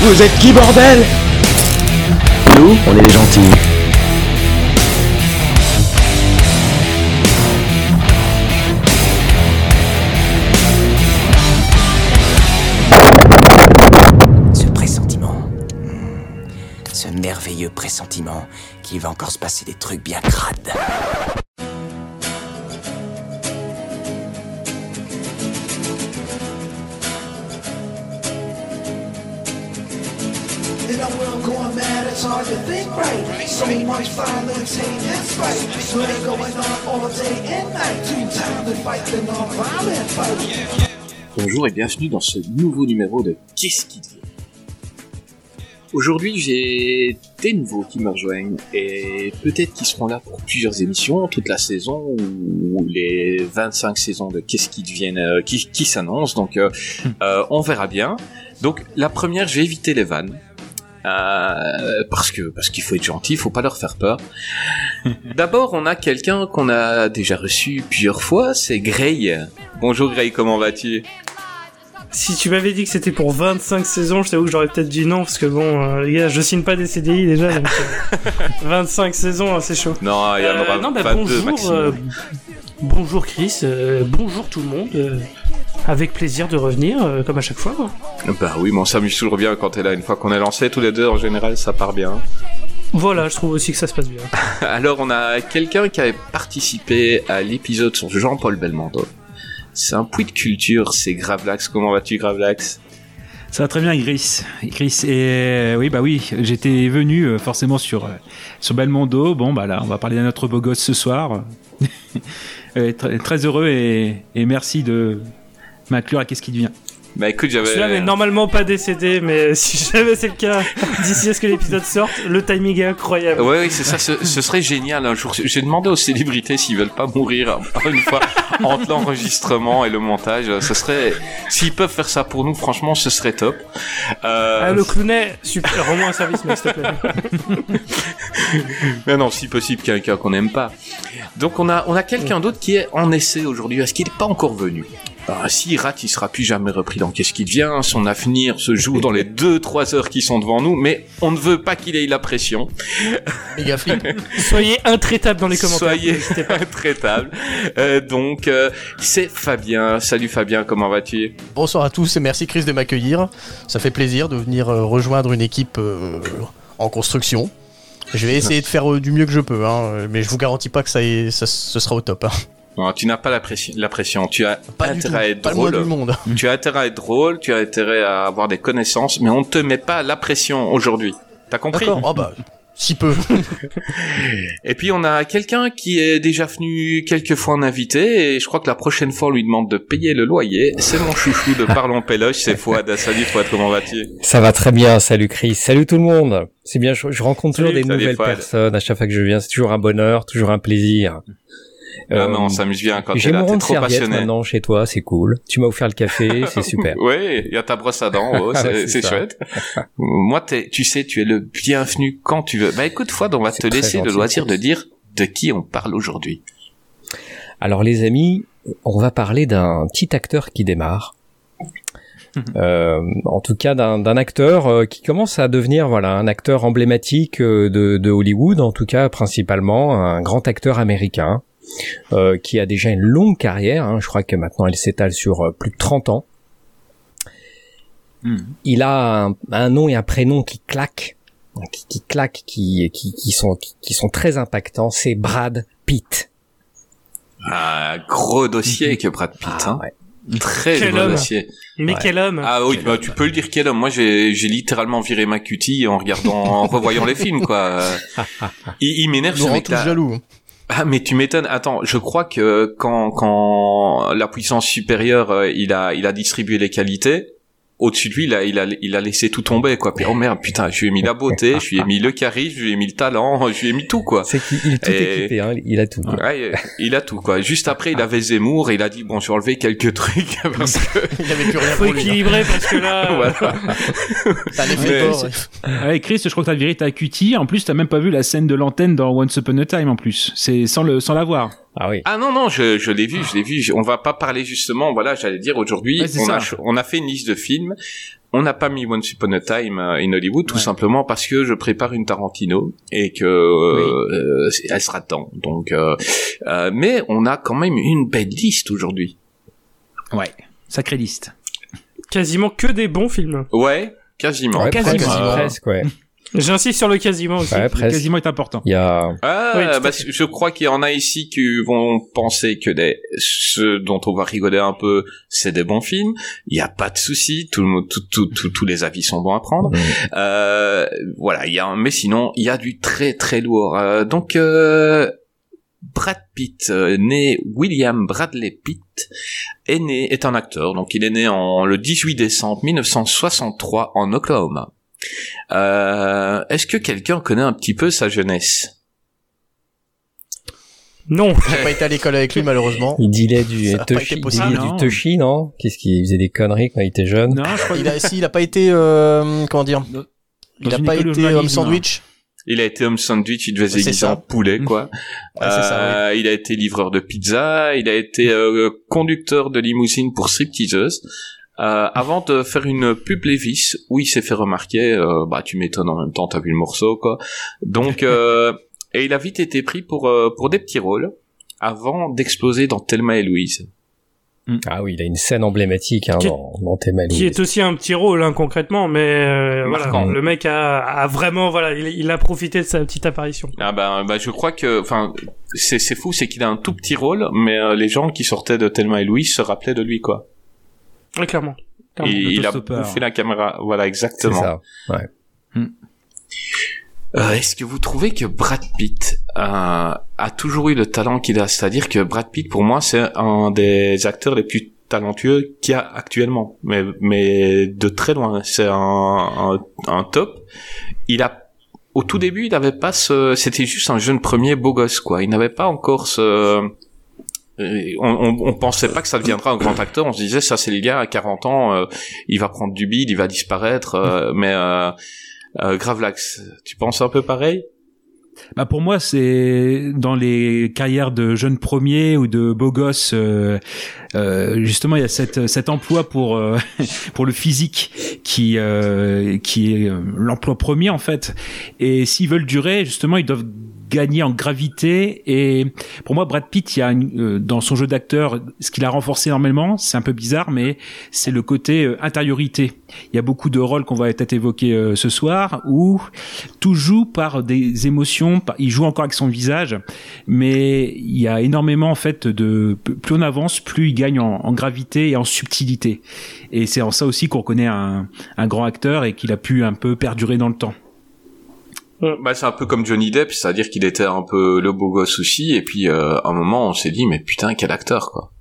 Vous êtes qui, bordel? Nous, on est les gentils. Ce pressentiment. Ce merveilleux pressentiment qu'il va encore se passer des trucs bien crades. Hard to think right. So much violence, hate, and spite. Swear going on all day and night. Two times to fight the non-violent fight. Bonjour et bienvenue dans ce nouveau numéro de Qu'est-ce qui devient Aujourd'hui, j'ai des nouveaux qui me rejoignent et peut-être qu'ils seront là pour plusieurs émissions, toute la saison ou les 25 saisons de Qu'est-ce qui deviennent euh, qui, qui s'annoncent. Donc, euh, euh, on verra bien. Donc, la première, je vais éviter les vannes. Euh, parce que parce qu'il faut être gentil, il faut pas leur faire peur. D'abord, on a quelqu'un qu'on a déjà reçu plusieurs fois, c'est Gray. Bonjour Gray, comment vas-tu? Si tu m'avais dit que c'était pour 25 saisons, je t'avoue que j'aurais peut-être dit non, parce que bon, euh, les gars, je signe pas des CDI déjà, donc euh, 25 saisons, hein, c'est chaud. Non, il y en Euh, aura non, bah, 22 bonjour, maximum. euh, bonjour Chris, euh, bonjour tout le monde. Avec plaisir de revenir, euh, comme à chaque fois. quoi. Bah oui, mais on s'amuse toujours bien quand t'es là. Une fois qu'on est lancé tous les deux, en général, ça part bien. Voilà, je trouve aussi que ça se passe bien. Alors, on a quelqu'un qui avait participé à l'épisode sur Jean-Paul Belmondo. C'est un puits de culture, c'est Gravelax. Comment vas-tu, Gravelax? Ça va très bien, Gris. Gris. Et euh, oui, bah oui, j'étais venu euh, forcément sur, euh, sur Belmondo. Bon, bah là, on va parler d'un autre beau gosse ce soir. Euh, très, très heureux et, et merci de m'inclure à Qu'est-ce qui devient. Bah écoute, j'avais... Celui-là n'est normalement pas décédé, mais si jamais c'est le cas, d'ici à ce que l'épisode sorte, le timing est incroyable. Ouais, oui, c'est ça, ce, ce serait génial un jour. J'ai demandé aux célébrités s'ils veulent pas mourir une fois entre l'enregistrement et le montage. Ce serait, s'ils peuvent faire ça pour nous, franchement, ce serait top. Euh, Ah, le clownet, super, rends-moi un service, s'il te plaît. Mais non, si possible, quelqu'un qu'on n'aime pas. Donc on a, on a quelqu'un d'autre qui est en essai aujourd'hui. Est-ce qu'il n'est pas encore venu? Ah, S'il rate, il sera plus jamais repris dans Qu'est-ce qui devient? Son avenir se joue dans les 2-3 heures qui sont devant nous, mais on ne veut pas qu'il ait la pression. Méga flip. Soyez intraitables dans les commentaires. Soyez intraitable. Euh, donc, euh, c'est Fabien. Salut Fabien, comment vas-tu? Bonsoir à tous et merci Chris de m'accueillir. Ça fait plaisir de venir euh, rejoindre une équipe euh, en construction. Je vais essayer de faire du mieux que je peux, hein, mais je vous garantis pas que ça ce sera au top. hein. Non, Tu n'as pas la pression, la pression. Tu as Pas intérêt à être pas le moins drôle. du monde. Tu as intérêt à être drôle, tu as intérêt à avoir des connaissances, mais on ne te met pas la pression aujourd'hui. T'as compris? D'accord. Oh bah, si peu. Et puis on a quelqu'un qui est déjà venu quelques fois en invité, et je crois que la prochaine fois on lui demande de payer le loyer. C'est mon chouchou de Parlons Péloche, c'est Fouad. Salut Fouad, comment vas-tu? Ça va très bien, salut Chris, salut tout le monde. C'est bien, je, je rencontre toujours Salut, des salut, nouvelles Fouad. personnes à chaque fois que je viens, c'est toujours un bonheur, toujours un plaisir. Ah Euh, non, on s'amuse bien quand J'ai t'es là, mon t'es rond de trop serviette passionné. maintenant chez toi, c'est cool. Tu m'as offert le café, c'est super. Oui, il y a ta brosse à dents, oh, Ah c'est ouais, ça. chouette. Moi, tu sais, tu es le bienvenu quand tu veux. Bah écoute Fouad, on va te laisser le loisir de dire de qui on parle aujourd'hui. Alors les amis, on va parler d'un petit acteur qui démarre. Euh, en tout cas d'un d'un acteur euh, qui commence à devenir voilà un acteur emblématique euh, de, de Hollywood, en tout cas principalement un grand acteur américain euh, qui a déjà une longue carrière. hein. je crois que maintenant elle s'étale sur euh, plus de 30 ans. Hmm. Il a un, un nom et un prénom qui claquent, qui, qui claquent, qui, qui, qui sont qui, qui sont très impactants. C'est Brad Pitt. Un gros dossier que Brad Pitt. Ah, hein. ouais. Très Quel volontiers. Mais Ouais. quel homme Ah oui, bah, tu peux le dire quel homme. Moi, j'ai j'ai littéralement viré ma cutie en regardant, en revoyant les films, quoi. Il, il m'énerve Nous ce rend tous jaloux. Ah mais tu m'étonnes. Attends, je crois que quand quand la puissance supérieure, euh, il a il a distribué les qualités. Au-dessus de lui, il a, il a, il a laissé tout tomber, quoi. Puis, oh merde, putain, je lui ai mis la beauté, je lui ai mis le charisme, je lui ai mis le talent, je lui ai mis tout, quoi. C'est qu'il il est tout Et- équipé, hein, il a tout. quoi. Ouais, il a tout, quoi. Juste après, il avait Zemmour et il a dit, bon, je vais enlever quelques trucs parce que, Il avait plus rien Faut hein. équilibrer parce que là. euh, voilà. Effet Mais-. Ouais, Chris, je crois que t'as viré ta cutie. En plus, t'as même pas vu la scène de l'antenne dans Once Upon a Time en plus. C'est sans le sans la voir. Ah oui. Ah non non, je, je l'ai vu, je l'ai vu. Je- On va pas parler justement. Voilà, j'allais dire aujourd'hui, Ouais, on a on a fait une liste de films. On n'a pas mis Once Upon a Time euh, in Hollywood, tout Ouais. simplement parce que je prépare une Tarantino et que euh, euh, elle sera temps. Donc, euh, euh, mais on a quand même une belle liste aujourd'hui. Ouais. Sacrée liste. Quasiment que des bons films. Ouais, quasiment. Ouais, quasiment. presque, Euh, presque, ouais. J'insiste sur le quasiment aussi. Ouais, Le quasiment est important. Il y a, Ah, Oui, bah, je crois qu'il y en a ici qui vont penser que des, ceux dont on va rigoler un peu, c'est des bons films. Il y a pas de souci, tout le monde, tout, tout, tout- tous les avis sont bons à prendre. Mm. Euh, voilà, il y a, un- mais sinon, il y a du très très lourd. Euh, donc, euh, Brad Pitt, euh, né William Bradley Pitt, est né, est un acteur. Donc, il est né en le 18 décembre 1963 en Oklahoma. Euh, est-ce que quelqu'un connaît un petit peu sa jeunesse? Non. J'ai pas été à l'école avec lui malheureusement. il dealait du, Ça Toshi, Ah, du non. Toshi, non? Qu'est-ce qu'il faisait des conneries quand il était jeune? Non, je crois Il a, si, il a pas été, euh, comment dire, il a pas été homme sandwich. Il a été homme sandwich, il devait se C'est déguiser ça. en poulet, quoi. Ouais, c'est ça, Euh, Il a été livreur de pizza, il a été euh, conducteur de limousine pour stripteaseuse. Euh, avant de faire une pub Levis, où il s'est fait remarquer, euh, bah tu m'étonnes en même temps, t'as vu le morceau, quoi. Donc, euh, et il a vite été pris pour euh, pour des petits rôles, avant d'exploser dans Thelma et Louise. Ah oui, il a une scène emblématique hein, Qui- dans, dans Thelma et Qui Louise. est aussi un petit rôle hein, concrètement, mais euh, voilà, le mec a, a vraiment voilà, il, il a profité de sa petite apparition. Ah bah, bah je crois que, enfin, c'est c'est fou, c'est qu'il a un tout petit rôle, mais euh, les gens qui sortaient de Thelma et Louise se rappelaient de lui, quoi. Ouais, clairement. Et Clairement. il a bouffé la caméra, voilà C'est exactement. ça. Ouais. Euh, Est-ce que vous trouvez que Brad Pitt euh, a toujours eu le talent qu'il a? C'est-à-dire que Brad Pitt, pour moi, c'est un des acteurs les plus talentueux qu'il y a actuellement, mais mais de très loin. C'est un, un, un top. Il a au tout début, il n'avait pas ce. C'était juste un jeune premier beau gosse, quoi. Il n'avait pas encore ce. Euh, On, on, on pensait pas que ça deviendra un grand acteur. On se disait ça, c'est le gars à 40 ans, euh, il va prendre du bide, il va disparaître. euh, mais euh, euh, Gravelax, tu penses un peu pareil? Bah pour moi, c'est dans les carrières de jeunes premiers ou de beaux gosses. euh, euh, justement, il y a cette, cet emploi pour euh, pour le physique qui euh, qui est l'emploi premier en fait. Et s'ils veulent durer, justement, ils doivent gagner en gravité. Et pour moi Brad Pitt il y a une- euh, dans son jeu d'acteur ce qu'il a renforcé énormément c'est un peu bizarre mais c'est le côté euh, intériorité. Il y a beaucoup de rôles qu'on va peut-être évoquer euh, ce soir où tout joue par des émotions il joue encore avec son visage mais il y a énormément en fait de plus on avance plus il gagne en, en gravité et en subtilité. Et c'est en ça aussi qu'on reconnaît un, un grand acteur et qu'il a pu un peu perdurer dans le temps Bah c'est un peu comme Johnny Depp, c'est-à-dire qu'il était un peu le beau gosse aussi, et puis euh, à un moment on s'est dit mais putain quel acteur quoi.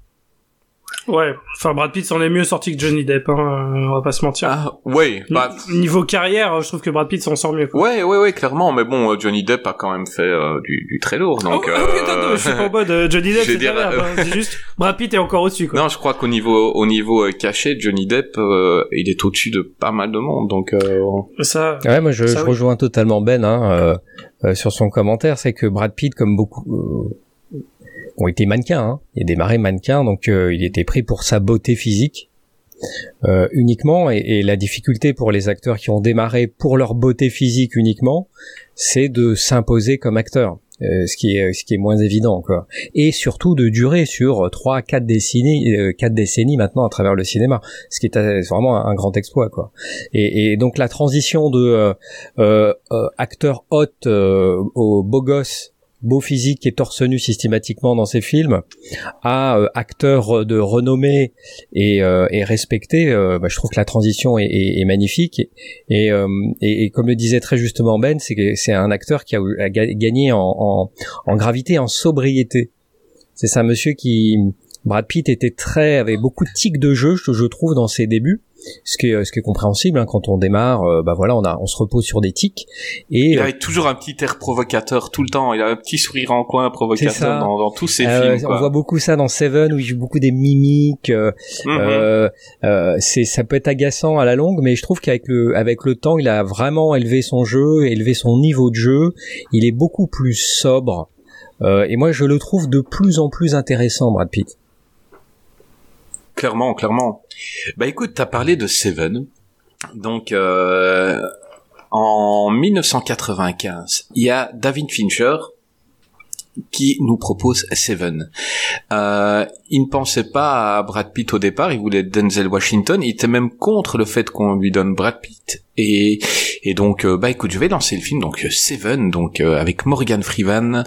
Ouais, enfin Brad Pitt s'en est mieux sorti que Johnny Depp, hein, euh, on va pas se mentir. Ah ouais, bah Niveau carrière, je trouve que Brad Pitt s'en sort mieux. Quoi. ouais ouais ouais clairement, mais bon euh, Johnny Depp a quand même fait euh, du, du très lourd donc. oh, ah euh, attends, attends, je suis pas en mode Johnny Depp, c'est dire, hein, c'est juste Brad Pitt est encore au-dessus quoi. Non, je crois qu'au niveau au niveau caché, Johnny Depp, euh, il est au-dessus de pas mal de monde, donc. Euh, Ça, Ouais, moi je, Ça, je oui. rejoins totalement Ben hein, euh, euh, sur son commentaire, c'est que Brad Pitt, comme beaucoup, euh, ont été mannequins, hein, il a démarré mannequin, donc euh, il était pris pour sa beauté physique euh, uniquement, et, la difficulté pour les acteurs qui ont démarré pour leur beauté physique uniquement, c'est de s'imposer comme acteur. euh, ce qui est ce qui est moins évident quoi. Et surtout de durer sur trois quatre décennies quatre décennies maintenant à travers le cinéma ce qui est vraiment un, grand exploit quoi. Et, et donc la transition de acteur hot euh, au beau gosse beau physique et torse nu systématiquement dans ses films, à euh, acteur de renommée et, euh, et respecté, euh, bah, je trouve que la transition est, est- est magnifique. Et, euh, et, et comme le disait très justement Ben, c'est un acteur qui a, a ga- gagné en, en, en gravité, en sobriété. C'est un monsieur qui Brad Pitt était très avait beaucoup de tics de jeu, je, je trouve, dans ses débuts. Ce qui est, ce qui est compréhensible hein, quand on démarre, euh, bah voilà, on a, on se repose sur des tics et Il euh, avait toujours un petit air provocateur tout le temps. Il a un petit sourire en coin provocateur dans, dans tous ses Euh, films. on voit beaucoup ça dans Seven où il joue beaucoup des mimiques. euh, c'est ça peut être agaçant à la longue, mais je trouve qu'avec le avec le temps, il a vraiment élevé son jeu, élevé son niveau de jeu. Il est beaucoup plus sobre. Euh, et moi, je le trouve de plus en plus intéressant, Brad Pitt. Clairement, clairement. Bah écoute, t'as parlé de Seven. Donc, euh, en 1995, il y a David Fincher qui nous propose Seven. Euh, il ne pensait pas à Brad Pitt au départ, il voulait Denzel Washington, il était même contre le fait qu'on lui donne Brad Pitt. Et, et donc, euh, bah écoute, je vais lancer le film, donc euh, Seven, donc avec Morgan Freeman.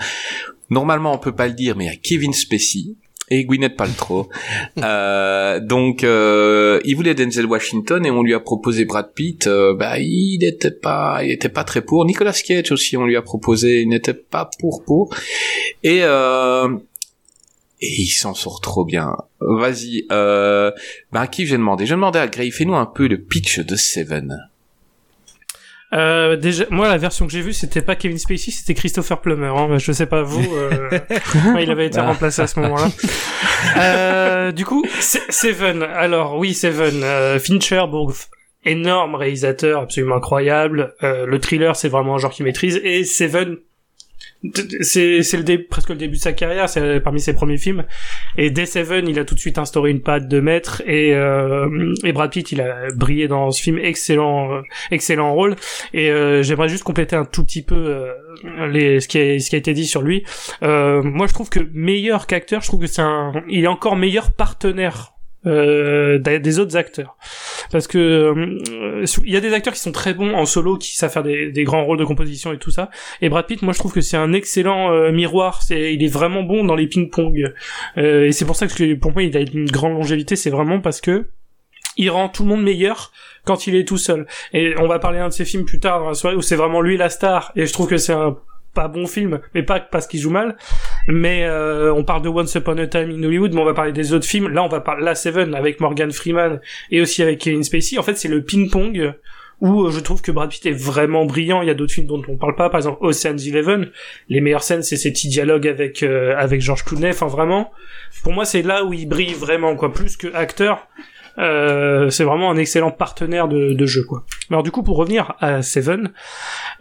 Normalement, on peut pas le dire, mais il y a Kevin Spacey et Gwyneth Paltrow. Euh, donc, euh, il voulait Denzel Washington et on lui a proposé Brad Pitt. euh, bah, il n'était pas, il était pas très pour. Nicolas Cage aussi, on lui a proposé, il n'était pas pour pour. Et euh, et il s'en sort trop bien. Vas-y, euh, bah, à qui j'ai demandé? J'ai demandé à Gray, fais-nous un peu le pitch de Seven. Euh, déjà, moi, la version que j'ai vue, c'était pas Kevin Spacey, c'était Christopher Plummer. Hein. Je sais pas vous. euh, ouais, il avait été Ah. remplacé à ce moment-là. Euh, du coup, Se- Seven. Alors oui, Seven. Euh, Fincher, bon, énorme réalisateur, absolument incroyable. Euh, le thriller, c'est vraiment un genre qu'il maîtrise. Et Seven, c'est c'est le dé- presque le début de sa carrière. C'est parmi ses premiers films. Et dès Seven, il a tout de suite instauré une patte de maître. Et, euh, et Brad Pitt, il a brillé dans ce film, excellent, euh, excellent rôle. Et euh, j'aimerais juste compléter un tout petit peu euh, les, ce, qui a, ce qui a été dit sur lui. Euh, moi, je trouve que meilleur qu'acteur, je trouve que c'est un, il est encore meilleur partenaire. Euh, des autres acteurs. Parce que euh, il y a des acteurs qui sont très bons en solo qui savent faire des, grands rôles de composition et tout ça. Et Brad Pitt moi je trouve que c'est un excellent euh, miroir. Il est vraiment bon dans les ping pong euh, et c'est pour ça que pour moi il a une grande longévité. C'est vraiment parce que il rend tout le monde meilleur quand il est tout seul. Et on va parler d'un de ses films plus tard dans la soirée où c'est vraiment lui la star. Et je trouve que c'est un pas bon film, mais pas parce qu'il joue mal. Mais euh, on parle de Once Upon a Time in Hollywood, mais on va parler des autres films. Là, on va parler La Seven avec Morgan Freeman et aussi avec Kevin Spacey. En fait, c'est le ping-pong où euh, je trouve que Brad Pitt est vraiment brillant. Il y a d'autres films dont on parle pas, par exemple Ocean's Eleven. Les meilleures scènes, c'est ces petits dialogues avec euh, avec George Clooney. Enfin, vraiment, pour moi, c'est là où il brille vraiment, quoi, plus que acteur. Euh, c'est vraiment un excellent partenaire de, de jeu quoi. Alors du coup pour revenir à Seven,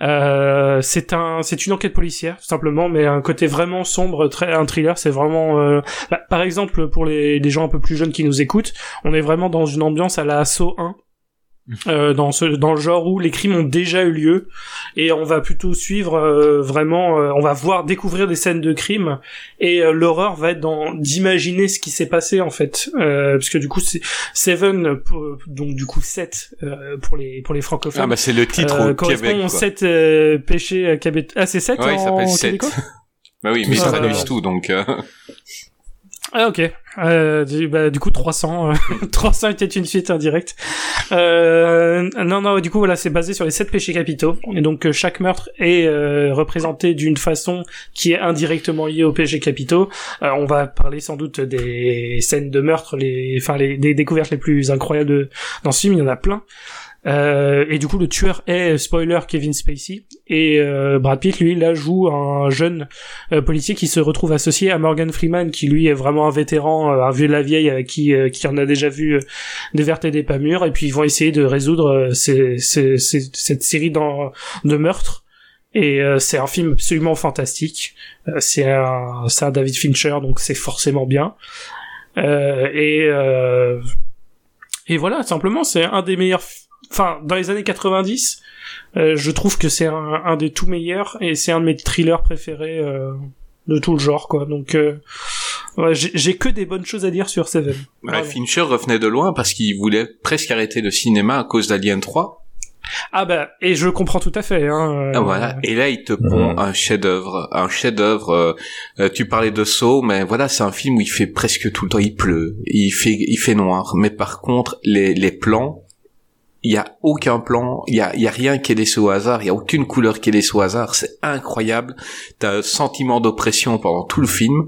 euh, c'est un c'est une enquête policière tout simplement, mais un côté vraiment sombre, très un thriller. C'est vraiment euh, bah, par exemple pour les, les gens un peu plus jeunes qui nous écoutent, on est vraiment dans une ambiance à la Saw 1. Euh, dans ce dans le genre où les crimes ont déjà eu lieu et on va plutôt suivre euh, vraiment euh, on va voir découvrir des scènes de crime et euh, l'horreur va être dans d'imaginer ce qui s'est passé en fait euh, parce que du coup c'est Seven pour- donc du coup 7 euh, pour les pour les francophones Ah bah c'est le titre euh, au correspond Québec. aux quoi. 7 euh, péchés euh, cabét- ah c'est 7 Ouais, il en s'appelle 7. québécois bah oui, mais ils traduisent tout, donc... euh, Ah ok. Euh, du, bah, du coup 300, euh, 300 était une suite indirecte. Euh, non non du coup voilà c'est basé sur les sept péchés capitaux et donc euh, chaque meurtre est euh, représenté d'une façon qui est indirectement liée aux péchés capitaux. Euh, on va parler sans doute des scènes de meurtre, les enfin les des découvertes les plus incroyables de, dans ce film il y en a plein. Euh, et du coup, le tueur est spoiler Kevin Spacey et euh, Brad Pitt lui là joue un jeune euh, policier qui se retrouve associé à Morgan Freeman qui lui est vraiment un vétéran, euh, un vieux de la vieille euh, qui euh, qui en a déjà vu euh, des vertes et des pas mûres et puis ils vont essayer de résoudre euh, ces, ces- ces- cette série d'en- de meurtres. Et euh, c'est un film absolument fantastique. Euh, c'est un, un David Fincher, donc c'est forcément bien. Euh, et euh, et voilà, simplement, c'est un des meilleurs. Enfin, dans les années 90, euh, je trouve que c'est un, un des tout meilleurs et c'est un de mes thrillers préférés euh, de tout le genre, quoi. Donc, euh, ouais, j'ai que des bonnes choses à dire sur Seven. Ouais, Vraiment. Fincher revenait de loin parce qu'il voulait presque arrêter le cinéma à cause d'Alien 3. Ah bah, et je comprends tout à fait. Hein, euh, Ah, voilà. Et là, il te pond Mhm. un chef-d'œuvre, un chef-d'œuvre. euh, euh, tu parlais de Saw, mais voilà, c'est un film où il fait presque tout le temps. Il pleut, il fait, il fait noir. Mais par contre, les, les plans, il y a aucun plan, il y a, rien qui est laissé au hasard. Il y a aucune couleur qui est laissée au hasard. C'est incroyable. T'as un sentiment d'oppression pendant tout le film.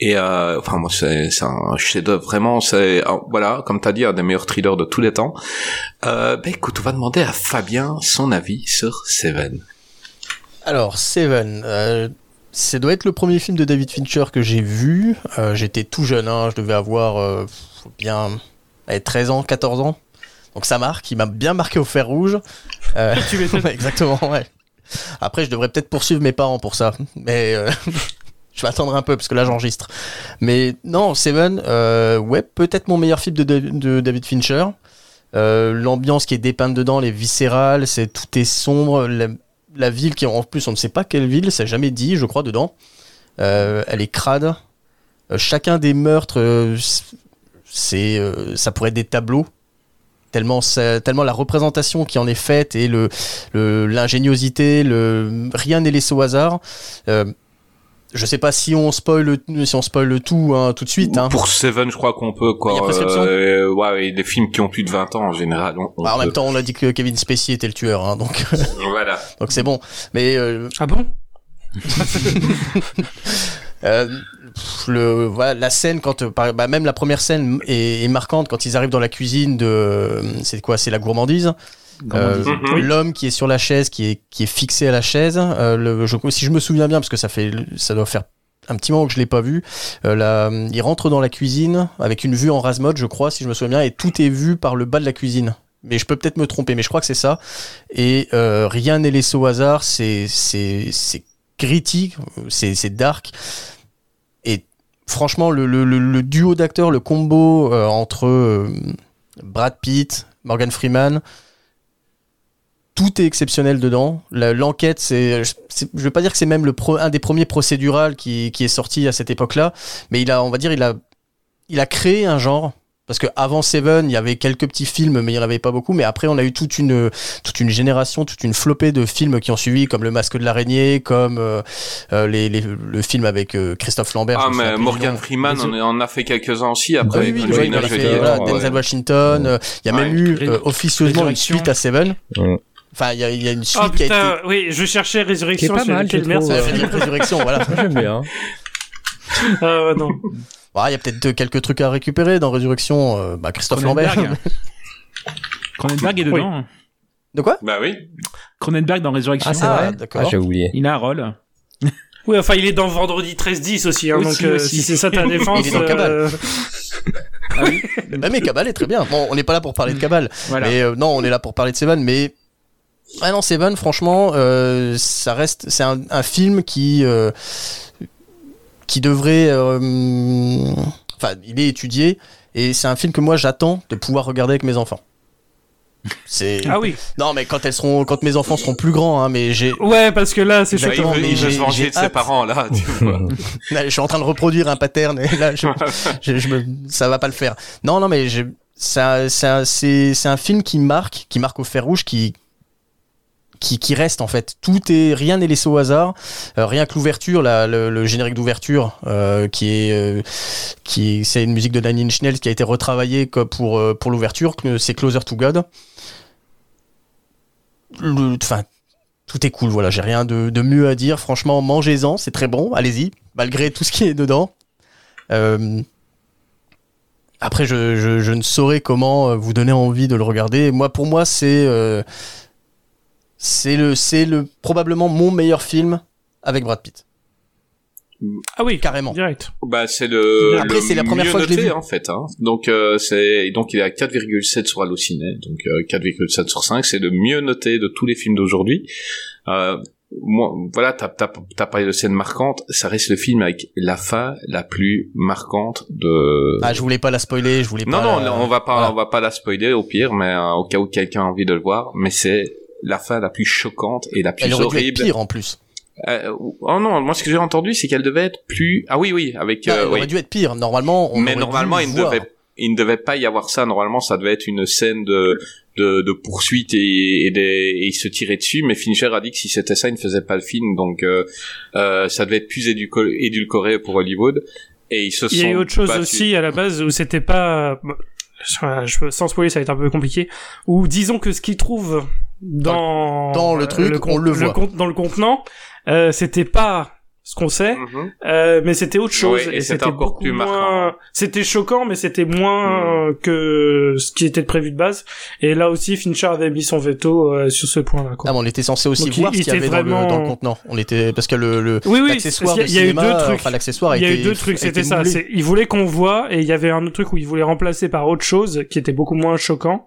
Et euh, enfin, moi, c'est, un chef-d'œuvre vraiment. C'est, voilà, comme t'as dit, un des meilleurs thrillers de tous les temps. Euh, ben écoute, on va demander à Fabien son avis sur Seven. Alors, Seven, euh, ça doit être le premier film de David Fincher que j'ai vu. Euh, J'étais tout jeune, hein, je devais avoir euh, bien allez, 13 ans, 14 ans. Donc ça marque, il m'a bien marqué au fer rouge. Euh, Tu exactement, ouais. Après, je devrais peut-être poursuivre mes parents pour ça. Mais euh, je vais attendre un peu parce que là, j'enregistre. Mais non, Seven, euh, ouais, peut-être mon meilleur film de, Dav- de David Fincher. Euh, L'ambiance qui est dépeinte dedans, les viscérales, c'est tout est sombre. La, la ville qui, en plus, on ne sait pas quelle ville, c'est jamais dit, je crois, dedans. Elle est crade. Chacun des meurtres, c'est, ça pourrait être des tableaux. Tellement, tellement la représentation qui en est faite et le, l'ingéniosité, le, rien n'est laissé au hasard. Euh, je sais pas si on spoil, si on spoil le tout hein, tout de suite. Hein. Pour Seven, je crois qu'on peut quoi. Il y a prescription euh, ouais, ouais, des films qui ont plus de 20 ans en général. On, on Bah, en peut. même temps, on a dit que Kevin Spacey était le tueur, hein, donc voilà. donc c'est bon. Mais euh, Ah bon? Euh, pff, le, voilà, la scène, quand, euh, bah, même la première scène est, est marquante quand ils arrivent dans la cuisine de. euh, C'est quoi C'est la gourmandise. Euh. Mhm. L'homme qui est sur la chaise, qui est, qui est fixé à la chaise. euh, le, je, si je me souviens bien, parce que ça, fait, ça doit faire un petit moment que je l'ai pas vu. euh, la- il rentre dans la cuisine avec une vue en rase mode, je crois, si je me souviens bien, et tout est vu par le bas de la cuisine. Mais je peux peut-être me tromper, mais je crois que c'est ça. Et euh, rien n'est laissé au hasard. C'est c'est c'est gritty, c'est c'est dark. Et franchement, le, duo d'acteurs, le combo euh, entre euh, Brad Pitt, Morgan Freeman, tout est exceptionnel dedans. L'enquête, c'est, je vais pas dire que c'est même le pro- un des premiers procédurales qui, qui est sorti à cette époque-là, mais il a, on va dire, il a, il a créé un genre. Parce que avant Seven, il y avait quelques petits films, mais il n'y en avait pas beaucoup. Mais après, on a eu toute une, toute une génération, toute une flopée de films qui ont suivi, comme Le Masque de l'araignée, comme euh, euh, les, les- le film avec euh, Christophe Lambert. Ah, mais Morgan. Freeman, on en a fait quelques-uns aussi Ah après. oui, oui, oui, il a fait, Jolie, voilà, ouais. Denzel Washington. euh, Il y a Ouais, même eu euh, officieusement une suite à Seven. Ouais. Enfin, il y, a- il y a une suite Oh qui a été. putain, oui, je cherchais Résurrection. Qui est pas c'est mal, Résurrection, voilà. J'aime bien. Ah ouais, Ouais, Il y a peut-être quelques trucs à récupérer dans Résurrection. euh, bah, Christophe Lambert. Cronenberg. Est dedans. De quoi? Bah oui. Cronenberg dans Résurrection. Ah, c'est Ah, vrai d'accord. Ah, j'ai oublié. Il a un rôle. Oui, enfin, il est dans Vendredi 13-10 aussi, hein, Aussi, donc euh, aussi. si c'est ça ta défense. Il est dans euh, Cabal. Bah, mais Cabal est très bien. Bon, on n'est pas là pour parler de Cabal. Voilà. Mais euh, non, on est là pour parler de Seven. Mais ah non, Seven, franchement, euh, ça reste, c'est un, un film qui euh, qui devrait, euh, enfin, il est étudié et c'est un film que moi j'attends de pouvoir regarder avec mes enfants. C'est Ah oui. non, mais quand elles seront, quand mes enfants seront plus grands, hein, mais j'ai, Ouais, parce que là, c'est Bah, il choquant. veut, mais il veut se venger de ses parents, là. Tu vois. Là, je suis en train de reproduire un pattern et là, je, je, je me, ça va pas le faire. Non, non, mais je, ça, ça, c'est, c'est un film qui marque, qui marque au fer rouge, qui, qui, qui reste en fait. Tout est, rien n'est laissé au hasard. Euh, rien que l'ouverture, le, générique d'ouverture, euh, qui est, euh, qui, est- c'est une musique de Inch Nails qui a été retravaillée pour, pour l'ouverture. C'est Closer to God. Enfin, tout est cool, voilà, j'ai rien de, de mieux à dire. Franchement, mangez-en, c'est très bon, allez-y, malgré tout ce qui est dedans. Après, je, je, je ne saurais comment vous donner envie de le regarder. Moi, pour moi, c'est c'est le, c'est le probablement mon meilleur film avec Brad Pitt, Ah oui, carrément. direct. Bah c'est le, Après, c'est la première fois que je l'ai noté vu. en fait. Hein. Donc euh, c'est donc il est à 4,7 sur Allociné, donc euh, 4,7 sur 5, c'est le mieux noté de tous les films d'aujourd'hui. Euh, moi, voilà, t'as t'as t'as parlé de scènes marquantes, ça reste le film avec la fin la plus marquante de. Ah, je voulais pas la spoiler, je voulais non pas. non, la- on va pas voilà. on va pas la spoiler au pire, mais euh, au cas où quelqu'un a envie de le voir, mais c'est la fin la plus choquante et la plus Elle aurait dû être horrible. pire en plus. Euh, oh non, moi ce que j'ai entendu c'est qu'elle devait être plus. Ah oui oui, avec. Non, euh, elle oui. aurait dû être pire. Normalement, on mais normalement il ne devait il ne devait pas y avoir ça. Normalement, ça devait être une scène de de, de poursuite et, et, des, et il se tirait dessus. Mais Fincher a dit que si c'était ça, il ne faisait pas le film. Donc, euh, euh, ça devait être plus édulco- édulcoré pour Hollywood. Et ils se Il y a eu autre chose battus. aussi à la base où c'était pas, sans spoiler, ça va être un peu compliqué. Ou disons que ce qu'ils trouvent dans Dans le truc, con- on le voit. con- dans le contenant, euh, c'était pas ce qu'on sait, Mhm. euh, mais c'était autre chose Ouais, et et c'était beaucoup plus moins. marquant. C'était choquant, mais c'était moins euh, que ce qui était prévu de base. Et là aussi, Fincher avait mis son veto euh, sur ce point-là. quoi. Ah, mais on était censé aussi Donc, il- voir ce il qu'il y était avait dans, le, vraiment- dans le contenant. On était parce que le, le Oui, oui, l'accessoire parce de qu'il y a- il y a eu cinéma, deux trucs. enfin l'accessoire a Il y a eu deux trucs, c'était ça. Il voulait qu'on voit et il y avait un autre truc où il voulait remplacer par autre chose qui était beaucoup moins choquant.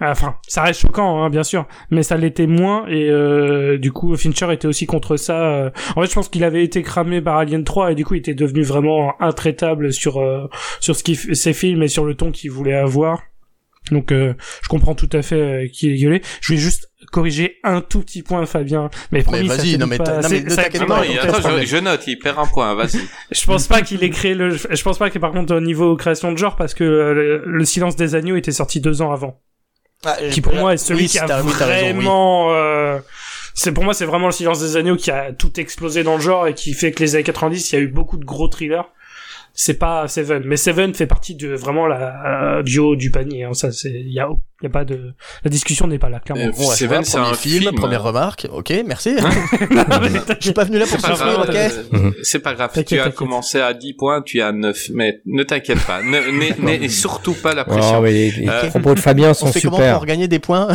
Enfin, ça reste choquant, hein, bien sûr, mais ça l'était moins et euh, du coup Fincher était aussi contre ça. euh. En fait, je pense qu'il avait été cramé par Alien 3 et du coup il était devenu vraiment intraitable sur euh, sur ce qui ses films et sur le ton qu'il voulait avoir. Donc euh, je comprends tout à fait euh, qu'il est gueulé. Je vais juste corriger un tout petit point Fabien, mais promis, ça vas-y, non, mais non, mais ne t'inquiète pas, attends, je, je note, il perd un point, vas-y. je pense pas qu'il ait créé le. Je pense pas que par contre au niveau création de genre, parce que euh, le, le Silence des agneaux était sorti deux ans avant, Ah, euh, qui pour moi est celui oui, qui a oui, vraiment. euh, c'est pour moi c'est vraiment le Silence des agneaux qui a tout explosé dans le genre et qui fait que les années 90 il y a eu beaucoup de gros thrillers. C'est pas Seven, mais Seven fait partie de vraiment la euh, du haut du panier. hein. Ça c'est il y a il y a pas de la discussion n'est pas là clairement. Euh, Bon, Seven, c'est un film, film. première remarque. Ok, merci. Je suis pas venu là pour souffrir, ok. euh, c'est pas grave. Tu as commencé à 10 points, tu es à 9. Mais ne t'inquiète pas. Ne- n'aie- surtout pas la pression. Non, mais les, les Euh, propos de Fabien On sont fait comment super. pour gagner des points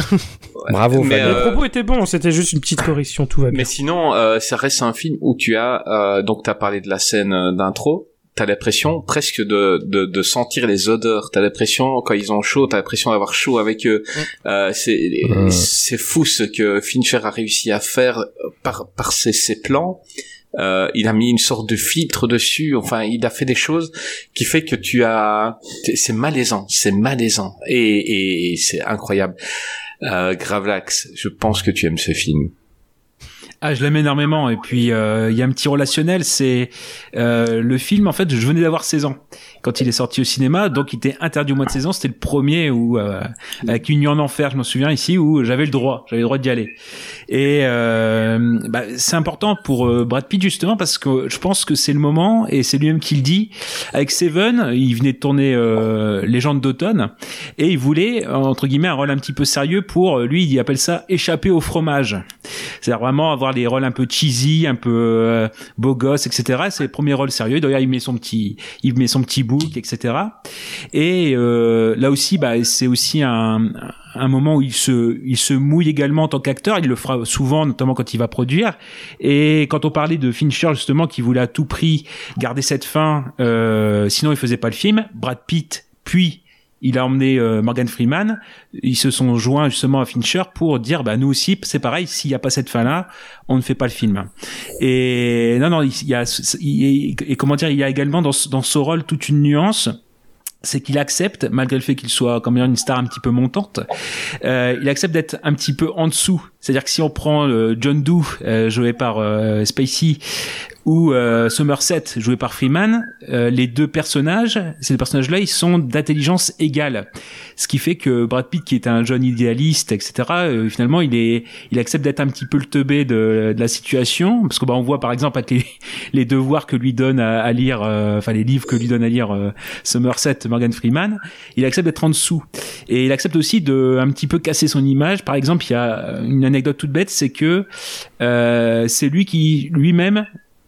Bravo, Mais, Fabien. Les propos étaient bons, c'était juste une petite correction, tout va bien. Mais sinon, euh, ça reste un film où tu as, euh, donc t'as parlé de la scène d'intro, t'as l'impression presque de, de, de sentir les odeurs, t'as l'impression quand ils ont chaud, t'as l'impression d'avoir chaud avec eux. Euh, c'est Mm. c'est fou ce que Fincher a réussi à faire par par ses, ses plans. Euh, il a mis une sorte de filtre dessus. Enfin, il a fait des choses qui fait que tu as, c'est malaisant, c'est malaisant et, et c'est incroyable. Euh, Gravelax, je pense que tu aimes ce film. Ah, je l'aime énormément. Et puis, euh, il y a un petit relationnel. C'est euh, le film. En fait, je venais d'avoir 16 ans quand il est sorti au cinéma, donc il était interdit au mois de 16 ans. C'était le premier où, euh, avec une nuit en enfer, je m'en souviens ici, où j'avais le droit, j'avais le droit d'y aller. Et euh, bah, c'est important pour euh, Brad Pitt justement parce que je pense que c'est le moment et c'est lui-même qui le dit. Avec Seven, il venait de tourner euh, Légende d'automne et il voulait entre guillemets un rôle un petit peu sérieux pour lui, il appelle ça échapper au fromage. C'est-à-dire vraiment avoir des rôles un peu cheesy, un peu euh, beau gosse, etc. C'est le premier rôle sérieux. D'ailleurs, il met son petit, il met son petit etc. Et euh, là aussi, bah, c'est aussi un, un moment où il se, il se mouille également en tant qu'acteur. Il le fera souvent, notamment quand il va produire. Et quand on parlait de Fincher justement, qui voulait à tout prix garder cette fin, euh, sinon il faisait pas le film. Brad Pitt, puis il a emmené euh, Morgan Freeman. Ils se sont joints justement à Fincher pour dire, bah nous aussi, c'est pareil. S'il n'y a pas cette fin-là, on ne fait pas le film. Et non, non, il y a, il- et comment dire, il y a également dans, dans ce rôle toute une nuance c'est qu'il accepte, malgré le fait qu'il soit quand même une star un petit peu montante, euh, il accepte d'être un petit peu en dessous. C'est-à-dire que si on prend euh, John Doe, joué par Spacey, ou euh, Somerset, joué par Freeman, euh, les deux personnages, ces deux personnages-là, ils sont d'intelligence égale. Ce qui fait que Brad Pitt, qui est un jeune idéaliste, etc., euh, finalement, il est, il accepte d'être un petit peu le teubé de, de la situation, parce que bah, on voit par exemple avec les, les devoirs que lui donne à, à lire, euh, enfin les livres que lui donne à lire euh, Somerset, Morgan Freeman, il accepte d'être en dessous. Et il accepte aussi de un petit peu casser son image. Par exemple, il y a une anecdote toute bête, c'est que euh, c'est lui qui lui-même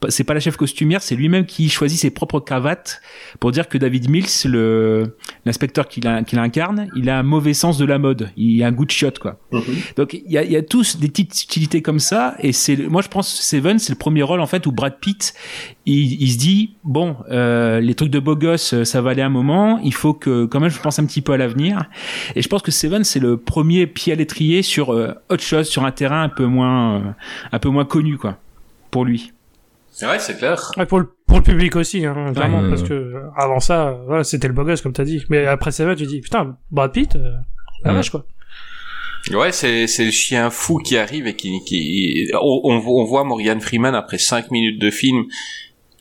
c'est pas la chef costumière, c'est lui-même qui choisit ses propres cravates pour dire que David Mills, le l'inspecteur qu'il qu'il incarne, il a un mauvais sens de la mode, il a un goût de chiotte quoi. Donc il y a, il y a tous des petites subtilités comme ça et c'est moi je pense Seven c'est le premier rôle en fait où Brad Pitt il, il se dit bon euh, les trucs de beau gosse ça va aller un moment, il faut que quand même je pense un petit peu à l'avenir et je pense que Seven c'est le premier pied à l'étrier sur euh, autre chose sur un terrain un peu moins euh, un peu moins connu quoi pour lui. Ouais, c'est clair. Ouais, pour, le, pour le public aussi, hein, clairement, Ouais. parce que avant ça, voilà, c'était le beau gosse, comme t'as dit. Mais après Seven, tu dis, putain, Brad Pitt, euh, la Ouais. vache, quoi. Ouais, c'est c'est le chien fou qui arrive et qui qui on, on, on voit Morgan Freeman après cinq minutes de film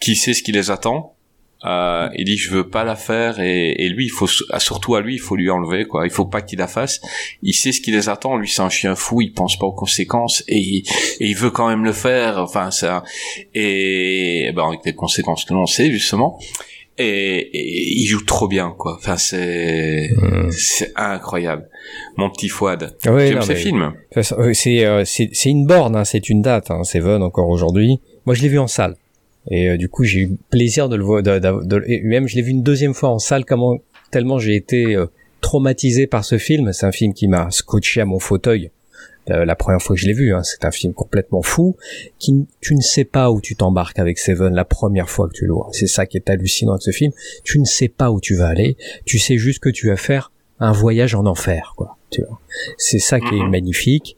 qui sait ce qui les attend. Euh, il dit je veux pas la faire et, et lui il faut surtout à lui il faut lui enlever quoi. Il faut pas qu'il la fasse. Il sait ce qui les attend. Lui c'est un chien fou. Il pense pas aux conséquences et il, et il veut quand même le faire. Enfin ça et, ben avec des conséquences que l'on sait justement. Et, et, il joue trop bien quoi. Enfin c'est c'est incroyable. Mon petit Fouad. Ouais, J'aime non, ces films? Euh, C'est euh, c'est c'est une borne, hein, c'est une date. Hein, Seven encore aujourd'hui. Moi, je l'ai vu en salle. Et euh, du coup, j'ai eu plaisir de le voir. De, de- de- et même, je l'ai vu une deuxième fois en salle. Comment tellement j'ai été euh, traumatisé par ce film. C'est un film qui m'a scotché à mon fauteuil. euh, la première fois que je l'ai vu, hein, c'est un film complètement fou. Qui, tu ne sais pas où tu t'embarques avec Seven la première fois que tu le vois. C'est ça qui est hallucinant avec ce film. Tu ne sais pas où tu vas aller. Tu sais juste que tu vas faire un voyage en enfer, quoi. Tu vois. C'est ça qui est Mhm. magnifique.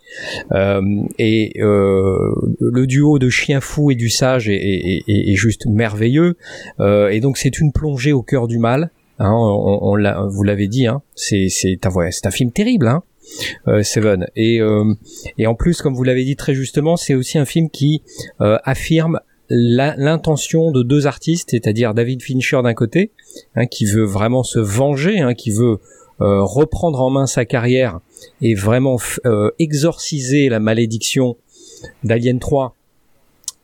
Euh, et euh, le duo de chien fou et du sage est, est- est- est juste merveilleux. Euh, et donc c'est une plongée au cœur du mal. Hein, on, on l'a- vous l'avez dit, hein, c'est c'est un, ouais, c'est un film terrible, hein, euh, Seven. Et, euh, et en plus, comme vous l'avez dit très justement, c'est aussi un film qui euh, affirme l'intention de deux artistes, c'est-à-dire David Fincher d'un côté, hein, qui veut vraiment se venger, hein, qui veut reprendre en main sa carrière et vraiment euh, exorciser la malédiction d'Alien 3.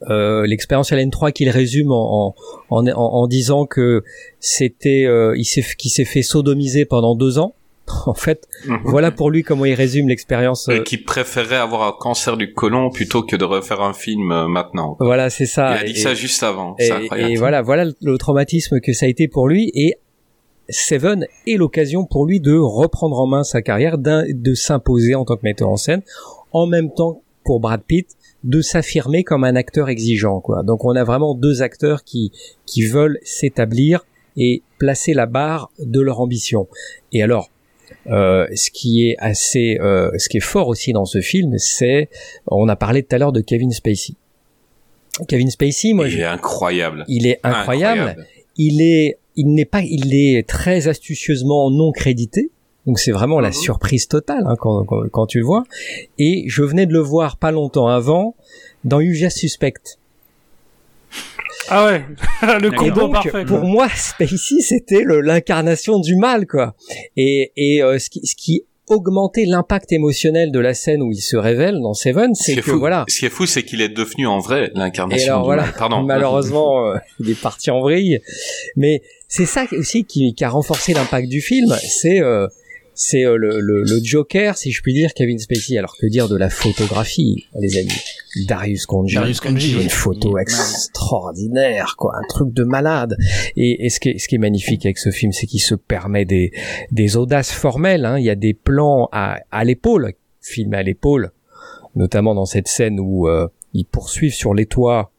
Euh, l'expérience Alien 3 qu'il résume en, en, en, en disant que c'était euh, il s'est qu'il s'est fait sodomiser pendant deux ans en fait Mhm. voilà pour lui comment il résume l'expérience Et euh, qui préférait avoir un cancer du côlon plutôt que de refaire un film euh, maintenant. voilà c'est ça Il a dit Et- ça juste avant. Et, et voilà, voilà le- le traumatisme que ça a été pour lui. Et Seven est l'occasion pour lui de reprendre en main sa carrière, de s'imposer en tant que metteur en scène, en même temps pour Brad Pitt de s'affirmer comme un acteur exigeant. Quoi. Donc on a vraiment deux acteurs qui qui veulent s'établir et placer la barre de leur ambition. Et alors. Euh, ce qui est assez, euh, ce qui est fort aussi dans ce film, c'est, on a parlé tout à l'heure de Kevin Spacey. Kevin Spacey, moi, il je- est incroyable. il est incroyable. Il est, il n'est pas, il est très astucieusement non crédité. Donc c'est vraiment la Mhm. surprise totale hein, quand, quand, quand tu le vois. Et je venais de le voir pas longtemps avant dans Usual Suspect. Ah ouais, le combo donc parfait. pour quoi. moi Spacey c'était l'incarnation du mal quoi. Et, et euh, ce qui, ce qui augmentait l'impact émotionnel de la scène où il se révèle dans Seven, Ce c'est est que fou, voilà. ce qui est fou, c'est qu'il est devenu en vrai l'incarnation voilà, mal. Pardon. malheureusement, euh, il est parti en vrille. Mais c'est ça aussi qui, qui a renforcé l'impact du film. C'est euh, c'est euh, le, le, le Joker, si je puis dire, Kevin Spacey. Alors que dire de la photographie, les amis? Darius Conji. Darius Conji, une photo extraordinaire, quoi, un truc de malade. Et, et ce, qui est, ce qui est magnifique avec ce film, c'est qu'il se permet des, des audaces formelles. Hein. Il y a des plans à, à l'épaule, filmés à l'épaule, notamment dans cette scène où euh, ils poursuivent sur les toits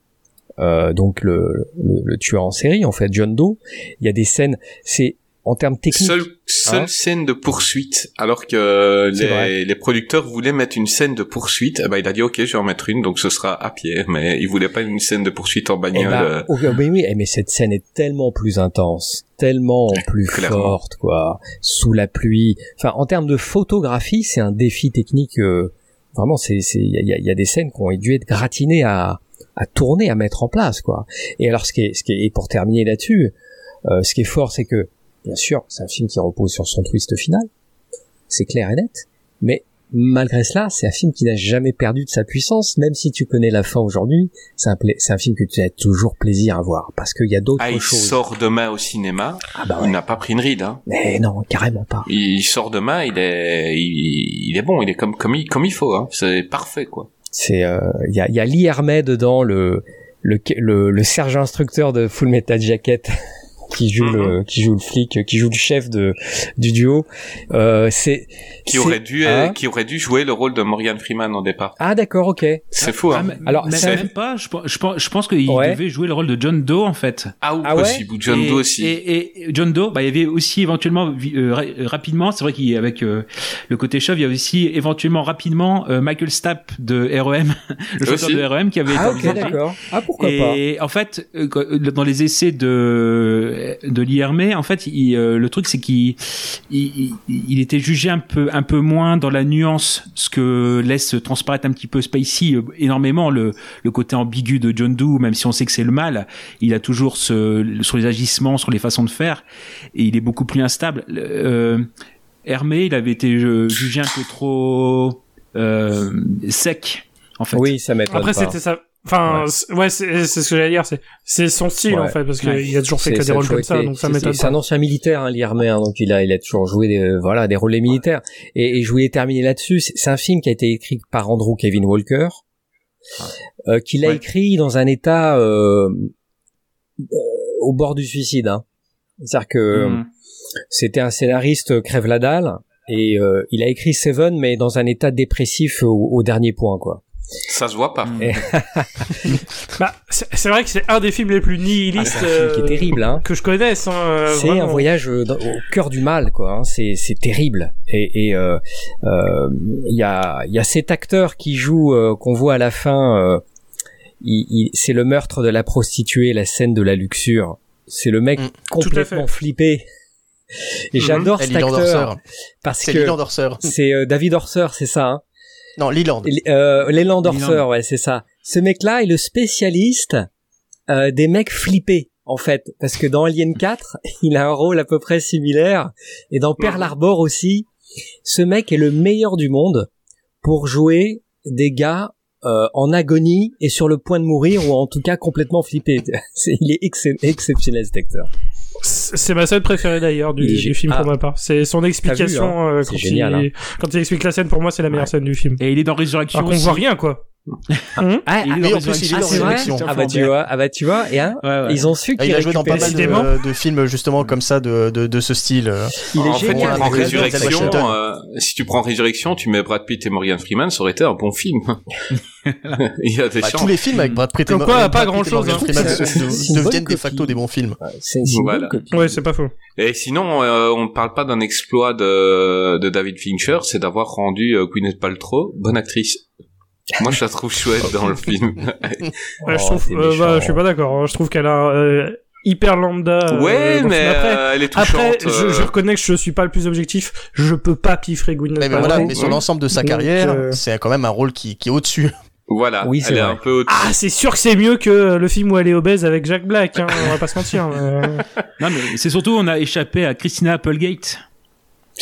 euh, donc le, le, le tueur en série, en fait, John Doe. Il y a des scènes, c'est en termes techniques. Seule Hein scène de poursuite, alors que les, les producteurs voulaient mettre une scène de poursuite, eh ben, il a dit ok, je vais en mettre une, donc ce sera à pied, mais il voulait pas une scène de poursuite en Eh bagnole. ben, euh, oh, mais oui, eh, mais cette scène est tellement plus intense, tellement plus clairement. forte, quoi, sous la pluie. Enfin, en termes de photographie, c'est un défi technique. euh, vraiment, c'est, c'est, il y a, y a des scènes qui ont dû être gratinées à, à tourner, à mettre en place, quoi. Et alors, ce qui est, ce qui est, et pour terminer là-dessus, euh, ce qui est fort, c'est que, bien sûr, c'est un film qui repose sur son twist final. C'est clair et net. Mais malgré cela, c'est un film qui n'a jamais perdu de sa puissance, même si tu connais la fin aujourd'hui. C'est un, film que tu as toujours plaisir à voir, parce qu'il y a d'autres ah, il choses. sort demain au cinéma. Ah bah Il n'a pas pris une ride. Hein. Mais non, carrément pas. Il, il sort demain, il est, il, il est bon, il est comme comme il, comme il faut. Hein. C'est parfait quoi. C'est, euh, il y a, il y a Lee Hermet dedans, le, le, le, le sergent instructeur de Full Metal Jacket. qui joue le qui joue le flic qui joue le chef de du duo euh, c'est Qui aurait dû, Hein qui aurait dû jouer le rôle de Morgan Freeman au départ. ah d'accord ok C'est fou. Ah, Hein. mais- Alors, même pas. Je, pense- je pense, je pense qu'il Ouais. devait jouer le rôle de John Doe en fait. Ah, ou Ah ouais possible. Ou John et, Doe aussi. Et, et John Doe, bah, il y avait aussi éventuellement euh, euh, rapidement, c'est vrai qu'avec euh, le côté chauve, il y a aussi éventuellement rapidement euh, Michael Stapp de REM, le chanteur de REM qui avait ah été ok d'accord ah pourquoi pas Et en fait, euh, euh, dans les essais de de, de l'IRM, en fait, il, euh, le truc c'est qu'il il, il- il était jugé un peu un peu moins dans la nuance, ce que laisse transparaître un petit peu Spacey euh, énormément le, le côté ambigu de John Doe, même si on sait que c'est le mal, il a toujours ce sur les agissements, sur les façons de faire, et il est beaucoup plus instable. Le- Euh, Hermé, il avait été euh, jugé un peu trop euh, sec, en fait. Oui, ça m'étonne Après, c'était ça. Enfin, Ouais. c'est- ouais, c'est c'est ce que j'allais dire. C'est c'est son style Ouais. en fait, parce qu'il Ouais. a toujours fait que des rôles comme ça, donc ça c'est- m'étonne C'est un ancien militaire, hein, l'Irmé, hein, donc il a, il a toujours joué des, euh, voilà, des rôles militaires. Et, et je voulais terminer là-dessus. C'est un film qui a été écrit par Andrew Kevin Walker, euh, qu'il a Ouais. écrit dans un état euh, euh, au bord du suicide. Hein. C'est-à-dire que Mhm. c'était un scénariste crève la dalle et euh, il a écrit Seven, mais dans un état dépressif au, au dernier point, quoi. Ça se voit pas. Mhm. Bah, c'est c'est vrai que c'est un des films les plus Ah, nihilistes c'est un film qui est euh, terrible, hein. que je connaisse. Hein, euh, C'est un voyage euh, dans- au cœur du mal, quoi. hein. C'est c'est terrible. Et et, euh, euh, il y a il y a cet acteur qui joue euh, qu'on voit à la fin. euh, il, il- c'est le meurtre de la prostituée, la scène de la luxure. C'est le mec Mm, complètement flippé. Et Mhm. j'adore cet acteur parce C'est que c'est euh, David Orser, c'est ça. Non, Leland. Euh, Leland Orser, Leland. ouais, c'est ça. Ce mec-là est le spécialiste euh, des mecs flippés, en fait, parce que dans Alien 4, il a un rôle à peu près similaire, et dans Pearl Harbor aussi, ce mec est le meilleur du monde pour jouer des gars euh, en agonie et sur le point de mourir ou en tout cas complètement flippés. C'est- il est ex- exceptionnel cet acteur. C'est ma scène préférée d'ailleurs du, film pour ah. ma part. C'est son explication euh, C'est quand, génial, il, quand il explique la scène. Pour moi, c'est la meilleure scène du film. Et il est dans Résurrection Alors qu'on voit rien quoi. Ah, Il est ah, en plus, il est ah, c'est vrai Résurrection. Ah bah tu vois, ah bah tu vois, et hein, Ouais, ouais. ils ont su Ah, qu'il il a joué dans pas mal Décidément. de, de films justement comme ça de, de, de ce style. euh. Il est en fait, tu génial. prends Résurrection, euh, si tu prends Résurrection, tu mets Brad Pitt et Morgan Freeman, ça aurait été un bon film. Il y a des Bah, chances. tous les films avec Brad Pitt et quoi, Brad pas Pitt et grand-chose, Morgan hein. Freeman deviennent de facto des bons films. C'est Voilà. Ouais, c'est pas faux. Et sinon, euh, on ne parle pas d'un exploit de, de David Fincher, c'est d'avoir rendu euh, Gwyneth Paltrow bonne actrice. Moi, je la trouve chouette dans le film. Ouais, je Oh, trouve, euh, bah, je suis pas d'accord. hein. Je trouve qu'elle a euh, hyper lambda. euh, ouais, mais après, euh, elle est touchante. après, je, je reconnais que je suis pas le plus objectif. Je peux pas piffrer Gwyneth Mais, voilà, mais sur l'ensemble de sa Donc, carrière, euh, c'est quand même un rôle qui, qui est au-dessus. Voilà, Oui, c'est elle est vrai. un peu... Ah, c'est sûr que c'est mieux que le film où elle est obèse avec Jack Black. Hein, on va pas se mentir. mais- Non, mais c'est surtout, on a échappé à Christina Applegate.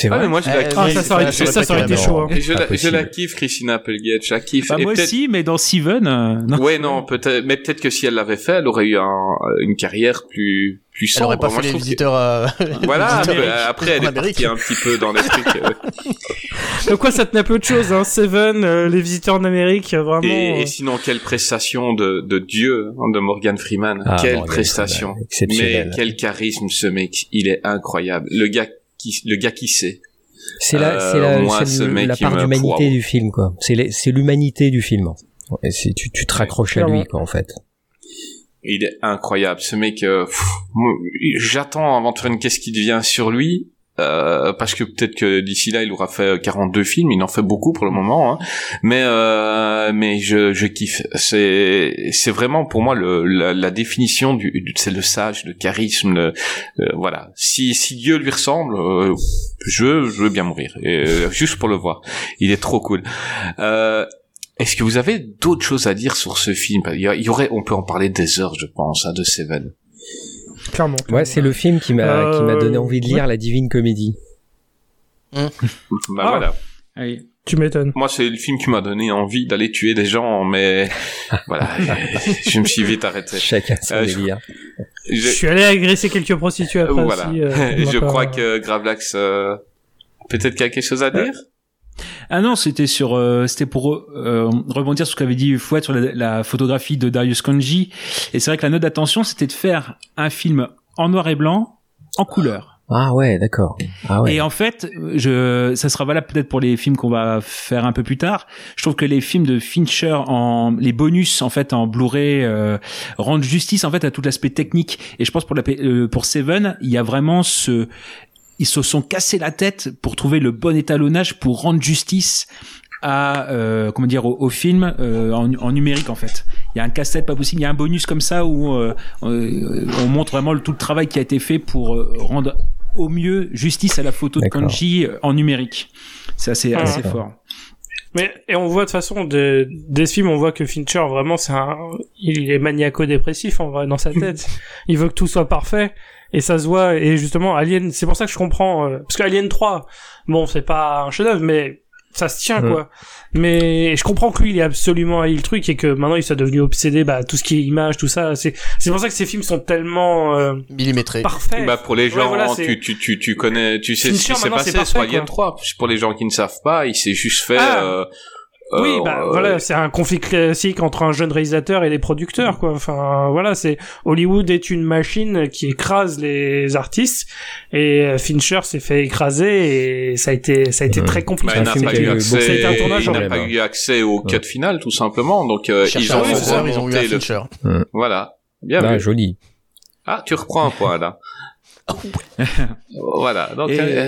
C'est Ah, mais moi, je la Eh, kiffe. Ah, ça, ça aurait ça, ça aurait été chaud. hein. Je, Pas la, je possible. la kiffe, Christina Applegate, je la kiffe. Bah, moi aussi, mais dans Seven, euh, non. Ouais, non, peut-être, mais peut-être que si elle l'avait fait, elle aurait eu un, une carrière plus, plus Elle aurait pas Moi, fait les trouve que- visiteurs à... Voilà, les visiteurs après, elle est partie un petit peu dans les trucs. euh, Donc quoi, ça tenait peu de choses. Hein. Seven, euh, les visiteurs en Amérique, euh, vraiment. Et, euh, et sinon, quelle prestation de, de Dieu hein, de Morgan Freeman. Ah, quelle Morgan prestation. Freeman. Mais quel charisme ce mec. Il est incroyable. Le gars qui, le gars qui sait. C'est la, Euh, c'est la, moi, ce le- la part d'humanité du film, quoi. C'est l'humanité du film. Et c'est, tu, tu te raccroches à lui, quoi, en fait. Il est incroyable. Ce mec, euh, j'attends avant de faire une qu'est-ce qui devient sur lui. Euh, parce que peut-être que d'ici là il aura fait 42 films, il en fait beaucoup pour le moment, hein. mais euh, mais je, je kiffe. C'est c'est vraiment pour moi le, la, la définition du, du- c'est le sage, le charisme, le, euh, voilà. Si si Dieu lui ressemble, euh, je je veux bien mourir, et, euh, juste pour le voir. Il est trop cool. Euh, est-ce que vous avez d'autres choses à dire sur ce film? Il y aurait, on peut en parler des heures, je pense, hein, de Seven. Clairement. Ouais, c'est le film qui m'a, qui m'a donné Euh, envie de lire la Divine Comédie. Bah Ah. voilà. Allez. Tu m'étonnes. Moi, c'est le film qui m'a donné envie d'aller tuer des gens, mais voilà, je, me suis vite arrêté. Chacun son Euh, je- délire. Je Je, suis allé agresser quelques prostituées après voilà. aussi. euh, je pas- crois que Gravelax, euh, peut-être qu'il y a quelque chose à dire? Ah non, c'était sur, euh, c'était pour euh, rebondir sur ce qu'avait dit Fouad sur la, la photographie de Darius Kanji. Et c'est vrai que la note d'attention, c'était de faire un film en noir et blanc, en couleur. Ah ouais, d'accord. Ah ouais. Et en fait, je, ça sera valable peut-être pour les films qu'on va faire un peu plus tard. Je trouve que les films de Fincher en les bonus en fait en Blu-ray euh, rendent justice en fait à tout l'aspect technique. Et je pense pour la euh, pour Seven, il y a vraiment ce ils se sont cassés la tête pour trouver le bon étalonnage pour rendre justice à euh, comment dire au, au film euh, en, en numérique en fait. Il y a un casse-tête pas possible, il y a un bonus comme ça où euh, euh, on montre vraiment le, tout le travail qui a été fait pour euh, rendre au mieux justice à la photo de. Kanji en numérique. C'est assez, Ah. assez fort. Mais et on voit de toute façon de, des films, on voit que Fincher vraiment c'est un, il est maniaco-dépressif en vrai dans sa tête. il veut que tout soit parfait et ça se voit. Et justement Alien, c'est pour ça que je comprends euh, parce que Alien 3, bon c'est pas un chef-d'œuvre mais ça se tient Ouais. quoi. Mais je comprends que lui il est absolument haï le truc et que maintenant il soit devenu obsédé bah tout ce qui est image tout ça. C'est c'est pour ça que ces films sont tellement euh, Millimétré. parfaits. Bah pour les Ouais, gens, voilà, c'est- tu, tu, tu, tu connais, tu sais ce qui s'est passé sur Alien quoi. 3. Pour les gens qui ne savent pas, il s'est juste fait. Ah. euh, Oui, euh, bah euh, voilà, c'est un conflit classique entre un jeune réalisateur et les producteurs, quoi. Enfin, voilà, c'est Hollywood est une machine qui écrase les artistes et euh, Fincher s'est fait écraser et ça a été ça a été très compliqué. Bah, il n'a pas, eu accès, un tournage il n'a pas eu accès au cut final, tout simplement. Donc, euh, ils ont ils ont eu un remonté le... Fincher. Voilà. Bien Ah, vu. joli. Ah, tu reprends un point, là. voilà. Donc, Et, euh,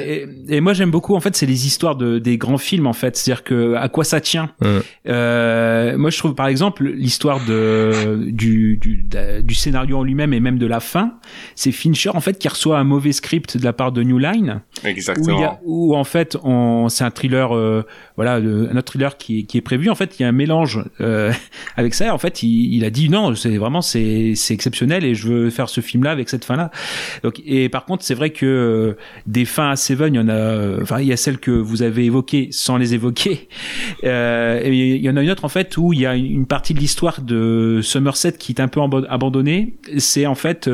et- et moi j'aime beaucoup en fait c'est les histoires de des grands films en fait c'est-à-dire que à quoi ça tient Mm. Euh, moi je trouve par exemple l'histoire de du, du du scénario en lui-même et même de la fin c'est Fincher en fait qui reçoit un mauvais script de la part de New Line où, il y exactement. a, où en fait on c'est un thriller euh, voilà un autre thriller qui, est- qui est prévu en fait il y a un mélange euh, avec ça en fait il, il a dit non c'est vraiment c'est c'est exceptionnel et je veux faire ce film là avec cette fin là donc et par contre c'est vrai que euh, des fins à Seven il y en a euh, enfin il y a celles que vous avez évoquées sans les évoquer. Euh, il y en a une autre en fait où il y a une partie de l'histoire de Somerset qui est un peu abandonnée. C'est en fait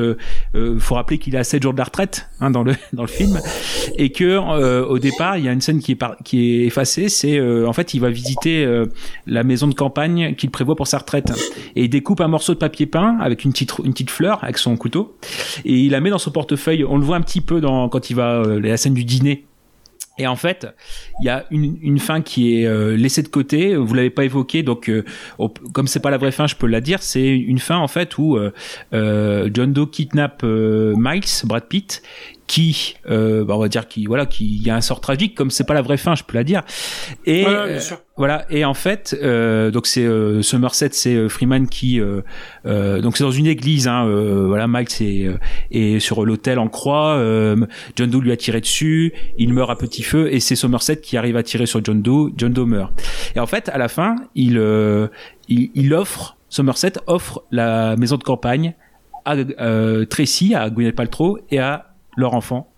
faut rappeler qu'il a 7 jours de la retraite hein, dans le dans le film. Et que au départ il y a une scène qui est qui est effacée. C'est en fait il va visiter la maison de campagne qu'il prévoit pour sa retraite. Et il découpe un morceau de papier peint avec une petite une petite fleur avec son couteau. Et il la met dans son portefeuille on le voit un petit peu dans quand il va euh, la scène du dîner et en fait, il y a une, fin qui est euh, laissée de côté. Vous l'avez pas évoqué, donc euh, peut- comme c'est pas la vraie fin, je peux la dire. C'est une fin en fait où euh, euh, John Doe kidnappe Miles, Brad Pitt, qui, euh, bah, on va dire qui, voilà, qui il y a un sort tragique. Comme c'est pas la vraie fin, je peux la dire. Et Ouais, bien euh, voilà. Et en fait, euh, donc c'est euh, Somerset, c'est euh, Freeman qui, euh, euh, donc c'est dans une église. Hein, euh, voilà, Miles est, euh, est sur l'autel en croix. euh, John Doe lui a tiré dessus. Il meurt à petit feu et c'est Somerset qui arrive à tirer sur John Doe. John Doe meurt. Et en fait, à la fin, il, euh, il, il offre, Somerset offre la maison de campagne à euh, Tracy, à Gwyneth Paltrow et à leur enfant.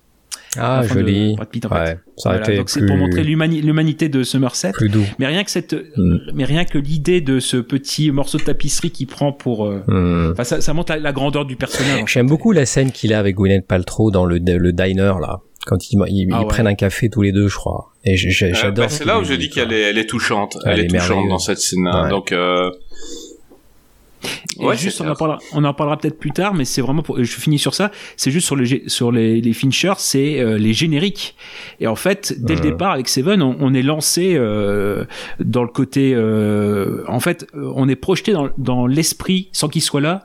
Ah, joli. Brad Pitt, en fait. Ouais, ça Voilà, été donc c'est plus, pour montrer l'humani- l'humanité de Somerset. plus doux. Mais rien que cette, Mm. mais rien que l'idée de ce petit morceau de tapisserie qu'il prend pour, euh, enfin, ça, ça montre la, la grandeur du personnage. J'aime fait. beaucoup la scène qu'il a avec Gwyneth Paltrow dans le, le diner là. Quand ils, ils, Ah ils ouais. prennent un café tous les deux, je crois. Et euh, j'adore. bah, c'est là où je dis qu'elle est, elle est touchante. Elle Elle, est est, touchante dans cette scène. Ouais. Donc, euh, Et Ouais, juste, on en parlera, on en parlera peut-être plus tard, mais c'est vraiment pour, je finis sur ça. C'est juste sur le, gé- sur les, les Fincher, c'est euh, les génériques. Et en fait, dès le Mhm. départ avec Seven, on, on est lancé euh, dans le côté, euh, en fait, euh, on est projeté dans, dans l'esprit sans qu'il soit là.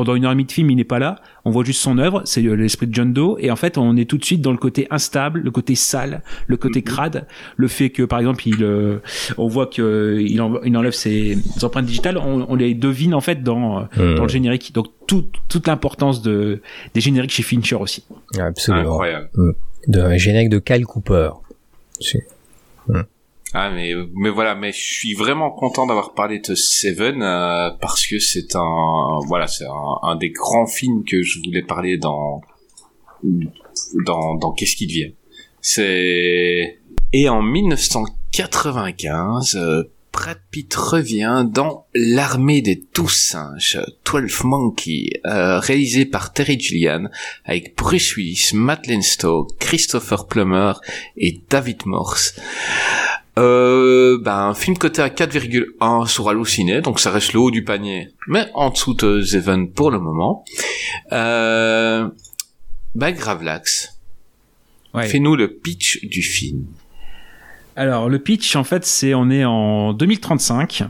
Pendant une heure et demie de film, il n'est pas là. On voit juste son œuvre, c'est euh, l'esprit de John Doe. Et en fait, on est tout de suite dans le côté instable, le côté sale, le côté crade, le fait que, par exemple, il, euh, on voit que il, en- il enlève ses empreintes digitales. On, on les devine en fait dans dans le générique. Donc tout, toute l'importance de des génériques chez Fincher aussi. Absolument. incroyable. De, un générique de Kyle Cooper. Ah mais mais voilà mais je suis vraiment content d'avoir parlé de Seven euh, parce que c'est un voilà c'est un, un des grands films que je voulais parler dans dans dans qu'est-ce qui devient? C'est et en 1995 euh, Brad Pitt revient dans L'armée des tous singes, 12 Monkey, euh, réalisé par Terry Gilliam, avec Bruce Willis, Matt Stowe, Christopher Plummer et David Morse. Euh, ben, un film coté à 4,1 sur Allociné, donc ça reste le haut du panier, mais en dessous de Seven pour le moment. Euh, ben, Gravelax, Ouais. fais-nous le pitch du film. Alors le pitch en fait c'est on est en 2035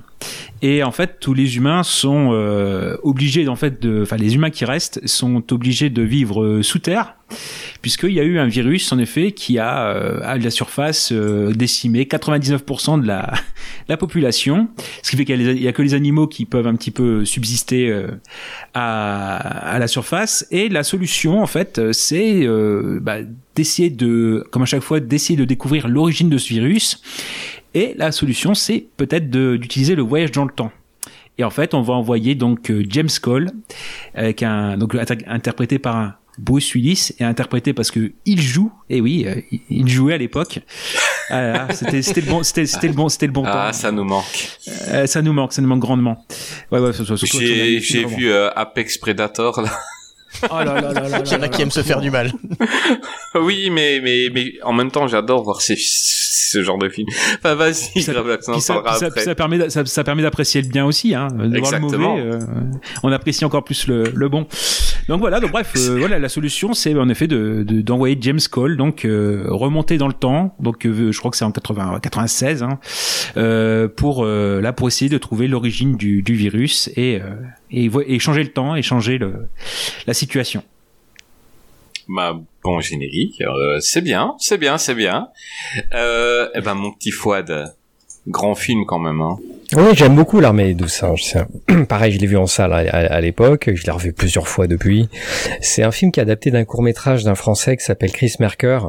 et en fait tous les humains sont euh, obligés en fait de enfin les humains qui restent sont obligés de vivre euh, sous terre puisqu'il y a eu un virus en effet qui a euh, à la surface euh, décimé 99% de la la population, ce qui fait qu'il y, a que les animaux qui peuvent un petit peu subsister euh, à, à la surface. Et la solution, en fait, c'est bah, d'essayer de, comme à chaque fois, d'essayer de découvrir l'origine de ce virus. Et la solution, c'est peut-être d'utiliser le voyage dans le temps. Et en fait, on va envoyer donc euh, James Cole, avec un, donc inter- interprété par un Bruce Willis et interprété parce que il joue. Et oui, euh, il- jouait à l'époque. Ah, ah, c'était le bon, c'était le bon, c'était le bon Ah, temps. ça nous manque. Euh, ça nous manque, ça nous manque grandement. Ouais, ouais, J'ai vu euh, Apex Predator là. Oh là là là là là Il y en a qui aiment se faire du mal. oui, mais mais mais en même temps, j'adore voir ces, ce genre de film. Enfin, vas-y, ça, après. permet, ça, permet d'apprécier le bien aussi, hein. De voir le Exactement. mauvais, euh, on apprécie encore plus le, le bon. Donc voilà, donc bref, euh, voilà, la solution, c'est en effet de de- d'envoyer James Cole, donc euh, remonter dans le temps, donc euh, je crois que c'est en 80, 96, hein, pour là pour essayer de trouver l'origine du, virus et et, changer le temps et changer le la situation. Bah, bon générique, c'est bien, c'est bien, c'est bien. Eh ben, mon petit Fouad, grand film quand même, hein. Oui, j'aime beaucoup l'armée des douze Pareil, je l'ai vu en salle à, à- à l'époque, je l'ai revu plusieurs fois depuis. C'est un film qui est adapté d'un court métrage d'un Français qui s'appelle Chris Merker.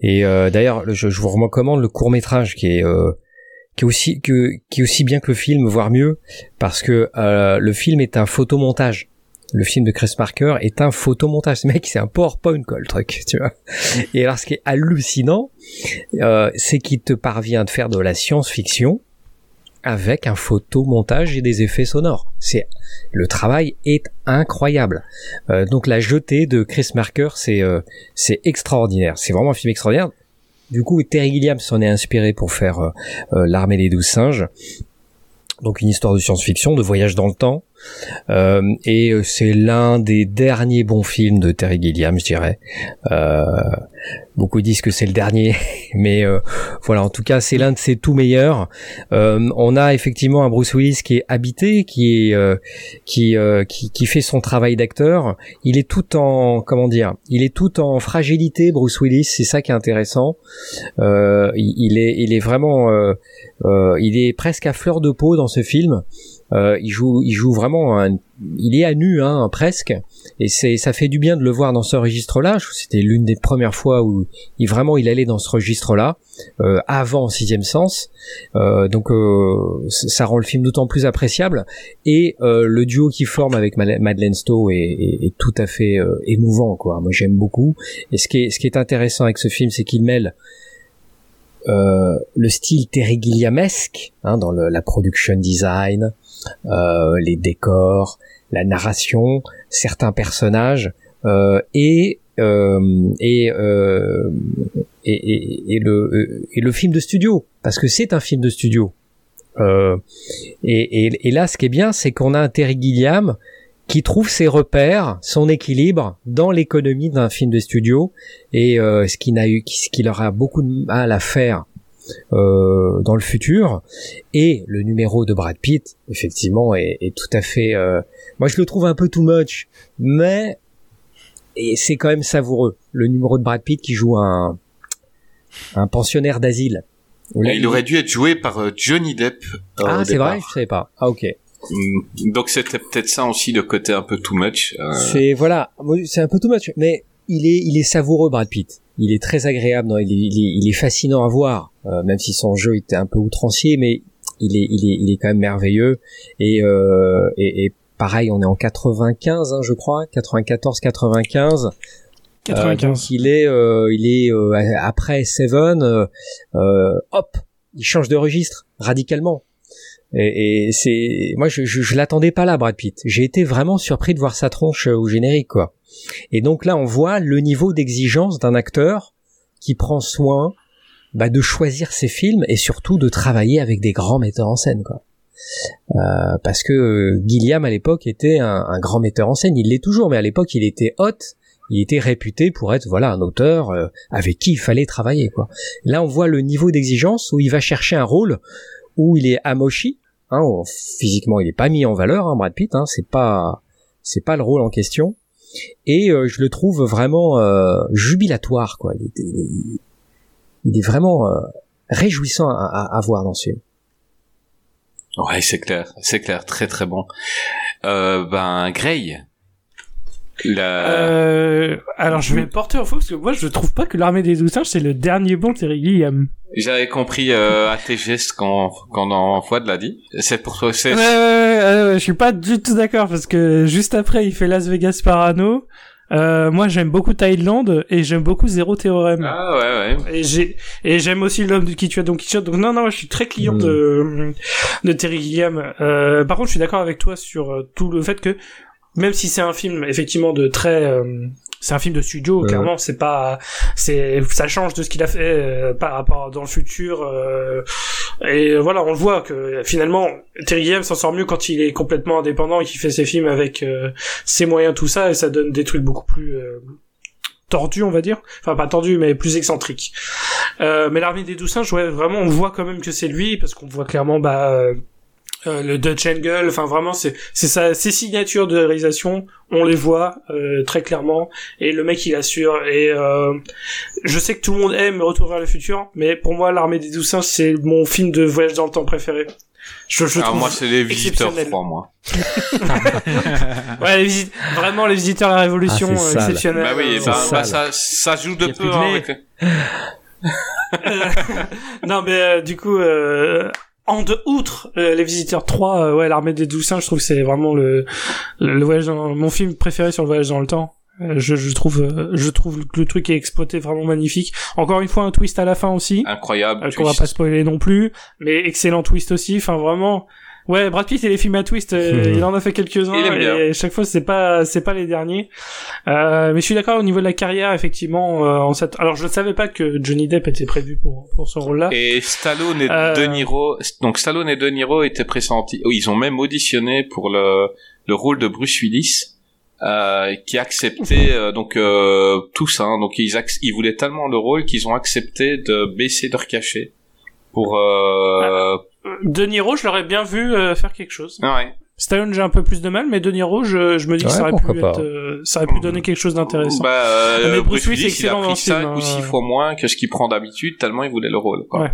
Et euh, d'ailleurs, le- je, je vous recommande le court métrage qui est euh, qui est aussi que qui est aussi bien que le film, voire mieux, parce que euh, le film est un photomontage. Le film de Chris Marker est un photomontage. Ce mec, c'est un PowerPoint, quoi, le truc, tu vois. Et alors, ce qui est hallucinant, euh, c'est qu'il te parvient de faire de la science-fiction avec un photomontage et des effets sonores. C'est le travail est incroyable. Euh, donc la jetée de Chris Marker, c'est euh, c'est extraordinaire. C'est vraiment un film extraordinaire. Du coup, Terry Gilliam s'en est inspiré pour faire euh, euh, l'armée des douze singes. Donc une histoire de science-fiction, de voyage dans le temps. Euh, et euh, c'est l'un des derniers bons films de Terry Gilliam, je dirais. Euh, beaucoup disent que c'est le dernier, mais voilà, en tout cas, c'est l'un de ses tout meilleurs. On a effectivement un Bruce Willis qui est habité, qui est qui, qui fait son travail d'acteur. Il est tout en comment dire, il est tout en fragilité. Bruce Willis, c'est ça qui est intéressant. Il, est il est vraiment il est presque à fleur de peau dans ce film. Euh, il joue, il joue vraiment, un- il est à nu, hein, presque, et c'est, ça fait du bien de le voir dans ce registre-là. C'était l'une des premières fois où il vraiment il allait dans ce registre-là, euh, avant Sixième Sens. Euh, donc euh, ça rend le film d'autant plus appréciable. Et euh, le duo qui forme avec Ma- Madeleine Stowe est, est- tout à fait euh, émouvant, quoi. Moi j'aime beaucoup. Et ce qui est, ce qui est intéressant avec ce film, c'est qu'il mêle euh, le style Terry Gilliamesque hein, dans le- la production design, les décors, la narration, certains personnages euh, et euh, et, euh, et, et, et le euh, et le film de studio parce que c'est un film de studio. Euh, et, là, ce qui est bien, c'est qu'on a un Terry Gilliam qui trouve ses repères, son équilibre dans l'économie d'un film de studio et euh, ce qui n'a eu, ce qu'il aura beaucoup de mal à faire euh, dans le futur. Et le numéro de Brad Pitt, effectivement, est, est tout à fait. euh, moi, je le trouve un peu too much, mais et c'est quand même savoureux. Le numéro de Brad Pitt qui joue un un pensionnaire d'asile. Il aurait dû être joué par euh, Johnny Depp. euh, Ah, c'est vrai, je savais pas. Ah, ok. Mm, Donc c'était peut-être ça aussi le côté un peu too much. euh, C'est voilà, c'est un peu too much, mais il est il est savoureux Brad Pitt. Il est très agréable, non, il, est, il, est, il est fascinant à voir, euh, même si son jeu était un peu outrancier, mais il est il est il est quand même merveilleux et euh, et, et pareil, on est en 95, hein, je crois, 94, 95. 95. Euh, donc il est euh, il est euh, après Seven, euh, hop, il change de registre radicalement. Et, et c'est moi je, je, je l'attendais pas là Brad Pitt. J'ai été vraiment surpris de voir sa tronche au générique quoi. Et donc là on voit le niveau d'exigence d'un acteur qui prend soin bah, de choisir ses films et surtout de travailler avec des grands metteurs en scène quoi. Euh, parce que euh, Gilliam à l'époque était un, un grand metteur en scène, il l'est toujours, mais à l'époque il était hot, il était réputé pour être voilà un auteur euh, avec qui il fallait travailler quoi. Là on voit le niveau d'exigence où il va chercher un rôle où il est amochi, hein, physiquement il est pas mis en valeur, hein, Brad Pitt, hein, c'est pas c'est pas le rôle en question, et euh, je le trouve vraiment euh, jubilatoire quoi. Il est, vraiment euh, réjouissant à, à- à voir dans ce film. Ouais, c'est clair, c'est clair, très très bon. Euh, ben Grey. La... Euh, alors je vais porter en faux parce que moi je trouve pas que l'armée des douze singes c'est le dernier bon Terry Gilliam. J'avais compris euh, à tes gestes quand quand Fouad l'a dit. C'est pour toi, c'est. Ouais, ouais, ouais, ouais, je suis pas du tout d'accord parce que juste après il fait Las Vegas Parano. Euh, moi j'aime beaucoup Thailand et j'aime beaucoup Zéro Théorème. Ah ouais ouais. Et j'ai et j'aime aussi l'homme qui tue Don Quichotte. Donc non non, je suis très client de de Terry Gilliam. Euh, par contre, je suis d'accord avec toi sur euh, tout le fait que même si c'est un film effectivement de très euh, c'est un film de studio clairement c'est pas c'est ça change de ce qu'il a fait euh, par rapport dans le futur euh, et voilà on le voit que finalement Terry Gilliam s'en sort mieux quand il est complètement indépendant et qu'il fait ses films avec euh, ses moyens tout ça et ça donne des trucs beaucoup plus euh, tordus on va dire. Enfin pas tordus mais plus excentriques. Euh, mais l'armée des douze singes ouais vraiment on voit quand même que c'est lui parce qu'on voit clairement bah euh, le Dutch Angle, enfin vraiment c'est c'est ça, ses signatures de réalisation, on les voit euh, très clairement et le mec il assure et euh, je sais que tout le monde aime Retour vers le futur, mais pour moi l'armée des douze singes c'est mon film de voyage dans le temps préféré. Je, je Alors trouve Ah, moi c'est les visiteurs. 3 moi. ouais, les visit- vraiment les visiteurs à la révolution Ah, c'est euh, sale. exceptionnel. Bah oui, bah, bah, ça ça joue de peu hein, avec- non mais euh, du coup euh, en de outre euh, les visiteurs 3 euh, ouais l'armée des douze singes je trouve que c'est vraiment le, le, le voyage dans, mon film préféré sur le voyage dans le temps. Euh, je, je trouve euh, je trouve que le truc est exploité vraiment magnifique. Encore une fois un twist à la fin aussi incroyable. euh, qu'on va pas spoiler non plus mais excellent twist aussi. Enfin vraiment ouais Brad Pitt et les films à twist euh, il en a fait quelques-uns et chaque fois c'est pas c'est pas les derniers euh, mais je suis d'accord au niveau de la carrière effectivement euh, en cette... alors je ne savais pas que Johnny Depp était prévu pour pour ce rôle là Et Stallone et Euh, De Niro, donc Stallone et De Niro étaient pressentis. oh, ils ont même auditionné pour le le rôle de Bruce Willis, euh, qui acceptait euh, donc euh, tous. Hein, donc ils ac- ils voulaient tellement le rôle qu'ils ont accepté de baisser leur cachet pour. Euh... De Niro, je l'aurais bien vu euh, faire quelque chose. ah ouais. Stallone, j'ai un peu plus de mal, mais De Niro, je, je me dis que Ouais, ça aurait, pourquoi pu pas. être, euh, ça aurait pu donner quelque chose d'intéressant. Bah, euh, Mais Bruce Willis il a pris ce film, 5 ou hein. 6 fois moins que ce qu'il prend d'habitude, tellement il voulait le rôle. Quoi. Ouais.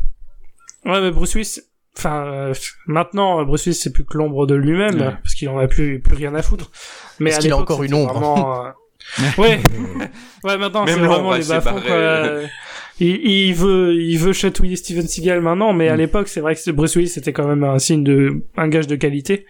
Ouais, mais Bruce Willis, enfin, euh, maintenant, Bruce Willis, c'est plus que l'ombre de lui-même, Ouais. parce qu'il en a plus, plus rien à foutre. Mais Parce à qu'il a encore une ombre. Vraiment, euh, ouais. ouais, maintenant, Même c'est l'ombre, vraiment les s'est Il, il veut, il veut chatouiller Steven Seagal maintenant, mais à Mm. l'époque, c'est vrai que Bruce Willis c'était quand même un signe de, un gage de qualité.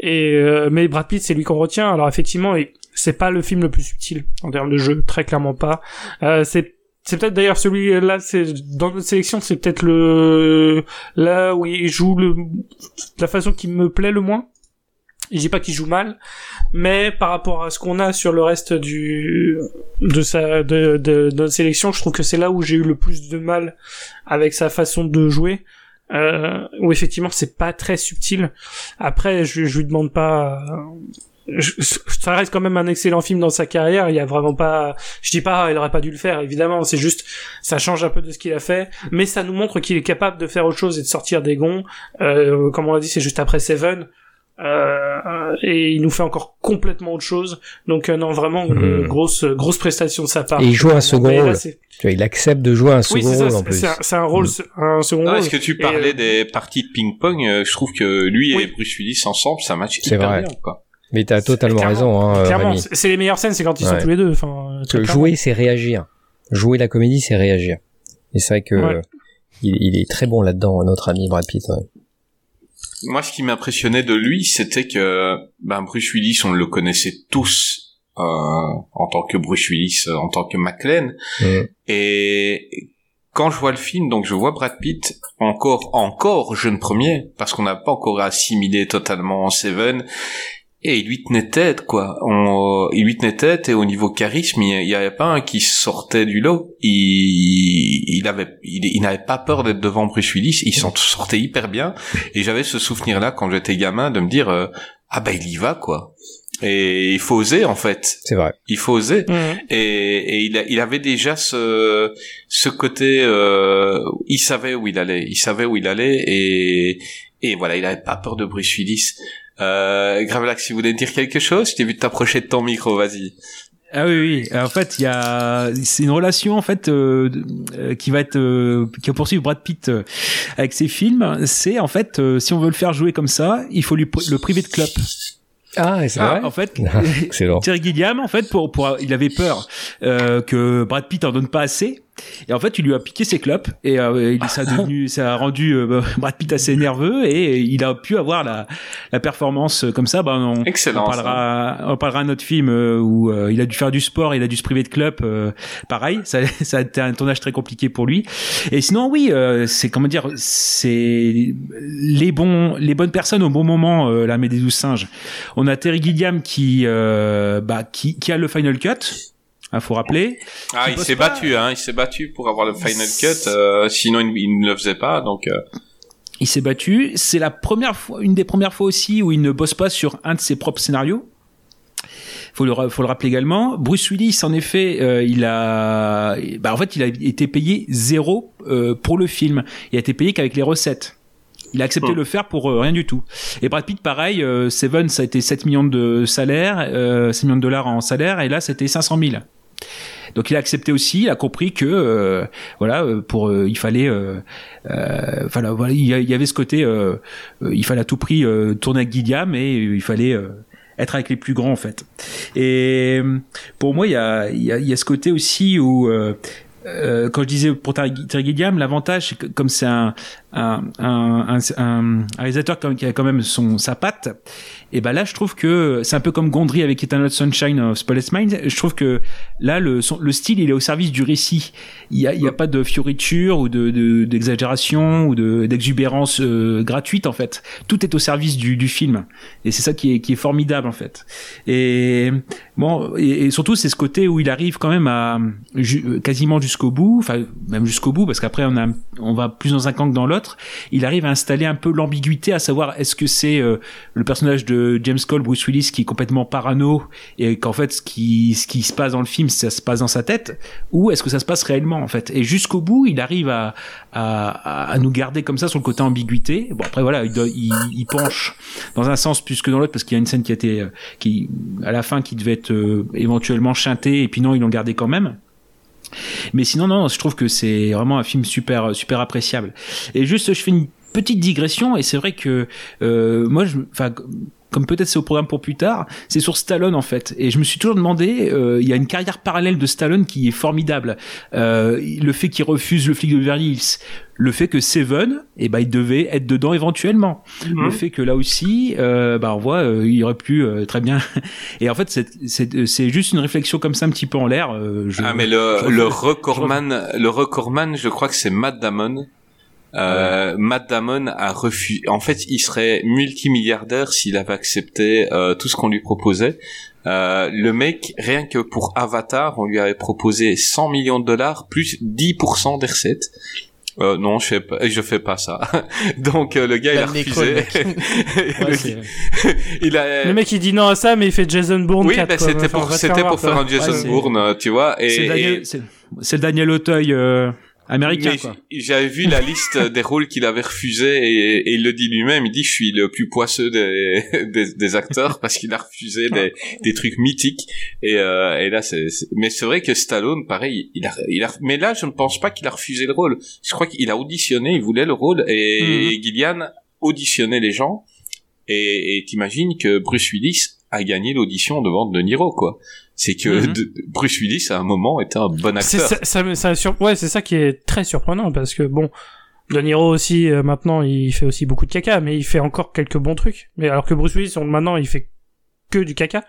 Et euh, mais Brad Pitt, c'est lui qu'on retient. Alors effectivement, c'est pas le film le plus subtil en termes de jeu, très clairement pas. Euh, c'est c'est peut-être d'ailleurs celui là, c'est dans notre sélection, c'est peut-être le là où il joue le la façon qui me plaît le moins. Je dis pas qu'il joue mal, mais par rapport à ce qu'on a sur le reste du de sa de, de, de notre sélection, je trouve que c'est là où j'ai eu le plus de mal avec sa façon de jouer. Euh, où effectivement c'est pas très subtil. Après, je, je lui demande pas. euh, ça reste quand même un excellent film dans sa carrière. Il y a vraiment pas. Je dis pas, il aurait pas dû le faire. Évidemment, c'est juste, ça change un peu de ce qu'il a fait, mais ça nous montre qu'il est capable de faire autre chose et de sortir des gonds. Euh, comme on l'a dit, c'est juste après Seven. Euh, et il nous fait encore complètement autre chose. Donc euh, non, vraiment Mhm. grosse grosse prestation de sa part. Et il joue un second là, rôle. Tu vois, il accepte de jouer un second ça. rôle en c'est- plus. C'est un, rôle, un second Non, rôle. est-ce que tu parlais euh, des parties de ping-pong euh, Je trouve que lui Oui. et Bruce Willis ensemble, ça match C'est hyper vrai. bien. Quoi. Mais t'as totalement raison, hein, Clairement, c'est les meilleures scènes, c'est quand ils sont tous les deux. Enfin, jouer, c'est réagir. Jouer la comédie, c'est réagir. Et c'est vrai que Ouais. il, il est très bon là-dedans, notre ami Brad Pitt. ouais. Moi, ce qui m'impressionnait de lui, c'était que ben, Bruce Willis, on le connaissait tous euh, en tant que Bruce Willis, en tant que McLean. Mm. Et quand je vois le film, donc je vois Brad Pitt encore, encore jeune premier, parce qu'on n'a pas encore assimilé totalement Seven. Et il lui tenait tête, quoi. On, il lui tenait tête, et au niveau charisme, il n'y avait pas un qui sortait du lot. Il, il avait, il, il n'avait pas peur d'être devant Bruce Willis. Il s'en sortait hyper bien. Et j'avais ce souvenir-là quand j'étais gamin de me dire, euh, ah bah il y va, quoi. Et il faut oser, en fait. C'est vrai. Il faut oser. Mhm. Et, et il, a- il avait déjà ce, ce côté, euh, il savait où il allait, il savait où il allait, et, et voilà, il avait pas peur de Bruce Willis. Euh, Gravelax, si vous voulez dire quelque chose, je t'ai vu t'approcher de ton micro, vas-y. Ah oui, oui. En fait, il y a, c'est une relation en fait euh, euh, qui va être, euh, qui va poursuivre Brad Pitt euh, avec ses films. C'est en fait, euh, si on veut le faire jouer comme ça, il faut lui le priver de club. Ah, c'est Ah, vrai. en fait, Excellent. Terry Gilliam, en fait, pour, pour, il avait peur euh, que Brad Pitt en donne pas assez. Et en fait, il lui a piqué ses clopes et euh, il, ça, a devenu, ça a rendu euh, Brad Pitt assez nerveux et il a pu avoir la, la performance comme ça. Ben, on, Excellent, On parlera, on parlera un autre film euh, où euh, il a dû faire du sport, il a dû se priver de club. euh, pareil, ça, ça a été un tournage très compliqué pour lui. Et sinon, oui, euh, c'est comment dire, c'est les bons, les bonnes personnes au bon moment. Euh, L'armée des douze singes. On a Terry Gilliam qui, euh, bah, qui, qui a le final cut. Il faut rappeler. Ah, il s'est battu, hein. Il s'est battu pour avoir le final cut. euh, sinon, il, il ne le faisait pas. Donc, euh, Il s'est battu. C'est la première fois, une des premières fois aussi où il ne bosse pas sur un de ses propres scénarios. Faut le, faut le rappeler également. Bruce Willis, en effet, euh, il a, bah, en fait, il a été payé zéro euh, pour le film. Il a été payé qu'avec les recettes. Il a accepté de le faire pour euh, rien du tout. Et Brad Pitt, pareil, Seven, ça a été 7 millions de salaire, euh, 7 millions de dollars en salaire, et là, c'était 500 000. Donc il a accepté aussi, il a compris que euh, voilà euh, pour euh, il fallait voilà, voilà il y avait ce côté il fallait à tout prix tourner avec Gilliam et il fallait être avec les plus grands en fait. Et pour moi il y a il y a, ce côté aussi où quand je disais pour Terry Gilliam, l'avantage, comme c'est un, un, un, un, réalisateur qui a quand même son, sa patte, et ben là, je trouve que c'est un peu comme Gondry avec Eternal Sunshine of Spotless Mind. Je trouve que là, le, son- le style, il est au service du récit. Il y a, il y a pas de fioriture ou de, de- d'exagération ou de, d'exubérance euh, gratuite, en fait. Tout est au service du, du film. Et c'est ça qui est, qui est formidable, en fait. Et bon, et, surtout, c'est ce côté où il arrive quand même à quasiment jusqu'au bout, enfin même jusqu'au bout, parce qu'après on a, on va plus dans un camp que dans l'autre. Il arrive à installer un peu l'ambiguïté, à savoir est-ce que c'est euh, le personnage de James Cole, Bruce Willis, qui est complètement parano et qu'en fait ce qui, qui se passe dans le film, ça se passe dans sa tête, ou est-ce que ça se passe réellement en fait. Et jusqu'au bout, il arrive à, nous garder comme ça sur le côté ambiguïté. Bon après voilà, il, penche dans un sens plus que dans l'autre parce qu'il y a une scène qui a été, euh, à la fin qui devait être euh, éventuellement chantée et puis non ils l'ont gardé quand même. Mais sinon, non, je trouve que c'est vraiment un film super, super appréciable. Et juste, je fais une petite digression, et c'est vrai que euh, moi, enfin, comme peut-être c'est au programme pour plus tard, c'est sur Stallone en fait. Et je me suis toujours demandé, euh, il y a une carrière parallèle de Stallone qui est formidable. Euh, le fait qu'il refuse le flic de Beverly Hills, le fait que Seven, eh ben, il devait être dedans éventuellement. Mhm. Le fait que là aussi, euh, bah, on voit, euh, il aurait pu euh, très bien. Et en fait, c'est- c'est c'est juste une réflexion comme ça, un petit peu en l'air. euh, je- ah, mais le, je- le je- recordman, le recordman, je crois que c'est Matt Damon. Euh, Matt Damon a refusé. En fait, il serait multimilliardaire s'il avait accepté euh, tout ce qu'on lui proposait. Euh, le mec, rien que pour Avatar, on lui avait proposé 100 millions de dollars plus 10% des recettes. Euh, non, je fais pas, je fais pas ça. Donc euh, le gars il a refusé. Le- c'est- il a. Le mec il dit non à ça, mais il fait Jason Bourne oui, 4. quoi. c'était pour pour faire un. Jason Ouais, Bourne, tu vois. Et, C'est et- le Daniel Auteuil euh, américain, quoi. J'avais vu la liste des rôles qu'il avait refusé et, et il le dit lui-même. Il dit je suis le plus poisseux des, des, des acteurs parce qu'il a refusé des, des trucs mythiques. Et, euh, et là, c'est, mais c'est vrai que Stallone, pareil, il a, il a, mais là, je ne pense pas qu'il a refusé le rôle. Je crois qu'il a auditionné, il voulait le rôle et, Mhm. Gillian auditionnait les gens. Et et t'imagines que Bruce Willis a gagné l'audition devant De Niro, quoi. C'est que Mhm. Bruce Willis à un moment était un bon acteur. ça, ça, ça sur- ouais, c'est ça qui est très surprenant parce que bon, De Niro aussi euh, maintenant il fait aussi beaucoup de caca, mais il fait encore quelques bons trucs. Mais alors que Bruce Willis on- maintenant il fait que du caca.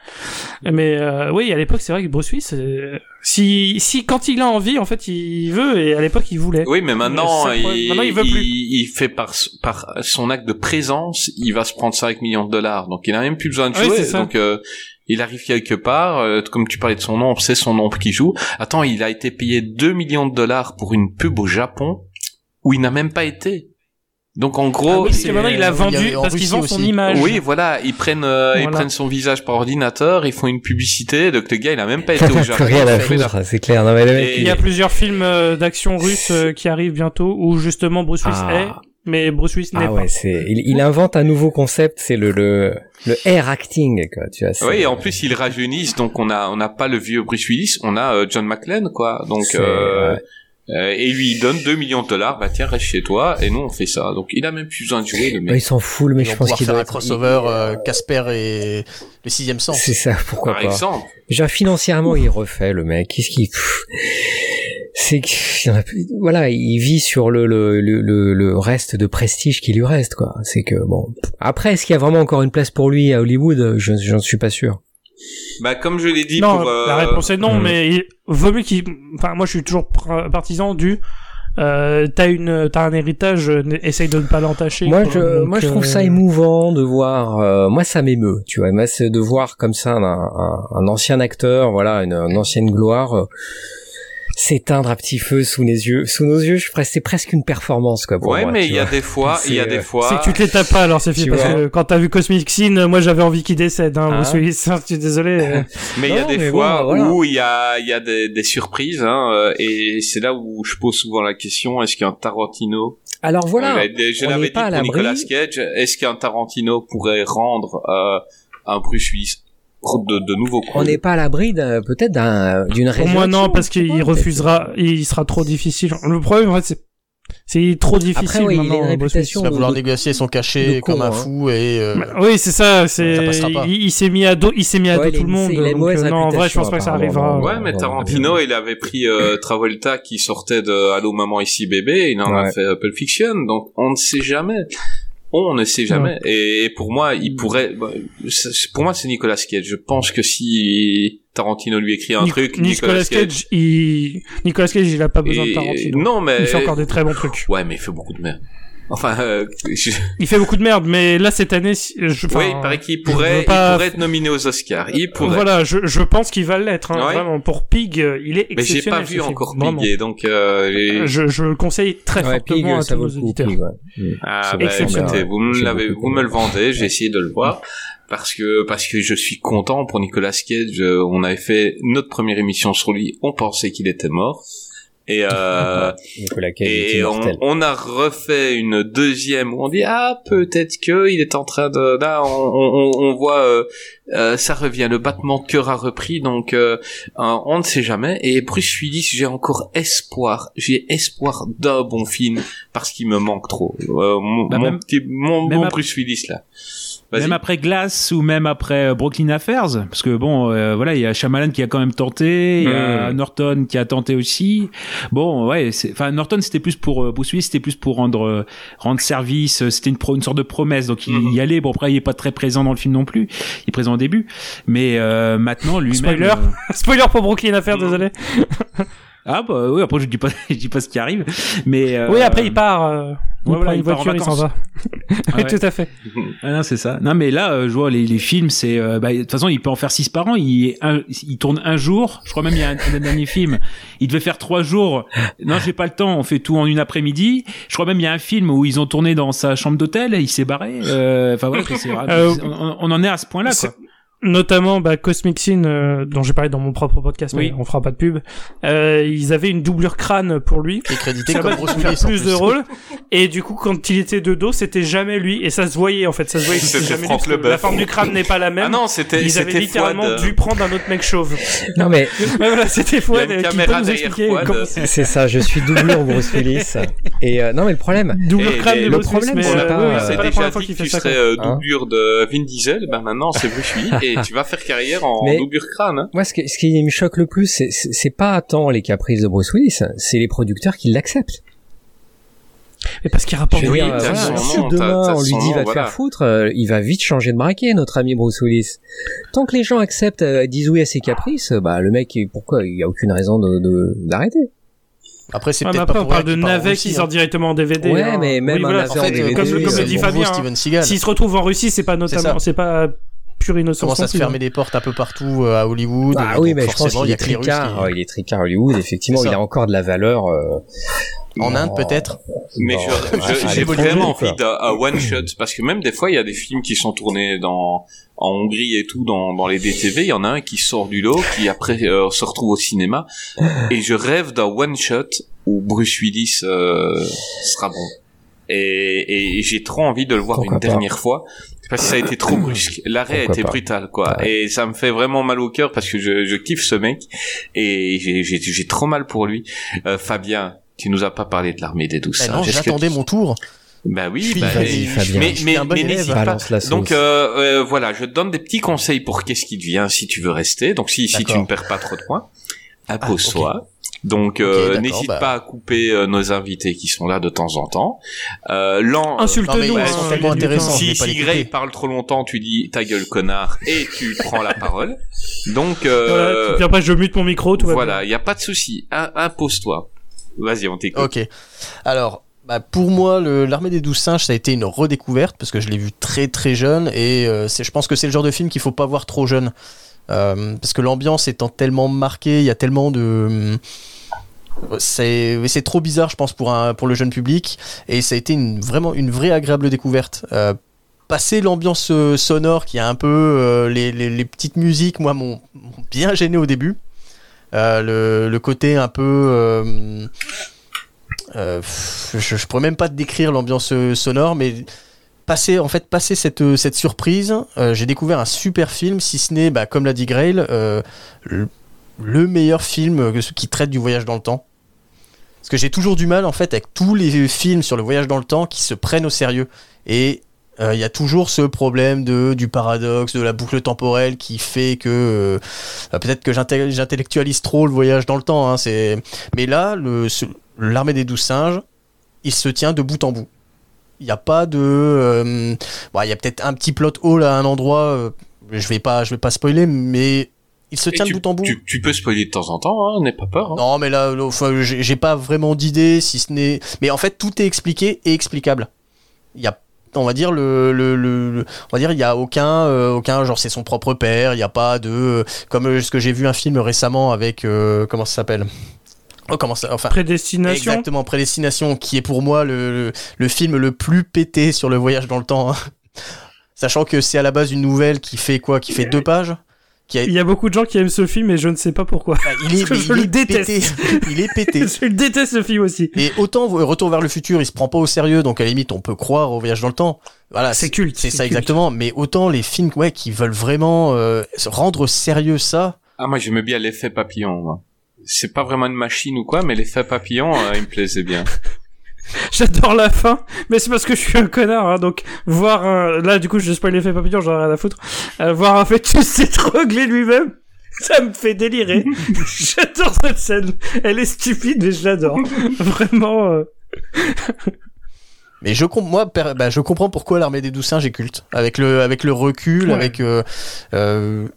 Mais euh, oui, à l'époque c'est vrai que Bruce Willis, euh, si si quand il a envie en fait il veut et à l'époque il voulait. Oui, mais maintenant, problème. il, Maintenant, il veut plus. il fait par, par son acte de présence, il va se prendre 5 millions de dollars. Donc, il a même plus besoin de jouer. donc, euh, il arrive quelque part, euh, comme tu parlais de son ombre, c'est son ombre qui joue. Attends, il a été payé 2 millions de dollars pour une pub au Japon où il n'a même pas été. Donc, en Ah gros, oui, parce que maintenant il a il vendu avait en parce qu'ils Russie vendent son aussi. image. oui, voilà, ils prennent, euh, ils prennent son visage par ordinateur, ils font une publicité, donc le gars, il a même pas été au Japon. rien à Il foutre, c'est clair. Non, mais le mec, Et- Il y a plusieurs films euh, d'action russe euh, qui arrivent bientôt où justement Bruce Willis Ah. est mais Bruce Willis n'est Ah pas. ouais, c'est il, il invente un nouveau concept, c'est le le le air acting quoi, tu vois. Oui, et en plus ils rajeunissent, donc on a on n'a pas le vieux Bruce Willis, on a euh, John McClane quoi. Donc euh, euh, et lui il donne 2 millions de dollars, bah tiens reste chez toi et nous on fait ça. Donc il a même plus besoin de jouer le mec. il s'en fout le mec, Ils je pense qu'il faire doit un être- crossover euh, Casper et le sixième sens. C'est ça, pourquoi Par pas. exemple. Genre financièrement, il refait le mec. Qu'est-ce qu'il c'est que il y en a plus- voilà, il vit sur le le, le le le reste de prestige qui lui reste quoi. C'est que bon. Après, est-ce qu'il y a vraiment encore une place pour lui à Hollywood? Je j'en suis pas sûr. Bah comme je l'ai dit non, pour euh, la réponse est non, hmm. mais il vaut mieux qu'il. Enfin, moi, je suis toujours partisan du. Euh, t'as une, t'as un héritage, euh, essaye de ne pas l'entacher. Moi, je, Donc, moi, je trouve euh, ça émouvant de voir. euh, moi, ça m'émeut, tu vois. Moi, c'est de voir comme ça un, un, un ancien acteur, voilà, une, une ancienne gloire euh, s'éteindre à petit feu sous nos yeux. Sous nos yeux, je ferais- c'est presque une performance, quoi. Pour Ouais, moi, mais il y a des fois, il y a C'est, des euh, fois. C'est que tu te les tapes pas alors, Sophie, Tu parce vois. que quand t'as vu Cosmic Scene, euh, moi j'avais envie qu'il décède, hein, Ah. Bruce Willis. Je suis désolé. euh. Mais il y a des fois bon, voilà. où il y a, il y a des, des surprises, hein, euh, et c'est là où je pose souvent la question est-ce qu'un Tarantino, Alors voilà. Euh, je on l'avais n'est dit pas à pour. Nicolas Cage, est-ce qu'un Tarantino pourrait rendre euh, un Bruce Willis de, de nouveau On n'est pas à l'abri d'un- peut-être d'un- d'une Pour résurrection. moi, non, parce qu'il refusera, il sera trop difficile. Le problème, en fait, c'est, c'est trop difficile. Après, oui, il a maintenant, une réputation Il va vouloir de- négocier son cachet con, comme un hein. fou et euh, Bah, Oui, c'est ça. C'est Ça passera pas. il, il s'est mis à dos, il s'est mis à Ouais, dos tout le monde. il a une donc, euh, non, en vrai, je pense pas que ça arrivera. Ouais, mais Ouais, Tarantino, il avait pris euh, Travolta qui sortait de Allô maman ici bébé, il en a Ouais. fait euh, Pulp Fiction, donc on ne sait jamais. On ne sait jamais. Et, et pour moi, il pourrait. bah, pour moi, c'est Nicolas Cage. Je pense que si Tarantino lui écrit un truc, Nicolas Cage, il, Nicolas Cage, il a pas besoin de Tarantino. Non, mais Il fait encore des très bons trucs. Ouais, mais il fait beaucoup de merde. Enfin, euh, je- Il fait beaucoup de merde, mais là, cette année, si- je, enfin, oui, il paraît qu'il pourrait, veux pas- il pourrait être nominé aux Oscars. Il pourrait. Voilà, je, je pense qu'il va l'être, hein, Ouais. vraiment. Pour Pig, euh, il est mais j'ai exceptionnel. pas vu encore. Pig, et donc euh, j'ai- Je, je le conseille très Ouais, Pig, fortement à tous coup, auditeurs. Pig, ouais. Mm. Ah bah exceptionnel. écoutez, vous me l'avez, vous me le vendez, j'ai essayé de le voir parce que parce que je suis content pour Nicolas Cage. euh, On avait fait notre première émission sur lui, on pensait qu'il était mort et euh, et on, on a refait une deuxième où on dit ah peut-être que il est en train de là on, on, on voit euh, euh, ça revient le battement de cœur a repris donc euh, euh, on ne sait jamais. Et Bruce Willis j'ai encore espoir j'ai espoir d'un bon film parce qu'il me manque trop. Euh, mon, Bah, mon même- petit mon même ap- Bruce Willis là. Même après Glass ou même après euh, Brooklyn Affairs, parce que bon, euh, voilà, il y a Shyamalan qui a quand même tenté, il y a Mm. Norton qui a tenté aussi. Bon, ouais, c'est- enfin Norton c'était plus pour euh, Bruce Willis, c'était plus pour rendre euh, rendre service, euh, c'était une, pro- une sorte de promesse, donc il Mhm. y allait. Bon après, il est pas très présent dans le film non plus, il est présent au début, mais euh, maintenant lui-même. Spoiler. euh, Spoiler pour Brooklyn Affair, désolé. ah bah oui, après je dis pas, je dis pas ce qui arrive, mais euh, Oui, après, il part, euh, il ouais, prend voilà, une il voiture, il s'en va. Ah ouais. Tout à fait. Ah non, c'est ça. Non, mais là, euh, je vois les, les films, c'est euh, bah, de toute façon, il peut en faire six par an. Il, un, il tourne un jour. Je crois même il y a un, un dernier film. Il devait faire trois jours. Non, j'ai pas le temps. On fait tout en une après-midi. Je crois même il y a un film où ils ont tourné dans sa chambre d'hôtel. Il s'est barré. Euh, Enfin c'est vraiment- Euh, on, on en est à ce point-là. Quoi. Notamment, bah, Cosmic Scene, euh, dont j'ai parlé dans mon propre podcast, mais Oui. on fera pas de pub. Euh, ils avaient une doublure crâne pour lui. qui est crédité comme Bruce Willis en plus de rôles. Et du coup, quand il était de dos, c'était jamais lui. Et ça se voyait, en fait. Ça se voyait que c'était. Franck Leboeuf. La forme du crâne n'est pas la même. ah non c'était Ils avaient c'était littéralement Fouad, dû prendre un autre mec chauve. Non mais Ouais, voilà, c'était il y a Fouad une qui peut caméra nous derrière expliquer Fouad. comment c'est ça, je suis doublure Bruce Willis. Et euh, non mais le problème, doublure crâne de le Bruce Willis, problème, mais c'est euh, pas- c'est C'est pas la déjà première fois dit qu'il que fait tu ça. serais euh, doublure de Vin Diesel, ben maintenant c'est Bruce Willis et tu vas faire carrière en Mais- doublure crâne. Hein. moi ce qui, ce qui me choque le plus, c'est- pas tant les caprices de Bruce Willis, c'est les producteurs qui l'acceptent. Mais parce qu'il rapporte Oui, voilà, si demain on lui dit nom, va te voilà. faire foutre, euh, il va vite changer de braquet, notre ami Bruce Willis. Tant que les gens acceptent, euh, disent oui à ses caprices, euh, bah le mec, il- pourquoi il y a aucune raison de de- d'arrêter. Après, c'est Ouais, peut-être après, pas on parle de qu'il part en navet Russie, qui hein. sort directement en DVD. Ouais, hein. mais même Oui, un voilà, navet En en fait, DVD, comme, comme euh, le dit bon Fabien, hein, s'il se retrouve en Russie, c'est pas notamment, ça. c'est pas pure innocence. commence à se fermer des portes un peu partout euh, à Hollywood. Ah oui, mais je pense qu'il est tricard. qui- ouais, il est tricard Hollywood. Effectivement, il a encore de la valeur. euh, En Inde, peut-être. Mais j'ai vraiment quoi. envie d'un un one shot parce que même des fois il y a des films qui sont tournés dans en Hongrie et tout dans, dans les DTV, il y en a un qui sort du lot qui après euh, se retrouve au cinéma et je rêve d'un one shot où Bruce Willis euh, sera bon. Et, et j'ai trop envie de le voir Pourquoi une dernière fois parce que ça a été trop brusque. L'arrêt a été pas. brutal, quoi. Ouais. Et ça me fait vraiment mal au cœur parce que je, je kiffe ce mec et j'ai- j'ai j'ai trop mal pour lui. Euh, Fabien, tu nous as pas parlé de l'armée des douze. Est-ce que j'attendais tu- mon tour. Bah oui, bah, Fabien. mais, mais, un bon mais n'hésite pas. Donc euh, euh, voilà, je te donne des petits conseils pour qu'est-ce qui devient si tu veux rester. Donc si, si tu ne perds pas trop de points, impose-toi. Donc Ok, euh, d'accord, n'hésite bah. pas à couper euh, nos invités qui sont là de temps en temps. Euh, Lan- Insulte-nous. ils hein, tellement je si, si. Gray parle trop longtemps, tu dis ta gueule connard et tu prends la parole. Donc Voilà, euh, puis après je mute mon micro, tout voilà, il y a pas de souci. Un- Impose-toi. Vas-y, on t'écoute. Ok. Alors, bah, pour moi, l'armée des douze singes, ça a été une redécouverte parce que je l'ai vu très très jeune et euh, c'est- je pense que c'est le genre de film qu'il faut pas voir trop jeune. Euh, parce que l'ambiance étant tellement marquée, il y a tellement de. C'est trop bizarre, je pense, pour, un, pour le jeune public. Et ça a été une, vraiment une vraie agréable découverte. Euh, passer l'ambiance euh, sonore qui a un peu euh, les, les- petites musiques, moi, m'ont bien gêné au début. Le, le côté un peu. je, je pourrais même pas te décrire l'ambiance sonore, mais passer en fait passer cette, cette surprise, j'ai découvert un super film, si ce n'est, bah, comme l'a dit Grail, le meilleur film euh, qui traite du voyage dans le temps. Parce que j'ai toujours du mal en fait avec tous les films sur le voyage dans le temps qui se prennent au sérieux. Et euh, il y a toujours ce problème de, du paradoxe, de la boucle temporelle qui fait que euh, euh, peut-être que j'intellectualise trop le voyage dans le temps. hein. Mais là, l'armée des douze singes, il se tient de bout en bout. Il n'y a pas de. il y a peut-être un petit plot hole à un endroit. je vais pas, je vais pas spoiler, mais il se tient tu, de bout en bout. tu, tu peux spoiler de temps en temps, hein, n'aie pas peur. hein. Non, mais là, enfin, j'ai pas vraiment d'idée, si ce n'est. Mais en fait, tout est expliqué et explicable. Il y a, on va dire le, le, le- le- on va dire, il y a aucun, euh, aucun genre, c'est son propre père. Il y a pas de, euh, comme euh, ce que j'ai vu un film récemment avec, euh, comment ça s'appelle? Oh, comment ça, enfin. Prédestination. Exactement, Prédestination, qui est pour moi le, le, le film le plus pété sur le voyage dans le temps. hein. Sachant que c'est à la base une nouvelle qui fait quoi? Qui fait deux pages qui a... Il y a beaucoup de gens qui aiment ce film et je ne sais pas pourquoi. Bah, il est, Parce que je il le est déteste. pété. il est pété. je déteste ce film aussi. Et autant euh, Retour vers le futur, il se prend pas au sérieux, donc à la limite on peut croire au voyage dans le temps. Voilà, C'est culte. C'est ça culte. exactement. Mais autant les films ouais, qui veulent vraiment euh, se rendre sérieux ça. Ah, moi, j'aimais bien l'effet papillon. moi. C'est pas vraiment une machine ou quoi, mais l'effet papillon, euh, il me plaisait bien. J'adore la fin, mais c'est parce que je suis un connard, hein, donc voir un... Là, du coup, je spoil l'effet papillon, j'en ai rien à foutre. Euh, voir un fœtus s'étrangler lui-même, ça me fait délirer. j'adore cette scène. Elle est stupide, mais je l'adore. Vraiment... euh, Mais je com- moi, per- bah, je comprends pourquoi l'armée des douze singes est culte. Avec le, avec le recul, Ouais. avec. euh, euh,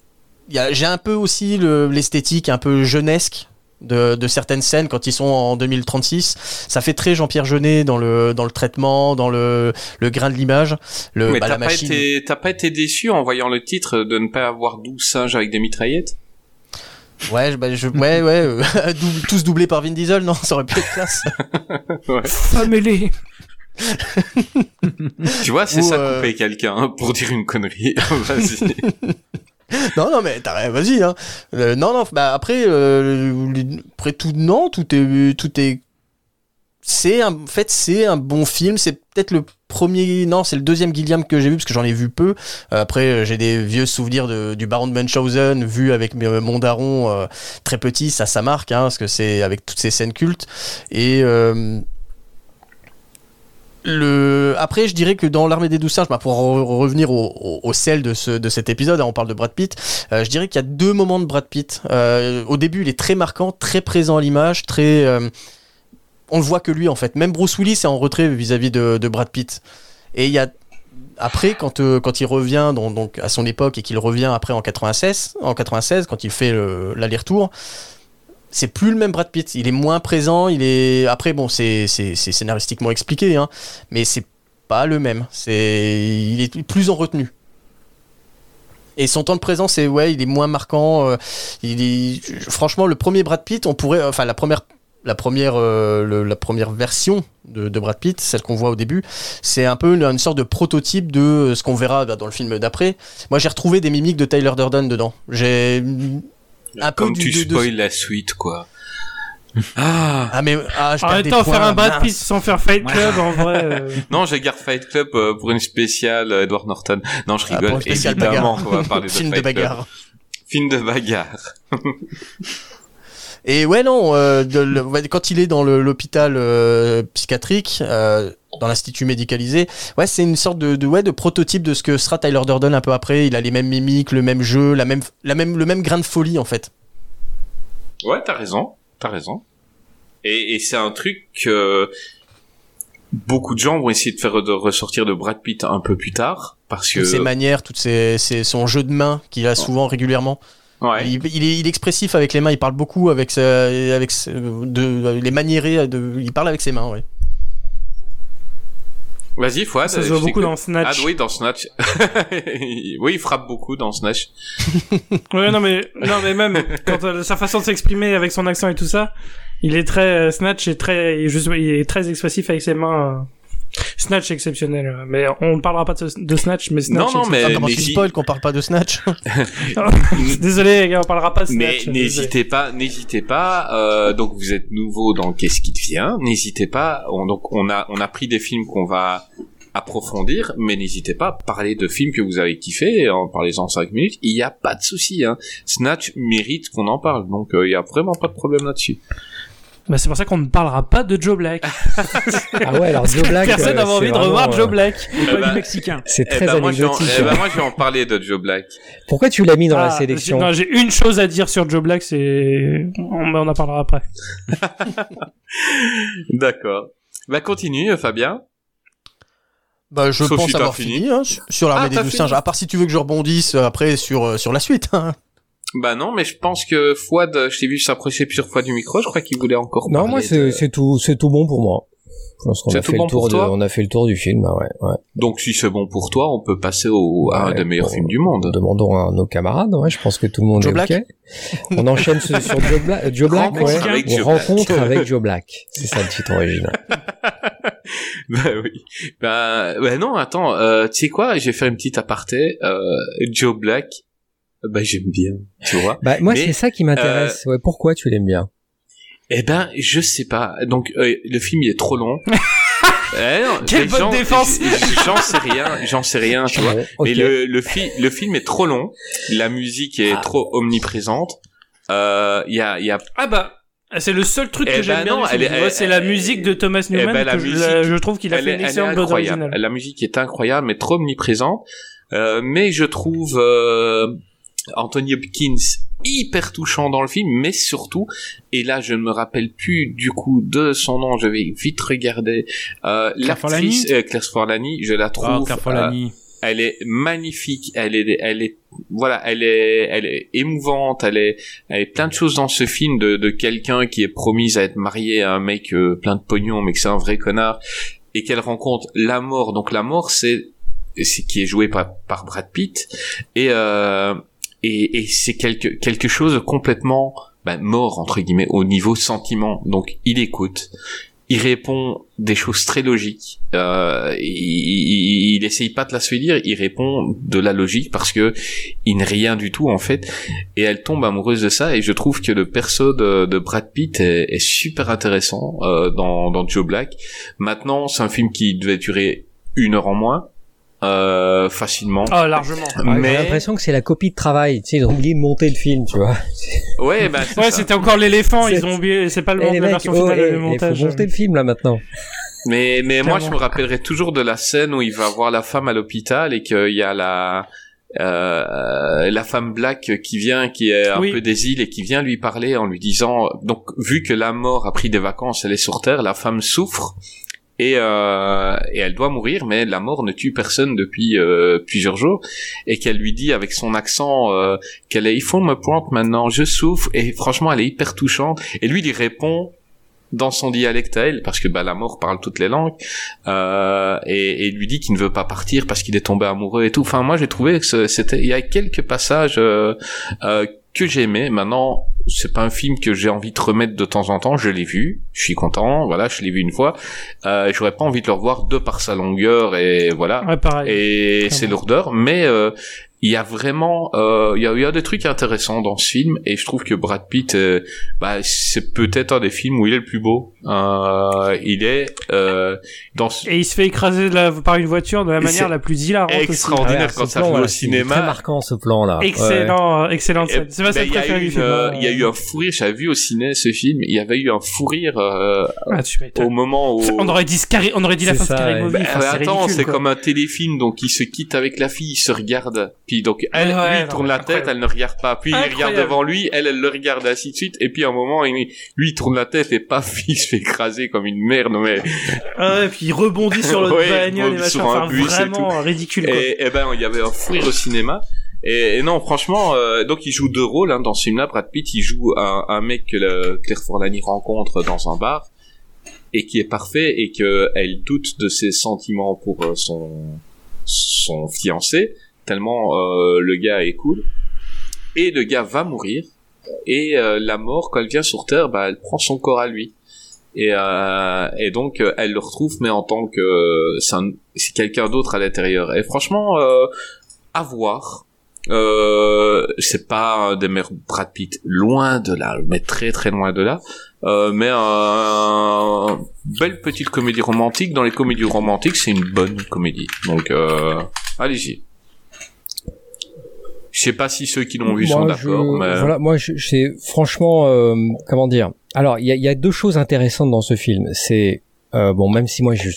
J'ai un peu aussi le- l'esthétique un peu jeunesque. De, de certaines scènes quand ils sont en 2036 ça fait très Jean-Pierre Jeunet dans le dans le traitement dans le, le grain de l'image le mais bah, t'as pas, machine été, t'as pas été déçu en voyant le titre de ne pas avoir 12 singes avec des mitraillettes? Ouais, je- bah, je, ouais, ouais, euh, dou- tous doublés par Vin Diesel, non, ça aurait pu être classe. Femme ailée. Tu vois, c'est Ou, ça euh, couper quelqu'un hein, pour dire une connerie. Vas-y. non, non, mais vas-y, hein. Euh, non, non, bah après, euh, après tout, non, tout est, tout est, c'est en fait, c'est un bon film. C'est peut-être le premier, non, c'est le deuxième Gilliam que j'ai vu parce que j'en ai vu peu. Euh, après, j'ai des vieux souvenirs de, du Baron de Munchausen vu avec mon daron très petit, ça, ça marque, hein, parce que c'est avec toutes ces scènes cultes. Et Après, je dirais que dans l'armée des douze singes, bah, pour re- revenir au, sel de, ce, de cet épisode, hein, on parle de Brad Pitt, euh, je dirais qu'il y a deux moments de Brad Pitt. Euh, au début, il est très marquant, très présent à l'image, très... euh, on le voit que lui, en fait. Même Bruce Willis est en retrait vis-à-vis de, Brad Pitt. Et il y a... Après, quand, euh, quand il revient donc, à son époque et qu'il revient après en 96, en 96 quand il fait le- l'aller-retour, c'est plus le même Brad Pitt. Il est moins présent. Il est après bon, c'est scénaristiquement expliqué, hein, mais c'est pas le même. C'est il est plus en retenue. Et son temps de présence, c'est ouais, il est moins marquant. euh, il est franchement le premier Brad Pitt, on pourrait, enfin la première la première, euh, la première version de, de Brad Pitt, celle qu'on voit au début, c'est un peu une, sorte de prototype de ce qu'on verra bah, dans le film d'après. Moi, j'ai retrouvé des mimiques de Tyler Durden dedans. J'ai un peu Comme du- tu de- de- spoil la suite, quoi. Ah Ah, mais ah, je En même temps, points, faire un Brad. Pitt sans faire Fight Club, en vrai. euh, Non, je garde Fight Club euh, pour une spéciale euh, Edward Norton. Non, je Ah, rigole. spéciale Évidemment, bagarre. on va parler de Film de Fight Club. bagarre. Film de bagarre. Et ouais, non, euh, de le- ouais, quand il est dans l'hôpital euh, psychiatrique, euh, dans l'institut médicalisé, ouais, c'est une sorte de, de, ouais, de prototype de ce que sera Tyler Durden un peu après. Il a les mêmes mimiques, le même jeu, la même, la même, le même grain de folie en fait. Ouais, t'as raison, t'as raison. Et, et c'est un truc que beaucoup de gens vont essayer de faire de ressortir de Brad Pitt un peu plus tard, parce que Toutes ses manières, toutes ses, ses- son jeu de main qu'il a souvent régulièrement. Ouais, Il, il est, il est expressif avec les mains. Il parle beaucoup avec, sa, avec sa- de, les maniérés. De, il parle avec ses mains. Ouais. vas-y, Fouad. Ça se je voit beaucoup dans Snatch. Ah oui, dans Snatch. oui, il frappe beaucoup dans Snatch. Ouais, non, mais, non, mais même, quand euh, sa façon de s'exprimer avec son accent et tout ça, il est très, euh, Snatch est très, il est, juste- il est très expressif avec ses mains. euh. Snatch exceptionnel. euh, Mais on ne parlera pas de, de Snatch, mais Snatch. Non, non, mais- Ah, comment tu si- spoil qu'on parle pas de Snatch. Désolé, on parlera pas de Mais Snatch. désolé. n'hésitez pas, n'hésitez pas. euh, donc vous êtes nouveau dans Qu'est-ce qui devient N'hésitez pas. On, donc on a on a pris des films qu'on va approfondir, mais n'hésitez pas à parler de films que vous avez kiffé, en parlez-en 5 minutes. Il n'y a pas de souci. Hein. Snatch mérite qu'on en parle, donc euh, il y a vraiment pas de problème là-dessus. Bah, c'est pour ça qu'on ne parlera pas de Joe Black. Ah ouais, alors Joe Black. Personne euh, n'a envie de revoir Joe euh, Black. Pas bah, du mexicain. C'est Eh très moi, je vais en- anecdotique. eh ben, moi je vais en parler de Joe Black. Pourquoi tu l'as mis dans la Ah, sélection j'ai- Non, j'ai une chose à dire sur Joe Black, c'est, on, on en parlera après. D'accord. Bah continue, Fabien. Bah, je Sauf pense si avoir fini. fini, hein, sur- l'armée Ah, des douze singes. À part si tu veux que je rebondisse euh, après sur, sur la suite. hein. Bah non, mais je pense que Fouad, euh, je t'ai vu s'approcher plusieurs fois du micro. Je crois qu'il voulait encore. Non, moi c'est de- c'est tout, c'est tout bon pour moi. Je pense qu'on C'est a fait bon le tour pour de, toi on a fait le tour du film. Ouais, ouais. Donc si c'est bon pour toi, on peut passer au à un des meilleurs bon, films du monde. Demandons à nos camarades. Ouais, je pense que tout le monde Joe est Black ok. On enchaîne sur sur Joe Black. Joe Black, ouais. avec On Joe Black. rencontre avec Joe Black. C'est ça le titre original. bah oui. Bah, bah non, attends. Euh, tu sais quoi Je vais faire une petite aparté. Euh, Joe Black. Bah j'aime bien, tu vois. Bah moi c'est ça qui m'intéresse. Ouais, pourquoi tu l'aimes bien? Eh ben, je sais pas. Donc euh, le film il est trop long. Eh non, Quelle bonne défense. J'en sais rien, j'en sais rien, tu vois. Mais le le, fi- le film est trop long. La musique est Ah. trop omniprésente. Euh, Il y a il y a Ah bah, c'est le seul truc Eh que j'aime ben bien c'est la elle- musique de Thomas eh Newman ben, la que je, musique, la- je trouve qu'il a elle fait une excellente originale. La musique est incroyable, mais trop omniprésente. Euh, mais je trouve euh, Anthony Hopkins hyper touchant dans le film, mais surtout, et là je ne me rappelle plus du coup de son nom, je vais vite regarder. Euh, L'actrice euh, Claire Forlani, je la trouve. Oh, Claire euh, elle est magnifique, elle est, elle est, voilà, elle est, elle est émouvante, elle est, elle est plein de choses dans ce film de, de quelqu'un qui est promise à être marié à un mec euh, plein de pognon, mais que c'est un vrai connard, et qu'elle rencontre la mort. Donc la mort, c'est, c'est qui est joué par, par Brad Pitt, et euh, et, et c'est quelque quelque chose complètement ben, mort entre guillemets au niveau sentiment. Donc il écoute, il répond des choses très logiques. Euh, il, il, il essaye pas de la dire, il répond de la logique parce que il n'est rien du tout en fait. Et elle tombe amoureuse de ça. Et je trouve que le perso de, de Brad Pitt est, est super intéressant euh, dans, dans Joe Black. Maintenant, c'est un film qui devait durer une heure en moins. Euh, facilement. Ah, largement. Ouais, mais J'ai l'impression que c'est la copie de travail. Tu sais, ils ont oublié de monter le film, tu vois. ouais, bah, c'est Ouais, c'était encore l'éléphant, ils ont oublié, c'est pas le Eh, moment de la mecs, version oh, finale eh, du il montage. faut monter le film là maintenant. Mais mais moi je me rappellerai toujours de la scène où il va voir la femme à l'hôpital et qu'il y a la euh, la femme black qui vient qui est un Oui. peu des îles et qui vient lui parler en lui disant donc vu que la mort a pris des vacances elle est sur terre la femme souffre et, euh, et elle doit mourir mais la mort ne tue personne depuis euh, plusieurs jours. Et qu'elle lui dit avec son accent euh, qu'elle est il faut me prendre maintenant je souffre. Et franchement elle est hyper touchante. Et lui il répond dans son dialecte à elle, parce que bah, la mort parle toutes les langues, euh, et, et lui dit qu'il ne veut pas partir parce qu'il est tombé amoureux et tout. Enfin, moi, j'ai trouvé que c'était, il y a quelques passages euh, euh, que j'aimais. Maintenant, c'est pas un film que j'ai envie de remettre de temps en temps. Je l'ai vu, je suis content. Voilà, je l'ai vu une fois. Euh, J'aurais pas envie de le revoir de par sa longueur et voilà Ouais, pareil. et Clairement. ses lourdeurs, mais euh, il y a vraiment euh, il y a il y a des trucs intéressants dans ce film et je trouve que Brad Pitt euh, bah c'est peut-être un des films où il est le plus beau euh, il est euh, dans ce- Et il se fait écraser de la- par une voiture de la manière la plus hilarante. extraordinaire ce quand ça plan, joue voilà, au c'est cinéma Très marquant ce plan là. Excellent, euh, excellente scène. C'est ma Eh scène ben, il y a préférée du film. euh, il y a eu un fou rire j'avais vu au ciné ce film il y avait eu un fou rire euh, Ah, au moment où On aurait dit Scary, on aurait dit la fin de Scary ouais. Movie. Enfin, c'est attends, c'est comme un téléfilm, donc il se quitte avec la fille, il se regarde, puis donc elle, Ouais, lui, il tourne la tête, elle ne regarde pas, puis il regarde devant lui, elle, elle le regarde, ainsi de suite, et puis à un moment, il, lui, il tourne la tête et paf, il se fait écraser comme une merde, mais Ah ouais, puis il rebondit sur l'autre Ouais, bagnole et machin. sur un Enfin, bus et vraiment ridicule, quoi. et, et ben il y avait un fou au cinéma. Et, et non, franchement, euh, donc il joue deux rôles hein, dans ce film-là. Brad Pitt, il joue un, un mec que le Claire Forlani rencontre dans un bar et qui est parfait et que elle doute de ses sentiments pour euh, son son fiancé tellement euh, le gars est cool. Et le gars va mourir et euh, la mort quand elle vient sur Terre, bah elle prend son corps à lui. Et, euh, et donc euh, elle le retrouve mais en tant que euh, c'est un- c'est quelqu'un d'autre à l'intérieur. Et franchement, euh, à voir. Euh, c'est pas des meilleurs Brad Pitt, loin de là, mais très très loin de là. Euh, mais un belle petite comédie romantique. Dans les comédies romantiques, c'est une bonne comédie. Donc euh, allez-y. Je sais pas si ceux qui l'ont vu sont d'accord, mais Voilà, moi, c'est franchement, euh, comment dire? Alors, il y a, y a deux choses intéressantes dans ce film. C'est euh, bon, même si moi, je,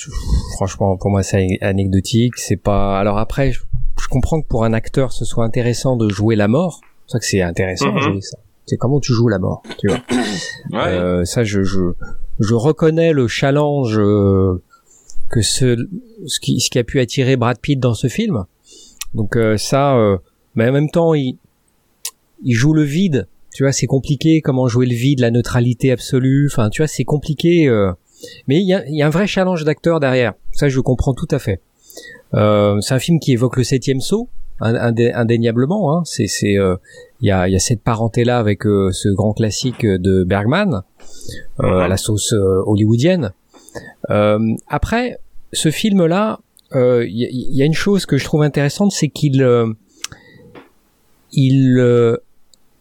franchement, pour moi, c'est anecdotique. C'est pas. Alors après, je, je comprends que pour un acteur, ce soit intéressant de jouer la mort. C'est ça que c'est intéressant de Mhm. jouer ça. C'est comment tu joues la mort, tu vois. ouais. Euh, ça, je, je, je reconnais le challenge euh, que ce, ce qui, ce qui a pu attirer Brad Pitt dans ce film. Donc euh, ça, euh, mais en même temps, il, il joue le vide. Tu vois, c'est compliqué. Comment jouer le vide, la neutralité absolue. Enfin, tu vois, c'est compliqué. euh. mais il y a, il y a un vrai challenge d'acteur derrière. Ça, je comprends tout à fait. Euh, c'est un film qui évoque le septième saut, ind- indé- indéniablement. Hein. C'est, c'est, euh, il y a, il y a cette parenté-là avec euh, ce grand classique de Bergman, euh, à la sauce hollywoodienne. Euh, après, ce film-là, euh, il y, y a une chose que je trouve intéressante, c'est qu'il euh, il euh,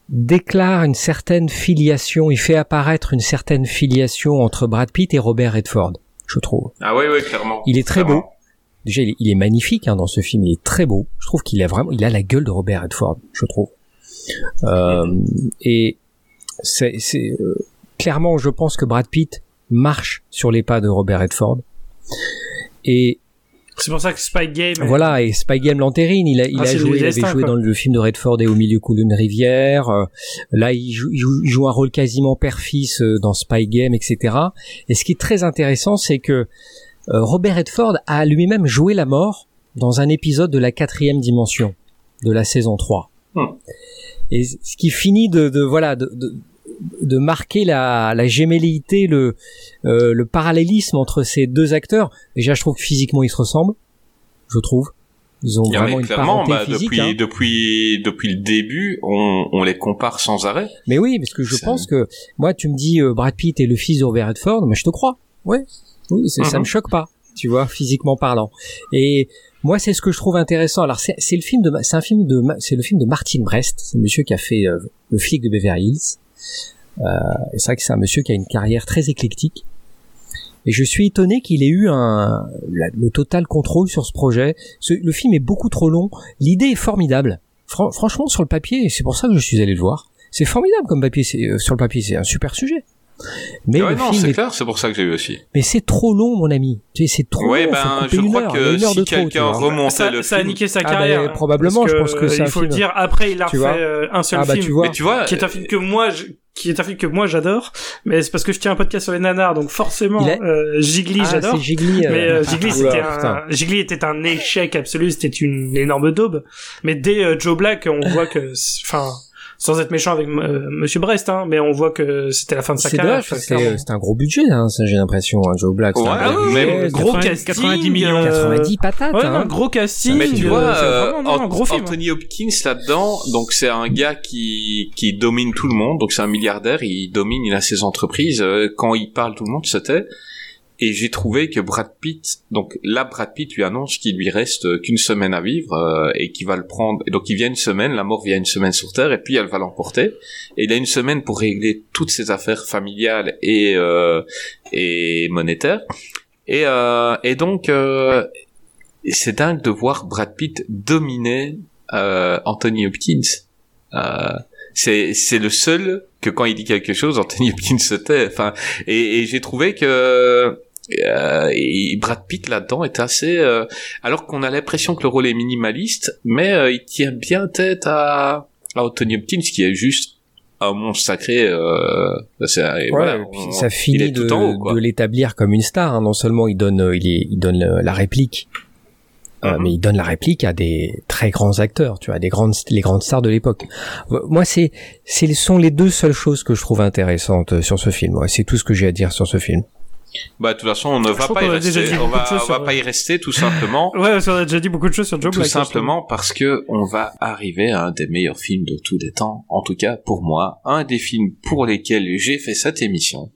déclare une certaine filiation, il fait apparaître une certaine filiation entre Brad Pitt et Robert Redford, je trouve. Ah oui, oui, clairement. Il est très Clairement. beau. Déjà, il est, il est magnifique hein, dans ce film. Il est très beau. Je trouve qu'il a vraiment, il a la gueule de Robert Redford, je trouve. Euh, et c'est, c'est euh, clairement, je pense que Brad Pitt marche sur les pas de Robert Redford. Et C'est pour ça que Spy Game. voilà, et Spy Game l'entérine. Il a, il Ah, a joué, il avait joué quoi. dans le film de Redford et au milieu coule une rivière. Euh, là, il joue, il joue- il joue un rôle quasiment père-fils euh, dans Spy Game, etc. Et ce qui est très intéressant, c'est que euh, Robert Redford a lui-même joué la mort dans un épisode de la quatrième dimension de la saison 3. Hmm. Et ce qui finit de, de voilà de, de, de marquer la, la gémellité, le, euh, le parallélisme entre ces deux acteurs. Déjà, je trouve que physiquement ils se ressemblent. Je trouve. Ils ont vraiment une parenté bah, physique. depuis, hein. depuis, depuis le début, on, on les compare sans arrêt. Mais oui, parce que je pense que moi, tu me dis euh, Brad Pitt est le fils de Robert Redford, mais je te crois. Ouais, oui, c'est- ça Mhm. me choque pas, tu vois, physiquement parlant. Et moi, c'est ce que je trouve intéressant. Alors, c'est le film de, c'est un film de, c'est le film de Martin Brest, c'est le monsieur qui a fait euh, le flic de Beverly Hills. Euh, c'est vrai que c'est un monsieur qui a une carrière très éclectique. Et je suis étonné qu'il ait eu le total contrôle sur ce projet. Le film est beaucoup trop long. L'idée est formidable. Fran- franchement, sur le papier, c'est pour ça que je suis allé le voir. C'est formidable comme papier. euh, sur le papier, c'est un super sujet. Mais ouais, le non, film c'est est- clair, c'est pour ça que j'ai eu aussi. mais c'est trop long, mon ami. Tu sais, c'est trop Ouais, long. ben, je crois heure. que a si quelqu'un remontait ça, le ça a niqué sa Ah, bah, carrière. hein. probablement, je pense que euh, il faut le dire. Après, il a Tu refait vois euh, un seul Ah, bah, film. tu vois. Mais tu vois, qui est un film que moi je- qui est un film que moi j'adore mais c'est parce que je tiens un podcast sur les nanars donc forcément est- euh, Gigli Ah, j'adore c'est Gigli. euh. mais euh, Gigli c'était un Gigli était un échec absolu c'était une énorme daube mais dès euh, Joe Black on voit que enfin sans être méchant avec euh, Monsieur Brest hein mais on voit que c'était la fin de sa carrière c'est c'est un gros budget, hein, ça, j'ai l'impression, hein, Joe Black. c'est Ouais, un ah gros oui, c'est gros 90 casting 90 millions. euh, 90 patates, ouais, hein. non, gros casting Mais tu euh, vois, euh, vraiment non, un gros film hein. Anthony Hopkins là-dedans, donc c'est un gars qui qui domine tout le monde, donc c'est un milliardaire, il domine, il a ses entreprises. euh, Quand il parle, tout le monde se tait. Et j'ai trouvé que Brad Pitt, donc là Brad Pitt lui annonce qu'il lui reste euh, qu'une semaine à vivre euh, et qu'il va le prendre. Donc il vient une semaine, la mort vient une semaine sur Terre et puis elle va l'emporter. Et il a une semaine pour régler toutes ses affaires familiales et euh, et monétaires. Et euh, et donc euh, c'est dingue de voir Brad Pitt dominer euh, Anthony Hopkins. C'est c'est le seul que quand il dit quelque chose, Anthony Hopkins se tait. Enfin, et, et j'ai trouvé que euh, et Brad Pitt là-dedans est assez euh, alors qu'on a l'impression que le rôle est minimaliste mais euh, il tient bien tête à, à Anthony Hopkins qui est juste un monstre sacré euh, Ouais, voilà, on- ça finit de, de l'établir comme une star. hein. Non seulement il donne, euh, il, est, il donne le- la réplique, euh, Mhm. mais il donne la réplique à des très grands acteurs, tu vois, des grandes, les grandes stars de l'époque. Euh, Moi, c'est, c'est sont les deux seules choses que je trouve intéressantes euh, sur ce film. Ouais, c'est tout ce que j'ai à dire sur ce film. Bah de toute façon on ne va pas y rester on va, choses on va sur- pas y rester tout simplement Ouais, parce qu'on a déjà dit beaucoup de choses sur Joe tout Black. hein, simplement parce que on va arriver à un des meilleurs films de tous les temps, en tout cas pour moi, un des films pour lesquels j'ai fait cette émission.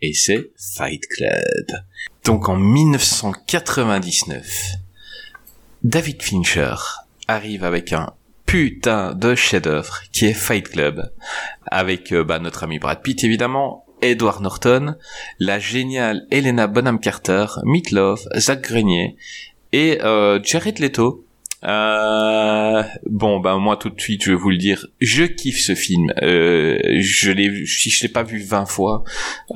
Et c'est Fight Club. Donc en 1999, David Fincher arrive avec un putain de chef-d'œuvre qui est Fight Club, avec euh, bah, notre ami Brad Pitt évidemment, Edward Norton, la géniale Helena Bonham Carter, Meatloaf, Zach Grenier et euh, Jared Leto. Euh, bon, bah moi tout de suite, je vais vous le dire, je kiffe ce film. Euh, je l'ai, si je l'ai pas vu 20 fois,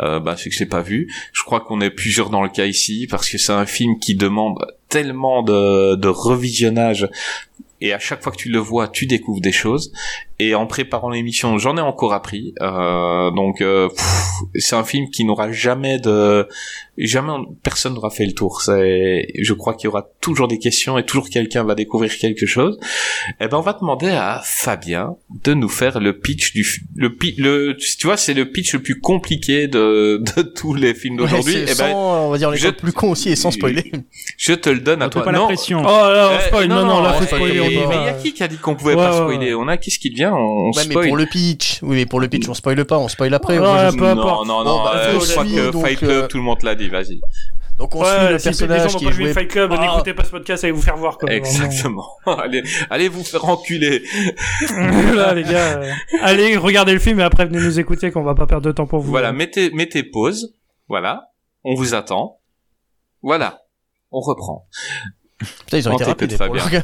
euh, bah c'est que je l'ai pas vu. Je crois qu'on est plusieurs dans le cas ici parce que c'est un film qui demande tellement de revisionnage et à chaque fois que tu le vois, tu découvres des choses. Et en préparant l'émission, j'en ai encore appris. Euh, donc, euh, c'est un film qui n'aura jamais de, jamais personne n'aura fait le tour. C'est, je crois qu'il y aura toujours des questions et toujours quelqu'un va découvrir quelque chose. Eh ben, on va demander à Fabien de nous faire le pitch du, le, le, tu vois, c'est le pitch le plus compliqué de, de tous les films d'aujourd'hui. Ouais, Eh ben, sans, on va dire les je- plus cons aussi et sans spoiler. je te le donne à On te toi. pas la Non, pression. Oh là, on eh, spoil. Non, non, là, faut eh, spoiler. mais il y a qui qui a dit qu'on pouvait Ouais, pas spoiler ouais. On a qu'est-ce qui devient On Ouais, mais spoil. pour le pitch, oui, mais pour le pitch, on spoil pas, on spoil après. Ouais, peu. Non, non, Bon, non. bah, euh, je crois que donc, Fight Club, euh, tout le monde l'a dit. Vas-y. Donc on suit le si les gens personnage n'ont qui est joué. Fight Club, Ah. n'écoutez pas ce podcast, allez vous faire voir. Quoi, Exactement. allez, allez vous faire enculer. Là, les gars, euh, allez regarder le film et après venez nous écouter qu'on va pas perdre de temps pour vous. Voilà, mettez, mettez pause. Voilà. On vous attend. Voilà. On reprend. Putain, ils ont été rapides.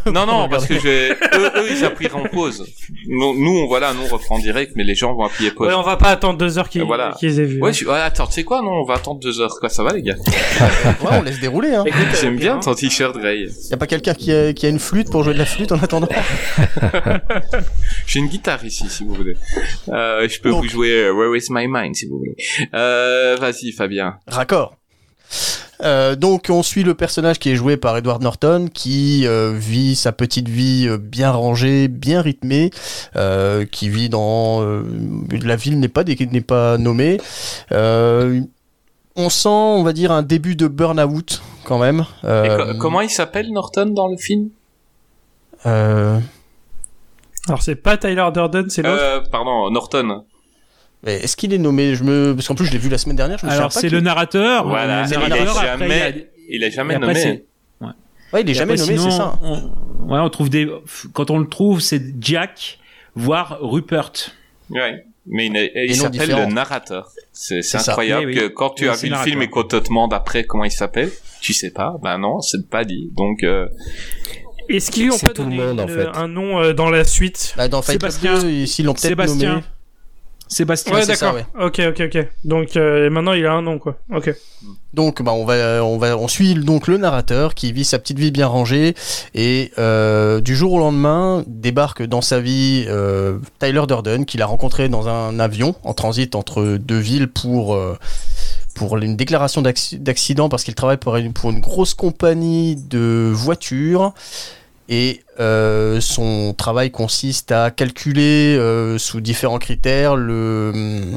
Non, non, Pour parce que eux, eux, ils appuieront pause. Nous, nous, on, voilà, nous, on reprend direct, mais les gens vont appuyer pause. Ouais, on va pas attendre deux heures qu'ils voilà. qu'ils aient vu. Ouais, hein. je- ouais, attends, tu sais quoi, non, on va attendre deux heures, quoi, ça va, les gars? Ouais, on laisse dérouler. Hein. Écoute, euh, J'aime bien hein. ton t-shirt, Grey. Y a pas quelqu'un qui a, qui a une flûte pour jouer de la flûte en attendant? J'ai une guitare ici, si vous voulez. Euh, je peux Donc. vous jouer euh, Where is my mind, si vous voulez. Euh, vas-y, Fabien. Raccord. Euh, donc on suit le personnage qui est joué par Edward Norton qui euh, vit sa petite vie euh, bien rangée, bien rythmée, euh, qui vit dans euh, la ville n'est pas n'est pas nommée. Euh, on sent, on va dire, un début de burn-out quand même. Et Euh, comment il s'appelle, Norton, dans le film? euh, Alors c'est pas Tyler Durden, c'est l'autre? Euh, pardon, Norton. Est-ce qu'il est nommé? Je me parce qu'en plus je l'ai vu la semaine dernière. Je me Alors c'est le narrateur. Voilà, le il après, a- Il jamais après, nommé. Ouais, il est Et jamais après, nommé, c'est ça. On, ouais, on trouve des. Quand on le trouve, c'est Jack, voire Rupert. Ouais. Mais il, est- il noms s'appelle le narrateur. C'est incroyable Oui, oui. que quand tu Oui, as vu le film et qu'on te demande après comment il s'appelle, tu sais pas. Ben non, c'est pas dit. Donc, euh, Est-ce qu'ils lui ont pas donné monde, en une- fait. un nom euh, dans la suite? Bah, dans Fight Club Sébastien. 2, s'ils l'ont peut-être nommé. Sébastien. Ouais, ça, d'accord. Ok, ok, ok. Donc euh, maintenant il a un nom, quoi. Ok. Donc, bah, on va, on va, on suit donc le narrateur qui vit sa petite vie bien rangée et euh, du jour au lendemain débarque dans sa vie euh, Tyler Durden qu'il a rencontré dans un avion en transit entre deux villes pour euh, pour une déclaration d'acc- d'accident parce qu'il travaille pour une, pour une grosse compagnie de voitures et euh, son travail consiste à calculer euh, sous différents critères hum,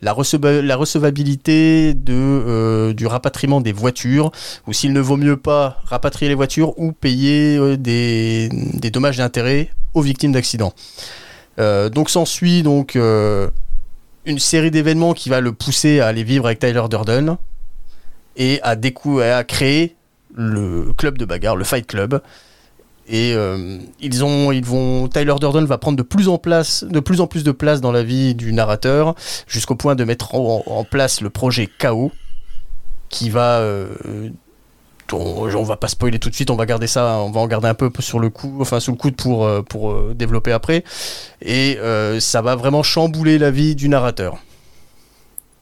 la, receva- la recevabilité euh, du rapatriement des voitures, ou s'il ne vaut mieux pas rapatrier les voitures ou payer des, dommages et intérêts aux victimes d'accidents. Donc s'ensuit donc une série d'événements qui va le pousser à aller vivre avec Tyler Durden. et à créer le club de bagarre, le Fight Club. Et euh, ils ont, ils vont, Tyler Durden va prendre de plus en place, de plus en plus de place dans la vie du narrateur, jusqu'au point de mettre en, en place le projet KO, qui va, euh, on, on va pas spoiler tout de suite, on va garder ça, on va en garder un peu sur le coup, enfin sous le coude pour euh, pour développer après, et euh, ça va vraiment chambouler la vie du narrateur.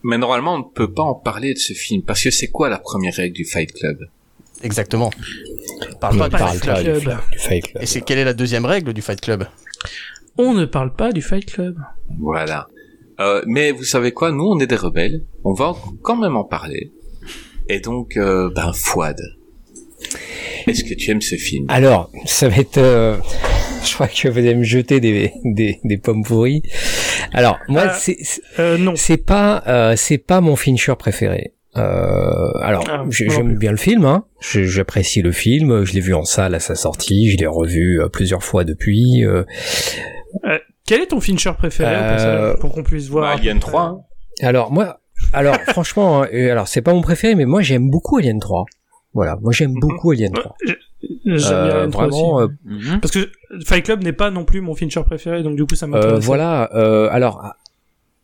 Mais normalement, on ne peut pas en parler de ce film parce que c'est quoi la première règle du Fight Club? Exactement. Parle pas On du parle Fight pas Club. du, Club. du Fight Club. Et c'est quelle est la deuxième règle du Fight Club? On ne parle pas du Fight Club. Voilà. Euh, mais vous savez quoi? Nous, on est des rebelles. On va quand même en parler. Et donc, euh, ben, Fouad. Est-ce que tu aimes ce film? Alors, ça va être. euh, je crois que vous allez me jeter des, des, des pommes pourries. Alors, moi, Ah. c'est c'est- Euh, non. c'est pas euh, c'est pas mon Fincher préféré. Euh, alors, Ah, j'aime bien le film. Hein. J'apprécie le film. Je l'ai vu en salle à sa sortie. Je l'ai revu euh, plusieurs fois depuis. euh, Quel est ton Fincher préféré Euh, pour qu'on puisse voir Bah, Alien 3. hein. Alors moi, alors franchement, hein, euh, alors c'est pas mon préféré, mais moi j'aime beaucoup Alien 3. Voilà, moi j'aime Mhm. beaucoup Alien Ouais, 3. J'aime bien Euh, Alien 3 vraiment, aussi. euh, Mhm. Parce que Fight Club n'est pas non plus mon Fincher préféré, donc du coup ça m'intéresse. Euh, voilà. euh, alors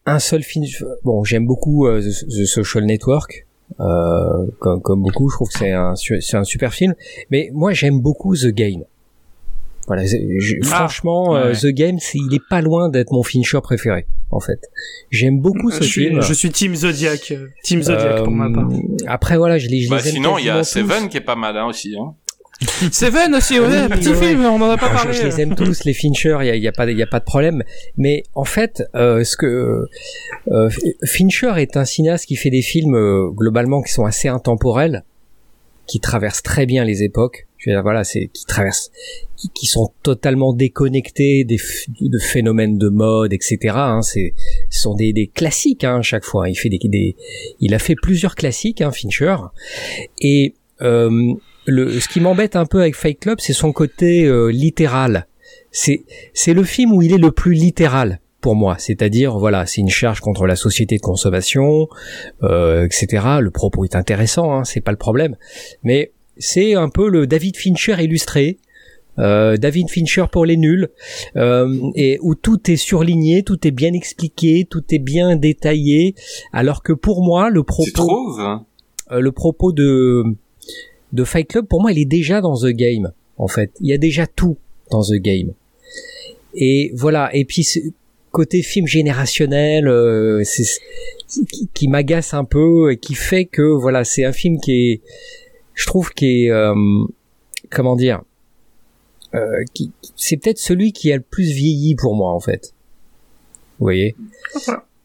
un seul film. Bon, j'aime beaucoup euh, The, The Social Network. Euh, comme, comme beaucoup, je trouve que c'est un c'est un super film. Mais moi j'aime beaucoup The Game. Voilà, je- Ah, franchement, euh, ouais. The Game, c'est, il est pas loin d'être mon Fincher préféré, en fait. J'aime beaucoup ce je, suis, film. je suis Team Zodiac. Team Zodiac pour ma part. Euh, Après voilà, je les, je Bah, les aime sinon, il y a tous. Seven qui est pas mal hein, aussi. Hein. Seven aussi, ouais, Oui, petit ouais. film, on en a pas Alors, parlé. je, je les aime tous, les Fincher, il y a, il y a pas, de- il y a pas de problème. Mais en fait, euh, ce que euh, Fincher est un cinéaste qui fait des films euh, globalement qui sont assez intemporels, qui traversent très bien les époques. Je veux dire, voilà, c'est qui traversent, qui, qui sont totalement déconnectés des de phénomènes de mode, etc. Hein, c'est, ce sont des, des classiques hein, à chaque fois. Il fait des, des, il a fait plusieurs classiques, hein, Fincher, et euh, le, ce qui m'embête un peu avec Fight Club, c'est son côté euh, littéral. C'est, c'est le film où il est le plus littéral pour moi. C'est-à-dire, voilà, c'est une charge contre la société de consommation, euh, etc. Le propos est intéressant, hein, c'est pas le problème. Mais c'est un peu le David Fincher illustré. Euh, David Fincher pour les nuls, euh, et où tout est surligné, tout est bien expliqué, tout est bien détaillé, alors que pour moi le propos, Tu trouves? Euh, le propos de de Fight Club, pour moi, il est déjà dans The Game. En fait, il y a déjà tout dans The Game. Et voilà. Et puis côté film générationnel, euh, c'est- qui, qui m'agace un peu et qui fait que voilà, c'est un film qui est, je trouve, qui est euh, comment dire, euh, qui, c'est peut-être celui qui a le plus vieilli pour moi en fait. Vous voyez?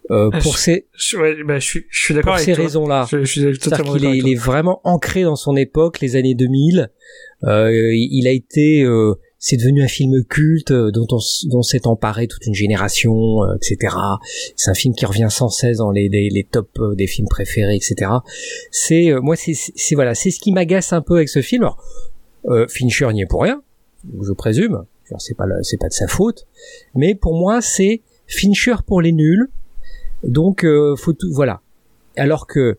Euh, Ah, pour ces Je, ouais, bah, je suis, je suis d'accord pour avec ces raisons-là. Je, suis C'est-à-dire totalement qu'il est, il est vraiment ancré dans son époque, les années 2000. Euh, il a été, euh, c'est devenu un film culte euh, dont on, dont s'est emparé toute une génération, euh, etc. C'est un film qui revient sans cesse dans les, les, les tops des films préférés, etc. C'est, euh, moi, c'est, c'est voilà, c'est ce qui m'agace un peu avec ce film. Alors, euh, Fincher n'y est pour rien, je présume. C'est pas, c'est pas de sa faute, mais pour moi, c'est Fincher pour les nuls. Donc, euh, faut tout, voilà. Alors que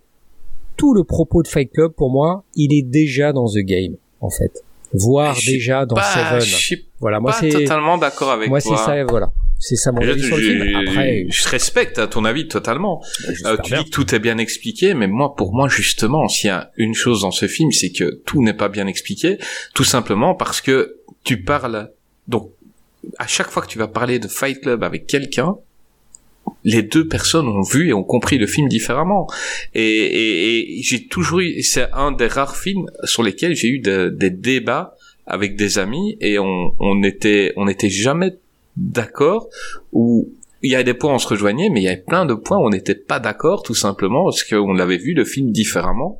tout le propos de Fight Club, pour moi, il est déjà dans The Game, en fait. Voire déjà dans Bah, Seven. je suis Voilà, moi pas c'est, totalement d'accord avec moi c'est toi. ça, voilà. C'est ça mon avis sur le film. je- Après, je respecte hein, ton avis totalement. j'espère Euh, tu bien. dis que tout est bien expliqué, mais moi, pour moi, justement, s'il y a une chose dans ce film, c'est que tout n'est pas bien expliqué, tout simplement parce que tu parles. Donc, à chaque fois que tu vas parler de Fight Club avec quelqu'un, les deux personnes ont vu et ont compris le film différemment. Et, et- et j'ai toujours eu, c'est un des rares films sur lesquels j'ai eu de- des débats avec des amis et on, on était, on n'était jamais d'accord ou il y a des points où on se rejoignait, mais il y avait plein de points où on n'était pas d'accord, tout simplement, parce qu'on avait vu le film différemment.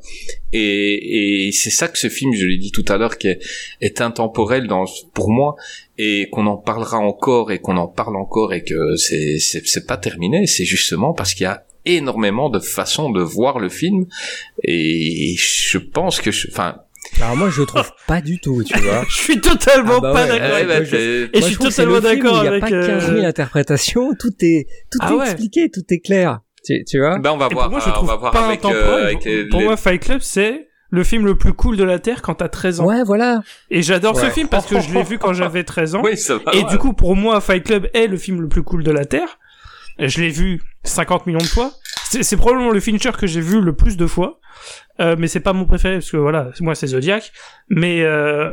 Et, et c'est ça que ce film, je l'ai dit tout à l'heure, qui est, est intemporel dans, pour moi, et qu'on en parlera encore, et qu'on en parle encore, et que c'est, c'est pas terminé, c'est justement parce qu'il y a énormément de façons de voir le film, et je pense que, je- enfin, Alors moi je le trouve pas du tout, tu vois. Je suis totalement Ah bah pas ouais, d'accord. ouais, avec bah, je- Et Moi, je suis totalement d'accord Il n'y a avec. pas 15 000 euh, interprétations, tout est tout Ah est ouais. expliqué, tout est clair. Tu, tu vois Ben on va Et voir, pour moi, je euh, on trouve va voir pas avec, euh, avec les, Pour les- moi, Fight Club, c'est le film le plus cool de la Terre quand t'as 13 ans. Ouais, voilà. Et j'adore ce film parce que je l'ai vu quand j'avais 13 ans. Oui, ça va. Et ouais. du coup, pour moi, Fight Club est le film le plus cool de la Terre. Je l'ai vu 50 millions de fois. C'est c'est probablement le Fincher que j'ai vu le plus de fois. Euh, mais c'est pas mon préféré parce que voilà, moi c'est Zodiac. Mais euh,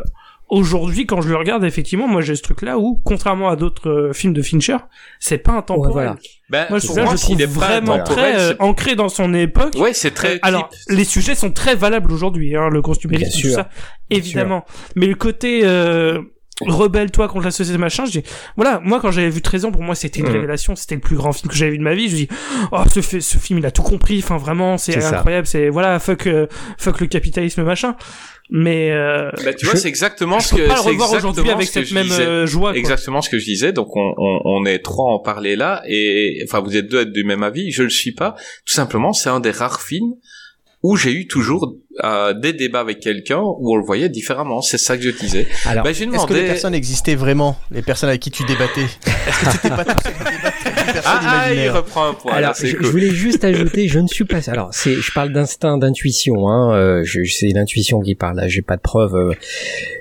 aujourd'hui, quand je le regarde, effectivement, moi j'ai ce truc-là où, contrairement à d'autres euh, films de Fincher, c'est pas intemporel. Ouais, voilà. Ben, Moi, pour celui-là, moi, je trouve pas vraiment très euh, ancré dans son époque. Ouais, c'est très. Euh, alors, clip. les sujets sont très valables aujourd'hui, hein, le consumérisme, tout ça, évidemment. Mais le côté euh, rebelle-toi contre la société, machin, je dis, voilà, moi quand j'avais vu 13 ans, pour moi c'était une Mhm. révélation, c'était le plus grand film que j'avais vu de ma vie. Je dis, oh, ce, ce film, il a tout compris, enfin vraiment, c'est incroyable, c'est voilà, fuck, euh, fuck le capitalisme, machin. Mais euh, Bah, tu vois, c'est exactement je ce peux que pas le c'est revoir aujourd'hui avec cette je même disais. euh, joie. quoi. Exactement ce que je disais. Donc on, on, on est trois à en parler là et enfin vous êtes deux à être du même avis. Je le suis pas. Tout simplement, c'est un des rares films où j'ai eu toujours euh, des débats avec quelqu'un où on le voyait différemment. C'est ça que je disais. Alors, Bah, j'ai Est-ce que les personnes existaient vraiment? Les personnes avec qui tu débattais? Est-ce que c'était pas tous Ah, ah, il reprend un point. Alors, je, cool. je voulais juste ajouter, je ne suis pas. Alors, c'est, je parle d'instinct, d'intuition. Hein, euh, je, c'est l'intuition qui parle. Là, j'ai pas de preuves. euh.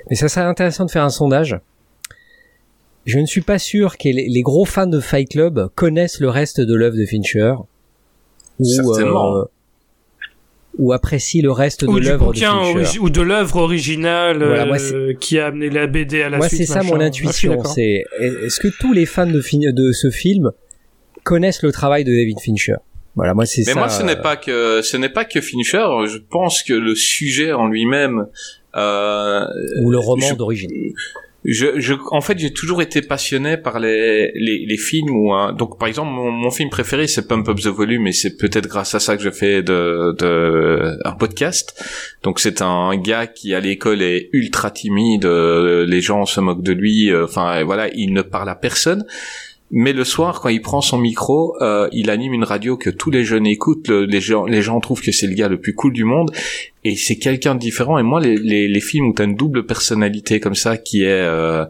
mais ça serait intéressant de faire un sondage. Je ne suis pas sûr que les, les gros fans de Fight Club connaissent le reste de l'œuvre de Fincher ou Certainement. Ou apprécient le reste Ou de l'œuvre de Fincher. ou de l'œuvre originale Voilà, moi, euh, qui a amené la BD à la Moi, suite. c'est ça machin. mon Ah, intuition. d'accord. c'est est-ce que tous les fans de, fin- de ce film connaissent le travail de David Fincher? Voilà, moi c'est Mais ça. moi, ce n'est euh, pas que ce n'est pas que Fincher. Je pense que le sujet en lui-même. Euh, ou le roman je- d'origine. Je, je, en fait, j'ai toujours été passionné par les, les, les films où, donc, par exemple, mon, mon film préféré, c'est Pump Up the Volume, et c'est peut-être grâce à ça que je fais de, de, un podcast. Donc, c'est un gars qui, à l'école, est ultra timide, euh, les gens se moquent de lui, euh, enfin, voilà, il ne parle à personne. Mais le soir, quand il prend son micro, euh, il anime une radio que tous les jeunes écoutent. le- les gens, les gens trouvent que c'est le gars le plus cool du monde, et c'est quelqu'un de différent. Et moi, les, les, les films où t'as une double personnalité comme ça, qui est euh,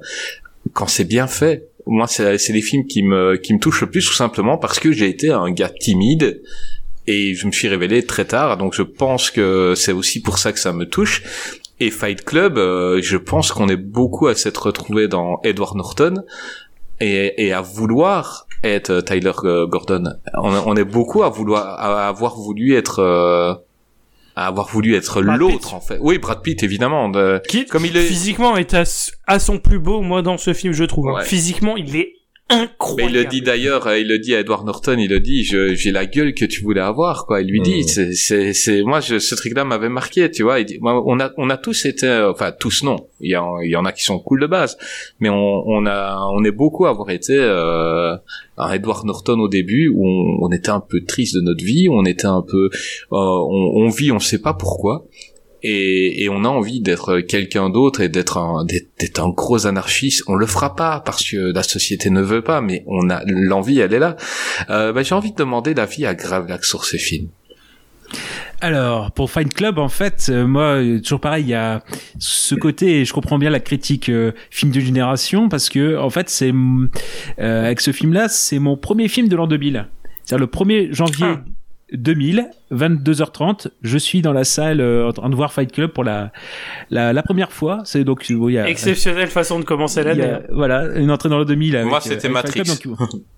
quand c'est bien fait, moi, c'est c'est les films qui me qui me touchent le plus, tout simplement parce que j'ai été un gars timide. Et je me suis révélé très tard, donc je pense que c'est aussi pour ça que ça me touche. Et Fight Club, euh, je pense qu'on est beaucoup à s'être retrouvé dans Edward Norton et, et à vouloir être euh, Tyler euh, Gordon. On, on est beaucoup à vouloir, à avoir voulu être, euh, à avoir voulu être l'autre en fait. Oui, Brad Pitt évidemment. de- Qui, Comme il est- physiquement, est à, son plus beau, moi, dans ce film, je trouve. hein. Ouais. Physiquement, il est Mais incroyable. il le dit d'ailleurs, euh, il le dit à Edward Norton, il le dit, j'ai la gueule que tu voulais avoir, quoi. Il lui dit, Mm. c'est, c'est, c'est, moi, je, ce truc-là m'avait marqué, tu vois. Il dit, moi, on a, on a tous été, euh, enfin, tous non. Il y, en, il y en a qui sont cool de base, mais on, on a, on est beaucoup à avoir été euh, un Edward Norton au début, où on, on était un peu triste de notre vie, on était un peu, euh, on, on vit, on sait pas pourquoi. Et, et on a envie d'être quelqu'un d'autre et d'être un d'être, d'être un gros anarchiste. On le fera pas parce que la société ne veut pas, mais on a l'envie, elle est là. Euh, bah, j'ai envie de demander l'avis à Gravelax sur ces films. Alors, pour Fight Club, en fait, euh, moi, toujours pareil, il y a ce côté, et je comprends bien la critique euh, film de génération, parce que, en fait, c'est avec ce film-là, c'est mon premier film de l'an 2000. C'est-à-dire le 1er janvier Ah. 2000, 22h30, je suis dans la salle euh, en train de voir Fight Club pour la la, la première fois. C'est donc bon, il y a, Exceptionnelle façon de commencer l'année. a- voilà, une entrée dans le 2000. Avec, Moi, euh, c'était Fight Matrix. Club, donc-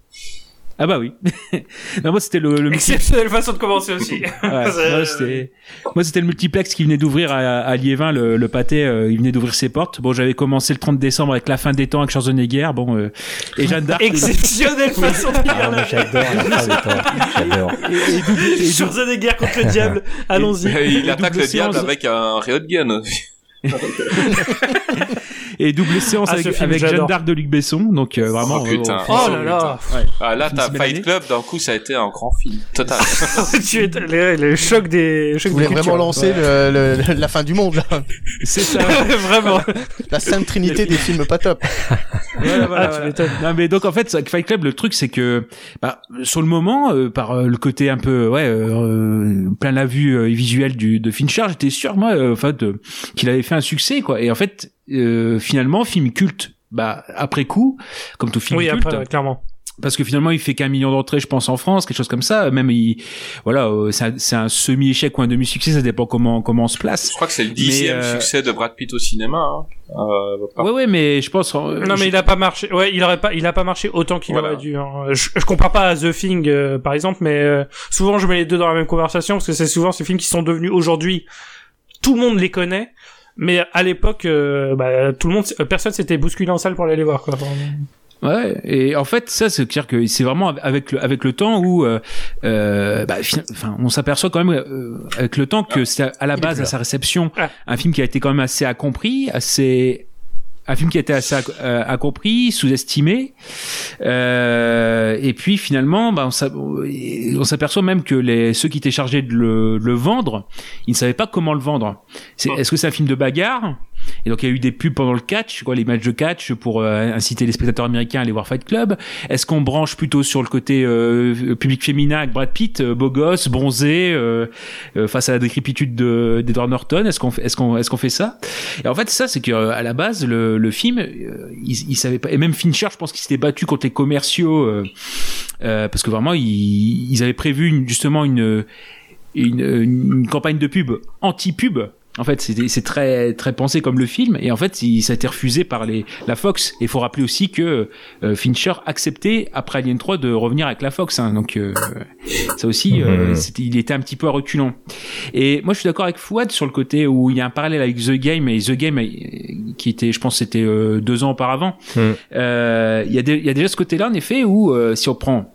ah bah oui. non, moi c'était le, le Exceptionnelle façon de commencer aussi. Ouais, C'est- moi, c'était, moi, c'était le multiplex qui venait d'ouvrir à, à Liévin, le, le pâté, euh, il venait d'ouvrir ses portes. Bon, j'avais commencé le 30 décembre avec la fin des temps avec Schwarzenegger, bon, euh, et Jeanne d'Arc. Exceptionnelle façon de dire j'adore la fin des temps. J'adore. et, et double, et double- Schwarzenegger contre le diable. Allons-y. il attaque le diable avec un riot gun. Et double séance Ah, avec, film, avec Jeanne d'Arc de Luc Besson, donc euh, vraiment. Oh, putain. euh, Oh là là. ouais. Ah, là, t'as Fight. Club, d'un coup, ça a été un grand film. Total. tu es le, le choc des choc Vous voulez des vraiment lancer le- le- la fin du monde, là. C'est ça. vraiment. La sainte trinité des films pas top. Voilà, voilà, Ah, tu. Non mais donc en fait avec Fight Club le truc c'est que bah, sur le moment euh, par euh, le côté un peu ouais euh, euh, plein la vue euh, visuelle du de Fincher j'étais sûr moi euh, en fait euh, qu'il avait fait un succès quoi et en fait euh, finalement film culte bah après coup comme tout film Oui, culte après, clairement. parce que finalement il fait qu'un million d'entrées je pense en France quelque chose comme ça même il voilà euh, c'est un, c'est un semi échec ou un demi succès ça dépend comment comment on se place Je crois que c'est le dixième euh, succès de Brad Pitt au cinéma. Hein. Euh, ouais ouais mais je pense Non je- mais il a pas marché. Ouais, il aurait pas, il a pas marché autant qu'il Voilà. aurait dû. hein. Je, je compare pas à The Thing euh, par exemple, mais euh, souvent je mets les deux dans la même conversation parce que c'est souvent ces films qui sont devenus aujourd'hui, tout le monde les connaît, mais à l'époque, euh, bah, tout le monde, euh, personne s'était bousculé en salle pour aller les voir quoi. Ouais, et en fait, ça, c'est clair que c'est vraiment avec le, avec le temps où, euh, bah, enfin, on s'aperçoit quand même euh, avec le temps que c'est à, à la base à sa réception Ah. un film qui a été quand même assez incompris, assez un film qui été assez ac- euh, incompris, sous-estimé, euh, et puis finalement, bah, on s'a- on s'aperçoit même que les ceux qui étaient chargés de le, de le vendre, ils ne savaient pas comment le vendre. Est-ce que c'est un film de bagarre? Et donc il y a eu des pubs pendant le catch, quoi, les matchs de catch pour euh, inciter les spectateurs américains à aller voir Fight Club. Est-ce qu'on branche plutôt sur le côté euh, public féminin avec Brad Pitt, euh, beau gosse, bronzé, euh, euh, face à la décrépitude de- d'Edward Norton? Est-ce qu'on est-ce qu'on, est-ce qu'on fait ça? Et en fait, ça, c'est que à la base, le, le film, il, il savait pas. Et même Fincher, je pense qu'il s'était battu contre les commerciaux parce que vraiment, ils, ils avaient prévu une- justement une, une, une campagne de pub anti-pub. En fait, c'est très très pensé comme le film, et en fait, il, ça a été refusé par les la Fox. Et il faut rappeler aussi que euh, Fincher acceptait après Alien 3 de revenir avec la Fox. hein. donc euh, ça aussi, euh, Mhm. il était un petit peu à reculons. Et moi, je suis d'accord avec Fouad sur le côté où il y a un parallèle avec The Game et The Game, euh, qui était, je pense, c'était euh, deux ans auparavant. Mhm. Euh, Il y a des- il y a déjà ce côté-là, en effet, où euh, si on prend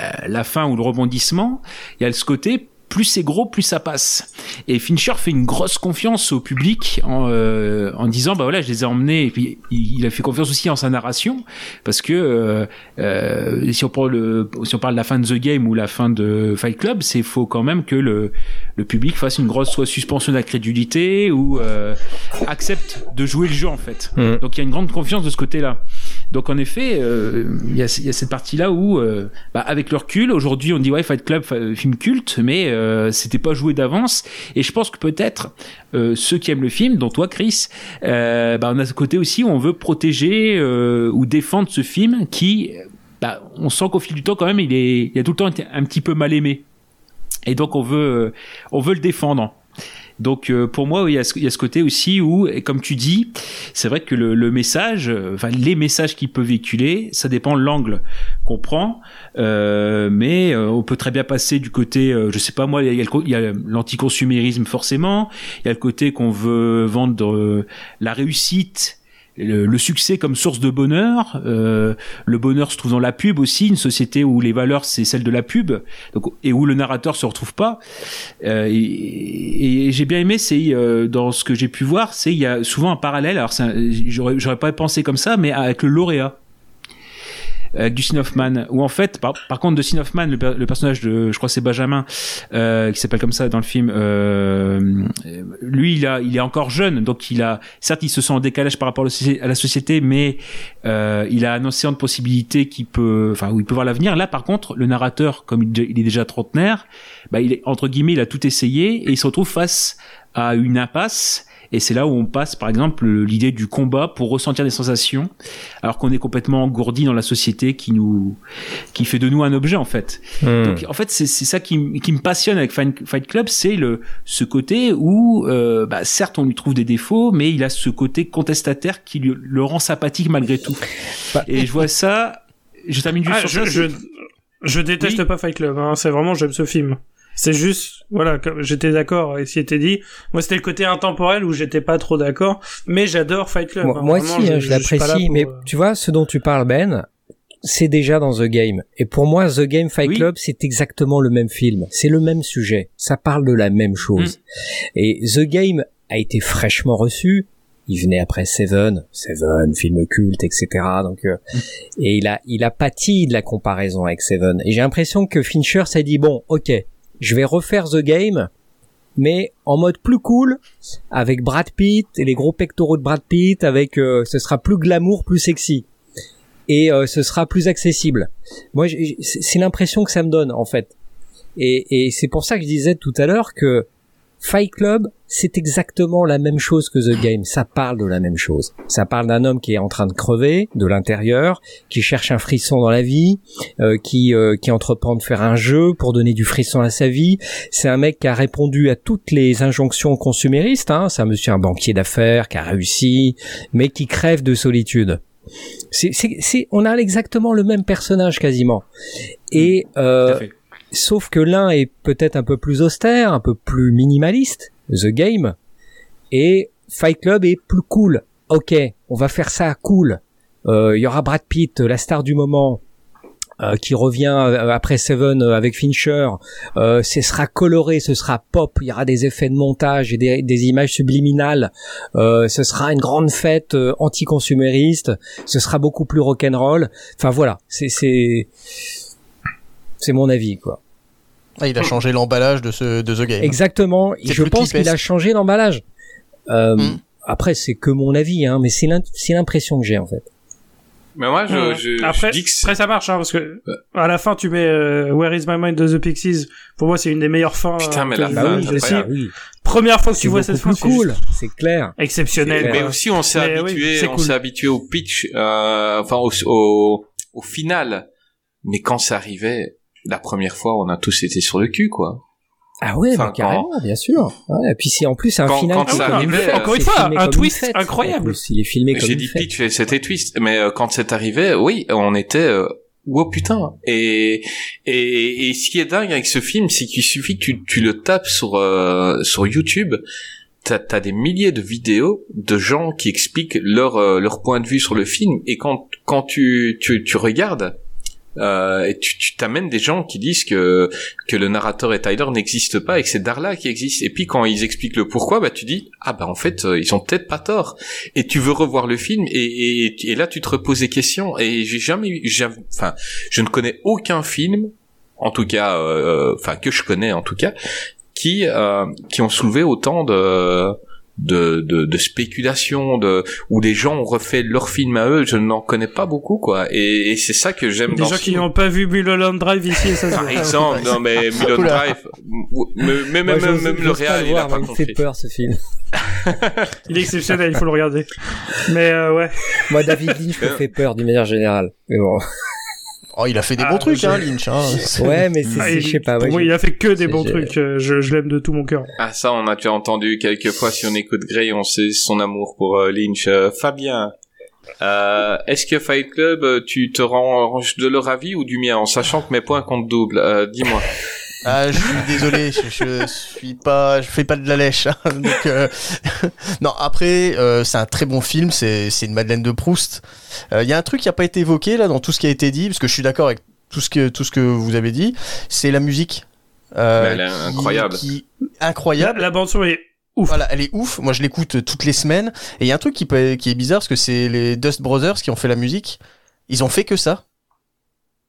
euh, la fin ou le rebondissement, il y a ce côté plus c'est gros, plus ça passe. Et Fincher fait une grosse confiance au public en, euh, en disant bah voilà, je les ai emmenés. Et puis il, a fait confiance aussi en sa narration parce que euh, euh, si on prend le, si on parle de la fin de The Game ou la fin de Fight Club, c'est faut quand même que le, le public fasse une grosse soit suspension d'incrédulité ou euh, accepte de jouer le jeu en fait. Mm. Donc il y a une grande confiance de ce côté-là. Donc en effet, euh, il y, a, cette partie-là où, euh, bah, avec le recul, aujourd'hui on dit ouais Fight Club, fa- film culte, mais euh, c'était pas joué d'avance. Et je pense que peut-être euh, ceux qui aiment le film, dont toi Chris, euh, bah, on a ce côté aussi où on veut protéger euh, ou défendre ce film qui, bah, on sent qu'au fil du temps quand même il est, il a tout le temps été un petit peu mal aimé. Et donc on veut, euh, on veut le défendre. Donc euh, pour moi, il y, a ce, il y a ce côté aussi où, et comme tu dis, c'est vrai que le, le message, euh, enfin les messages qu'il peut véhiculer, ça dépend de l'angle qu'on prend, euh, mais euh, on peut très bien passer du côté, euh, je sais pas moi, il y a, l'anticonsumérisme forcément, il y a le côté qu'on veut vendre la réussite. Le, succès comme source de bonheur, euh, le bonheur se trouve dans la pub aussi, une société où les valeurs c'est celle de la pub, donc et où le narrateur se retrouve pas. Euh, et, et j'ai bien aimé, c'est euh, dans ce que j'ai pu voir, c'est il y a souvent un parallèle. Alors j'aurais pas pensé comme ça, mais avec le lauréat. Avec Dustin Hoffman, où en fait, par, contre, Dustin Hoffman, le, per- le personnage de, je crois c'est Benjamin, euh, qui s'appelle comme ça dans le film, euh, lui, il a, il est encore jeune, donc il a, certes, il se sent en décalage par rapport à la société- à la société, mais euh, il a un océan de possibilités qui peut, enfin, où il peut voir l'avenir. Là, par contre, le narrateur, comme il, il est déjà trentenaire, bah, il est entre guillemets, il a tout essayé et il se retrouve face à une impasse. Et c'est là où on passe, par exemple, l'idée du combat pour ressentir des sensations, alors qu'on est complètement engourdi dans la société qui nous, qui fait de nous un objet en fait. Hmm. Donc en fait, c'est c'est ça qui, qui me passionne avec Fight Fight Club, c'est le ce côté où, euh, bah, certes, on lui trouve des défauts, mais il a ce côté contestataire qui lui, le rend sympathique malgré tout. Bah, Et je vois ça. Je termine juste Ah, sur je, ça. je, je déteste Oui. pas Fight Club, hein. c'est vraiment, j'aime ce film. C'est juste, voilà, j'étais d'accord avec ce qui était dit. Moi, c'était le côté intemporel où j'étais pas trop d'accord, mais j'adore Fight Club. Moi, hein. moi Vraiment, aussi, hein, je- là l'apprécie, pour, mais euh, tu vois, ce dont tu parles, Ben, c'est déjà dans The Game. Et pour moi, The Game Fight Oui. Club, c'est exactement le même film. C'est le même sujet. Ça parle de la même chose. Mm. Et The Game a été fraîchement reçu. Il venait après Seven, Seven, film culte, etc. Donc, euh, Mm. et il a, il a pâti de la comparaison avec Seven. Et j'ai l'impression que Fincher s'est dit bon, ok, je vais refaire The Game, mais en mode plus cool, avec Brad Pitt et les gros pectoraux de Brad Pitt, avec, euh, ce sera plus glamour, plus sexy. Et euh, ce sera plus accessible. Moi, c'est l'impression que ça me donne, en fait. Et, et c'est pour ça que je disais tout à l'heure que Fight Club, c'est exactement la même chose que The Game. Ça parle de la même chose. Ça parle d'un homme qui est en train de crever de l'intérieur, qui cherche un frisson dans la vie, euh, qui euh, qui entreprend de faire un jeu pour donner du frisson à sa vie. C'est un mec qui a répondu à toutes les injonctions consuméristes. Hein. C'est un monsieur, un banquier d'affaires qui a réussi, mais qui crève de solitude. C'est, c'est, c'est, on a exactement le même personnage quasiment. Et euh. Sauf que l'un est peut-être un peu plus austère, un peu plus minimaliste, The Game, et Fight Club est plus cool. Ok, on va faire ça cool. Euh, Il y aura Brad Pitt, la star du moment, euh, qui revient euh, après Seven euh, avec Fincher. Euh, ce sera coloré, ce sera pop. Il y aura des effets de montage et des, des images subliminales. Euh, ce sera une grande fête anti-consumériste. Ce sera beaucoup plus rock'n'roll. Enfin voilà, c'est c'est mon avis quoi. Ah, il a changé l'emballage de, ce, de The Game. Exactement. Je pense qu'il a changé l'emballage. Euh, Mm. Après, c'est que mon avis, hein, mais c'est l'impression que j'ai en fait. Mais moi, je, Ouais. je, après, je dis que c'est- après ça marche hein, parce que à la fin tu mets euh, Where is my mind de The Pixies. Pour moi c'est une des meilleures fins. Putain, mais euh, la fin. Je sais. oui. Première fois que tu vois cette fin, cool, c'est clair. exceptionnel. Mais aussi, on s'est oui, habitué, c'est on cool. s'est habitué au pitch, euh, enfin au, au, au final. Mais quand ça arrivait, la première fois, on a tous été sur le cul, quoi. Ah ouais, Enfin, bah, carrément, bien sûr. Ouais, et puis c'est en plus c'est un Quand- final quand ça arrivait, fête. encore une fois, un twist fête. incroyable. Il est filmé comme J'ai dit pitch, c'était twist. Mais euh, quand c'est arrivé, oui, on était, euh, wow putain. Et, et, et ce qui est dingue avec ce film, c'est qu'il suffit que tu, tu le tapes sur, euh, sur YouTube. T'as as des milliers de vidéos de gens qui expliquent leur euh, leur point de vue sur le film et quand quand tu tu, tu regardes euh, et tu t'amènes des gens qui disent que que le narrateur et Tyler n'existent pas et que c'est Darla qui existe. Et puis quand ils expliquent le pourquoi bah tu dis ah bah en fait euh, ils ont peut-être pas tort. Et tu veux revoir le film et, et, et là tu te reposes des questions. Et j'ai jamais eu enfin je ne connais aucun film en tout cas euh, enfin que je connais en tout cas qui euh, qui ont soulevé autant de de, de, de spéculation de où les gens ont refait leur film à eux je n'en connais pas beaucoup quoi et, et c'est ça que j'aime Des dans gens ce qui n'ont pas vu Mulholland Drive ici, et ça se par exemple non mais Mulholland. Drive mais même Moi, même, même le réel il a pas il fait peur ce film. Il est exceptionnel, il faut le regarder. Mais euh, ouais. Moi, David Lynch me fait peur d'une manière générale. Mais bon. Oh, il a fait des Ah, bons trucs, j'ai- hein, Lynch. Hein. Ouais, mais c'est, Ah, c'est- je sais pas. Pour ouais, moi, il a fait que des bons trucs. euh, Je, je l'aime de tout mon cœur. Ah ça, on a déjà entendu quelques fois si on écoute Grey, on sait son amour pour euh, Lynch. Euh, Fabien, euh, est-ce que Fight Club, tu te ranges de leur avis ou du mien, en sachant que mes points comptent double? Euh, Dis-moi. Ah, je suis désolé, je, je suis pas, je fais pas de la lèche. hein, donc, euh, non, après, euh, c'est un très bon film, c'est une Madeleine de Proust. Il y a un truc qui a pas été évoqué là dans tout ce qui a été dit, parce que je suis d'accord avec tout ce que tout ce que vous avez dit, c'est la musique. Euh, elle est qui- incroyable. qui- incroyable. la bande son est ouf. Voilà, elle est ouf. Moi, je l'écoute euh, toutes les semaines. Et il y a un truc qui, peut- qui est bizarre, parce que c'est les Dust Brothers qui ont fait la musique. Ils ont fait que ça.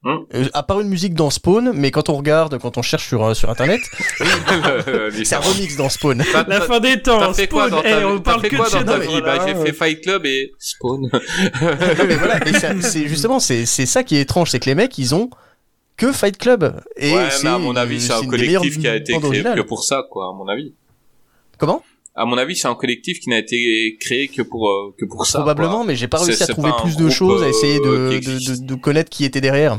Hmm. Euh, à part une musique dans Spawn, mais quand on regarde, quand on cherche sur, euh, sur internet, c'est un remix dans Spawn. T'as- La fin des temps. T'as fait quoi Spawn. dans ta, Eh, on parle fait que quoi de dans ta vie Bah j'ai fait Fight Club et Spawn. mais voilà, mais c'est- c'est justement, c'est c'est ça qui est étrange, c'est que les mecs, ils ont que Fight Club. Et ouais, c'est mais à mon avis, c'est un des meilleures collectif qui a été créé que pour ça, quoi, à mon avis. Comment? À mon avis, c'est un collectif qui n'a été créé que pour euh, que pour ça. Probablement, quoi. mais j'ai pas réussi à trouver plus de choses, à essayer euh, de, qui de, de- de connaître qui était derrière.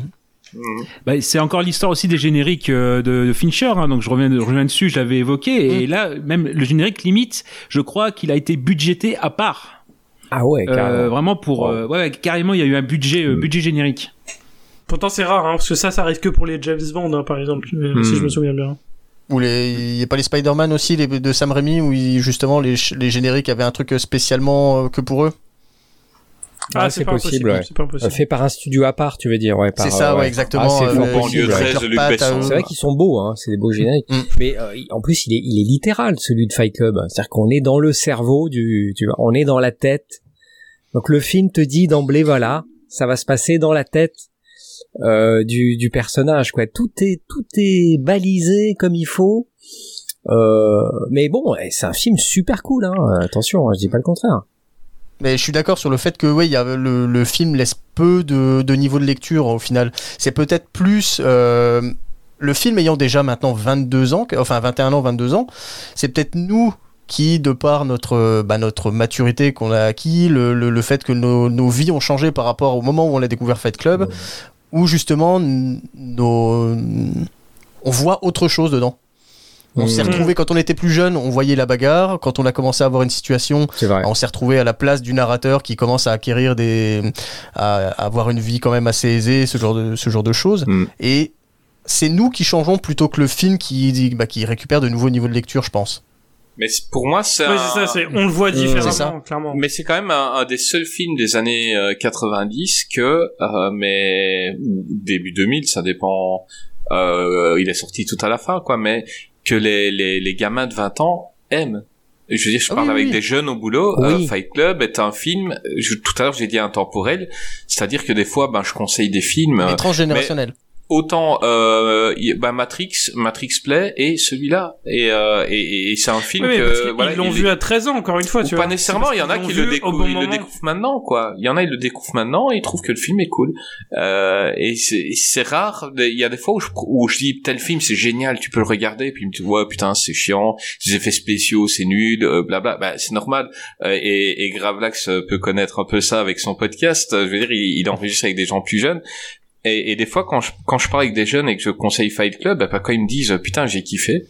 Mhm. Bah, c'est encore l'histoire aussi des génériques euh, de, de Fincher, hein, donc je reviens, je reviens dessus, je l'avais évoqué, et là, même le générique limite, je crois qu'il a été budgété à part. Ah ouais, Euh, carrément. vraiment pour... euh, ouais, carrément, il y a eu un budget, euh, Mm. budget générique. Pourtant, c'est rare, hein, parce que ça, ça arrive que pour les James Bond, hein, par exemple, si je me souviens bien. Ou il y a pas les Spider-Man aussi, les de Sam Raimi, où justement les, les génériques avaient un truc spécialement euh, que pour eux? Ah, Ouais, c'est possible, ouais. Euh, fait par un studio à part, tu veux dire, ouais. C'est ça, euh, ouais, exactement. Ah, c'est euh, fort avec banlieue leurs 13 de Luc pattes à Besson. eux. C'est vrai qu'ils sont beaux, hein, c'est des beaux génériques. Mm. Mais euh, en plus, il est, il est littéral celui de Fight Club. C'est-à-dire qu'on est dans le cerveau du, tu vois, on est dans la tête. Donc le film te dit d'emblée, voilà, ça va se passer dans la tête euh, du, du personnage, quoi. Tout est, tout est balisé comme il faut. Euh, mais bon, eh, c'est un film super cool, hein. Attention, hein, je dis pas le contraire. Mais je suis d'accord sur le fait que y a le, le film laisse peu de, de niveau de lecture au final. C'est peut-être plus euh, le film ayant déjà maintenant 22 ans, enfin 21 ans, 22 ans, c'est peut-être nous qui, de par notre, bah, notre maturité qu'on a acquis, le, le, le fait que nos, nos vies ont changé par rapport au moment où on a découvert Fight Club, où justement nos, on voit autre chose dedans. On s'est retrouvé quand on était plus jeune, on voyait la bagarre. Quand on a commencé à avoir une situation, on s'est retrouvé à la place du narrateur qui commence à acquérir des, à, avoir une vie quand même assez aisée, ce genre de, ce genre de choses. Mm. Et c'est nous qui changeons plutôt que le film qui, bah, qui récupère de nouveaux niveaux de lecture, je pense. Mais pour moi, c'est Ouais, un... ça, on le voit ça. différemment, clairement. Mais c'est quand même un, un des seuls films des années euh, 90 que, euh, mais début 2000, ça dépend. Euh, il est sorti tout à la fin, quoi. Mais que les les, les gamins de 20 ans aiment. Je veux dire, je parle oui, avec oui. des jeunes au boulot. Oui. Euh, Fight Club est un film. Je, tout à l'heure, j'ai dit intemporel, c'est-à-dire que des fois, ben, je conseille des films. Mais transgénérationnel. Autant euh, bah, Matrix, Matrix Play et celui-là et, euh, et, et c'est un film Oui, que voilà, l'ont vu à 13 ans, encore une fois, tu pas vois. nécessairement, C'est il y en a qui le, découvrent, bon ils le découvrent maintenant, quoi. Il y en a, ils le découvrent maintenant, et ils trouvent que le film est cool. Euh, et c'est rare, il y a des fois où je, où je dis, tel film, c'est génial, tu peux le regarder, et puis ils disent, ouais, putain, c'est chiant, les effets spéciaux, c'est nul, euh, blabla. Bah, c'est normal. Euh, et, et Gravelax euh, peut connaître un peu ça avec son podcast. Euh, Je veux dire, il, il enregistre avec des gens plus jeunes. Et, et des fois, quand je, quand je parle avec des jeunes et que je conseille Fight Club, bah, quand ils me disent, putain, j'ai kiffé,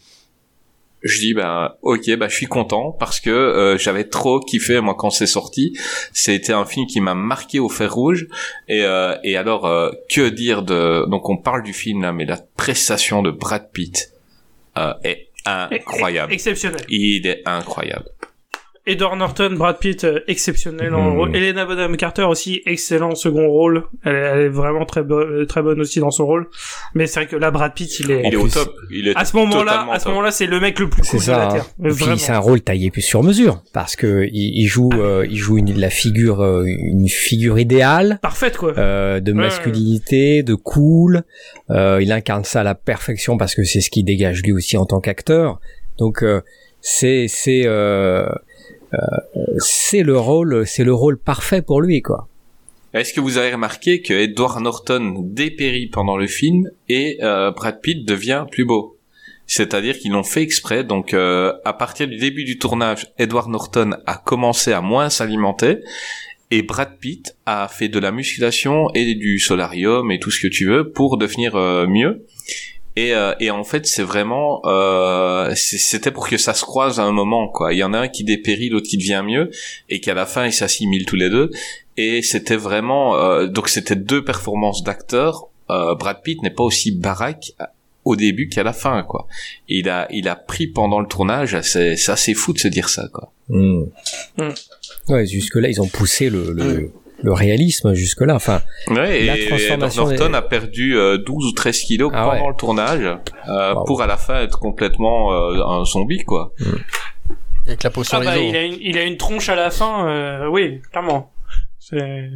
je dis ben ok bah je suis content parce que euh, j'avais trop kiffé moi quand c'est sorti. C'était un film qui m'a marqué au fer rouge. Et euh, et alors euh, que dire de donc on parle du film là mais la prestation de Brad Pitt euh, est incroyable. Exceptionnel. il est incroyable Edward Norton, Brad Pitt, euh, exceptionnel en Mhm. rôle. Elena Bonham Carter aussi, excellent second rôle. Elle, est- elle est vraiment très, bo- euh, très bonne aussi dans son rôle. Mais c'est vrai que là, Brad Pitt, il est... il est au top il est À ce moment-là, à ce moment-là, c'est le mec le plus C'est cool de ça. la hein. Terre. Puis c'est un rôle taillé plus sur mesure parce que il, il joue, euh, il joue une, la figure, euh, une figure idéale. Parfaite, quoi. euh, de Ouais. masculinité, de cool. Euh, il incarne ça à la perfection parce que c'est ce qui dégage lui aussi en tant qu'acteur. Donc euh, c'est c'est c'est le rôle c'est le rôle parfait pour lui quoi. Est-ce que vous avez remarqué que Edward Norton dépérit pendant le film et euh, Brad Pitt devient plus beau? C'est-à-dire qu'ils l'ont fait exprès. Donc, euh, à partir du début du tournage, Edward Norton a commencé à moins s'alimenter et Brad Pitt a fait de la musculation et du solarium et tout ce que tu veux pour devenir euh, mieux. Et, euh, et en fait, c'est vraiment, euh, c'est- c'était pour que ça se croise à un moment, quoi. Il y en a un qui dépérit, l'autre qui devient mieux, et qu'à la fin ils s'assimilent tous les deux. Et c'était vraiment, euh, donc c'était deux performances d'acteurs. Euh, Brad Pitt n'est pas aussi baraque au début qu'à la fin, quoi. Il a, il a pris pendant le tournage, c'est, c'est assez fou de se dire ça, quoi. Hmm. Hmm. Ouais, jusque là ils ont poussé le le, le réalisme jusque là. Enfin Ouais, La et transformation Norton a perdu euh, 12 ou 13 kilos Ah pendant ouais. le tournage, euh, Wow. pour à la fin être complètement euh, un zombie, quoi. Avec la peau sur Ah les bah, os. il a, une, il a une tronche à la fin, euh, oui, clairement. C'est-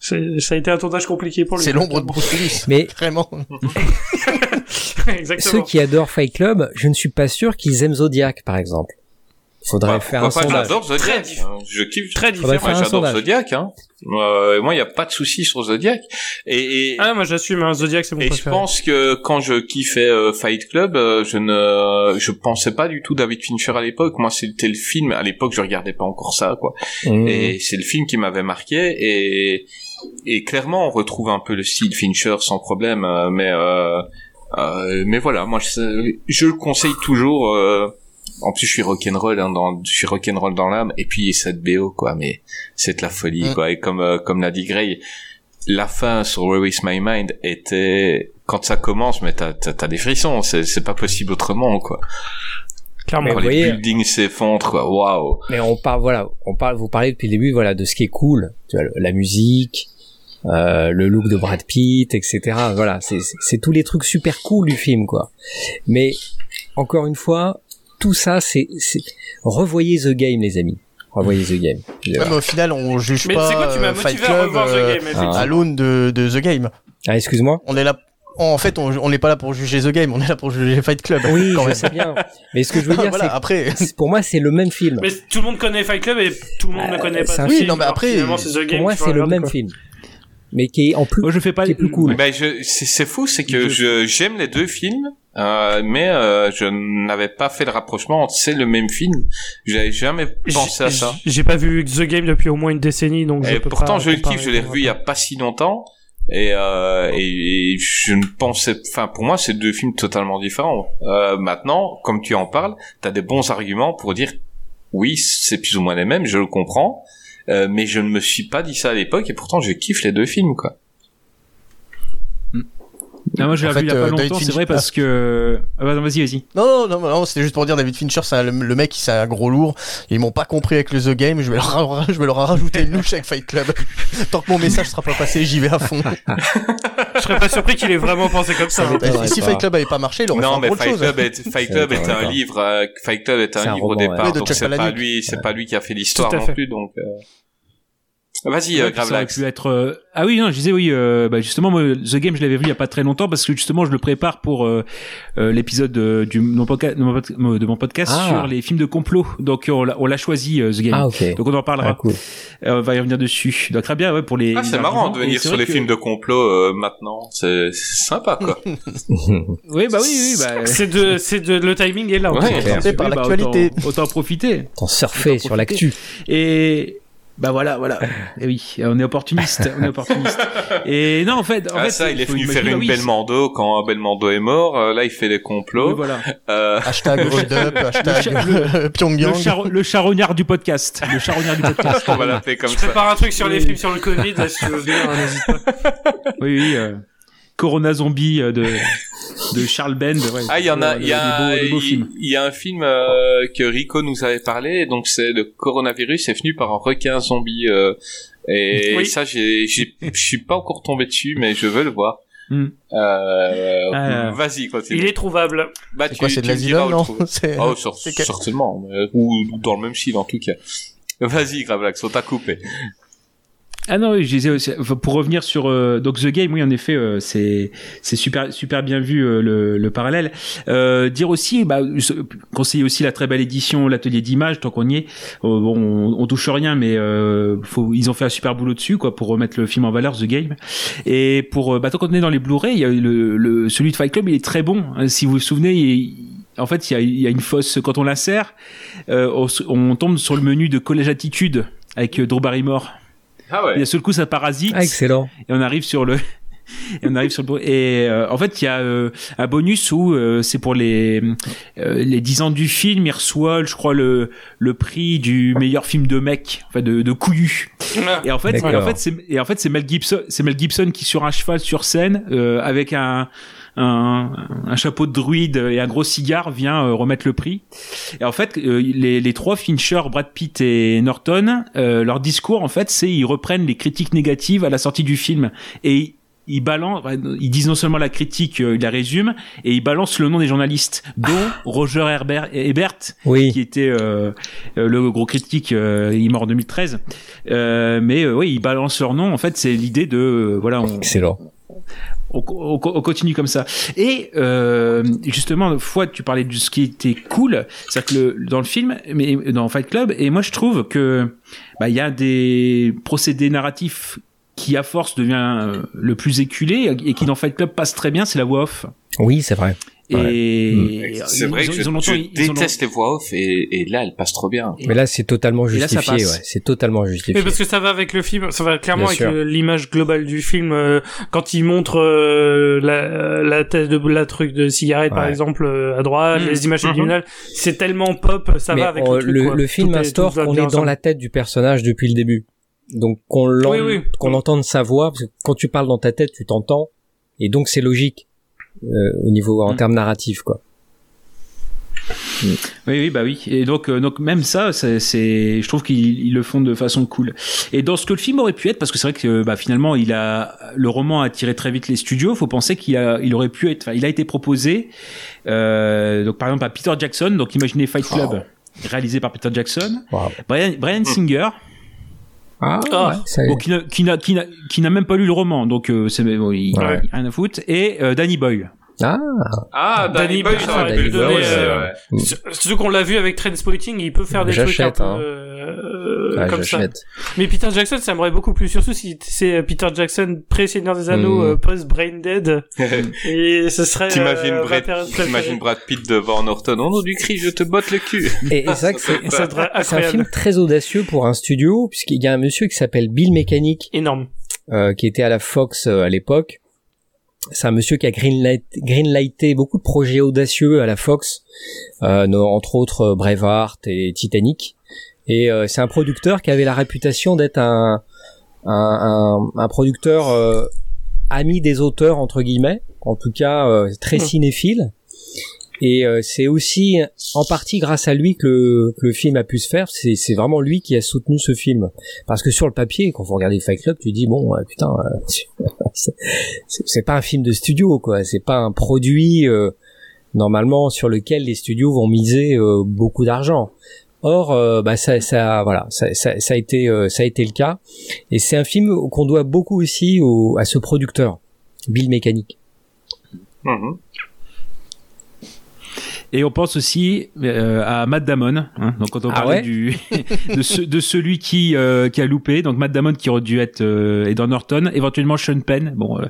Ça a été un tournage compliqué pour lui. C'est l'ombre de Bruce Willis. mais Vraiment. Exactement. ceux qui adorent Fight Club, je ne suis pas sûr qu'ils aiment Zodiac par exemple. Il faudrait Bah, faire un pas, sondage. j'adore Zodiac. Très hein. Je kiffe. Très Faudrait différent. j'adore. Zodiac, hein. Euh, moi, il y a pas de souci sur Zodiac. Et, et, Ah, moi j'assume, un Zodiac c'est mon et je préféré. pense que quand je kiffais euh, Fight Club, euh, je ne, je pensais pas du tout David Fincher à l'époque. Moi, c'était le film. À l'époque, je regardais pas encore ça, quoi. Hmm. Et c'est le film qui m'avait marqué. Et, et clairement, on retrouve un peu le style Fincher sans problème. euh, mais, euh, euh, mais voilà, moi, je, je le conseille toujours. En plus, je suis rock'n'roll, hein, dans, je suis rock'n'roll dans l'âme. Et puis cette BO, quoi. Mais c'est de la folie, Mm. quoi. Et comme, euh, comme l'a dit Gray, la fin sur Where is My Mind était quand ça commence, mais t'as t'as, t'as des frissons. C'est c'est pas possible autrement, quoi. Clairement. Quand vous les voyez- buildings s'effondrent, quoi. Waouh. Mais on parle, voilà, on parle, vous parlez depuis le début, voilà, de ce qui est cool, tu vois, la musique, euh, le look de Brad Pitt, etc. Voilà, c'est c'est- c'est tous les trucs super cool du film, quoi. Mais encore une fois, tout ça, c'est c'est- revoyez The Game, les amis. Revoyez The Game. Ouais, mais au final, on juge Mais pas c'est quoi, tu m'as euh, Fight à Club The euh, Game, à l'aune de, de The Game. Ah, excuse-moi. On est là. En fait, on n'est pas là pour juger The Game, on est là pour juger Fight Club. Oui, quand je même. sais bien. Mais ce que je veux dire, voilà, c'est après. c'est- pour moi, c'est le même film. Mais tout le monde connaît Fight Club et tout le monde Euh, ne connaît c'est pas un ce film. non, mais après, finalement, c'est The Game Pour moi, c'est le même quoi. film. mais qui est en plus, Moi, je fais pas qui est plus cool. C'est, c'est fou, c'est que j'aime les deux films, euh, mais euh, je n'avais pas fait le rapprochement entre c'est le même film. J'avais jamais pensé à ça. J'ai pas vu The Game depuis au moins une décennie, donc je Et peux pourtant, pas je le kiffe, je l'ai revu il y a pas si longtemps. Et, euh, et, et je ne pensais, enfin pour moi c'est deux films totalement différents. Euh, maintenant, comme tu en parles, t'as des bons arguments pour dire oui c'est plus ou moins les mêmes, je le comprends, euh, mais je ne me suis pas dit ça à l'époque et pourtant je kiffe les deux films quoi. Ah, moi, je l'ai En revu il y a pas euh, longtemps, c'est vrai, parce que. Ah, bah, non, vas-y, vas-y. Non, non, non, non, c'était juste pour dire David Fincher, c'est le, le mec, c'est un gros lourd. Ils m'ont pas compris avec le The Game, je vais leur, je vais leur rajouter une louche avec Fight Club. Tant que mon message sera pas passé, j'y vais à fond. Je serais pas surpris qu'il ait vraiment pensé comme ça. Ça hein. si. Fight Club avait pas marché, il aurait Non, fait mais un autre Fight chose. Club, est, Fight Club est un livre, euh, Fight Club est un C'est un livre au départ, Oui, de donc c'est pas lui, c'est pas lui qui a fait l'histoire non plus, donc. Euh, Vas-y, Ouais, euh, puis ça aurait pu être. euh, Ah oui, non, je disais oui. euh, bah justement, moi, The Game, je l'avais vu il y a pas très longtemps parce que justement, je le prépare pour euh, euh, l'épisode euh, du mon podca- de mon pod- de mon podcast Ah. sur les films de complot. Donc on l'a on l'a choisi euh, The Game. Ah, ok. Donc on en parlera. Ah, cool. Euh, on va y revenir dessus. Donc très bien, ouais, pour les. Ah, les c'est marrant arguments. de venir sur les que- films de complot euh, maintenant. C'est sympa, quoi. Oui, bah oui, oui, bah. C'est de, c'est de, le timing est là. Ouais, clair. C'est par oui, bah, l'actualité. autant, autant en profiter. T'en surfer sur l'actu. Et bah voilà, voilà. Et oui, on est opportuniste, on est opportuniste. Et non, en fait, en ah, fait, ça, il est venu faire une oui, Belmondo quand Belmondo est mort. euh, là, il fait des Oui, complots. voilà. Euh, Hashtag Hold Up, hashtag euh, Pyongyang. Le, char- le charognard du podcast. Le charognard du podcast. on va l'appeler comme Je ça. prépare un truc sur les Oui. films sur le Covid, là, si tu veux venir, hein, n'hésite pas. Oui, oui. euh, Corona Zombie euh, de, de Charles Bend. ouais. Ah, il y en a, Euh, il y a, y un film euh, que Rico nous avait parlé, donc c'est le coronavirus est venu par un requin zombie. euh, et Oui. ça, je suis pas encore tombé dessus, mais je veux le voir. Hmm. Euh, Ah. Vas-y, continue. Il est trouvable. Bah, C'est quoi, c'est de l'asylum, non C'est- Oh, sur- c'est quel- certainement, mais- ou dans le même style en tout cas. Vas-y, Gravelax, on t'a coupé. Ah non, je disais aussi, pour revenir sur euh, The Game, oui en effet, euh, c'est c'est super super bien vu euh, le, le parallèle. Euh, dire aussi, bah, conseiller aussi la très belle édition, l'atelier d'image, tant qu'on y est. Bon, on, on touche rien, mais ils ont fait un super boulot dessus, quoi, pour remettre le film en valeur, The Game. Et pour, bah, tant qu'on est dans les Blu-ray, celui de Fight Club, il est très bon. hein. Si vous vous souvenez, il- en fait, il y a, une fosse quand on l'insère, on, on tombe sur le menu de Collège Attitude avec Drew Barrymore. Ah Et d'un seul coup, ça parasite. Ah, excellent. Et on arrive sur le. Et on arrive sur le et euh, en fait il y a euh, un bonus où euh, c'est pour les euh, les 10 ans du film il reçoit je crois le le prix du meilleur film de mec enfin de de couillu et en fait et en fait c'est et en fait c'est Mel Gibson c'est Mel Gibson qui sur un cheval sur scène euh, avec un un, un chapeau de druide et un gros cigare vient euh, remettre le prix. Et en fait, euh, les, les trois Fincher, Brad Pitt et Norton, euh, leur discours en fait, c'est ils reprennent les critiques négatives à la sortie du film et ils balancent, ils disent non seulement la critique, ils la résument et ils balancent le nom des journalistes, dont Roger Herbert, Ebert, Oui. qui était euh, le gros critique, euh, il est mort en 2013. Euh, mais oui, ils balancent leur nom. En fait, c'est l'idée de voilà, on, Excellent. On, on- on continue comme ça. Et euh, justement, fois tu parlais de ce qui était cool, c'est que le, dans le film, mais dans Fight Club, et moi je trouve que bah il y a des procédés narratifs qui à force devient euh, le plus éculé et qui dans Fight Club passe très bien, c'est la voix off. Oui, c'est vrai. Et C'est ils- vrai ils que ont- je, ils ont longtemps- je ils ont- déteste les voix off et, et là, elle passe trop bien. Mais là, c'est totalement justifié. ouais. C'est totalement justifié. Mais parce que ça va avec le film, ça va clairement Bien avec l'image globale du film. euh, quand il montre euh, la, la tête de la truc de cigarette par exemple euh, à droite, Mhm. les images subliminales, c'est tellement pop, ça Mais va avec on- le truc. le, le film instaure qu'on est dans la tête du personnage depuis le début. Donc qu'on Oui, oui. qu'on entende sa voix, parce que quand tu parles dans ta tête, tu t'entends, et donc c'est logique au niveau en Mm. termes narratifs, quoi. Oui, oui, bah oui. Et donc, euh, donc même ça, c'est, je trouve qu'ils ils le font de façon cool. Et dans ce que le film aurait pu être, parce que c'est vrai que bah, finalement, il a, le roman a attiré très vite les studios. Faut penser qu'il a, il aurait pu être, enfin, il a été proposé, euh, donc par exemple à Peter Jackson. Donc imaginez Fight Club, réalisé par Peter Jackson. Wow. Brian, Brian Singer, Ah, Ah. ouais, bon, qui n'a, qui n'a, qui n'a, qui n'a même pas lu le roman, donc euh, c'est, bon, il, Ouais. il a rien à foutre. Et euh, Danny Boyle. Ah, Ah, Danny Danny Boyle, Boyle, ça aurait Danny pu le donner. Euh, ouais. Surtout qu'on l'a vu avec Trainspotting, il peut faire des trucs un J'achète, peu hein. euh, ah, comme ça. Mais Peter Jackson, ça m'aimerait beaucoup plus, surtout si c'est euh, Peter Jackson pré-Seigneur des Anneaux, Mm. euh, post-Brain Dead. Et ce serait... T'imagines euh, Brad, Brad Pitt devant Norton. Oh non, du cri, je te botte le cul. Et, et c'est vrai que c'est, Ça c'est un film très audacieux pour un studio, puisqu'il y a un monsieur qui s'appelle Bill Mechanic, Énorme. euh, qui était à la Fox euh, à l'époque. C'est un monsieur qui a greenlight, greenlighté beaucoup de projets audacieux à la Fox, euh, entre autres euh, Braveheart et Titanic. Et euh, c'est un producteur qui avait la réputation d'être un, un, un, un producteur euh, ami des auteurs entre guillemets, en tout cas euh, très Hmm. cinéphile. Et euh, c'est aussi en partie grâce à lui que le, que le film a pu se faire. C'est, vraiment lui qui a soutenu ce film. Parce que sur le papier, quand vous regardez Fight Club, tu dis bon, euh, putain, euh, c'est, pas un film de studio, quoi. C'est pas un produit euh, normalement sur lequel les studios vont miser euh, beaucoup d'argent. Or, bah ça, ça, voilà, ça, ça, ça a été, ça a été le cas. Et c'est un film qu'on doit beaucoup aussi au, à ce producteur, Bill Mechanic. Mhm. Et on pense aussi euh, à Matt Damon. Hein, donc quand on Ah parlait ouais du de, ce- de celui qui euh, qui a loupé, donc Matt Damon qui aurait dû être euh, Edward Norton, éventuellement Sean Penn. Bon, euh,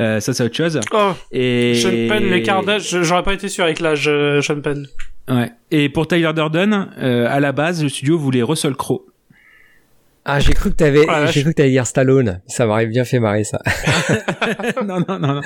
euh, ça c'est autre chose. Oh, Et Sean Penn, l'écart d'âge, j'aurais pas été sûr avec l'âge, euh, Sean Penn. Ouais. Et pour Tyler Durden, euh, à la base, le studio voulait Russell Crowe. Ah, j'ai cru que t'avais, Oh la vache. j'ai cru que t'allais dire Stallone. Ça m'aurait bien fait marrer ça. non, non, non, non.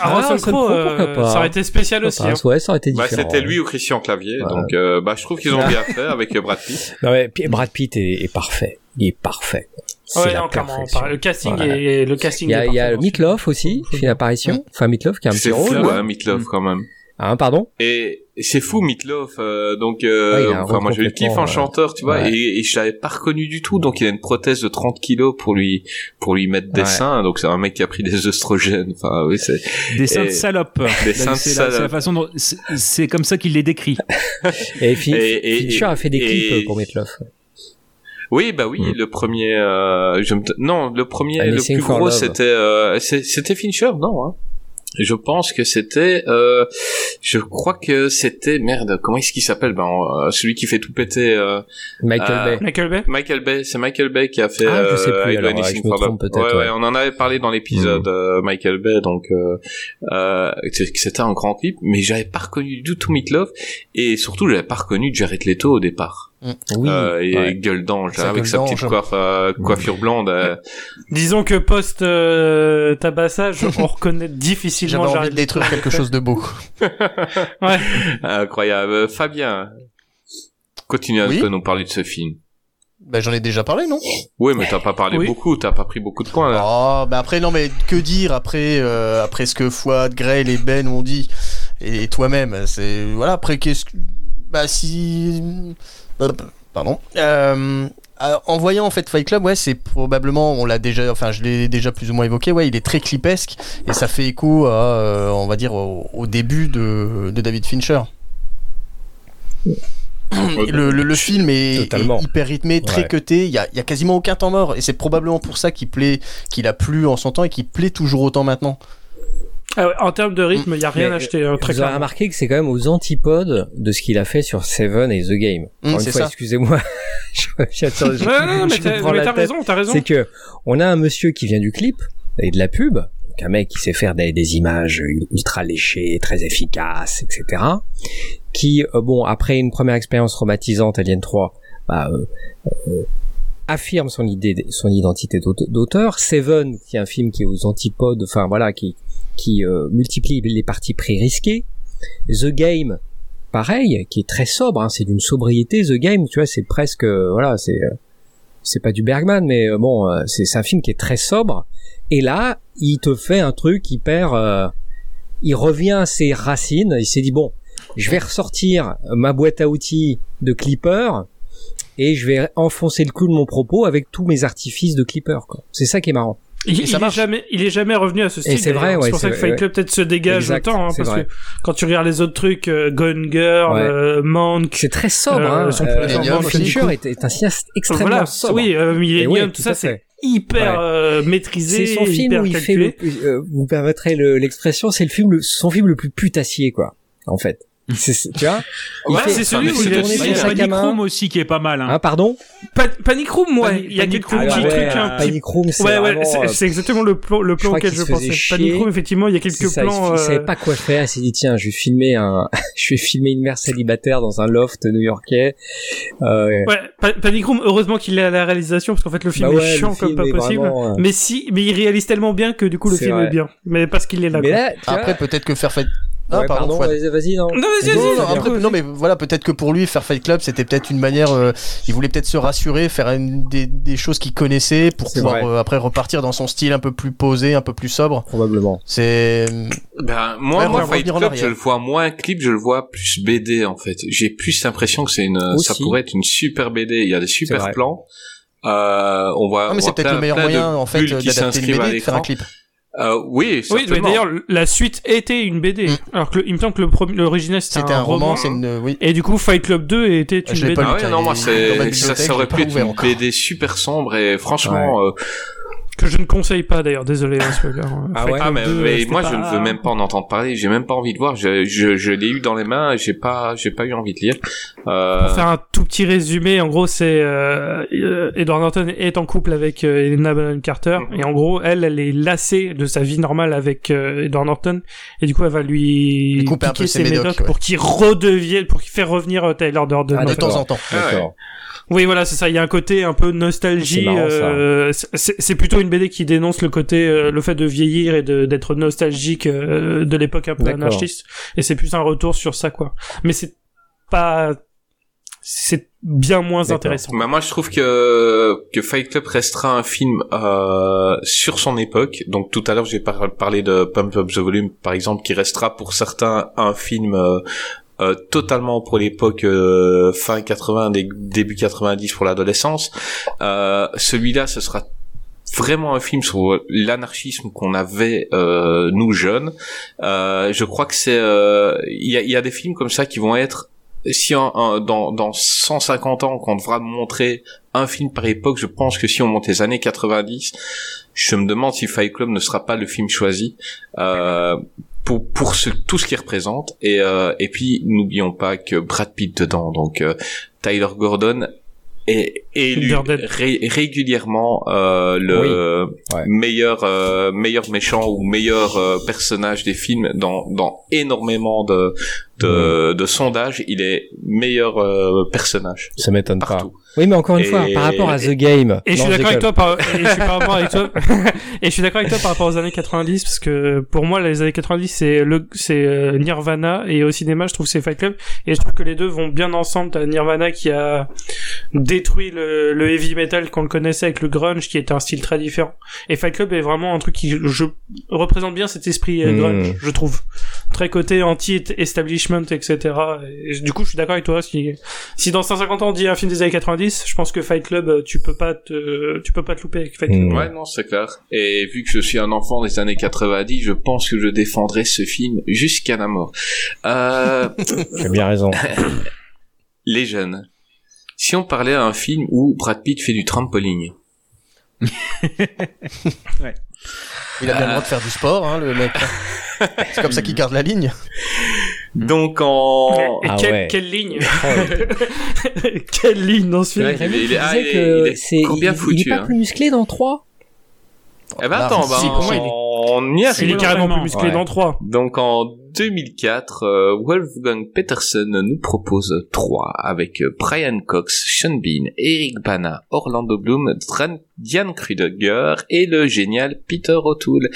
Ah, Ah, Russell Crowe, euh, ça aurait été spécial aussi. hein. Ouais, ça aurait été Bah, différent. c'était lui ou Christian Clavier, donc euh, bah, je trouve qu'ils ont bien fait avec euh, Brad Pitt. Non, mais puis Brad Pitt est, est parfait. Il est parfait. Ouais, non, clairement. Le casting Voilà. est, le casting Il y a, il y a. Meatloaf aussi, qui fait une apparition. Enfin, Meatloaf qui a un petit C'est fou, rôle. hein, Meatloaf, quand même. Hein, pardon? Et c'est fou, Meatloaf. euh, donc, euh, Ouais, il a un enfin, moi, je le kiffe en chanteur, tu vois, ouais. et, et je l'avais pas reconnu du tout. Donc, il a une prothèse de 30 kilos pour lui, pour lui mettre des Ouais. seins. Donc, c'est un mec qui a pris des œstrogènes. Enfin, oui, c'est. Des seins de Et- salope. Des seins de C'est la, c'est la salope. façon dont c'est- comme ça qu'il les décrit. Et, Fi- Et- et- Fincher a fait des et- clips pour Meatloaf. Oui, bah oui, Mm. le premier. Euh, je me... Non, le premier, le plus gros, c'était, euh, c'était Fincher, non hein Je pense que c'était. Euh, je crois que c'était merde. Comment est-ce qu'il s'appelle? Ben, euh, celui qui fait tout péter. Euh, Michael euh, Bay. Michael Bay? Michael Bay, c'est Michael Bay qui a fait. Ah, je sais euh, plus, I Do alors, je me Love. trompe peut-être, Ouais, ouais, ouais. on en avait parlé dans l'épisode Mm. euh, Michael Bay, donc euh, euh, c'est- c'était un grand clip, mais j'avais pas reconnu du tout Meatloaf et surtout j'avais pas reconnu Jared Leto au départ. Oui. Euh, et ouais. gueule d'ange avec gueule sa petite coiffe, euh, coiffure blonde. euh, Disons que post euh, tabassage, on reconnaît difficilement J'avais envie de détruire quelque chose de beau. Ouais. Incroyable. Fabien, continue à Oui nous parler de ce film. Bah, j'en ai déjà parlé, non? Oui, mais t'as pas parlé Oui. beaucoup, t'as pas pris beaucoup de points là. Oh, bah après, non, mais que dire après, euh, après ce que Fouad, Grey et Ben ont dit, et toi-même, c'est, voilà, après, qu'est-ce que, bah, si, pardon, euh, euh, en voyant, en fait, Fight Club, ouais, c'est probablement, on l'a déjà, enfin, je l'ai déjà plus ou moins évoqué, ouais, il est très clipesque, et ça fait écho à, euh, on va dire, au, au début de, de David Fincher. Le, le, le film est, hyper rythmé, très Ouais. cuté, il y y a quasiment aucun temps mort, et c'est probablement pour ça qu'il plaît, qu'il a plu en son temps et qu'il plaît toujours autant maintenant. Ah ouais, en termes de rythme, il y a rien Mais, acheté hein, très Vous avez clairement. remarqué que c'est quand même aux antipodes de ce qu'il a fait sur Seven et The Game. Hum, Encore c'est une fois, ça. excusez-moi. non, non, mais t'as raison, t'as raison. C'est que on a un monsieur qui vient du clip et de la pub, donc un mec qui sait faire des, des images ultra léchées, très efficaces, etc. Qui, euh, bon, après une première expérience traumatisante, Alien 3, bah, euh, euh, affirme son idée, son identité d'aute- d'auteur. Seven, qui est un film qui est aux antipodes, enfin voilà, qui qui euh, multiplie les parties pris risquées. The Game, pareil, qui est très sobre, hein, c'est d'une sobriété. The Game, tu vois, c'est presque, euh, voilà, c'est euh, c'est pas du Bergman, mais bon, c'est un film qui est très sobre. Et là, il te fait un truc hyper. euh, il revient à ses racines. Il s'est dit bon, je vais ressortir ma boîte à outils de clipper et je vais enfoncer le clou de mon propos avec tous mes artifices de clipper. C'est ça qui est marrant. Il, Et ça il est jamais, il est jamais revenu à ce style. c'est vrai, ouais, C'est pour ça que Fight ouais. Club peut-être se dégage Exact, autant, hein, parce vrai. que quand tu regardes les autres trucs, euh, Gone Girl, Ouais. euh, Monk, C'est très sobre. Euh, hein. son Euh, Fincher est, est un cinéaste extrêmement voilà, sobre. oui, euh, Millennium, oui, tout tout ça, c'est hyper Ouais. euh, maîtrisé, C'est son film hyper où il fait le plus, euh, vous permettrez le- l'expression, c'est le film, le- son film le plus putassier, quoi, en fait. C'est- c'est- tu vois Il Ouais, fait- c'est celui il où il a- il son à Panic. Room aussi qui est pas mal. Hein. Hein, pardon Pa- Panic Room, ouais, Panic- il y a Panic quelques Room, petits Alors, trucs ouais, un petit Panic Room, c'est Ouais, ouais, vraiment, c'est- euh, c'est exactement le plan, le plan auquel je pensais. chier. Panic Room, effectivement, il y a quelques C'est ça, il- plans. il, euh, savait pas quoi faire, il s'est dit tiens, je vais filmer un, je vais filmer une mère célibataire dans un loft new-yorkais. Euh, Ouais, Pa- Panic Room, heureusement qu'il est à la réalisation, parce qu'en fait le film Bah ouais, est chiant comme pas possible. euh, Mais si, mais il réalise tellement bien que du coup le film est bien. Mais parce qu'il est là. mais là, Après, peut-être que faire. Ah, Ouais, pardon, vas-y, vas-y, non. Non, vas-y, Non, vas-y. non, après, non, mais voilà, peut-être que pour lui, faire Fight Club, c'était peut-être une manière. euh, il voulait peut-être se rassurer, faire une- des, des choses qu'il connaissait pour pouvoir euh, après repartir dans son style un peu plus posé, un peu plus sobre. Probablement. C'est. Ben, moi, Ouais, moi, Fight Club, je le vois moins clip, je le vois plus BD, en fait. J'ai plus l'impression que c'est une, ça pourrait être une super BD. Il y a des super plans. Euh, on voit, Ah, mais c'est peut-être le meilleur moyen, en fait, d'adapter une à BD, de faire un l'écran. clip. Euh, oui, Oui, mais d'ailleurs, la suite était une BD. Mm. Alors que le- il me semble que le premier- l'original c'était C'était un, un roman, c'est une. Oui. Et du coup, Fight Club 2 était une BD. pas. Ah ouais, non, moi, c'est, ça, ça aurait pu être une encore. BD super sombre et franchement, euh, Que je ne conseille pas d'ailleurs, désolé, hein, spoiler. Ah ouais, ah, mais, 2, mais c'était moi, pas- je ne veux même pas en entendre parler. J'ai même pas envie de voir. Je, je, je l'ai eu dans les mains j'ai pas, j'ai pas eu envie de lire. Euh, Pour faire un tout petit résumé, en gros, c'est euh, euh, Edward Norton est en couple avec euh, Helena Bonham Carter Mhm. et en gros, elle, elle est lassée de sa vie normale avec euh, Edward Norton et du coup, elle va lui couper un piquer peu ses ses médocs, médocs ouais. pour qu'il redevienne, pour qu'il fasse revenir euh, Tyler Durden. Ah, De temps en temps. Ah ouais. Oui, voilà, c'est ça. Il y a un côté un peu nostalgie. Euh, c'est plutôt une BD qui dénonce le côté, euh, le fait de vieillir et de- d'être nostalgique euh, de l'époque un peu anarchiste. Et c'est plus un retour sur ça, quoi. Mais c'est pas, c'est bien moins intéressant. Bah, moi, je trouve que que Fight Club restera un film euh, sur son époque. Donc tout à l'heure, j'ai par- parlé de Pump Up the Volume, par exemple, qui restera pour certains un film euh, euh, totalement pour l'époque euh, fin 80, dé- début 90 pour l'adolescence. Euh, Celui-là, ce sera vraiment un film sur l'anarchisme qu'on avait euh, nous jeunes. Euh, je crois que c'est euh, il y, a, y a des films comme ça qui vont être si en- en- dans, dans 150 ans qu'on devra montrer un film par époque, je pense que si on monte les années 90, je me demande si Fight Club ne sera pas le film choisi euh, pour pour ce, tout ce qu'il représente. Et euh, et puis n'oublions pas que Brad Pitt dedans, donc Tyler Gordon est élu ré- régulièrement euh, le Ouais. meilleur euh, meilleur méchant ou meilleur euh, personnage des films dans dans énormément de de, de sondages il est meilleur euh, personnage. Ça m'étonne pas. Oui, mais encore une Et- fois, par rapport à The Game. Et je suis d'accord avec toi par, et je suis par rapport avec toi, et je suis d'accord avec toi par rapport aux années 90 parce que pour moi les années 90 c'est le, c'est euh, Nirvana et au cinéma je trouve que c'est Fight Club et je trouve que les deux vont bien ensemble. T'as Nirvana qui a détruit le, le heavy metal qu'on le connaissait avec le grunge qui était un style très différent et Fight Club est vraiment un truc qui je, représente bien cet esprit euh, Mm. grunge je trouve très côté anti-establishment etc. Et du coup je suis d'accord avec toi si si dans 150 ans on dit un film des années 90, je pense que Fight Club, euh, tu peux pas te, tu peux pas te louper avec Fight Club. Mm. ouais non c'est clair et vu que je suis un enfant des années 90 je pense que je défendrai ce film jusqu'à la mort euh, Tu as bien raison. les jeunes si on parlait à un film où Brad Pitt fait du trampoline Il a bien le droit de faire du sport, hein, le mec. C'est comme ça qu'il garde la ligne. Donc en Et Ah quelle, ouais. quelle ligne Oh, Quelle ligne dans ce film il est- ah, il il bien il pas hein. plus musclé dans 3 Eh ben Ah, attends, bah, si, il est- on y arrive. Il est carrément plus musclé ouais. dans 3. Donc en 2004, euh, Wolfgang Peterson nous propose trois avec euh, Brian Cox, Sean Bean, Eric Bana, Orlando Bloom, Dran- Diane Kruger et le génial Peter O'Toole.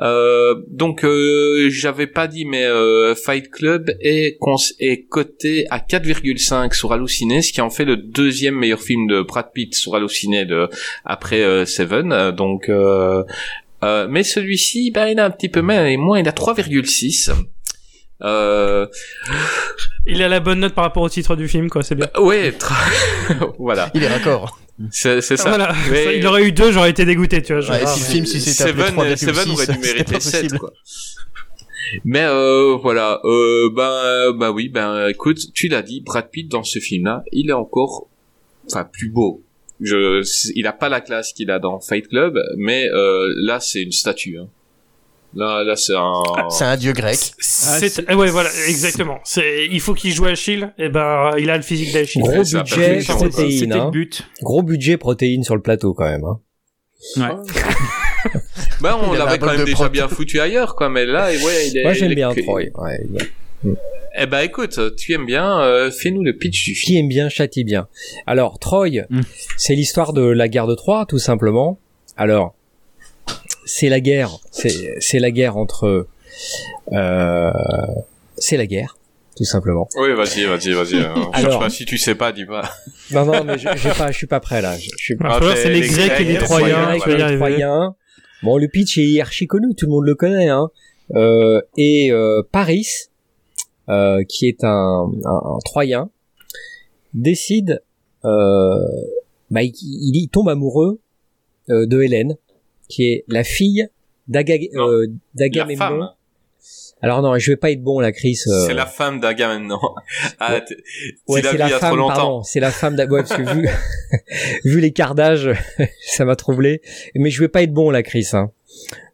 Euh, donc euh, j'avais pas dit mais euh, Fight Club est, coté à 4,5 sur Allociné, ce qui en fait le deuxième meilleur film de Brad Pitt sur Allociné de après Seven. Donc mais celui-ci, ben, il a un petit peu moins il a 3,6. Euh, Il a la bonne note par rapport au titre du film, quoi, c'est bien. ouais, tra- voilà, Il est raccord. c'est ça. Voilà. Mais- Ça, Il aurait eu deux, j'aurais été dégoûté, tu vois. genre, Ouais, ah, si le film, si c'était Seven, 3,6, Seven aurait dû mériter pas 7, possible. quoi. Mais euh, voilà, euh, ben bah oui, ben écoute, tu l'as dit, Brad Pitt dans ce film-là, il est encore, enfin plus beau, Je, il a pas la classe qu'il a dans Fight Club, mais euh, là c'est une statue. Hein. Là, là c'est un. C'est un dieu grec. C'est, eh ouais, voilà, exactement. C'est, il faut qu'il joue Achille, et ben, il a le physique d'Achille. Gros budget protéines. Hein. but. Gros budget protéines sur le plateau quand même. Hein. Ouais. Bah, on Il l'avait quand même déjà bien foutu ailleurs, quoi. Mais là, ouais, il est. Moi j'aime il est- bien Troy. Ouais, bien. Eh ben, écoute, tu aimes bien. euh, Fais-nous le pitch du film. Qui aime bien châtie bien. Alors Troy, Mm. c'est l'histoire de la guerre de Troie tout simplement. Alors c'est la guerre, c'est c'est la guerre entre euh, c'est la guerre tout simplement. Oui, vas-y, vas-y, vas-y. euh, Alors- pas. Si tu sais pas, dis pas. Non non mais je, pas je suis pas prêt là. Je, je suis Ah, voir, c'est les Grecs et les Troyens, Grecs y et arriver. Troyens. Bon, le pitch est archi connu, tout le monde le connaît. Hein. Euh, et euh, Paris, euh, qui est un, un, un Troyen, décide, euh, bah, il, il- il tombe amoureux euh, de Hélène, qui est la fille euh, La d'Agamemnon. Alors non, je vais pas être bon là, Chris. euh, C'est la femme d'Agamemnon. Ah, Ouais, c'est la il y a femme, pardon, c'est la femme d'Ag- ouais, parce que vu, vu l'écart d'âge, ça m'a troublé. Mais je vais pas être bon là, Chris. Hein.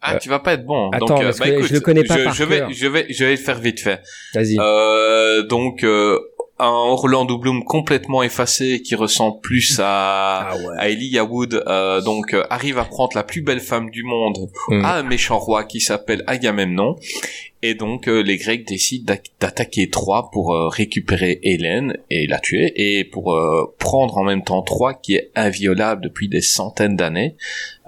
Ah, tu vas pas être bon. Attends, donc, euh, parce bah, que écoute, je le connais pas je, par je vais, cœur. je vais, je vais le faire vite fait. Vas-y. Euh, donc, euh, un Orlando Bloom complètement effacé qui ressemble plus à, Ah ouais. à Elijah Wood, euh, donc euh, arrive à prendre la plus belle femme du monde Mm. à un méchant roi qui s'appelle Agamemnon. Et donc euh, les Grecs décident d'attaquer Troie pour récupérer Hélène et la tuer et pour prendre en même temps Troie qui est inviolable depuis des centaines d'années.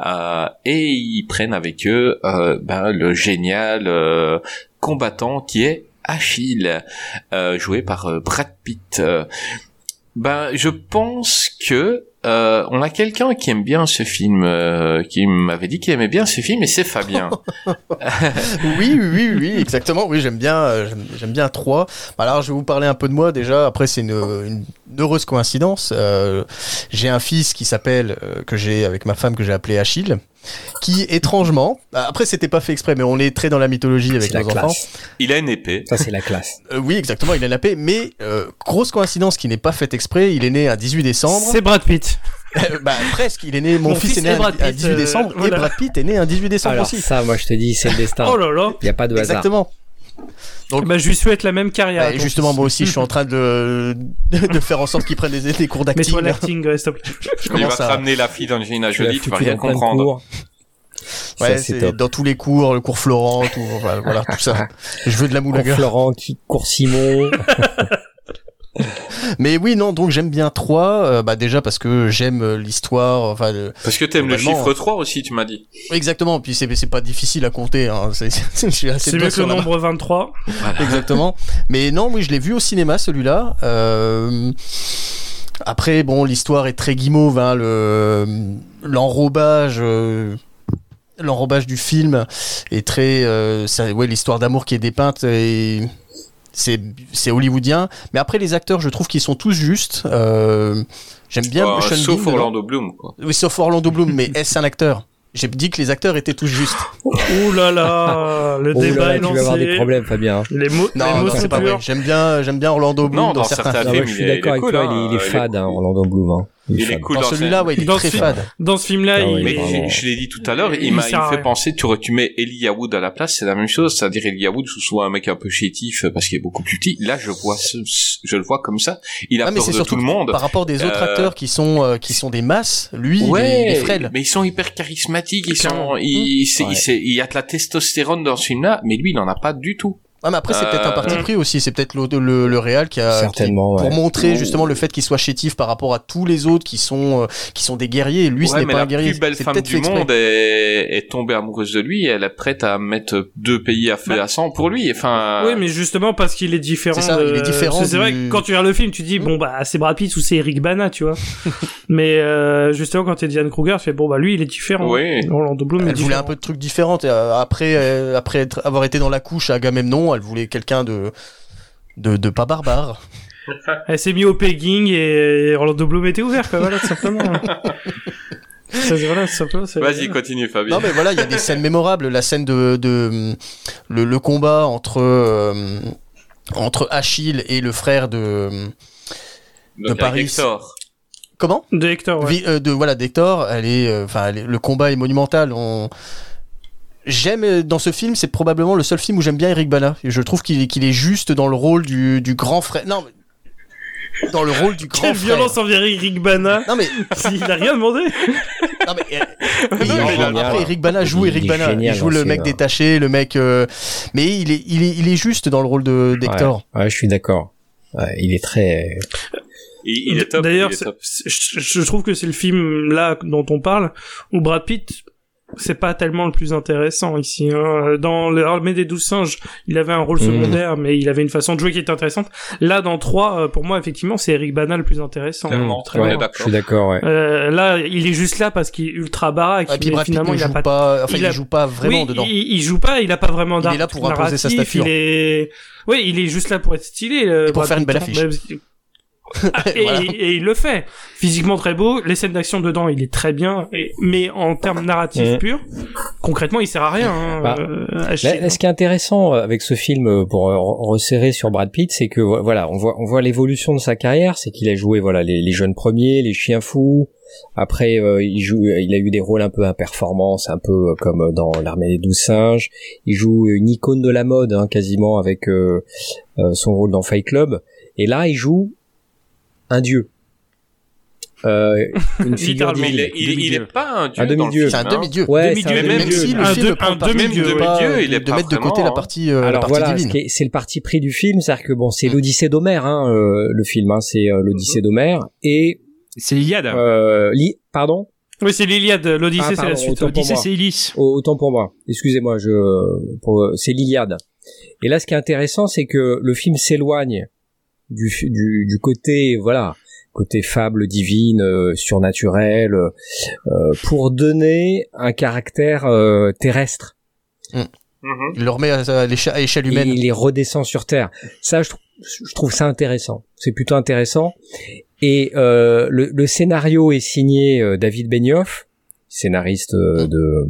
Euh, et ils prennent avec eux ben, le génial combattant qui est Achille, euh, joué par euh, Brad Pitt. Euh, ben, je pense que euh, on a quelqu'un qui aime bien ce film, euh, qui m'avait dit qu'il aimait bien ce film, et c'est Fabien. oui, oui, oui, exactement. Oui, j'aime bien, euh, j'aime- j'aime bien 3. alors, je vais vous parler un peu de moi déjà. Après, c'est une, une heureuse coïncidence. Euh, j'ai un fils qui s'appelle, euh, que j'ai avec ma femme, que j'ai appelé Achille, qui étrangement, bah, après, c'était pas fait exprès, mais on est très dans la mythologie avec nos enfants. Il a une épée. Ça, c'est la classe. Euh, oui, exactement, il a la paix, mais euh, grosse coïncidence qui n'est pas faite exprès. Il est né un 18 décembre. C'est Brad Pitt. Bah, presque. Il est né. Mon, Mon fils, fils est né un, Brad un Pitt, 18 euh, décembre voilà. et Brad Pitt est né un 18 décembre Alors aussi. ça, moi, je te dis, c'est le destin. Oh là là. Il y a pas de hasard. Exactement. Donc- Bah, je lui souhaite la même carrière. Bah, justement, fils. moi aussi, je suis en train de, de faire en sorte qu'il prenne des, des cours d'acting. Mets-toi l'acting, ouais, s'il te plaît. Je Il va te à- ramener la fille d'Angelina Jolie, tu vas rien comprendre. cours. Ouais, c'est dans tous les cours, le cours Florent, tout, voilà, voilà, tout ça. Je veux de la Cours moulaga. Florent, qui cours Simon. Mais oui, non, donc j'aime bien 3, euh, bah déjà parce que j'aime euh, l'histoire, enfin, le- Parce que t'aimes le chiffre 3 aussi, tu m'as dit. exactement, puis c'est pas difficile à compter, hein, c'est- mieux que le nombre 23. Exactement. Mais non, oui, je l'ai vu au cinéma celui-là. Euh, Après, bon, l'histoire est très guimauve. Hein, le l'enrobage, euh, l'enrobage du film est très, euh, ça- ouais, l'histoire d'amour qui est dépeinte et c'est c'est hollywoodien. Mais après, les acteurs, je trouve qu'ils sont tous justes. Euh, J'aime bien Euh, Sean sauf Bean. Orlando Bloom, quoi. Oui, sauf Orlando Bloom. Mais est-ce un acteur? J'ai dit que les acteurs étaient tous justes. Ouh là là, le Oh débat là, est tu vas avoir des lancé. problèmes, Fabien. Les mots, les mots non, sont c'est pas vrai. J'aime bien, j'aime bien Orlando Bloom Non, dans, dans certains certains films. Ah ouais, film, je suis d'accord avec cool, toi, hein, il est, il est il est- fade, hein, Orlando Bloom. Hein. Il est cool Dans dans celui-là, ouais, il est Dans très ce- fade. Dans ce film-là, Ah il Mais vraiment. je l'ai dit tout à l'heure, il, Il m'a, fait rien. penser, tu, tu mets Elijah Wood à la place, c'est la même chose, c'est-à-dire Elijah Wood, soit un mec un peu chétif euh, parce qu'il est beaucoup plus petit. Là, je vois ce, je le vois comme ça. Il a Ah, mais peur de surtout tout le monde. par rapport des autres Euh, acteurs qui sont euh, qui sont des masses. Lui, il, est, Ouais, il est frêle. mais ils sont hyper charismatiques, ils sont, il, Ouais. il y a de la testostérone dans ce film-là, mais lui, il en a pas du tout. Ah, mais après, c'est peut-être un Euh, parti pris aussi. C'est peut-être le, le, le réal qui a Certainement, qui- pour ouais. montrer justement le fait qu'il soit chétif par rapport à tous les autres qui sont euh, qui sont des guerriers. Lui, ce ouais, n'est mais pas la un guerrier. plus belle femme peut-être du monde est, est tombée amoureuse de lui, et elle est prête à mettre deux pays à feu et à sang pour lui. Enfin, Oui, mais justement parce qu'il est différent. C'est ça, il est différent C'est vrai que quand tu regardes le film, tu dis bon bah c'est Brad Pitt ou c'est Eric Bana, tu vois. mais euh, justement quand t'es Diane Kruger, tu fais bon bah lui il est différent. Oui. Orlando Bloom est Elle voulait différent. un peu de trucs différents. Et, euh, après, euh, après être- avoir été dans la couche à Agamemnon, elle voulait quelqu'un de, de de pas barbare. Elle s'est mis au pegging et Orlando Bloom était ouvert quoi, voilà tout simplement. Voilà, vas-y, continue, Fabien. Non mais voilà, il y a des scènes mémorables. La scène de, de le, le combat entre euh, entre Achille et le frère de Donc, avec Paris. Hector. Comment? De Hector, ouais. Vi- euh, de voilà d'Hector, elle est, euh, enfin, le combat est monumental. On... J'aime euh, dans ce film, c'est probablement le seul film où j'aime bien Eric Bana. Je trouve qu'il est, qu'il est juste dans le rôle du, du grand frère. Non, mais- dans le rôle du grand Quelle frère. violence envers Eric Bana. Non mais, Il a rien demandé. non mais, euh, Non, mais il a- après, Eric Bana joue Il- Eric il Bana, il joue le mec film. détaché, le mec. euh, Mais il est, il est, il est juste dans le rôle de d'Hector. Ouais, ouais, je suis d'accord. Ouais, il est très. Il, il est top. D'ailleurs, je trouve que c'est le film là dont on parle où Brad Pitt c'est pas tellement le plus intéressant ici. Hein. Dans l'armée des douze singes, il avait un rôle Mhm. secondaire, mais il avait une façon de jouer qui était intéressante. Là, dans 3, pour moi, effectivement, c'est Eric Bana le plus intéressant. Mmh, très ouais, bien, je suis d'accord. Ouais. Euh, là, il est juste là parce qu'il est ultra baraque. Et puis mais finalement, il a joue pas. pas, enfin il il, a- joue pas vraiment oui, dedans. Il, il joue pas, il a pas vraiment Il d'arc est là pour imposer sa stature. Il est, oui, il est juste là pour être stylé. euh, Et pour faire une belle hein. affiche. Bah, Ah, et, Voilà. et il le fait. Physiquement très beau, les scènes d'action dedans, il est très bien. Et, mais en termes narratifs purs, concrètement, il sert à rien. hein, Bah, euh, à Là, chier, là, ce qui est intéressant euh, avec ce film, euh, pour resserrer sur Brad Pitt, c'est que vo- voilà, on voit, on voit l'évolution de sa carrière, c'est qu'il a joué voilà les, les jeunes premiers, les chiens fous. Après, euh, il joue, il a eu des rôles un peu à performance, un peu comme dans l'armée des douze singes. Il joue une icône de la mode, hein, quasiment avec euh, son rôle dans Fight Club. Et là, il joue un dieu, euh, une figure il est, il, il est pas un dieu. Un dans le demi-dieu. film, C'est un hein. demi-dieu. Ouais, un même si le Un film prend un demi-dieu, de, pas, il est de pas mettre de côté la hein. partie, euh, la Alors partie voilà, divine. c'est le parti pris du film, c'est-à-dire que bon, c'est Mm. l'Odyssée d'Homère, hein, euh, le film, hein, c'est euh, l'Odyssée d'Homère, et C'est l'Iliade. euh, li- pardon, Oui, c'est l'Iliade. L'Odyssée, Ah, c'est la suite. L'Odyssée, c'est Ulysse. Au- autant pour moi. Excusez-moi, je, pour- c'est l'Iliade. Et là, ce qui est intéressant, c'est que le film s'éloigne du, du, du côté, voilà, côté fable divine, euh, surnaturel, euh, pour donner un caractère euh, terrestre. Mhm. Il le remet à, à l'écha- à échelle Et humaine. il les redescend sur Terre. Ça, je, je trouve ça intéressant. C'est plutôt intéressant. Et euh, le, le scénario est signé euh, David Benioff, scénariste euh, de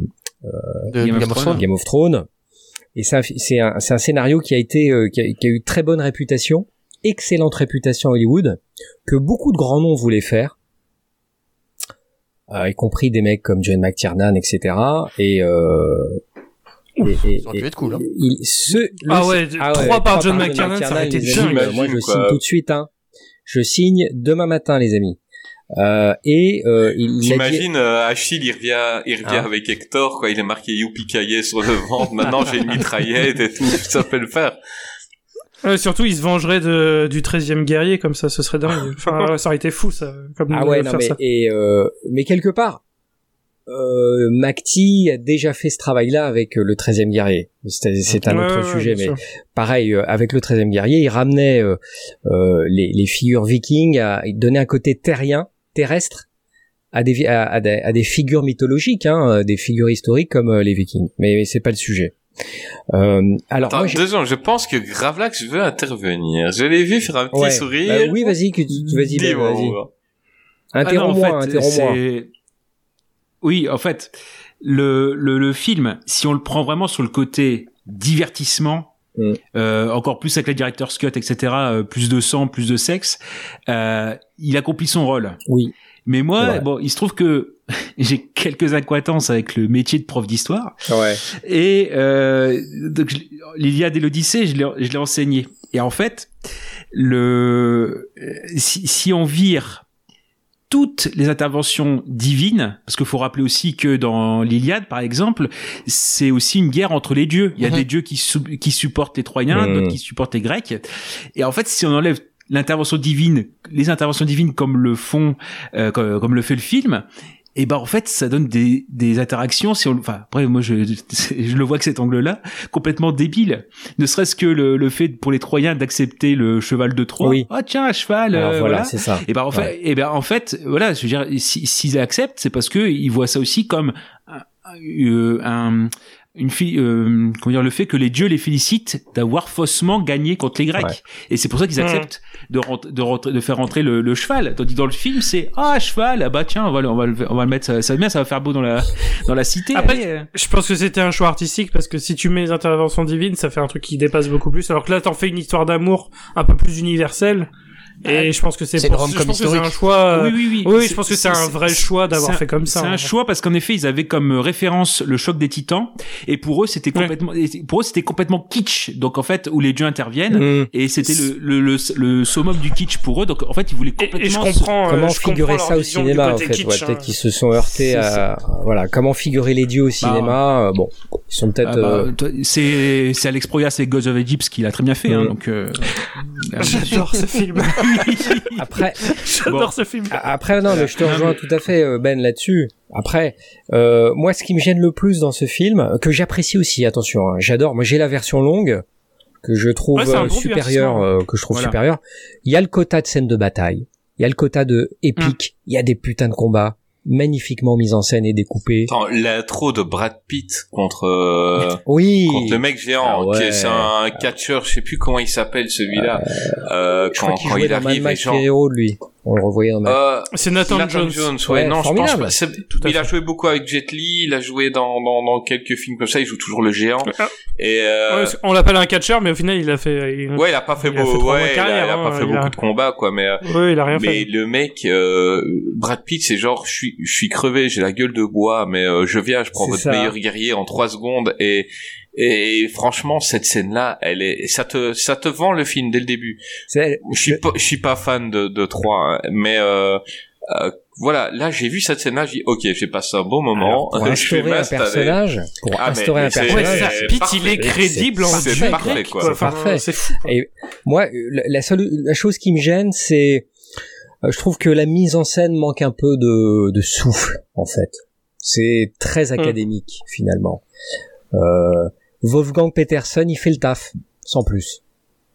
de Game of Game of Thrones. Game of Thrones. Et c'est un, c'est un, un scénario qui a été, euh, qui, a, qui a eu très bonne réputation, excellente réputation à Hollywood, que beaucoup de grands noms voulaient faire, euh, y compris des mecs comme John McTiernan, etc. Et, euh, et, et- Ça aurait pu être cool, hein. il- ce, le- Ah ouais, trois par John McTiernan, ça aurait été dingue. Moi, je J'imagine, signe tout de suite. Hein. Je signe demain matin, les amis. Euh, et euh, il, il a dit- J'imagine euh, Achille, il revient, il revient Ah. avec Hector, quoi. Il est marqué Youpi sur le ventre. Maintenant, j'ai une mitraillette et tout. Ça peut le faire. Euh, surtout, il se vengerait de, du 13e guerrier, comme ça, ce serait dingue. Enfin, ça aurait été fou, ça, comme Ah ouais, non mais ça. et euh, mais quelque part, euh, Macti a déjà fait ce travail-là avec euh, le 13e guerrier. C'est un Ouais, autre ouais, sujet, mais sûr. pareil euh, avec le 13e guerrier, il ramenait euh, euh, les, les figures vikings, à, il donnait un côté terrien, terrestre à des, à, à des, à des figures mythologiques, hein, des figures historiques comme les vikings. Mais, mais c'est pas le sujet. Euh, alors Attends, moi, j'ai- deux secondes, je pense que Gravelax veut intervenir. Je l'ai vu faire un petit Ouais. sourire. Bah oui, vas-y, que tu- vas-y, Ben, moi. Ah non, en Interromps-moi, fait, interromps-moi. Oui, en fait, le, le, le film, si on le prend vraiment sur le côté divertissement, Mm. euh, encore plus avec la director's cut, etc., euh, plus de sang, plus de sexe, euh, il accomplit son rôle. Oui. Mais moi, bon, il se trouve que j'ai quelques acquaintances avec le métier de prof d'histoire. Ouais. Et euh, donc l'Iliade et l'Odyssée, je l'ai enseigné. Et en fait, le si, si on vire toutes les interventions divines, parce qu'il faut rappeler aussi que dans l'Iliade, par exemple, c'est aussi une guerre entre les dieux. Il y a Mhm. des dieux qui, qui supportent les Troyens, Mhm. d'autres qui supportent les Grecs. Et en fait, si on enlève l'intervention divine, les interventions divines comme le font, euh, comme, comme le fait le film, et ben en fait ça donne des, des interactions si on enfin après moi je, je le vois que cet angle là complètement débile ne serait-ce que le, le fait pour les Troyens d'accepter le cheval de Troie Oui. ah tiens un cheval Alors euh, voilà, voilà c'est ça. et ben en fait, Ouais. et ben en fait, voilà, je veux dire, si- s'ils acceptent, c'est parce que ils voient ça aussi comme un, un- une fille, euh, comment dire, le fait que les dieux les félicitent d'avoir faussement gagné contre les Grecs. Ouais. Et c'est pour ça qu'ils Mm. acceptent de, rent- de, rentrer- de faire rentrer le, le cheval. Tandis que dans le film, c'est ah cheval, ah bah tiens, on va le, on va le, on va le mettre, ça, ça va bien, ça va faire beau dans la dans la cité. Après, allez, euh. Je pense que c'était un choix artistique parce que si tu mets les interventions divines, ça fait un truc qui dépasse beaucoup plus. Alors que là, t'en fais une histoire d'amour un peu plus universelle. Et je pense que c'est pour- une rom-com je pense que c'est un historique. choix. euh, Oui, oui, oui. Oui, C'est- je pense que c'est un vrai choix d'avoir fait comme ça. C'est un hein. choix parce qu'en effet, ils avaient comme euh, référence le choc des titans et pour eux, c'était Ouais. complètement, et pour eux, c'était complètement kitsch. Donc en fait, où les dieux interviennent Mm. et c'était le, le, le, le summum du kitsch pour eux. Donc en fait, ils voulaient Et, complètement. et je se- comprends. euh, Comment je figurer ça au cinéma en fait kitsch, ouais, hein. Peut-être qu'ils se sont heurtés à voilà comment figurer les dieux au cinéma? euh, bon, ils sont peut-être. Ah bah, euh, c'est c'est Alex Proyas et Ghost of Egypt qui l'a très bien fait. Hein, Mm. donc euh, J'adore ce film. Après, J'adore ce film. Après, non, mais je te rejoins tout à fait, euh, Ben, là-dessus. Après, euh, moi, ce qui me gêne le plus dans ce film, que j'apprécie aussi, attention, hein, j'adore. Moi, j'ai la version longue que je trouve Ouais, euh, supérieure, euh, que je trouve Voilà. supérieure. Il y a le quota de scènes de bataille, il y a le quota de épique, il y a des putains de combats magnifiquement mis en scène et découpés. Attends, l'intro de Brad Pitt contre euh, Oui. contre le mec géant, Ah ouais. qui est- c'est un catcheur, je sais plus comment il s'appelle celui-là. Euh, Je crois quand qu'il quand jouait il dans Mad arrive, les Max gens. Lui. On le revoyait dans Euh, C'est Nathan, Nathan Jones. ouais, Ouais, non, je pense pas. Il a joué beaucoup avec Jet Li, il a joué dans, dans, dans quelques films comme ça, il joue toujours le géant. Ah. Et euh, Ouais, on l'appelle un catcheur, mais au final, il a fait. Il... ouais, il a pas fait il a ouais, il a- il a, hein, pas fait beaucoup a- de combats, quoi, mais, euh, Ouais, il a rien mais fait. le mec, euh, Brad Pitt, c'est genre, je suis, je suis crevé, j'ai la gueule de bois, mais euh, je viens, je prends votre ça. meilleur guerrier en trois secondes et et franchement cette scène là elle est ça te ça te vend le film dès le début je suis pas je suis pas fan de de 3 mais euh, euh, voilà là j'ai vu cette scène là j'ai dit ok j'ai passé un bon moment pour je vais instaurer un personnage, pour Ah, mais- instaurer mais un c'est- Ouais, personnage, ça, c'est Pete, il est crédible en C'est parfait, quoi. C'est parfait. C'est fou. quoi. Et moi, la seule la chose qui me gêne, c'est euh, je trouve que la mise en scène manque un peu de, de souffle, en fait. C'est très académique finalement. Euh, Wolfgang Peterson, il fait le taf, sans plus.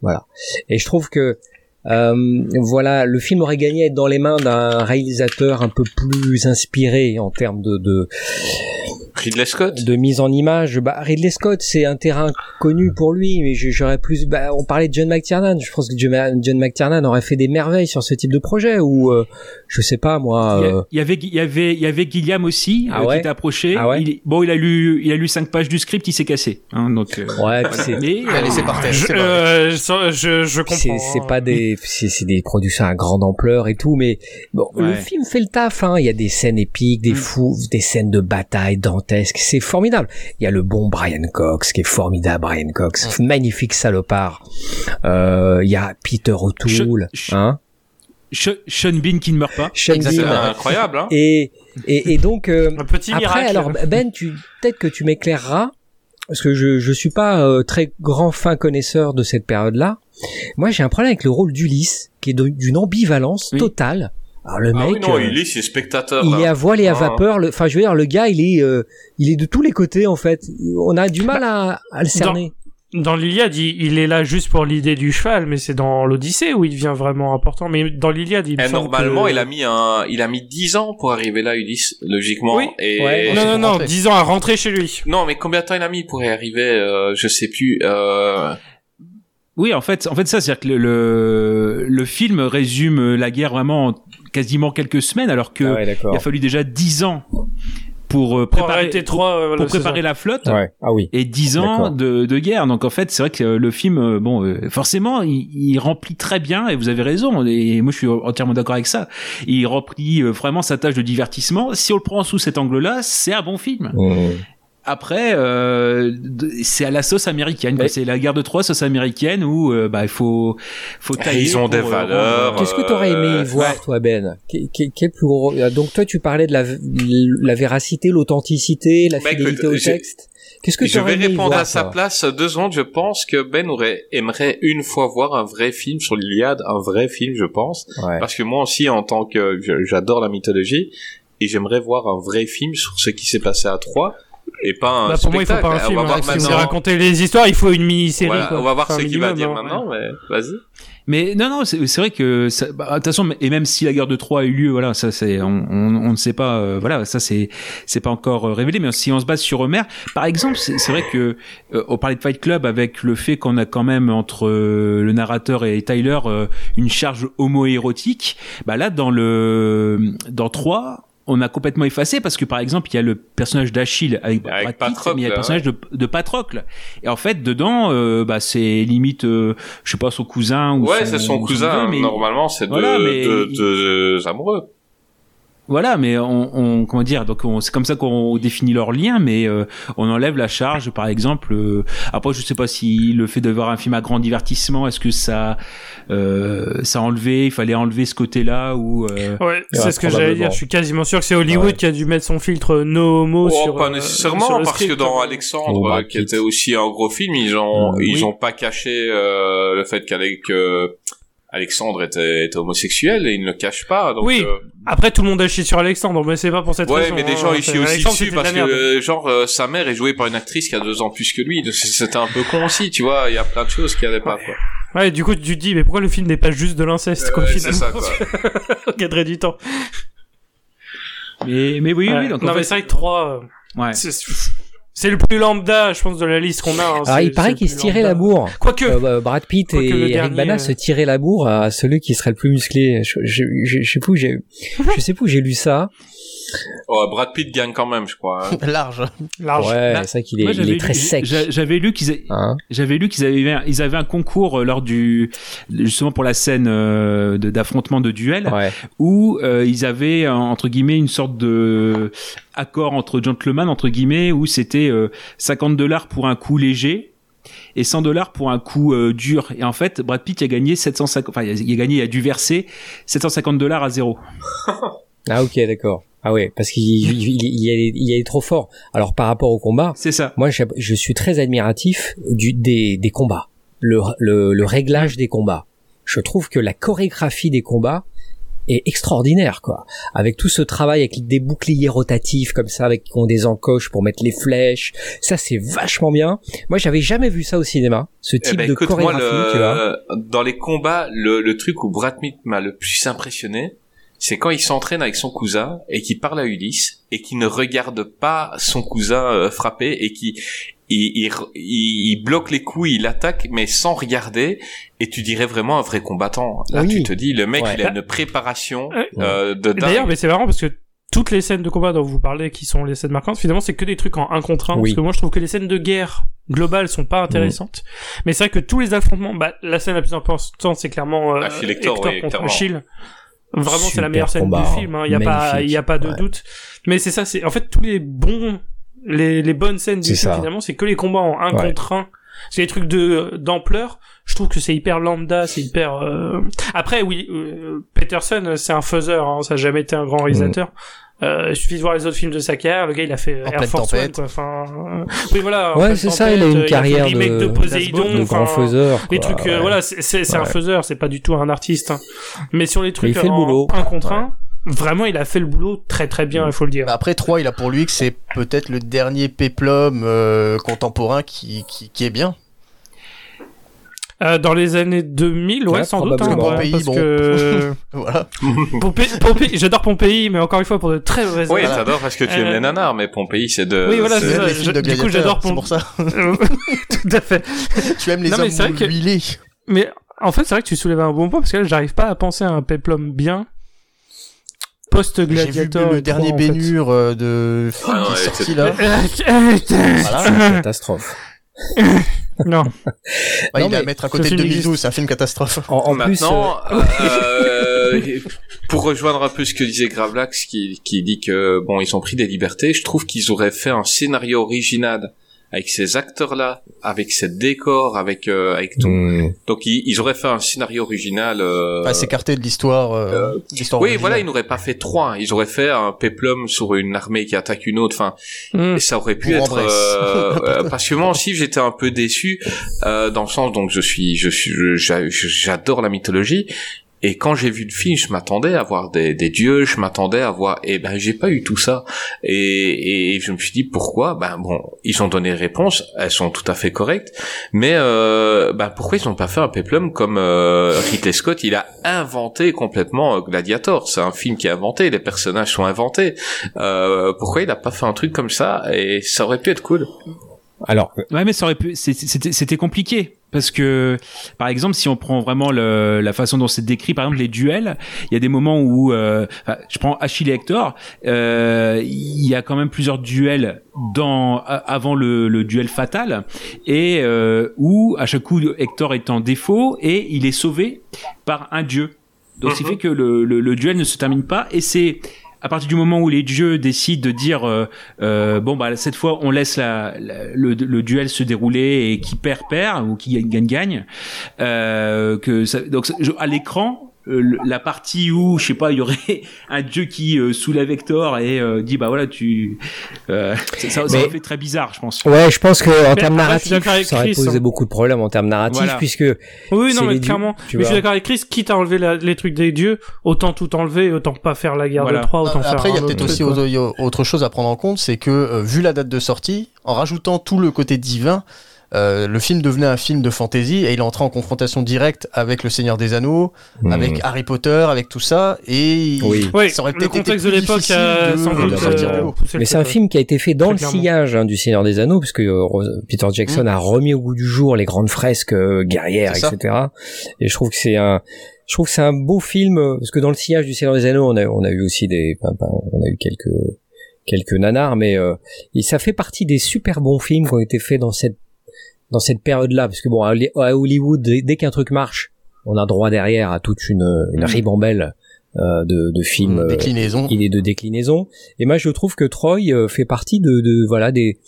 Voilà. Et je trouve que euh, voilà, le film aurait gagné à être dans les mains d'un réalisateur un peu plus inspiré en termes de, de, Ridley Scott de mise en image. Bah, Ridley Scott, c'est un terrain connu pour lui, mais j'aurais plus. Bah, on parlait de John McTiernan. Je pense que John, McTiernan aurait fait des merveilles sur ce type de projet. Ou euh, je sais pas moi. Il y, euh, a- il y avait il y avait il y avait Gilliam aussi Ah euh, ouais qui était approché. Ah ouais Il- bon, il a lu il a lu cinq pages du script, il s'est cassé. Hein, donc. euh, ouais, mais Il a laissé par terre. Je, euh, je, je, comprends. C'est, c'est pas des, c'est, c'est des productions à grande ampleur et tout, mais bon, le film fait le taf. Hein. Il y a des scènes épiques, des Mm. fous, des scènes de bataille C'est formidable. Il y a le bon Brian Cox qui est formidable. Brian Cox, magnifique salopard. Euh, Il y a Peter O'Toole, Je- je- hein, Sean Bean qui ne meurt pas. Sean c'est Bean. incroyable hein Et, et, et donc euh, Un petit après, miracle. alors Ben, tu peut-être que tu m'éclaireras parce que je je suis pas euh, très grand fin connaisseur de cette période-là. Moi, j'ai un problème avec le rôle d'Ulysse qui est d'une ambivalence Oui. totale. Alors le ah mec, oui non euh, il est c'est spectateur il est à voile et à Ah. vapeur. le- Enfin, je veux dire, le gars, il est euh, il est de tous les côtés en fait. On a du mal à, à le cerner. Dans l'Iliade, il, il est là juste pour l'idée du cheval, mais c'est dans l'Odyssée où il devient vraiment important. Mais dans l'Iliade, il Et normalement, que- il a mis un, il a mis 10 ans pour arriver là, Ulysse, logiquement. Oui. Et Ouais, Non, non, non, rentrer. 10 ans à rentrer chez lui. non, mais combien de temps il a mis pour y arriver euh, Je sais plus. Euh... Oui, en fait, en fait, ça, c'est-à-dire que le, le, le film résume la guerre vraiment en quasiment quelques semaines, alors que Ah ouais, il a fallu déjà dix ans pour euh, Pour préparer, euh, voilà, pour préparer ça. la flotte. Ouais. Ah oui. Et dix ans D'accord. de, de guerre. Donc en fait, c'est vrai que euh, le film, euh, bon, euh, forcément, il, il remplit très bien. Et vous avez raison. Et moi, je suis entièrement d'accord avec ça. Il remplit euh, vraiment sa tâche de divertissement. Si on le prend sous cet angle-là, c'est un bon film. Mmh. Après, euh, c'est à la sauce américaine. quoi. Mais- C'est la guerre de Troie, sauce américaine, où euh, bah il faut faut tailler. Ils ont pour, des euh, valeurs. Qu'est-ce que tu aurais aimé Euh, voir, ouais. toi, Ben? Quel, plus gros Donc toi, tu parlais de la, la véracité, l'authenticité, la Bah, fidélité écoute, au texte. Qu'est-ce que tu Je vais aimé répondre voir, à sa place deux secondes. Je pense que Ben aurait aimerait une fois voir un vrai film sur l'Iliade, un vrai film, je pense, Ouais. parce que moi aussi, en tant que j'adore la mythologie et j'aimerais voir un vrai film sur ce qui s'est passé à Troie et pas un Bah, pour moi, il faut spectacle. pas un On film. va hein. voir Si vous raconter les histoires, il faut une mini-série. Voilà, quoi. on va voir Enfin, ce qu'il va dire hein. maintenant, mais vas-y. Mais non, non, c'est vrai que ça, bah, de toute façon, et même si la guerre de Troie a eu lieu, voilà, ça c'est, on, on, on ne sait pas, euh, voilà, ça c'est, c'est pas encore euh, révélé. Mais si on se base sur Homer, par exemple, c'est c'est vrai que euh, on parlait de Fight Club avec le fait qu'on a quand même entre euh, le narrateur et Tyler euh, une charge homo-érotique. Bah là, dans le, dans Troie. On a complètement effacé parce que par exemple il y a le personnage d'Achille avec, Avec Brad Pitt, Patrocle, mais il y a le ouais. personnage de, de Patrocle et en fait dedans euh, bah c'est limite euh, je sais pas son cousin ou Ouais, c'est son cousin. mais Normalement, c'est Voilà, de, mais de, il- de- de amoureux. Voilà mais on, on comment dire donc on- c'est comme ça qu'on définit leur lien mais euh, on enlève la charge par exemple euh, après je sais pas si le fait de voir un film à grand divertissement est-ce que ça euh, ça a enlevé il fallait enlever ce côté là ou euh, Ouais, c'est ce que j'allais dire. Je suis quasiment sûr que c'est Hollywood Ouais. qui a dû mettre son filtre no homo Oh, sur. pas euh, nécessairement, sur le parce que dans Alexandre, Ou Brad euh, qui Pitt. était aussi un gros film, ils ont, ils oui. ont pas caché euh, le fait qu'Alec, que Alexandre était, était homosexuel et ils ne le cachent pas. Donc, Oui. euh, Après, tout le monde a chié sur Alexandre, mais c'est pas pour cette Ouais, raison. mais des hein. gens ici C'est- aussi Alexandre, dessus parce que euh, genre euh, sa mère est jouée par une actrice qui a deux ans plus que lui. C'était un peu con aussi, tu vois. Il y a plein de choses qui allaient pas. Quoi. Ouais, du coup, tu te dis, mais pourquoi le film n'est pas juste de l'inceste, quoi, Ouais, c'est finalement? ça, quoi. Gagnerait du temps. mais mais oui Ouais. oui donc en non, fait, mais c'est vrai que 3, ouais c'est le plus lambda, je pense, de la liste qu'on a. hein. Alors, Ah, il paraît qu'ils se tiraient lambda. la bourre. Quoique, Euh, bah, Brad Pitt Quoique et Eric Bana euh, se tiraient la bourre à celui qui serait le plus musclé. Je, je, je, je sais plus où j'ai, je sais plus où j'ai lu ça. Oh, Brad Pitt gagne quand même, je crois. hein. Large. large. Ouais, c'est vrai qu'il est, moi, il j'avais est très lu- sec. j'a- j'avais lu qu'ils a- Hein J'avais lu qu'ils avaient ils avaient un concours euh, lors du justement pour la scène euh, d'affrontement de duel ouais. où euh, ils avaient entre guillemets une sorte de accord entre gentlemen entre guillemets où c'était euh, 50 dollars pour un coup léger et 100 dollars pour un coup euh, dur et en fait Brad Pitt a gagné 750 enfin il a, il a gagné il a dû verser 750 dollars à zéro Ah ok, d'accord. Ah ouais, parce qu'il il, il, il est, trop fort. Alors par rapport au combat, c'est ça. moi je, je suis très admiratif du, des, des combats, le, le, le réglage des combats. Je trouve que la chorégraphie des combats est extraordinaire quoi. Avec tout ce travail avec des boucliers rotatifs comme ça avec qui ont des encoches pour mettre les flèches. Ça c'est vachement bien. Moi j'avais jamais vu ça au cinéma ce Eh type ben, de écoute, moi, chorégraphie tu vois. dans les combats, le, le truc où Brad Pitt m'a le plus impressionné, c'est quand il s'entraîne avec son cousin et qu'il parle à Ulysse et qu'il ne regarde pas son cousin euh, frapper et qui il, il, il- bloque les coups, il attaque mais sans regarder et tu dirais vraiment un vrai combattant. Là Oui. tu te dis le mec Ouais. il a une préparation Ouais. euh, de D'ailleurs, mais c'est marrant parce que toutes les scènes de combat dont vous parlez, qui sont les scènes marquantes, finalement, c'est que des trucs en un contre un. Oui. Parce que moi, je trouve que les scènes de guerre globales sont pas intéressantes. Mais c'est vrai que tous les affrontements, bah, la scène la plus importante, c'est clairement euh, Achille Hector, oui, contre. Achille. Vraiment, c'est la meilleure scène combat, du film. hein. Il y a pas, il y a pas de Ouais. doute. Mais c'est ça, c'est en fait tous les bons, les, les bonnes scènes du film ça. finalement, c'est que les combats en un Ouais. contre un. C'est des trucs de d'ampleur. Je trouve que c'est hyper lambda, c'est hyper. euh, Après, oui, euh, Peterson, c'est un faiseur. Hein, ça a jamais été un grand réalisateur. Euh, il suffit de voir les autres films de sa carrière. Le gars, il a fait En Air Force One, tempête. quoi. Enfin, euh, oui, voilà. Ouais c'est ça il a une carrière fait le remake de, de Poséidon. de grand faiseur les trucs, euh, ouais. voilà, c'est c'est c'est un Ouais. faiseur, c'est pas du tout un artiste. hein. Mais sur les trucs il fait le boulot. un contre Ouais. un, vraiment, il a fait le boulot très très bien, il faut le dire. Bah Après 3, il a pour lui que c'est peut-être le dernier péplum euh, contemporain qui, qui, qui est bien. Euh, dans les années 2000, ouais, Ouais, sans doute, hein, Pompéi, parce bon. que Voilà. Pompéi, Pompéi- j'adore Pompéi, mais encore une fois pour de très mauvaises Oui, raisons. t'adores parce que tu aimes Euh, les nanars, mais Pompéi c'est de. Oui, voilà, c'est ça. de du coup, j'adore c'est Pom- pour ça. Tout à fait. tu aimes les Non, mais hommes c'est vrai que- huilés. Mais en fait, c'est vrai que tu soulèves un bon point parce que là, j'arrive pas à penser à un peplum bien J'ai vu post-gladiator. le dernier trois, en fait. Bénur euh, de Ah non, qui est sorti là. Euh, Voilà. C'est une catastrophe non. Bah, Non, il est à mais mettre à côté de film 2012, c'est un film catastrophe. en, en plus euh, Maintenant, euh, pour rejoindre un peu ce que disait Gravelax, qui, qui dit que bon, ils ont pris des libertés, je trouve qu'ils auraient fait un scénario original avec ces acteurs-là, avec ces décors, avec euh, avec tout. hmm, Donc ils, ils auraient fait un scénario original. Euh, Pas s'écarter de l'histoire. Euh, l'histoire oui, originale. voilà, ils n'auraient pas fait trois. Ils auraient fait un péplum sur une armée qui attaque une autre. Enfin, Hmm. et ça aurait pu Pour être euh, euh, parce que moi aussi j'étais un peu déçu euh, dans le sens donc je suis je suis j'adore la mythologie et quand j'ai vu le film je m'attendais à voir des, des dieux je m'attendais à voir et ben j'ai pas eu tout ça. Et, et je me suis dit pourquoi? Ben bon ils ont donné réponse elles sont tout à fait correctes. Mais euh, ben pourquoi ils ont pas fait un péplum comme euh, Ridley Scott? Il a inventé complètement euh, Gladiator. C'est un film qui est inventé les personnages sont inventés. Euh, pourquoi il a pas fait un truc comme ça? Et ça aurait pu être cool Alors, Ouais, mais ça aurait pu. c'est- C'était c'était compliqué parce que, par exemple, si on prend vraiment le, la façon dont c'est décrit, par exemple les duels, il y a des moments où, euh, je prends Achille et Hector, euh, il y a quand même plusieurs duels dans avant le, le duel fatal et euh, où à chaque coup Hector est en défaut et il est sauvé par un dieu. Donc, ce qui fait que le, le, le duel ne se termine pas et c'est à partir du moment où les dieux décident de dire euh, euh, bon bah cette fois on laisse la, le, le duel se dérouler et qui perd perd ou qui gagne gagne gagne euh, que ça, donc à l'écran euh, la partie où je sais pas il y aurait un dieu qui euh, soulève Hector et euh, dit bah voilà tu euh, ça, ça, ça fait très bizarre je pense ouais, je pense que en Mais termes narratifs, ça aurait posé hein. beaucoup de problèmes en termes narratifs, Voilà. puisque Oui, non, mais dieux, clairement. mais je suis d'accord avec Chris, quitte à enlever la- les trucs des dieux, autant tout enlever, autant pas faire la guerre Voilà. de Troie, autant faire Après, il y a un peut-être aussi autre chose à prendre en compte, c'est que euh, vu la date de sortie, en rajoutant tout le côté divin, euh, le film devenait un film de fantasy et il est entré en confrontation directe avec Le Seigneur des Anneaux, Hmm. avec Harry Potter, avec tout ça, et Oui. Oui, ça aurait le peut-être été contexte de plus l'époque a de- sans de doute sortir euh, poussé le Mais c'est un film qui a été fait dans le clairement. sillage hein, du Seigneur des Anneaux, puisque euh, Peter Jackson Mm. a remis au goût du jour les grandes fresques euh, guerrières, ça. etc. Et je trouve que c'est un, je trouve que c'est un beau film euh, parce que dans le sillage du Seigneur des Anneaux, on a, on a eu aussi des, on a eu quelques quelques nanars, mais euh, et ça fait partie des super bons films qui ont été faits dans cette dans cette période-là, parce que bon, à Holly- à Hollywood, dès, qu'un truc marche, on a droit derrière à toute une, une Mm. ribambelle euh, de, de films. euh, déclinaison. il est de déclinaison. Et moi, je trouve que Troy euh, fait partie de, de voilà des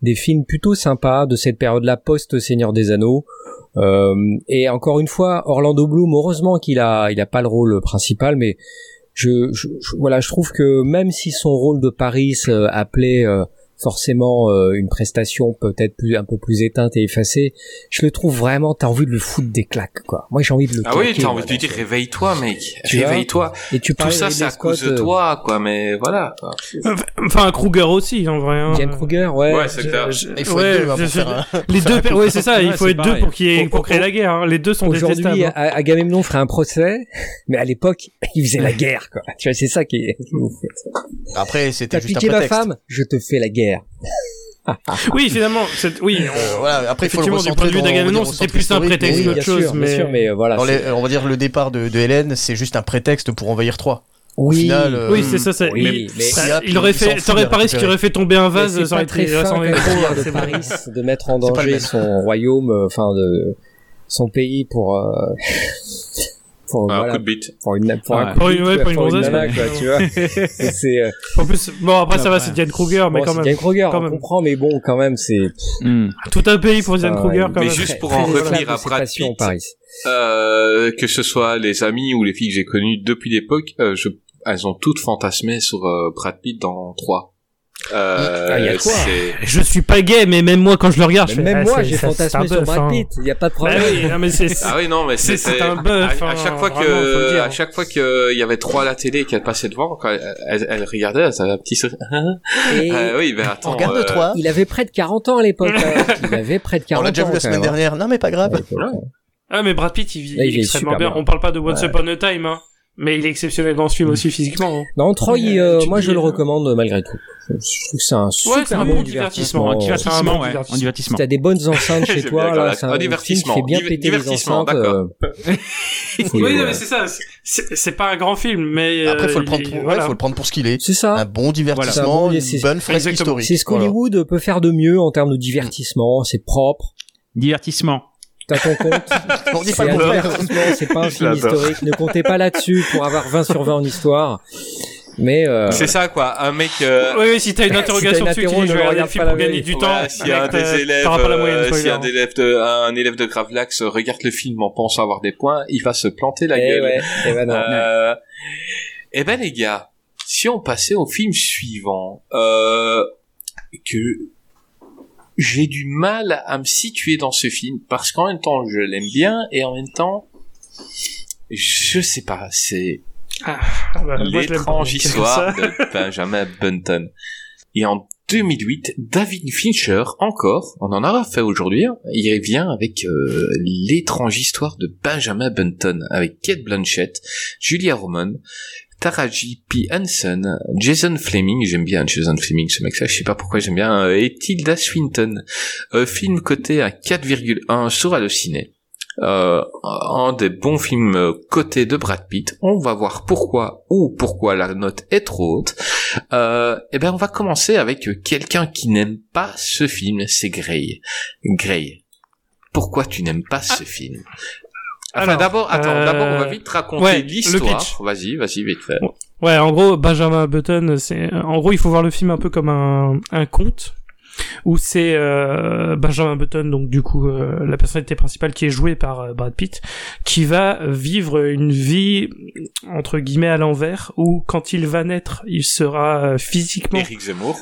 des films plutôt sympas de cette période-là post Seigneur des Anneaux. Euh, et encore une fois, Orlando Bloom, heureusement qu'il a il a pas le rôle principal, mais je, je- je- voilà, je trouve que même si son rôle de Paris euh, appelait euh, forcément euh, une prestation peut-être plus un peu plus éteinte et effacée, je le trouve vraiment. T'as envie de lui foutre des claques, quoi. Moi, j'ai envie de le. Ah oui, claquer, t'as envie de voilà. lui dire réveille-toi, mec. Réveille-toi. Et tu Tout ça, c'est à cause de euh, toi, quoi. Mais voilà. quoi. Enfin, Kruger aussi, en vrai. hein. Kruger, ouais. Ouais, c'est clair. Je- Il faut ouais, être deux hein, je un- Les deux, ouais, c'est ça, il faut être deux pour, qu'il y ait- Au- pour créer la guerre. hein. Les deux sont Aujourd'hui, détestables. hein. A- Agamemnon ferait un procès, mais à l'époque, il faisait la guerre, quoi. Tu vois, c'est ça qui est. Après, c'était juste un piqué ma prétexte. femme, je te fais la guerre. Oui, finalement, c'est- oui. on- Euh, voilà, après, il faut le Effectivement, du point de vue c'était plus un prétexte mais- qu'autre bien chose, sûr, mais- sûr, mais euh, voilà. Dans c'est- les- on va dire le départ de, de Hélène, c'est juste un prétexte pour envahir Troie. oui, final, euh, Oui, c'est ça, c'est. oui, mais- mais- ça- Il aurait fait, t'aurais Paris qui aurait fait tomber un vase, ça aurait été, de Paris mettre en danger son royaume, enfin de son pays pour. Pour, Un voilà, coup de bite. pour une pour un Ouais. coup de Pour une- bite, ouais, pour une pour gonzesse, nana, quoi, tu vois. C'est euh, En plus, bon, après, ça va, c'est Diane Kruger, mais bon, quand même. Diane Kruger, Quand on même. comprend, mais bon, quand même, c'est. Hmm. Tout un pays pour Diane Kruger, quand mais même. juste pour très en revenir de à Brad Pitt. Paris. Euh, que ce soit les amis ou les filles que j'ai connues depuis l'époque, euh, je, elles ont toutes fantasmé sur euh, Brad Pitt dans 3. Euh, Ah, y a quoi c'est- Je suis pas gay, mais même moi, quand je le regarde, Mais je fais, même ah, moi, j'ai fantasmé sur Brad hein. Pitt. Il y a pas de Bah problème. oui, non, mais c'est. Ah oui non mais C'est- un bœuf, à, à hein, chaque fois vraiment, faut le que dire. à chaque fois que il y avait trois à la télé et qu'elle passait devant quand elle, elle, elle regardait elle avait un petit sourire. Euh, oui mais attends On regarde euh, il avait près de 40 ans à l'époque. hein. Il avait près de 40 On l'a déjà ans. vu la semaine dernière. Non, mais pas grave. Ah, mais Brad Pitt, il vit extrêmement bien. On parle pas de Once. Upon a Time, hein. Mais il est exceptionnel dans ce film aussi physiquement. hein. Non, Troy, euh, tu moi je le euh, recommande euh, malgré tout. Je trouve que c'est un super Ouais, c'est un bon bon divertissement. divertissement. Un Euh, divertissement, Divertissement, bon ouais, divertissement. en Si divertissement. t'as des bonnes enceintes chez toi, là, c'est Un un film qui divertissement. fait bien Div- péter les divertissement, enceintes. euh, Oui, non, mais c'est ça. c'est- pas un grand film, mais. Après, euh, faut le prendre il- pour, ouais, faut le prendre pour ce qu'il est. C'est ça. Un bon divertissement, un une bonne fresque historique. C'est ce qu'Hollywood peut faire de mieux en termes de divertissement. C'est propre. Divertissement. T'as ton compte. On dit C'est pas un le contraire. c'est pas un film historique. Ne comptez pas là-dessus pour avoir 20 sur 20 en histoire. Mais euh, c'est ça quoi un mec euh, Oui, oui, si t'as une interrogation une dessus, dis je regarde film pour gagner du temps. s'il y a un des élèves, euh, s'il y a un élève de, un élève de Gravelax euh, regarde le film en pensant avoir des points, il va se planter la eh gueule. ouais, eh ben non. Euh, eh ben les gars, si on passait au film suivant, euh, que j'ai du mal à me situer dans ce film parce qu'en même temps je l'aime bien et en même temps je sais pas, c'est Ah, bah, l'aime pas, l'étrange histoire de Benjamin Bunton. Et en 2008, David Fincher, encore, on en aura fait aujourd'hui, hein, il revient avec euh, l'étrange histoire de Benjamin Bunton, avec Kate Blanchett, Julia Roman, Taraji P. Henson, Jason Fleming, j'aime bien Jason Fleming, ce mec-là, je sais pas pourquoi j'aime bien, euh, et Tilda Swinton. Euh, film coté à 4,1 sur Allociné. Euh, un des bons films euh, cotés de Brad Pitt. On va voir pourquoi ou pourquoi la note est trop haute. Euh, et ben on va commencer avec quelqu'un qui n'aime pas ce film, c'est Grey. Grey. Pourquoi tu n'aimes pas ce film? Enfin, Alors, d'abord, attends, euh, d'abord, on va vite raconter ouais, le l'histoire. Vas-y, vas-y, vite fait. Ouais, en gros, Benjamin Button, c'est, en gros, il faut voir le film un peu comme un, un conte où c'est euh, Benjamin Button, donc du coup euh, la personnalité principale qui est jouée par euh, Brad Pitt, qui va vivre une vie entre guillemets à l'envers, où quand il va naître, il sera euh, physiquement Eric Zemmour.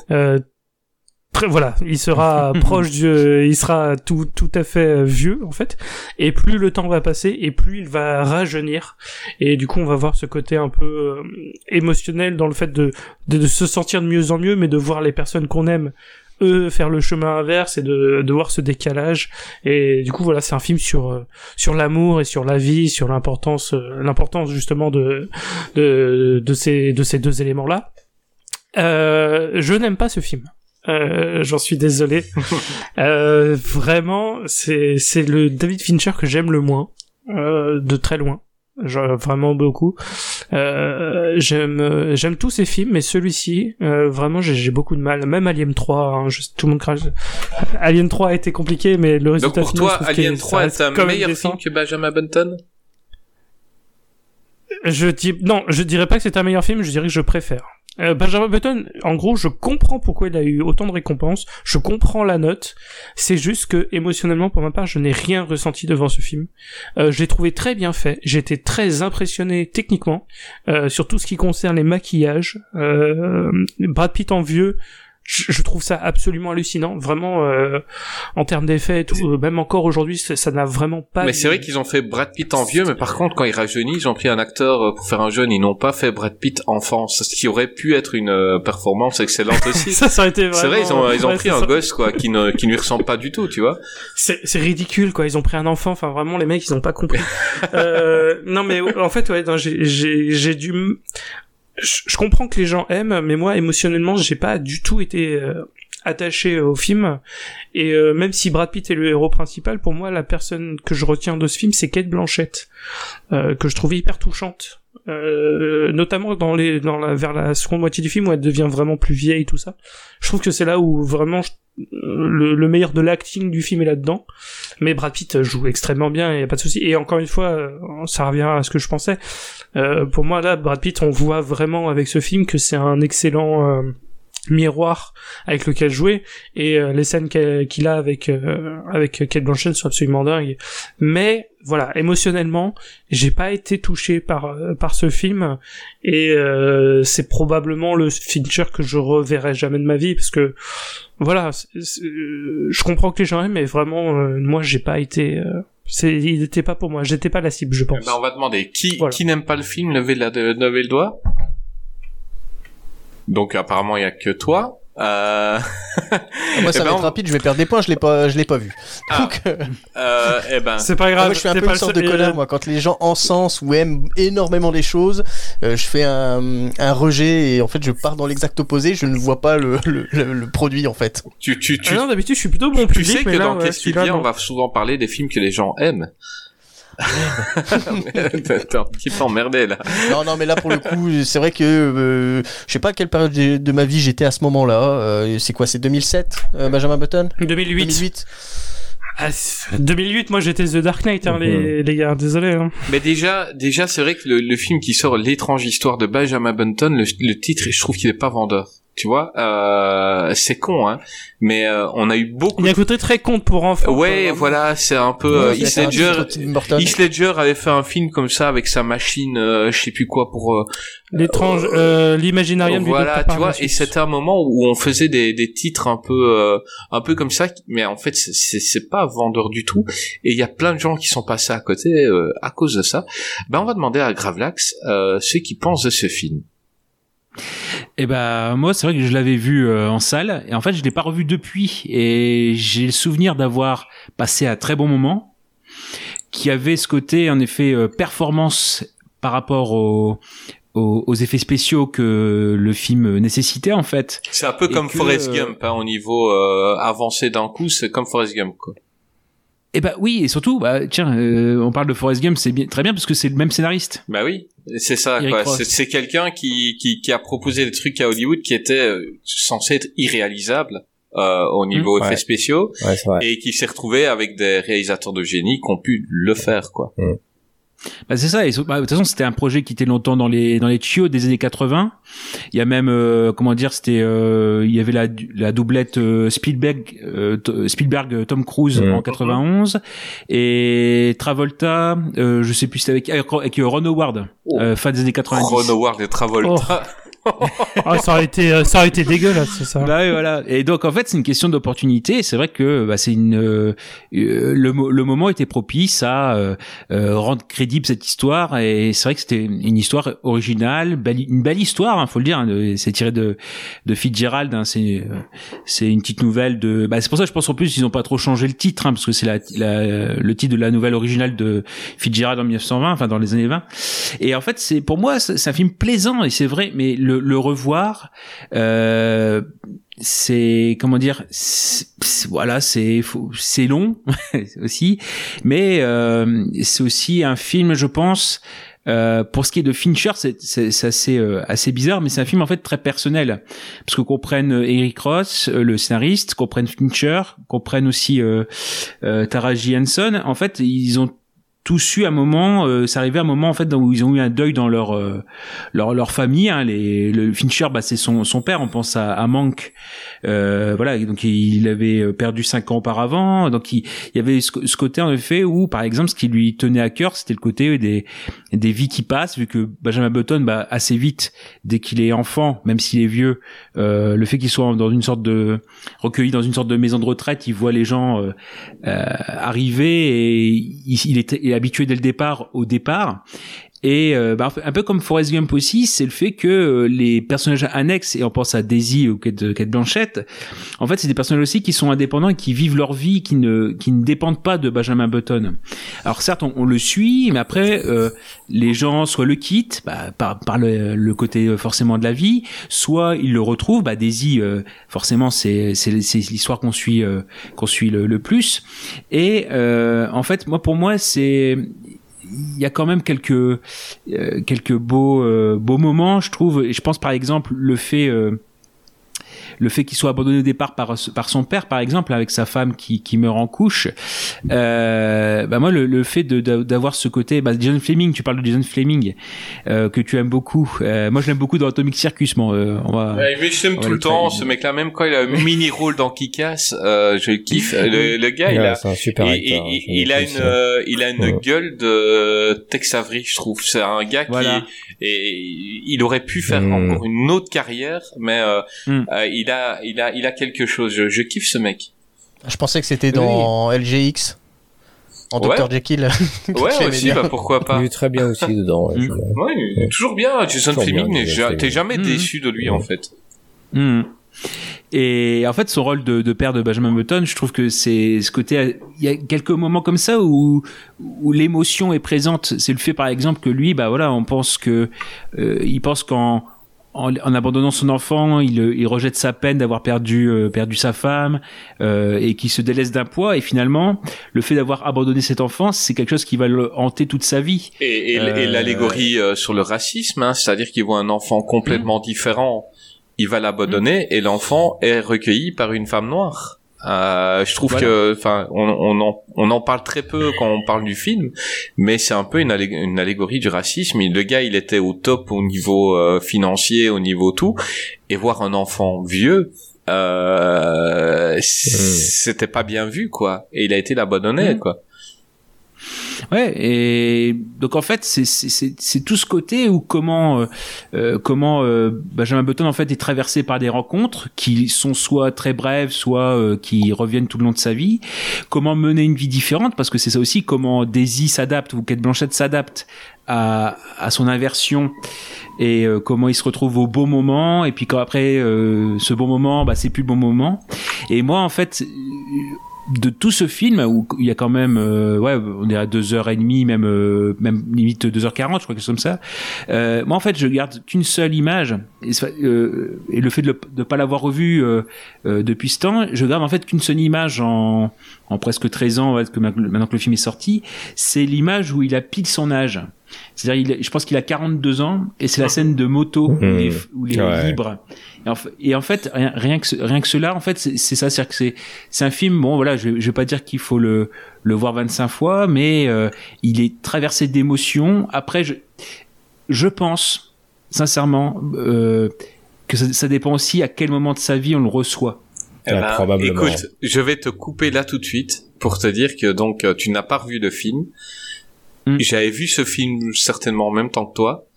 Très- voilà, il sera proche du, il sera tout tout à fait euh, vieux en fait, et plus le temps va passer et plus il va rajeunir, et du coup on va voir ce côté un peu euh, émotionnel dans le fait de, de de se sentir de mieux en mieux, mais de voir les personnes qu'on aime eux faire le chemin inverse et de, de voir ce décalage. Et du coup voilà c'est un film sur euh, sur l'amour et sur la vie sur l'importance l'importance justement de de de ces de ces deux éléments là euh, je n'aime pas ce film euh, j'en suis désolé. Euh, vraiment c'est c'est le David Fincher que j'aime le moins euh, de très loin. Genre, vraiment beaucoup. Euh, j'aime euh, j'aime tous ces films mais celui-ci euh, vraiment j'ai j'ai beaucoup de mal. Même Alien 3 hein, je- tout le monde crache. Alien 3 a été compliqué mais le Donc résultat pour final, toi, je Alien ça 3 reste est un meilleur film que Benjamin Button? Je dis non, je dirais pas que c'est un meilleur film, je dirais que je préfère. Euh, Benjamin Button, en gros, je comprends pourquoi il a eu autant de récompenses, je comprends la note, c'est juste que émotionnellement, pour ma part, je n'ai rien ressenti devant ce film. Euh, je l'ai trouvé très bien fait, été très impressionné techniquement, euh, sur tout ce qui concerne les maquillages, euh, Brad Pitt en vieux, je, je trouve ça absolument hallucinant, vraiment, euh, en termes d'effets et tout, euh, même encore aujourd'hui, ça n'a vraiment pas... Mais c'est vrai qu'ils ont fait Brad Pitt en vieux, mais par contre, quand il rajeunit, ils ont pris un acteur euh, pour faire un jeune, ils n'ont pas fait Brad Pitt enfant, ce qui aurait pu être une euh, performance excellente aussi. ça, ça aurait été C'est vrai, ils vraiment- ont, ils ont ouais, pris un ça. gosse, quoi, qui ne, qui ne lui ressemble pas du tout, tu vois. C'est ridicule quoi, ils ont pris un enfant, enfin vraiment les mecs ils ont pas compris. euh, non mais en fait ouais, j'ai j'ai j'ai dû je, comprends que les gens aiment mais moi émotionnellement, j'ai pas du tout été euh, attaché au film et euh, même si Brad Pitt est le héros principal, pour moi la personne que je retiens de ce film c'est Kate Blanchett euh, que je trouvais hyper touchante. Euh, notamment dans les dans la vers la seconde moitié du film où elle devient vraiment plus vieille tout ça je trouve que c'est là où vraiment le, le meilleur de l'acting du film est là-dedans. Mais Brad Pitt joue extrêmement bien, il y a pas de souci. Et encore une fois, euh, ça revient à ce que je pensais. Euh, pour moi, là, Brad Pitt, on voit vraiment avec ce film que c'est un excellent euh, miroir avec lequel jouer. Et euh, les scènes qu'il a avec euh, avec Kate Blanchett sont absolument dingues. Mais voilà, émotionnellement, j'ai pas été touché par euh, par ce film et euh, c'est probablement le Fincher que je reverrai jamais de ma vie parce que voilà, je comprends que les gens aiment, mais vraiment, moi, j'ai pas été. c'est, il était pas pour moi. J'étais pas la cible, je pense. Ben, on va demander qui, Voilà. qui n'aime pas le film, levez, la, levez le doigt. Donc apparemment il y a que toi. Euh... Moi, ça Eh va ben, être on- rapide, je vais perdre des points, je l'ai pas, je l'ai pas vu. Ah. Donc, euh, euh, eh ben, C'est pas Ah, grave. moi, je suis un peu une sorte seul- de euh, moi. Quand les gens encensent ou aiment énormément les choses, euh, je fais un, un rejet et en fait, je pars dans l'exact opposé. Je ne vois pas le, le, le- le produit en fait. tu, tu, tu, Ah non, d'habitude, je suis plutôt bon tu public, sais mais que là, dans ouais, Qu'est-ce qui celui-là, vient, non. on va souvent parler des films que les gens aiment. T'es un petit peu emmerdé là. Non, non, mais là pour le coup, c'est vrai que euh, je sais pas à quelle période de, de ma vie j'étais à ce moment-là. Euh, c'est quoi C'est 2007, euh, Benjamin Button? 2008. 2008. Ah, c'est- 2008, moi, j'étais The Dark Knight, hein, les, les gars. Désolé. Hein. Mais déjà, déjà, c'est vrai que le, le film qui sort, l'étrange histoire de Benjamin Button, le, le titre, je trouve qu'il est pas vendeur. Tu vois, euh, c'est con, hein. Mais euh, on a eu beaucoup. Il y a un côté très conte pour enfants. Ouais, voilà, c'est un peu. euh, Ouais, Heath c'est un Ledger. Heath Ledger avait fait un film comme ça avec sa machine, euh, je sais plus quoi pour. euh, L'étrange, euh, l'imaginarium du voilà, tu vois, et c'était un moment où on faisait des, des titres un peu, euh, un peu comme ça, mais en fait, c'est- c'est pas vendeur du tout. Et il y a plein de gens qui sont passés à côté euh, à cause de ça. Ben, on va demander à Gravelax euh, ce qu'ils pensent de ce film. Et ben moi c'est vrai que je l'avais vu euh, en salle et en fait je l'ai pas revu depuis et j'ai le souvenir d'avoir passé un très bon moment qui avait ce côté en effet euh, performance par rapport au aux, aux effets spéciaux que le film nécessitait en fait. C'est un peu Et comme que, Forrest euh, Gump, hein, au niveau euh, avancé d'un coup, c'est comme Forrest Gump, quoi. Et bah oui, et surtout, bah tiens, euh, on parle de Forrest Gump, c'est bien, très bien parce que c'est le même scénariste. Bah oui, c'est ça, Eric quoi. C'est, c'est quelqu'un qui, qui, qui a proposé des trucs à Hollywood qui étaient euh, censés être irréalisables euh, au niveau Mmh. effets Ouais. spéciaux Ouais, c'est vrai. et qui s'est retrouvé avec des réalisateurs de génie qui ont pu le faire, quoi. Bah c'est ça. Et bah, de toute façon, c'était un projet qui était longtemps dans les dans les tuyaux des années 80. Il y a même euh, comment dire, c'était euh, il y avait la la doublette euh, Spielberg euh, Spielberg euh, Tom Cruise Mhm. en 91 et Travolta, euh, je sais plus c'était avec avec, Ron Howard Oh. fin des années 90. Ron Howard et Travolta. Ah, ça aurait été, euh, ça aurait été dégueulasse, ça. Bah oui, voilà. Et donc en fait, c'est une question d'opportunité. C'est vrai que bah, c'est une euh, le, le moment était propice à euh, euh, rendre crédible cette histoire. Et c'est vrai que c'était une histoire originale, une belle histoire, hein, faut le dire. hein, c'est tiré de de Fitzgerald. Hein, c'est euh, c'est une petite nouvelle de. Bah, c'est pour ça que je pense en plus ils ont pas trop changé le titre, hein, parce que c'est la, la- le titre de la nouvelle originale de Fitzgerald en 1920, enfin dans les années 20. Et en fait, c'est pour moi, c'est un film plaisant et c'est vrai, mais le, le revoir, euh, c'est comment dire, voilà, c'est c'est long aussi, mais euh, c'est aussi un film, je pense. Euh, pour ce qui est de Fincher, c'est assez euh, assez bizarre, mais c'est un film en fait très personnel, parce que qu'on prenne euh, Eric Ross, euh, le scénariste, qu'on prenne Fincher, qu'on prenne aussi euh, Taraji Henson, en fait, ils ont tous eu un moment, euh, c'est arrivé un moment en fait où ils ont eu un deuil dans leur euh, leur leur famille. Hein, les, le Fincher, bah, c'est son son père. On pense à, à Mank. Euh, voilà, donc il avait perdu cinq ans auparavant. Donc il, il y avait ce, ce côté en effet où, par exemple, ce qui lui tenait à cœur, c'était le côté des des vies qui passent, vu que Benjamin Button, bah, assez vite, dès qu'il est enfant, même s'il est vieux, euh, le fait qu'il soit dans une sorte de recueilli dans une sorte de maison de retraite, il voit les gens euh, euh, arriver et il, il est, il habitué dès le départ au départ. Et euh, bah, un peu comme Forrest Gump aussi, c'est le fait que euh, les personnages annexes, et on pense à Daisy ou Kate, Kate Blanchett, en fait c'est des personnages aussi qui sont indépendants et qui vivent leur vie, qui ne, qui ne dépendent pas de Benjamin Button. Alors certes on, le suit, mais après euh, les gens soit le quittent bah, par, le, le côté euh, forcément de la vie, soit ils le retrouvent. Bah, Daisy, euh, forcément c'est c'est c'est l'histoire qu'on suit euh, qu'on suit le, le plus. Et euh, en fait moi pour moi c'est il y a quand même quelques euh, quelques beaux euh, beaux moments je trouve. Et je pense par exemple le fait euh, le fait qu'il soit abandonné au départ par par son père par exemple avec sa femme qui qui meurt en couche euh, bah moi le, le fait de de- d'avoir ce côté bah Jason Fleming tu parles de Jason Fleming euh, que tu aimes beaucoup Euh, moi je l'aime beaucoup dans Atomic Circus bon euh, on va Ouais, mais je l'aime tout le temps, ce mec-là, même quand il a un mini-rôle dans Kick-Ass, euh, je kiffe. Le, le gars, il a, c'est un super il, acteur. il- hein, il a une, euh, il a une Ouais. gueule de Tex Avery, je trouve. C'est un gars qui, et il aurait pu faire Mm. encore une autre carrière, mais euh, Mm. euh, il a, il a, il a quelque chose. Je, je kiffe ce mec. Je pensais que c'était dans LGX. En Ouais. Dr. Jekyll. Ouais, aussi, bah pourquoi pas. Il est très bien aussi dedans. ouais, Mm. je- Ouais, il est toujours bien, Jason Fleming. T'es jamais Mm. déçu de lui, en fait. Mhm. Et en fait, son rôle de, de père de Benjamin Button, je trouve que c'est ce côté. Il y a quelques moments comme ça où où l'émotion est présente. C'est le fait, par exemple, que lui, bah voilà, on pense que euh, il pense qu'en en, en abandonnant son enfant, il, il rejette sa peine d'avoir perdu euh, perdu sa femme euh, et qui se délaisse d'un poids. Et finalement, le fait d'avoir abandonné cet enfant, c'est quelque chose qui va le hanter toute sa vie. Et, et, Euh, et l'allégorie euh, sur le racisme, hein, c'est-à-dire qu'il voit un enfant complètement différent, il va l'abandonner et l'enfant est recueilli par une femme noire. Euh, je trouve Voilà. que, enfin, on, on, en, on en parle très peu quand on parle du film, mais c'est un peu une, allég- une allégorie du racisme. Et le gars, il était au top au niveau euh, financier, au niveau tout, et voir un enfant vieux, euh, c'était pas bien vu, quoi. Et il a été l'abandonné, Mm. quoi. Ouais, et donc en fait, c'est tout ce côté où comment euh, euh, comment euh, Benjamin Button en fait est traversé par des rencontres qui sont soit très brèves, soit euh, qui reviennent tout le long de sa vie. Comment mener une vie différente parce que c'est ça aussi comment Daisy s'adapte ou Kate Blanchett s'adapte à à son inversion et euh, comment il se retrouve au beau moment et puis quand après euh, ce bon moment bah c'est plus le bon moment et moi en fait de tout ce film où il y a quand même euh, ouais on est à deux heures et demie même euh, même limite 2h40 je crois que c'est comme ça. Euh, moi en fait je garde qu'une seule image et, euh, et le fait de ne pas l'avoir revu euh, euh, depuis ce temps je garde en fait qu'une seule image en, en presque 13 ans maintenant que le film est sorti c'est l'image où il a pile son âge c'est-à-dire je pense qu'il a 42 ans et c'est la scène de moto où il est, où il est Ouais. libre et en, fa- et en fait, rien, rien que rien que cela, en fait, c'est c'est ça, c'est-à-dire que c'est c'est un film. Bon, voilà, je, je vais pas dire qu'il faut le le voir 25 fois, mais euh, il est traversé d'émotions. Après, je je pense sincèrement euh, que ça, ça dépend aussi à quel moment de sa vie on le reçoit. Eh ben, probablement. Écoute, je vais te couper là tout de suite pour te dire que donc euh, tu n'as pas revu le film. Mm. J'avais vu ce film certainement en même temps que toi.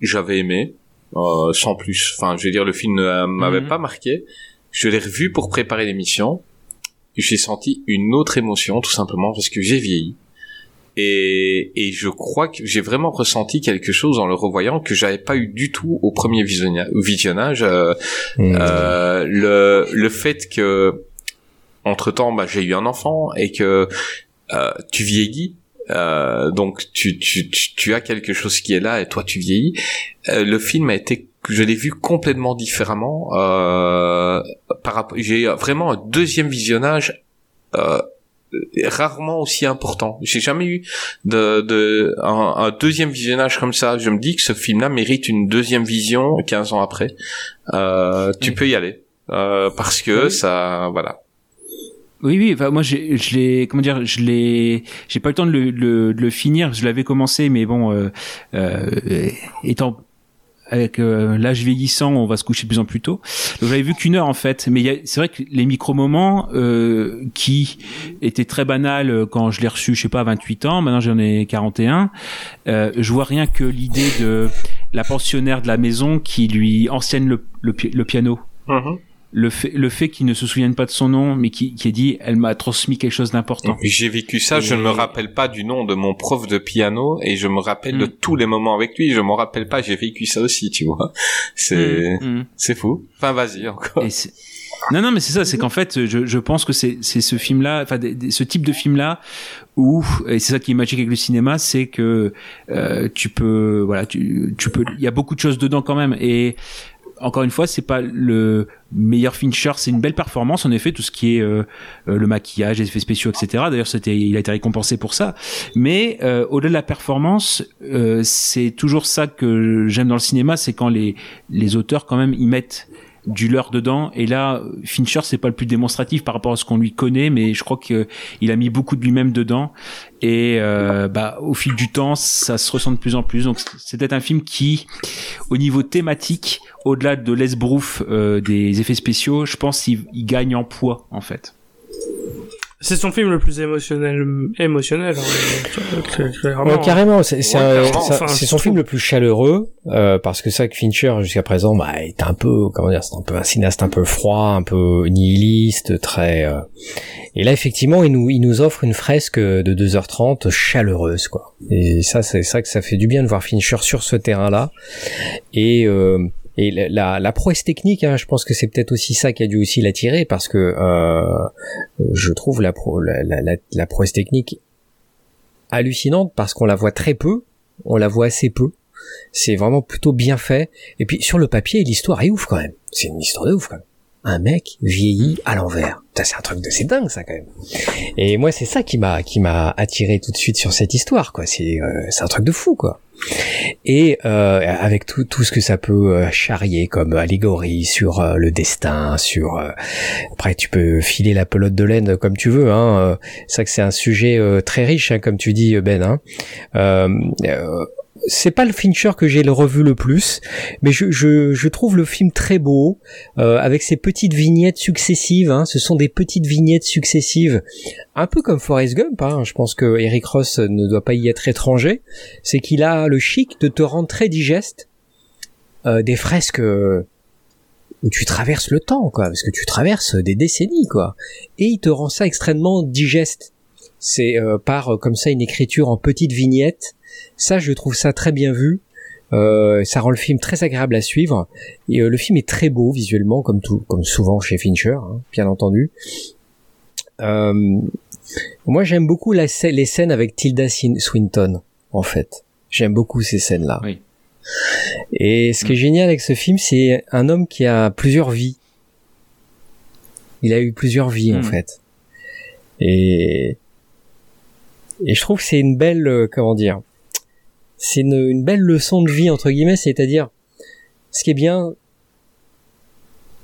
J'avais aimé, euh, sans plus. Enfin, je veux dire, le film ne m'avait Mhm. pas marqué. Je l'ai revu pour préparer l'émission. J'ai senti une autre émotion, tout simplement parce que j'ai vieilli. Et, et je crois que j'ai vraiment ressenti quelque chose en le revoyant que j'avais pas eu du tout au premier visionna- visionnage. euh, Hmm. euh, le le fait que entre temps bah, j'ai eu un enfant et que euh, tu vieillis euh, donc tu, tu tu tu as quelque chose qui est là et toi tu vieillis Euh, le film a été je l'ai vu complètement différemment euh, par j'ai vraiment un deuxième visionnage euh, rarement aussi important. J'ai jamais eu de, de un, un deuxième visionnage comme ça. Je me dis que ce film-là mérite une deuxième vision 15 ans après. Euh, tu Oui. peux y aller euh, parce que Oui. ça, voilà. Oui, oui. Enfin, moi, je l'ai, comment dire, je l'ai, j'ai pas eu le temps de le, le- de le finir. Je l'avais commencé, mais bon, euh, euh, étant avec euh, l'âge vieillissant, on va se coucher de plus en plus tôt. Donc j'avais vu qu'une heure en fait, mais c'est vrai que les micro-moments euh, qui étaient très banals euh, quand je l'ai reçu, je sais pas, à 28 ans, maintenant j'en ai 41, euh, je vois rien que l'idée de la pensionnaire de la maison qui lui enseigne le, le, le piano le fait, le fait qu'il ne se souvienne pas de son nom, mais qui, qui est dit, elle m'a transmis quelque chose d'important. J'ai vécu ça, je ne me rappelle pas du nom de mon prof de piano et je me rappelle de Mm. tous les moments avec lui, je m'en rappelle pas, j'ai vécu ça aussi, tu vois. C'est Mm, mm. c'est fou. Enfin vas-y encore. Et non, non, mais c'est ça, c'est qu'en fait, je, je pense que c'est c'est ce film-là, enfin, ce type de film-là, où, et c'est ça qui est magique avec le cinéma, c'est que euh, tu peux, voilà, tu, tu peux, il y a beaucoup de choses dedans quand même, et encore une fois, c'est pas le meilleur Fincher, c'est une belle performance en effet, tout ce qui est euh, euh, le maquillage, les effets spéciaux, etc. D'ailleurs, c'était, il a été récompensé pour ça. Mais euh, au-delà de la performance, euh, c'est toujours ça que j'aime dans le cinéma, c'est quand les les auteurs quand même y mettent du leur dedans. Et là Fincher c'est pas le plus démonstratif par rapport à ce qu'on lui connaît mais je crois que il a mis beaucoup de lui-même dedans. Et euh, bah au fil du temps ça se ressent de plus en plus. Donc peut-être un film qui au niveau thématique au-delà de l'esbrouf euh, des effets spéciaux je pense qu'il il gagne en poids en fait C'est son film le plus émotionnel, émotionnel, hein. Ouais, carrément, c'est Ouais, enfin, son film le plus chaleureux euh, parce que ça que Fincher jusqu'à présent bah est un peu comment dire c'est un peu un cinéaste un peu froid un peu nihiliste très euh, et là effectivement il nous il nous offre une fresque de 2h30 chaleureuse quoi et ça c'est ça que ça fait du bien de voir Fincher sur ce terrain là et euh, et la, la, prouesse technique, hein, je pense que c'est peut-être aussi ça qui a dû aussi l'attirer, parce que euh, je trouve la, pro, la prouesse technique hallucinante, parce qu'on la voit très peu, on la voit assez peu. C'est vraiment plutôt bien fait. Et puis sur le papier, l'histoire est ouf quand même. C'est une histoire de ouf quand même. Un mec vieilli à l'envers. C'est un truc de c'est dingue ça quand même. Et moi c'est ça qui m'a qui m'a attiré tout de suite sur cette histoire quoi. C'est euh, c'est un truc de fou quoi. Et euh, avec tout tout ce que ça peut euh, charrier comme allégorie sur euh, le destin, sur euh, après tu peux filer la pelote de laine comme tu veux. Hein. C'est que c'est un sujet très riche hein, comme tu dis Ben. Hein. C'est pas le Fincher que j'ai le revu le plus, mais je, trouve le film très beau, euh, avec ces petites vignettes successives. Hein, ce sont des petites vignettes successives, un peu comme Forrest Gump. Hein, je pense que Eric Ross ne doit pas y être étranger. C'est qu'il a le chic de te rendre très digeste euh, des fresques euh, où tu traverses le temps, quoi, parce que tu traverses des décennies, quoi, et il te rend ça extrêmement digeste. C'est euh, par euh, comme ça une écriture en petites vignettes. Ça, je trouve ça très bien vu. Euh, ça rend le film très agréable à suivre. Et euh, le film est très beau visuellement, comme tout, comme souvent chez Fincher, hein, bien entendu. euh, moi j'aime beaucoup la, les scènes avec Tilda Swin- Swinton, en fait. J'aime beaucoup ces scènes-là. Oui. Et ce qui est génial avec ce film, c'est un homme qui a plusieurs vies. Il a eu plusieurs vies, en Mm. fait. Et, et je trouve que c'est une belle, euh, comment dire, c'est une, une belle leçon de vie, entre guillemets, c'est-à-dire, ce qui est bien,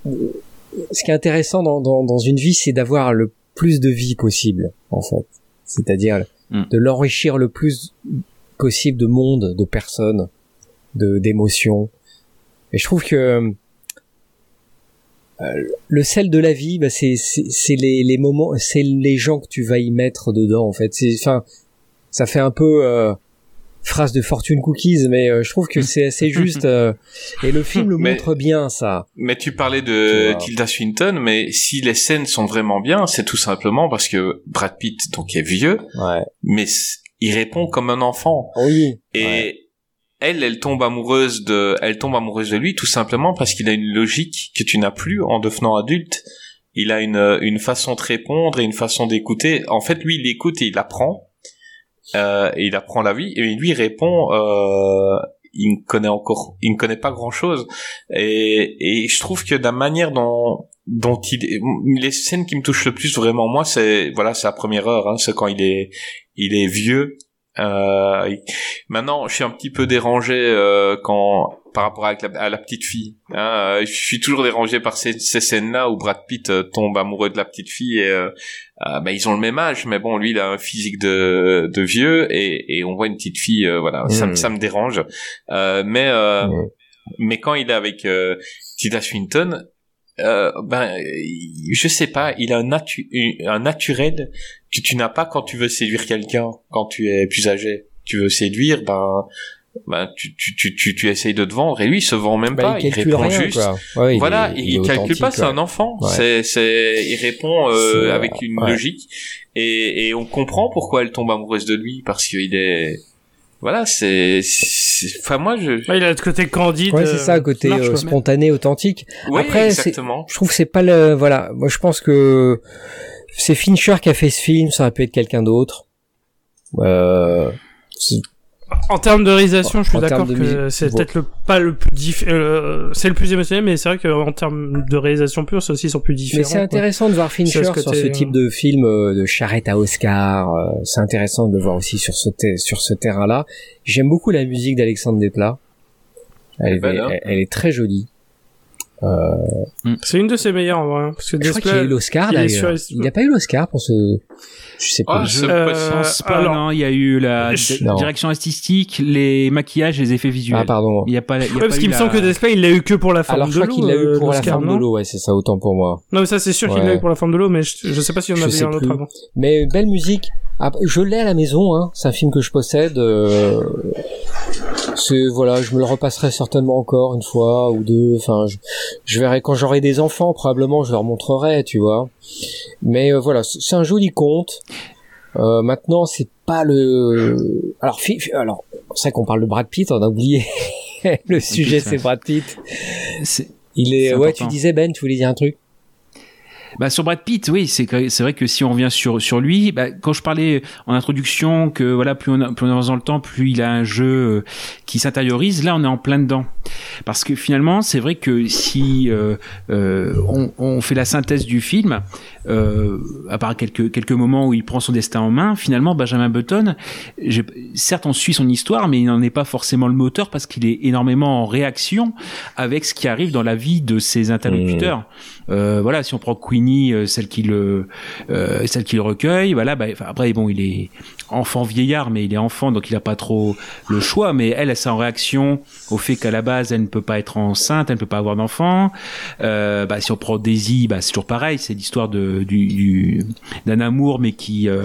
ce qui est intéressant dans, dans, dans une vie, c'est d'avoir le plus de vie possible, en fait. C'est-à-dire Mm. de l'enrichir le plus possible de monde, de personnes, de d'émotions. Et je trouve que euh, le sel de la vie, bah, c'est les les moments, c'est les gens que tu vas y mettre dedans, en fait. Enfin, ça fait un peu euh, phrase de fortune cookies, mais euh, je trouve que c'est assez juste. euh, et le film le Mais- montre bien, ça. Mais tu parlais de. Tilda Swinton, mais si les scènes sont vraiment bien, c'est tout simplement parce que Brad Pitt, donc, est vieux, Ouais. mais il répond comme un enfant. Oui. Et Ouais. Elle, elle tombe amoureuse de, elle tombe amoureuse de lui tout simplement parce qu'il a une logique que tu n'as plus en devenant adulte. Il a une, une façon de répondre et une façon d'écouter. En fait, lui, il écoute et il apprend. Euh, et il apprend la vie. Et lui, il répond, euh, il ne connaît encore, il ne connaît pas grand chose. Et, et je trouve que la manière dont, dont il, les scènes qui me touchent le plus vraiment moi, c'est, voilà, c'est la première heure, hein, c'est quand il est, il est vieux. Euh, Maintenant, je suis un petit peu dérangé euh, quand par rapport la, à la petite fille. Hein, euh, je suis toujours dérangé par ces, ces scènes-là où Brad Pitt euh, tombe amoureux de la petite fille. Et, euh, euh, bah, ils ont le même âge, mais bon, lui, il a un physique de, de vieux et, et on voit une petite fille. voilà, ça, me- Mm. ça me dérange. Euh, mais euh, Mm. mais quand il est avec Tilda Swinton, euh, ben, je sais pas, il a un, natu un naturel que tu n'as pas quand tu veux séduire quelqu'un, quand tu es plus âgé. Tu veux séduire, ben, ben tu, tu, tu, tu, tu essayes de te vendre et lui il se vend même Bah, pas, il il, répond rien, juste. quoi. Ouais, il voilà, est- il, calcule pas, c'est un enfant. Ouais. C'est, c'est, il répond euh, euh, avec une ouais. logique et, et on comprend pourquoi elle tombe amoureuse de lui parce qu'il est, voilà, c'est- enfin moi je, Ouais, il a le côté candide. Ouais, c'est euh, ça, côté large, euh, spontané, authentique. oui Après, exactement. Je trouve que c'est pas le, voilà. Moi, je pense que c'est Fincher qui a fait ce film, ça aurait pu être quelqu'un d'autre. Euh, En termes de réalisation, je suis d'accord que c'est peut-être le pas le plus diff... euh, c'est le plus émotionnel, mais c'est vrai qu'en termes de réalisation pure, ceux aussi sont plus différents. Mais c'est quoi. intéressant de voir Fincher ce sur ce euh, type de film euh, de charrette à Oscar. euh, c'est intéressant de le voir aussi sur ce te- sur ce terrain-là. J'aime beaucoup la musique d'Alexandre Desplat. Elle, est- hein. elle, elle est très jolie. Euh, C'est une de ses meilleures, en vrai. hein, Parce que je crois qu'il a eu l'Oscar d'ailleurs. Il n'a pas eu l'Oscar pour ce. Je sais pas. Ah, Je c'est possible. pense pas, alors- non. Il y a eu la Je- direction artistique, les maquillages, les effets visuels. Ah pardon. Il y a pas. il y a Ouais, pas parce qu'il me la- semble que Desplat, il l'a eu que pour la forme Alors de je crois l'eau. qu'il l'a eu euh, pour la forme de l'eau, ouais, c'est ça, autant pour moi. Non, mais ça, c'est sûr qu'il l'a eu pour la forme de l'eau, mais je, je sais pas s'il y en Je avait un autre avant. Mais belle musique. Ah, je l'ai à la maison, hein. C'est un film que je possède. euh, C'est voilà, je me le repasserai certainement encore une fois ou deux. Enfin, je, je verrai quand j'aurai des enfants, probablement, je leur montrerai, tu vois. Mais euh, voilà, c'est un joli conte. Euh, maintenant, c'est pas le. Alors, alors, c'est vrai qu'on parle de Brad Pitt, on a oublié. le sujet, c'est Brad Pitt. Il est. Ouais, tu disais Ben, tu voulais dire un truc? Bah sur Brad Pitt, oui, c'est vrai que si on revient sur sur lui, bah, quand je parlais en introduction que voilà plus on, plus on avance dans le temps, plus il a un jeu euh, qui s'intériorise. Là, on est en plein dedans, parce que finalement, c'est vrai que si euh, euh, on, on fait la synthèse du film, euh, à part quelques quelques moments où il prend son destin en main, finalement, Benjamin Button, certes, on suit son histoire, mais il n'en est pas forcément le moteur parce qu'il est énormément en réaction avec ce qui arrive dans la vie de ses interlocuteurs. Euh, voilà, si on prend Queenie, euh, celle qui le, euh, celle qui le recueille, voilà. Bah, après, bon, il est enfant vieillard, mais il est enfant, donc il a pas trop le choix. Mais elle, elle, c'est en réaction au fait qu'à la base, elle ne peut pas être enceinte, elle ne peut pas avoir d'enfant. Euh, bah, si on prend Daisy, bah, c'est toujours pareil. C'est l'histoire de du, du- d'un amour, mais qui euh,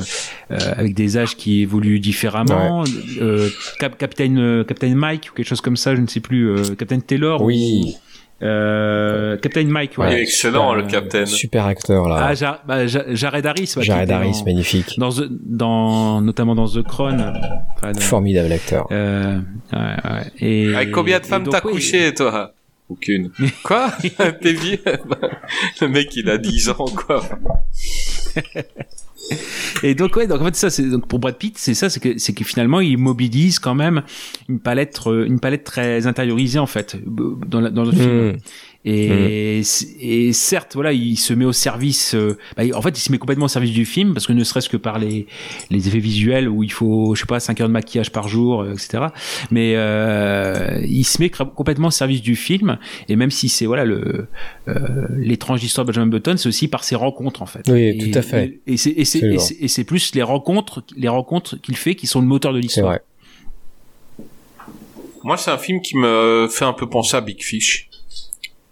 euh, avec des âges qui évoluent différemment. Euh, Cap- Captain Captain Mike ou quelque chose comme ça, je ne sais plus. Captain Taylor. ou- Oui. Euh, Captain Mike, ouais. Il est excellent, Euh, le capitaine. Super acteur là. Ah, Ja- bah, Ja- Jared Harris. ouais, Jared Harris, dans- magnifique. Dans, The- dans, notamment dans The Crown. euh, enfin, Formidable acteur. euh, ouais, ouais. Et, Avec combien de femmes t'as oui. couché, toi? Aucune. Quoi? T'es vieux? Le mec, il a 10 ans, quoi. Et donc ouais, donc en fait ça c'est donc pour Brad Pitt, c'est ça, c'est que c'est que finalement il mobilise quand même une palette euh, une palette très intériorisée en fait dans la- dans le film. Mmh. Et, et certes, voilà, il se met au service. euh, bah, en fait, il se met complètement au service du film parce que ne serait-ce que par les, les effets visuels où il faut, je sais pas, 5 heures de maquillage par jour, euh, etc. Mais euh, il se met complètement au service du film. Et même si c'est voilà le euh, l'étrange histoire de Benjamin Button, c'est aussi par ses rencontres en fait. Oui, Et- tout à fait. Et, et c'est et c'est- Absolument. et c'est et c'est plus les rencontres les rencontres qu'il fait qui sont le moteur de l'histoire. Moi, c'est un film qui me fait un peu penser à Big Fish.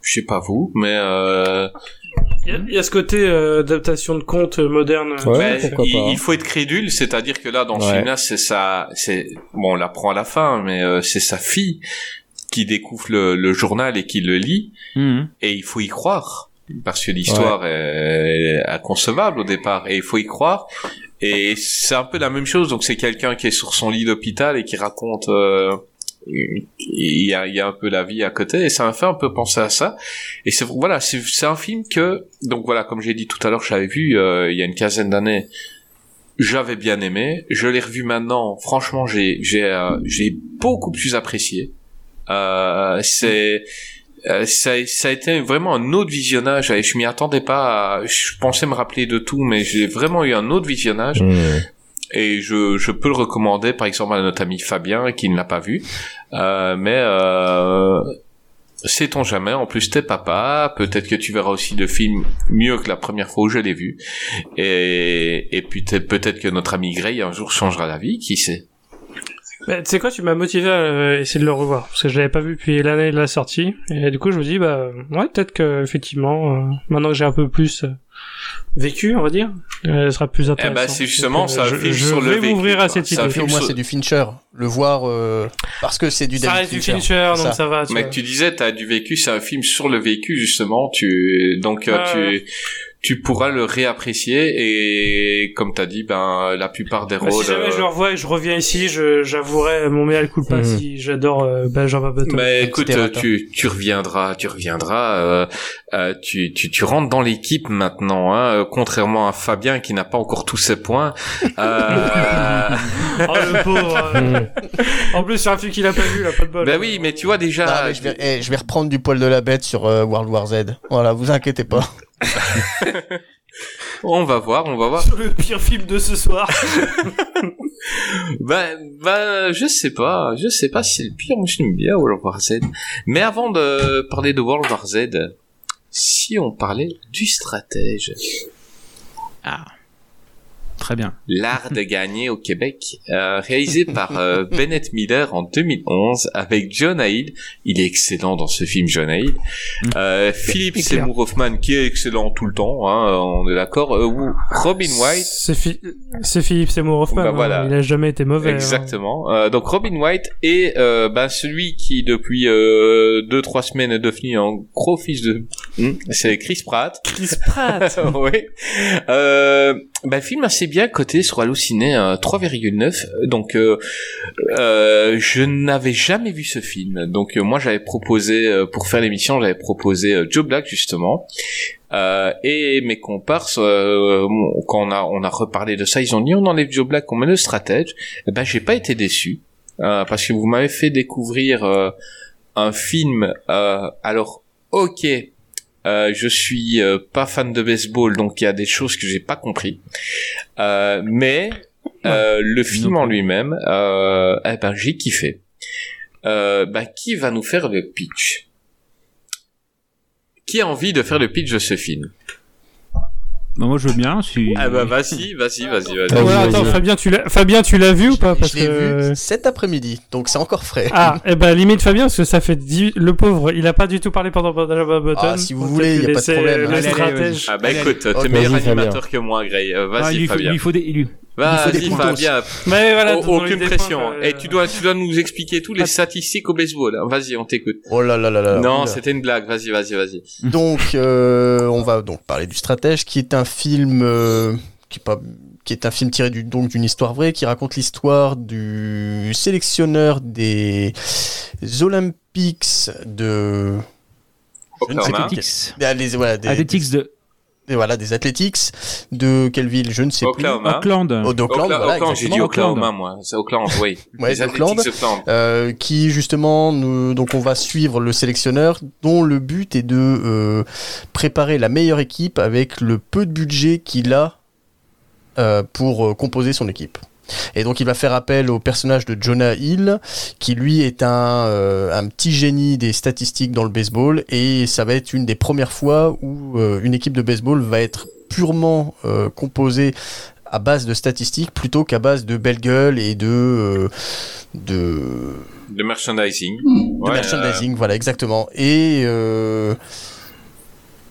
Je sais pas vous, mais euh, Il y, a- il y a ce côté euh, adaptation de conte euh, moderne. Ouais, mais pourquoi il, pas. il faut être crédule, c'est-à-dire que là, dans ce Ouais. film-là, c'est ça, c'est bon, on l'apprend à la fin, mais euh, c'est sa fille qui découvre le, le journal et qui le lit, Mhm. et il faut y croire parce que l'histoire est, est inconcevable au départ, et il faut y croire. Et c'est un peu la même chose. Donc c'est quelqu'un qui est sur son lit d'hôpital et qui raconte. euh, il y a, un peu la vie à côté et ça m'a fait un peu penser à ça. Et c'est voilà c'est un film que donc voilà comme j'ai dit tout à l'heure j'avais vu euh, il y a une quinzaine d'années. J'avais bien aimé. Je l'ai revu maintenant. Franchement j'ai j'ai euh, j'ai beaucoup plus apprécié. Euh, c'est ça, a été vraiment un autre visionnage. Je m'y attendais pas je pensais me rappeler de tout mais j'ai vraiment eu un autre visionnage. Mmh. Et je, peux le recommander par exemple à notre ami Fabien qui ne l'a pas vu. Euh, mais euh, sait-on jamais en plus t'es papa peut-être que tu verras aussi le film mieux que la première fois où je l'ai vu. Et, puis peut-être que notre ami Gray un jour changera d'avis qui sait. Bah, tu sais quoi, tu m'as motivé à euh, essayer de le revoir parce que je l'avais pas vu depuis l'année de la sortie. Et du coup je me dis bah ouais peut-être que effectivement euh, maintenant que j'ai un peu plus vécu on va dire, euh, ce sera plus eh intéressant. ben c'est justement Donc, ça euh, je, je sur le vais vécu, m'ouvrir à cette idée. moins, sur- c'est du Fincher. Le voir euh, parce que c'est du Ça David reste du Fincher. Donc Ça. ça, va. Tu Mais vois. tu disais, t'as du vécu, c'est un film sur le vécu justement. Tu donc euh, tu tu pourras le réapprécier et comme t'as dit, ben la plupart des Bah, rôles. si jamais euh, je le revois et je reviens ici, je, j'avouerai mon mea culpa Mhm. si j'adore euh, Benjamin Button. mais écoute, etc., euh, tu tu reviendras, tu reviendras. Euh, euh, tu tu tu rentres dans l'équipe maintenant, hein, euh, contrairement à Fabien qui n'a pas encore tous ses points. Euh, Oh le pauvre. euh. en plus sur un film qu'il a pas vu, il a pas de bol. ben oui, mais tu vois déjà. Non, mais je, vais, eh, je vais reprendre du poil de la bête sur euh, World War Z. Voilà, vous inquiétez pas. On va voir, on va voir. Sur le pire film de ce soir. Ben, ben, je sais pas, je sais pas si c'est le pire, moi j'aime bien World War Z. Mais avant de parler de World War Z, si on parlait du stratège, Ah, très bien. l'art de gagner au Québec, euh, réalisé par euh, Bennett Miller en 2011 avec John Hill. Il est excellent dans ce film, John Hill. Euh, Philippe. Seymour Hoffman qui est excellent tout le temps, hein, on est d'accord. Euh, Robin White. C'est, Fi- Philippe Seymour Hoffman. Bah, hein. Il a jamais été mauvais. hein. Exactement. Euh, donc Robin White est euh, ben, celui qui depuis euh, deux trois semaines est devenu un gros fils de. Hmm, c'est Chris Pratt. Chris Pratt. oui. Euh, ben, film assez bien coté sur Allociné, euh, 3,9. Donc euh, euh, je n'avais jamais vu ce film. Donc euh, moi j'avais proposé euh, pour faire l'émission, j'avais proposé euh, Joe Black justement. Et mes comparses, quand on a on a reparlé de ça, ils ont dit on enlève Joe Black, on met le stratège. Eh ben j'ai pas été déçu parce que vous m'avez fait découvrir un film. alors ok, euh, je suis euh, pas fan de baseball, donc il y a des choses que j'ai pas compris. Euh, mais euh, le film en lui-même, euh, eh ben j'ai kiffé. Euh, ben, qui va nous faire le pitch? Qui a envie de faire le pitch de ce film? Bah, moi, je veux bien. Si... Ah bah vas-y, vas-y, vas-y, vas-y. Voilà, attends. Fabien, tu l'as, Fabien, tu l'as vu ou pas Parce je l'ai que... vu cet après-midi, donc c'est encore frais. Ah, eh ben limite Fabien, parce que ça fait dix... le pauvre, il a pas du tout parlé pendant Benjamin Button. Ah, si vous voulez, lui y a pas de problème. Allez, allez. Ah bah écoute, t'es meilleur Fabien. animateur que moi, Gray. Euh, Ah, vas-y, il, faut, Fabien. il faut des. il lui- Il faut des Vas-y. Fabien. Mais voilà, aucune pression. euh, Et tu dois, tu dois nous expliquer tous les statistiques au baseball. hein. Vas-y, on t'écoute. Oh là là là là. non, c'était une blague. Vas-y, vas-y, vas-y. Donc, euh, on va donc parler du Stratège, qui est un film euh, qui est pas qui est un film tiré du, donc d'une histoire vraie, qui raconte l'histoire du sélectionneur des Olympics de je ne sais Oklahoma. plus Athletics. des- les- voilà, des- Athletics de. Des- et voilà, des Athletics. De quelle ville Je ne sais Oklahoma. Auckland. plus. Oh, d'Auckland, Oakland, voilà, Oakland, j'ai dit. Oklahoma, moi. C'est Oakland, oui. Ouais, Les. Athletics Oakland. Euh, qui justement, nous- donc on va suivre le sélectionneur dont le but est de euh, préparer la meilleure équipe avec le peu de budget qu'il a euh, pour euh, composer son équipe. Et donc il va faire appel au personnage de Jonah Hill, qui lui est un, euh, un petit génie des statistiques dans le baseball, et ça va être une des premières fois où euh, une équipe de baseball va être purement euh, composée à base de statistiques plutôt qu'à base de belle gueule et de de, De merchandising. de Ouais, merchandising, voilà exactement. Et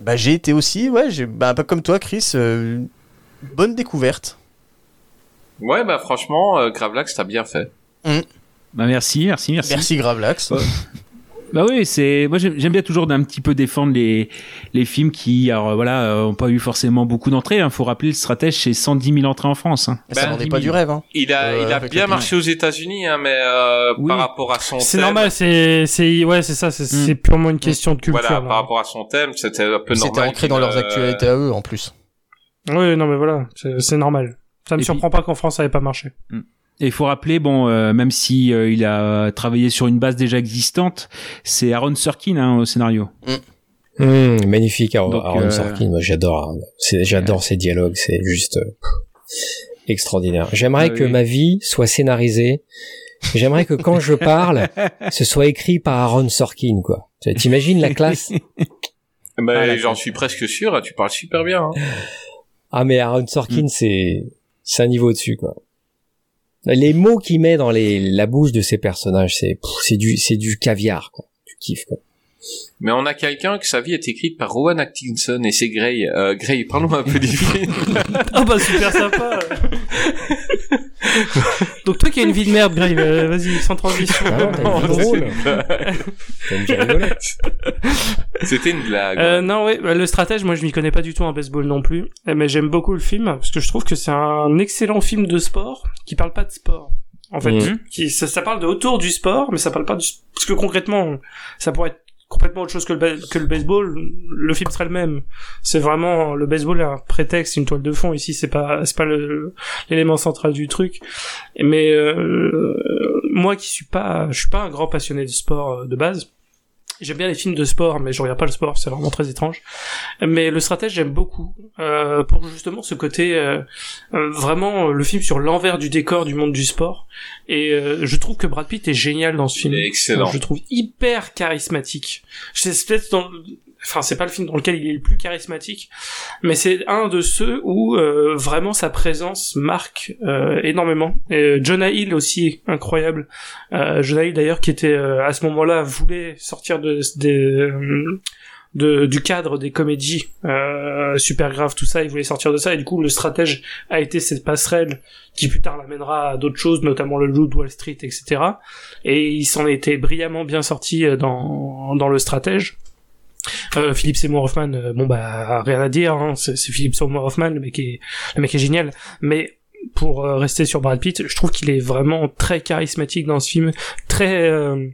bah, j'ai été aussi, ouais, j'ai, bah, un peu comme toi, Chris, bonne découverte. Euh, Ouais, bah franchement, euh, Gravelax, t'as bien fait. Bah, merci, merci, merci. Merci Gravelax. Bah oui, c'est moi j'aime bien toujours d'un petit peu défendre les les films qui alors voilà euh, ont pas eu forcément beaucoup d'entrées. Il faut rappeler le stratège c'est 110 000 entrées en France. Hein. ça Ben, n'en est pas du rêve. Hein. Il a, Euh, il a bien marché aux États-Unis, hein, mais euh, Oui. par rapport à son C'est thème, normal, c'est, c'est, ouais, c'est ça, c'est, c'est purement une question de culture. Voilà, là. par rapport à son thème, c'était un peu normal. C'était ancré dans leurs euh, actualités à eux en plus. Oui, non, mais voilà, c'est, c'est normal. Ça me Et surprend pas qu'en France ça ait pas marché. Et il faut rappeler bon euh, même si euh, il a travaillé sur une base déjà existante, c'est Aaron Sorkin hein, au scénario. Hum, magnifique Aaron, Donc, Aaron euh, Sorkin, moi j'adore, hein. J'adore ses dialogues, c'est juste euh, extraordinaire. J'aimerais Ah que oui. ma vie soit scénarisée. J'aimerais que quand je parle, ce soit écrit par Aaron Sorkin, quoi. T'imagines la classe bah, Ah, j'en suis presque sûr, tu parles super bien. Hein. Ah mais Aaron Sorkin, c'est c'est un niveau dessus, quoi. Les mots qu'il met dans les, la bouche de ses personnages, c'est pff, c'est du c'est du caviar, quoi. Tu kiffes, quoi. Mais on a quelqu'un que sa vie est écrite par Rowan Atkinson et c'est Gray. Euh, Gray, parle-nous un peu du film. Ah bah super sympa. Donc toi qui as une vie de merde, Grave, euh, vas-y, sans transition. Ah drôle. C'était une blague. Euh, non, ouais, bah, le stratège, moi je m'y connais pas du tout en baseball non plus, Eh, mais j'aime beaucoup le film parce que je trouve que c'est un excellent film de sport qui parle pas de sport. En fait, Mhm. qui, ça, ça parle de autour du sport, mais ça parle pas du parce que concrètement, ça pourrait être complètement autre chose que le, baseball. Le film serait le même. C'est vraiment le baseball est un prétexte, une toile de fond. Ici, c'est pas c'est pas l'élément central du truc. Mais euh, moi qui suis pas, je suis pas un grand passionné de sport euh, de base. J'aime bien les films de sport, mais je regarde pas le sport, c'est vraiment très étrange. Mais le stratège, j'aime beaucoup euh, pour justement ce côté euh, euh, vraiment le film sur l'envers du décor du monde du sport. Et euh, je trouve que Brad Pitt est génial dans ce film. Il est excellent. Je le trouve hyper charismatique. C'est peut-être dans, enfin c'est pas le film dans lequel il est le plus charismatique, mais c'est un de ceux où euh, vraiment sa présence marque euh, énormément. Et euh, Jonah Hill aussi incroyable. Euh, Jonah Hill d'ailleurs qui était euh, à ce moment-là voulait sortir de, des euh, de, du cadre des comédies super graves tout ça il voulait sortir de ça et du coup le stratège a été cette passerelle qui plus tard l'amènera à d'autres choses notamment le Loup de Wall Street etc et il s'en était brillamment bien sorti dans dans le stratège euh, Philippe Seymour Hoffman, euh, bon bah rien à dire, hein, c'est Philippe Seymour Hoffman, le mec est le mec est génial. Mais pour euh, rester sur Brad Pitt, je trouve qu'il est vraiment très charismatique dans ce film, très. euh,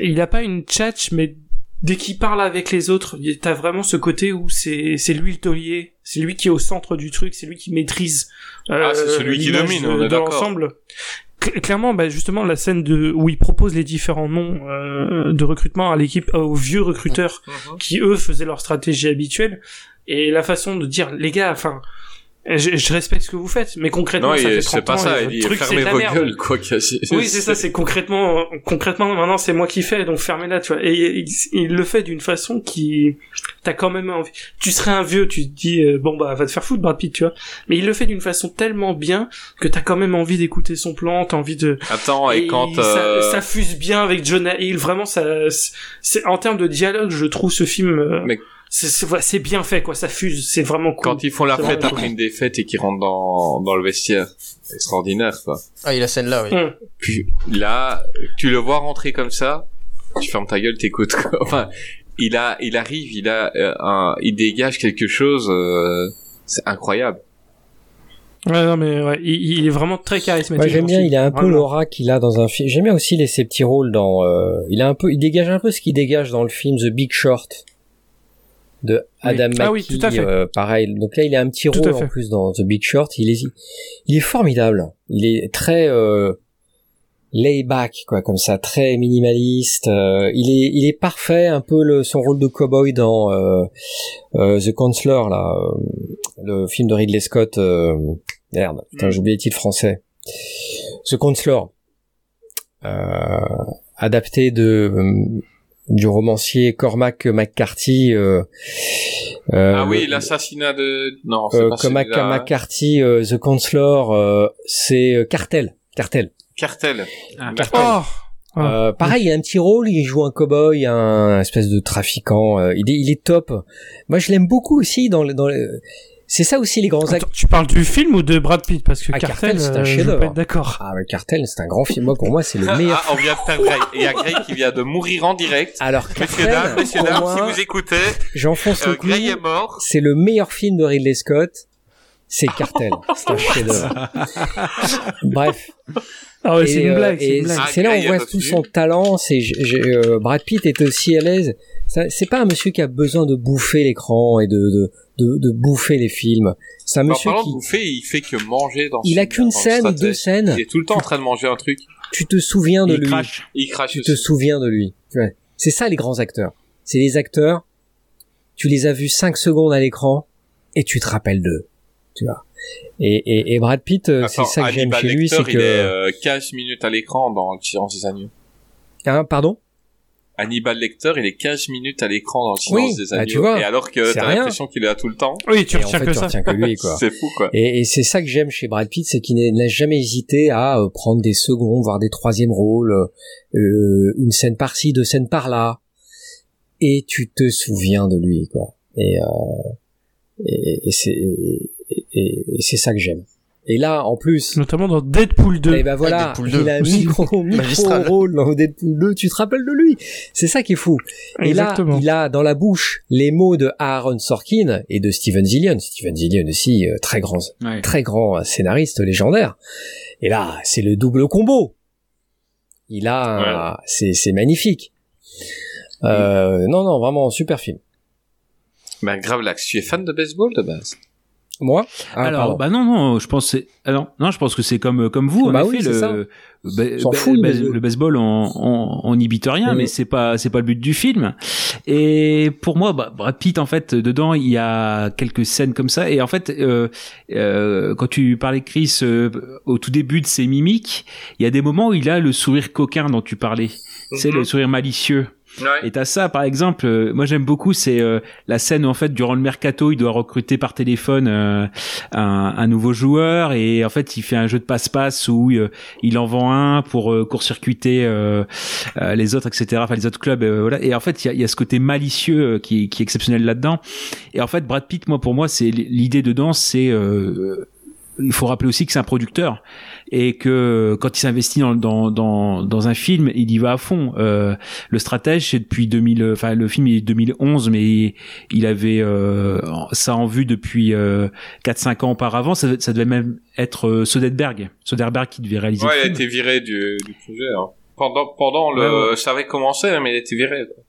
il a pas une tchatch, mais dès qu'il parle avec les autres, t'as vraiment ce côté où c'est c'est lui le taulier, c'est lui qui est au centre du truc, c'est lui qui maîtrise. Ah, c'est celui qui domine, on est l'ensemble. Cl- Clairement, bah justement la scène de où il propose les différents noms euh, de recrutement à l'équipe, aux vieux recruteurs Mhm. qui eux faisaient leur stratégie habituelle et la façon de dire les gars, enfin, je, je respecte ce que vous faites, mais concrètement Non, ça fait il- 30 c'est pas ans ça, il truc fermez vos merde. gueules, quoi. Oui, c'est ça, c'est concrètement, concrètement, maintenant c'est moi qui fais, donc fermez-la, tu vois. Et il, il le fait d'une façon qui, t'as quand même envie. Tu serais un vieux, tu te dis, euh, bon bah, va te faire foutre, Brad Pitt, tu vois. Mais il le fait d'une façon tellement bien que t'as quand même envie d'écouter son plan, t'as envie de. Attends, et, quand... ça, euh, ça fuse bien avec Jonah Hill, vraiment, ça, c'est, en termes de dialogue, je trouve ce film, euh, Mais- c'est, bien fait, quoi, ça fuse, c'est vraiment cool. Quand ils font la fête après cool. une défaite et qu'ils rentrent dans, dans le vestiaire, extraordinaire, quoi. Ah, il a scène là, oui. Hum. Puis là, tu le vois rentrer comme ça, tu fermes ta gueule, t'écoutes. quoi. Enfin, il a, il arrive, il a, euh, un, il dégage quelque chose, euh, c'est incroyable. Ouais, non, mais ouais, il, il est vraiment très charismatique. J'aime bien, il a un peu l'aura qu'il a dans un film. J'aime bien aussi les, ses petits rôles dans. euh, il a un peu, il dégage un peu ce qu'il dégage dans le film The Big Short. De Adam Ah oui, tout à fait. euh, pareil. Donc là, il a un petit Tout rôle en plus dans The Big Short. Il est, il est formidable. Il est très euh, lay back, quoi, comme ça, très minimaliste. Euh, il est, il est parfait, un peu le, son rôle de cowboy dans euh, euh, The Counselor, là, euh, le film de Ridley Scott. Euh, merde, putain, j'ai oublié le titre français. The Counselor, euh, adapté de euh, du romancier Cormac McCarthy. Euh, euh, ah oui, l'assassinat de... Non, c'est euh, pas Cormac celui-là. McCarthy, euh, The Counselor, euh, c'est euh, Cartel. Cartel. Cartel. Ah, D'accord. Oh Ah. Euh, pareil, il a un petit rôle, il joue un cowboy, un espèce de trafiquant. euh, il est, il est top. Moi, je l'aime beaucoup aussi dans le, dans le- C'est ça aussi les grands acteurs. Tu parles du film ou de Brad Pitt? Parce que Ah, Cartel, Cartel, c'est un euh, pas être d'accord. Ah, mais Cartel, c'est un grand film. Moi, pour moi, c'est le meilleur. Ah, on vient de perdre Greg. Et il y a Greg qui vient de mourir en direct. Alors, Messieurs, Cartel, dames, messieurs, dames, moi, si vous écoutez, j'enfonce euh, le clou. Greg est mort. C'est le meilleur film de Ridley Scott. C'est Cartel. c'est un chef-d'œuvre. Bref. Ah ouais, c'est Et, une euh, blague, c'est et une blague. Ah, c'est là où on voit tout son talent. C'est euh, Brad Pitt est aussi à l'aise. C'est pas un monsieur qui a besoin de bouffer l'écran et de, de, de, de bouffer les films. C'est un En monsieur parlant qui de bouffer, il fait que manger dans il a qu'une scène ou deux scènes. Il est tout le temps en train de manger un truc. Tu te souviens de il lui. crache. Il crache Tu te souviens de lui. Ouais. C'est ça les grands acteurs. C'est les acteurs. Tu les as vus cinq secondes à l'écran et tu te rappelles d'eux. Tu vois. Et, et, et Brad Pitt, euh, c'est ça que j'aime chez lui, c'est il est que. euh, 15 minutes à l'écran dans Le silence des agneaux. Hein, pardon? Hannibal Lecter, il est 15 minutes à l'écran dans Le silence Oui, des bah, agneaux. tu vois, et alors que t'as l'impression qu'il est là tout le temps. Oui, tu Et en retiens fait, que tu ça. retiens que lui, quoi. C'est fou, quoi. Et, et c'est ça que j'aime chez Brad Pitt, c'est qu'il n'a jamais hésité à euh, prendre des seconds, voire des troisièmes rôles, euh, une scène par-ci, deux scènes par-là, et tu te souviens de lui, quoi. Et, euh, et, et c'est et, c'est ça que j'aime. Et là, en plus, Notamment dans Deadpool 2. et ben voilà, Deadpool il a un 2. micro, micro rôle dans Deadpool 2, tu te rappelles de lui? C'est ça qui est fou. Et là, il a dans la bouche les mots de Aaron Sorkin et de Steven Zillion. Steven Zillion aussi, euh, très grand, Ouais. très grand scénariste légendaire. Et là, c'est le double combo. Il a, c'est, c'est magnifique. Euh, non, non, vraiment super film. Ben, grave l'axe. Tu es fan de baseball, de base? Moi Ah, Alors, pardon. bah non, non, je pense c'est, ah non, je pense que c'est comme comme vous. En Bah effet, oui, c'est le, ça. ba- S'en ba- fout, le ba- baseball. le baseball, on, on, on rien, Oui. mais c'est pas c'est pas le but du film. Et pour moi, bah, Brad Pitt, en fait, dedans, il y a quelques scènes comme ça. Et en fait, euh, euh, quand tu parlais Chris euh, au tout début de ses mimiques, il y a des moments où il a le sourire coquin dont tu parlais. C'est le sourire malicieux. Ouais. Et t'as ça, par exemple, euh, moi j'aime beaucoup, c'est euh, la scène où en fait durant le mercato, il doit recruter par téléphone euh, un, un nouveau joueur et en fait il fait un jeu de passe-passe où euh, il en vend un pour euh, court-circuiter euh, les autres, etc. Enfin les autres clubs, voilà. Et en fait il y a, y a ce côté malicieux qui, qui est exceptionnel là-dedans. Et en fait Brad Pitt, moi pour moi c'est l'idée dedans, c'est il faut rappeler aussi que c'est un producteur et que quand il s'investit dans, dans, dans, dans un film, il y va à fond. Euh, le stratège, c'est depuis 2000, enfin le film il est 2011, mais il avait euh, ça en vue depuis euh, 4-5 ans auparavant. Ça, ça devait même être euh, Soderbergh, Soderbergh qui devait réaliser Ouais, le il a film. été viré du, du projet. Hein. Pendant, pendant le, Ouais, ouais. ça avait commencé, mais il a été viré. quoi.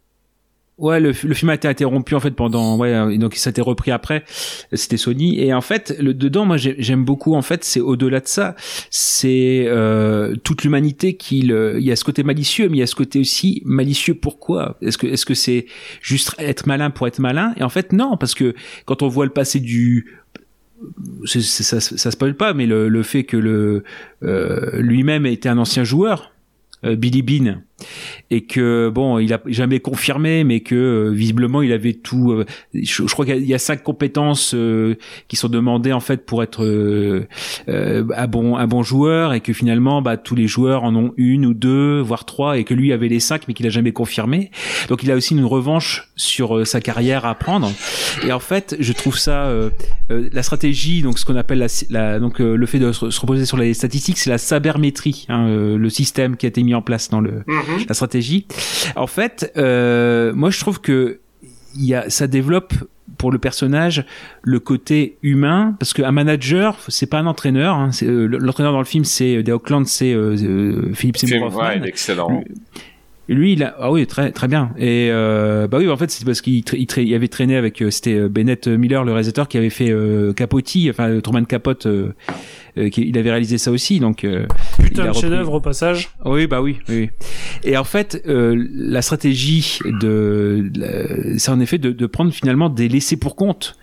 Ouais, le, le film a été interrompu en fait pendant, ouais, euh, donc ça a été repris après. C'était Sony et en fait, le dedans, moi j'ai- j'aime beaucoup. En fait, c'est au-delà de ça, c'est euh, toute l'humanité qui, il y a ce côté malicieux, mais il y a ce côté aussi malicieux. Pourquoi? Est-ce que, est-ce que c'est juste être malin pour être malin? Et en fait, non, parce que quand on voit le passé du c'est- ça, ça spoil pas, mais le, le fait que le euh, lui-même était un ancien joueur, euh, Billy Bean, et que bon, il a jamais confirmé, mais que euh, visiblement il avait tout. euh, je, crois qu'il y a- cinq compétences euh, qui sont demandées en fait pour être euh, un bon un bon joueur, et que finalement, bah, tous les joueurs en ont une ou deux, voire trois, et que lui avait les cinq, mais qu'il a jamais confirmé. Donc il a aussi une revanche sur sa carrière à prendre. Et en fait, je trouve ça la stratégie, donc ce qu'on appelle la, donc le fait de se, se reposer sur les statistiques, c'est la sabermétrie, hein, le système qui a été mis en place dans le Mhm. la stratégie. En fait, euh, moi je trouve que il y a, ça développe pour le personnage le côté humain parce qu'un manager c'est pas un entraîneur hein, c'est, euh, l'entraîneur dans le film c'est des Auckland c'est euh, euh, Philippe Seymour ouais, Hoffman est excellent. Lui, il a, ah oui, très très bien. Et euh, bah oui, en fait, c'est parce qu'il tra- il, tra- il avait traîné avec euh, c'était euh, Bennett Miller, le réalisateur, qui avait fait euh, Capote, enfin euh, Truman Capote. euh, euh, il avait réalisé ça aussi, donc euh, Putain a de chef-d'œuvre au passage. oui, bah oui, oui. Et en fait, euh, la stratégie de, de- c'est en effet de, de prendre finalement des laissés pour compte,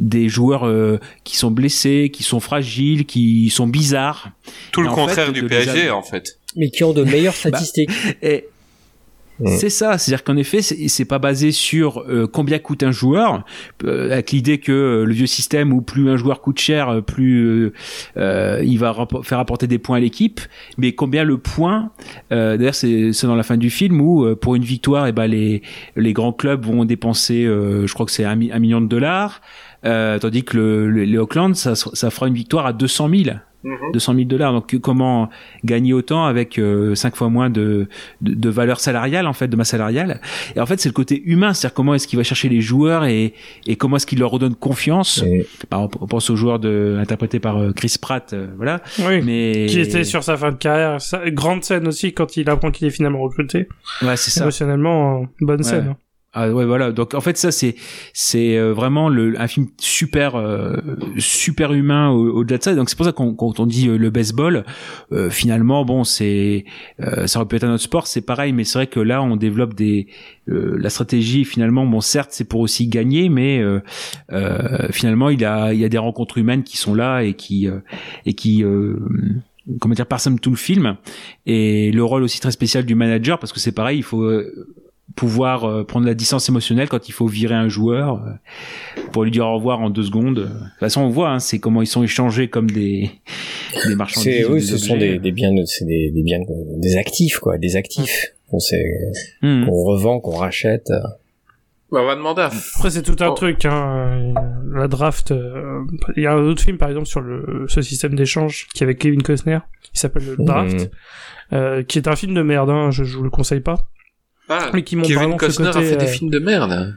des joueurs euh, qui sont blessés, qui sont fragiles, qui sont bizarres. Tout Et le contraire fait, du PSG, en fait. Mais qui ont de meilleures statistiques. Et. C'est ça, c'est-à-dire qu'en effet, c'est pas basé sur euh, combien coûte un joueur, euh, avec l'idée que euh, le vieux système où plus un joueur coûte cher, euh, plus euh, il va faire apporter des points à l'équipe, mais combien le point. D'ailleurs, c'est dans la fin du film où pour une victoire, et ben les les grands clubs vont dépenser, je crois que c'est un, un million de dollars, tandis que le, le- les Auckland, ça, ça fera une victoire à 200 000. 200 000 dollars. Donc comment gagner autant avec euh, cinq fois moins de, de, de valeur salariale en fait, de masse salariale? Et en fait, c'est le côté humain, c'est-à-dire comment est-ce qu'il va chercher les joueurs et, et comment est-ce qu'il leur redonne confiance? Et- exemple, on pense aux joueurs de, interprétés par euh, Chris Pratt, euh, voilà. Oui. Mais Qui était sur sa fin de carrière. Ça- grande scène aussi quand il apprend qu'il est finalement recruté. ouais, c'est ça. Émotionnellement, euh, bonne scène. Ah ouais voilà. Donc en fait ça c'est c'est euh, vraiment le un film super euh, super humain au- au-delà de ça. Donc c'est pour ça qu'on quand on dit euh, le baseball euh, finalement bon c'est euh, ça aurait pu être un autre sport c'est pareil. Mais c'est vrai que là on développe des euh, la stratégie finalement bon certes c'est pour aussi gagner mais finalement il y a il y a des rencontres humaines qui sont là et qui et qui comment dire parsèment tout le film. Et le rôle aussi très spécial du manager parce que c'est pareil il faut pouvoir euh, prendre la distance émotionnelle quand il faut virer un joueur euh, pour lui dire au revoir en deux secondes. De toute façon, on voit, hein, c'est comment ils sont échangés comme des, des marchandises. Oui, des ce sont des, des biens, c'est des, des biens, des actifs quoi, des actifs qu'on Hmm. qu'on revend, qu'on rachète. Bah, on va demander à... Après, c'est tout un Oh. truc, hein. La draft, euh, il y a un autre film, par exemple, sur le, ce système d'échange, qui est avec Kevin Costner, qui s'appelle le Draft, euh, qui est un film de merde, hein, je, je vous le conseille pas. Ah, Mais qui montre Kevin vraiment ce Costner a côté, fait des euh, films de merde.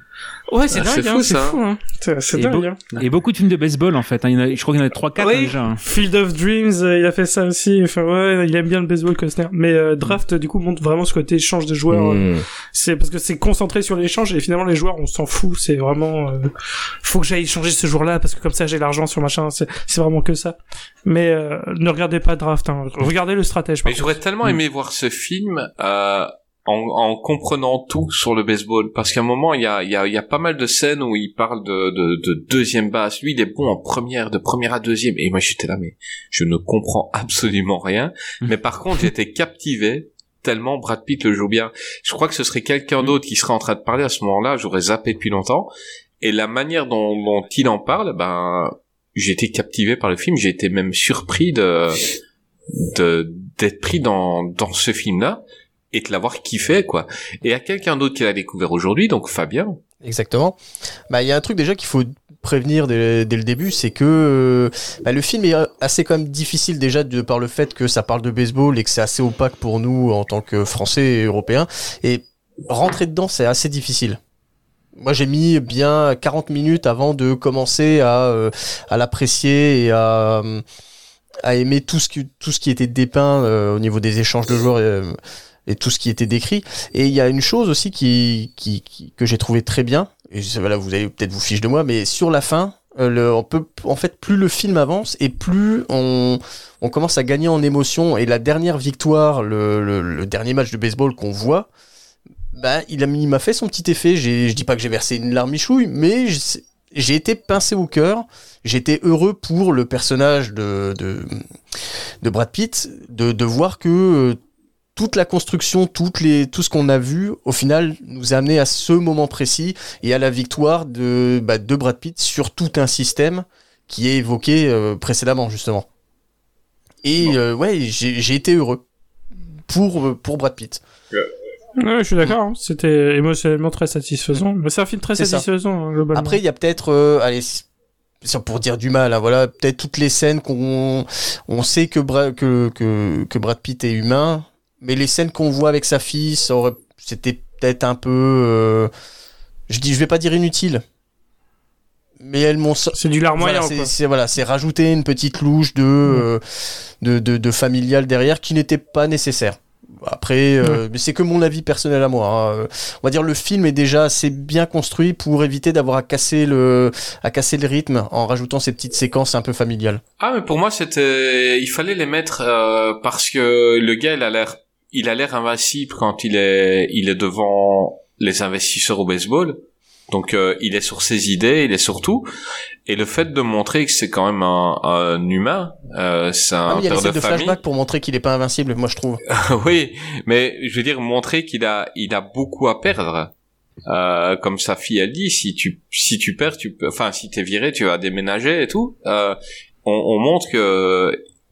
Ouais, c'est Ah, dingue, c'est hein, fou, c'est fou, hein. C'est dingue, beau- hein. et beaucoup de films de baseball en fait. hein. Il y en a, je crois qu'il y en a trois, quatre Oui. déjà. Field of Dreams, euh, il a fait ça aussi. Enfin, ouais, il aime bien le baseball, Costner. Mais euh, Draft, du coup, montre vraiment ce côté échange de joueurs. euh, Mhm. C'est parce que c'est concentré sur l'échange et finalement les joueurs, on s'en fout. C'est vraiment, euh, faut que j'aille changer ce jour-là parce que comme ça j'ai l'argent sur machin. C'est c'est vraiment que ça. Mais euh, ne regardez pas Draft. Hein. Regardez le stratège. Mais j'aurais tellement aimé voir ce film euh, en, en comprenant tout sur le baseball, parce qu'à un moment il y a, il y, a, il y a pas mal de scènes où il parle de, de, de deuxième base. Lui, il est bon en première, de première à deuxième, et moi j'étais là, mais je ne comprends absolument rien. Mais par contre, j'étais captivé tellement Brad Pitt le joue bien. Je crois que ce serait quelqu'un d'autre qui serait en train de parler à ce moment-là. J'aurais zappé depuis longtemps. Et la manière dont, dont il en parle, ben, j'ai été captivé par le film. J'ai été même surpris de de d'être pris dans dans ce film-là et de l'avoir kiffé quoi. Et à quelqu'un d'autre qui l'a découvert aujourd'hui, donc Fabien. Exactement. Bah, il y a un truc déjà qu'il faut prévenir dès, le début, c'est que euh, bah, le film est assez quand même difficile déjà de par le fait que ça parle de baseball et que c'est assez opaque pour nous en tant que Français et Européens. Et rentrer dedans, c'est assez difficile. Moi, j'ai mis bien 40 minutes avant de commencer à, euh, à l'apprécier et à, euh, à aimer tout ce qui, tout ce qui était dépeint au niveau des échanges de joueurs et tout ce qui était décrit. Et il y a une chose aussi qui, qui, qui- que j'ai trouvé très bien. Et je- voilà, vous allez peut-être vous fiche de moi, mais sur la fin, euh, le, on peut, en fait, plus le film avance et plus on, on commence à gagner en émotion. Et la dernière victoire, le, le, le dernier match de baseball qu'on voit, bah, il a il m'a fait son petit effet. J'ai, je dis pas que j'ai versé une larme michouille, mais j'ai été pincé au cœur. J'étais heureux pour le personnage de, de, de Brad Pitt, de, de voir que euh, toute la construction, toutes les, tout ce qu'on a vu, au final, nous a amené à ce moment précis et à la victoire de, bah, de Brad Pitt sur tout un système qui est évoqué euh, précédemment, justement. Et euh, ouais, j'ai été heureux pour, euh, pour Brad Pitt. Ouais, je suis d'accord. hein. C'était émotionnellement très satisfaisant. Mais c'est un film très satisfaisant hein, globalement. Après, il y a peut-être, euh, allez, c'est pour dire du mal, hein, voilà, peut-être toutes les scènes qu'on, on sait que, Bra- que, que, que Brad Pitt est humain, mais les scènes qu'on voit avec sa fille, ça aurait, c'était peut-être un peu, euh, je dis, je vais pas dire inutile, mais elles m'ont, c'est du larmoyant. voilà, c'est, quoi. c'est- voilà, c'est rajouter une petite louche de, euh, de, de, de familial derrière qui n'était pas nécessaire. Après, euh, mais c'est que mon avis personnel à moi. hein. On va dire le film est déjà assez bien construit pour éviter d'avoir à casser le à casser le rythme en rajoutant ces petites séquences un peu familiales. Ah mais pour moi c'était il fallait les mettre euh, parce que le gars il a l'air il a l'air invincible quand il est il est devant les investisseurs au baseball. Donc euh, il est sur ses idées, il est sur tout. Et le fait de montrer que c'est quand même un, un humain, euh, c'est un Ah il a père de de famille. flashback pour montrer qu'il est pas invincible, moi je trouve. oui, mais je veux dire montrer qu'il a il a beaucoup à perdre. Euh, comme sa fille elle dit, si tu si tu perds, tu peux, enfin si t'es viré, tu vas déménager et tout. Euh, on, on montre que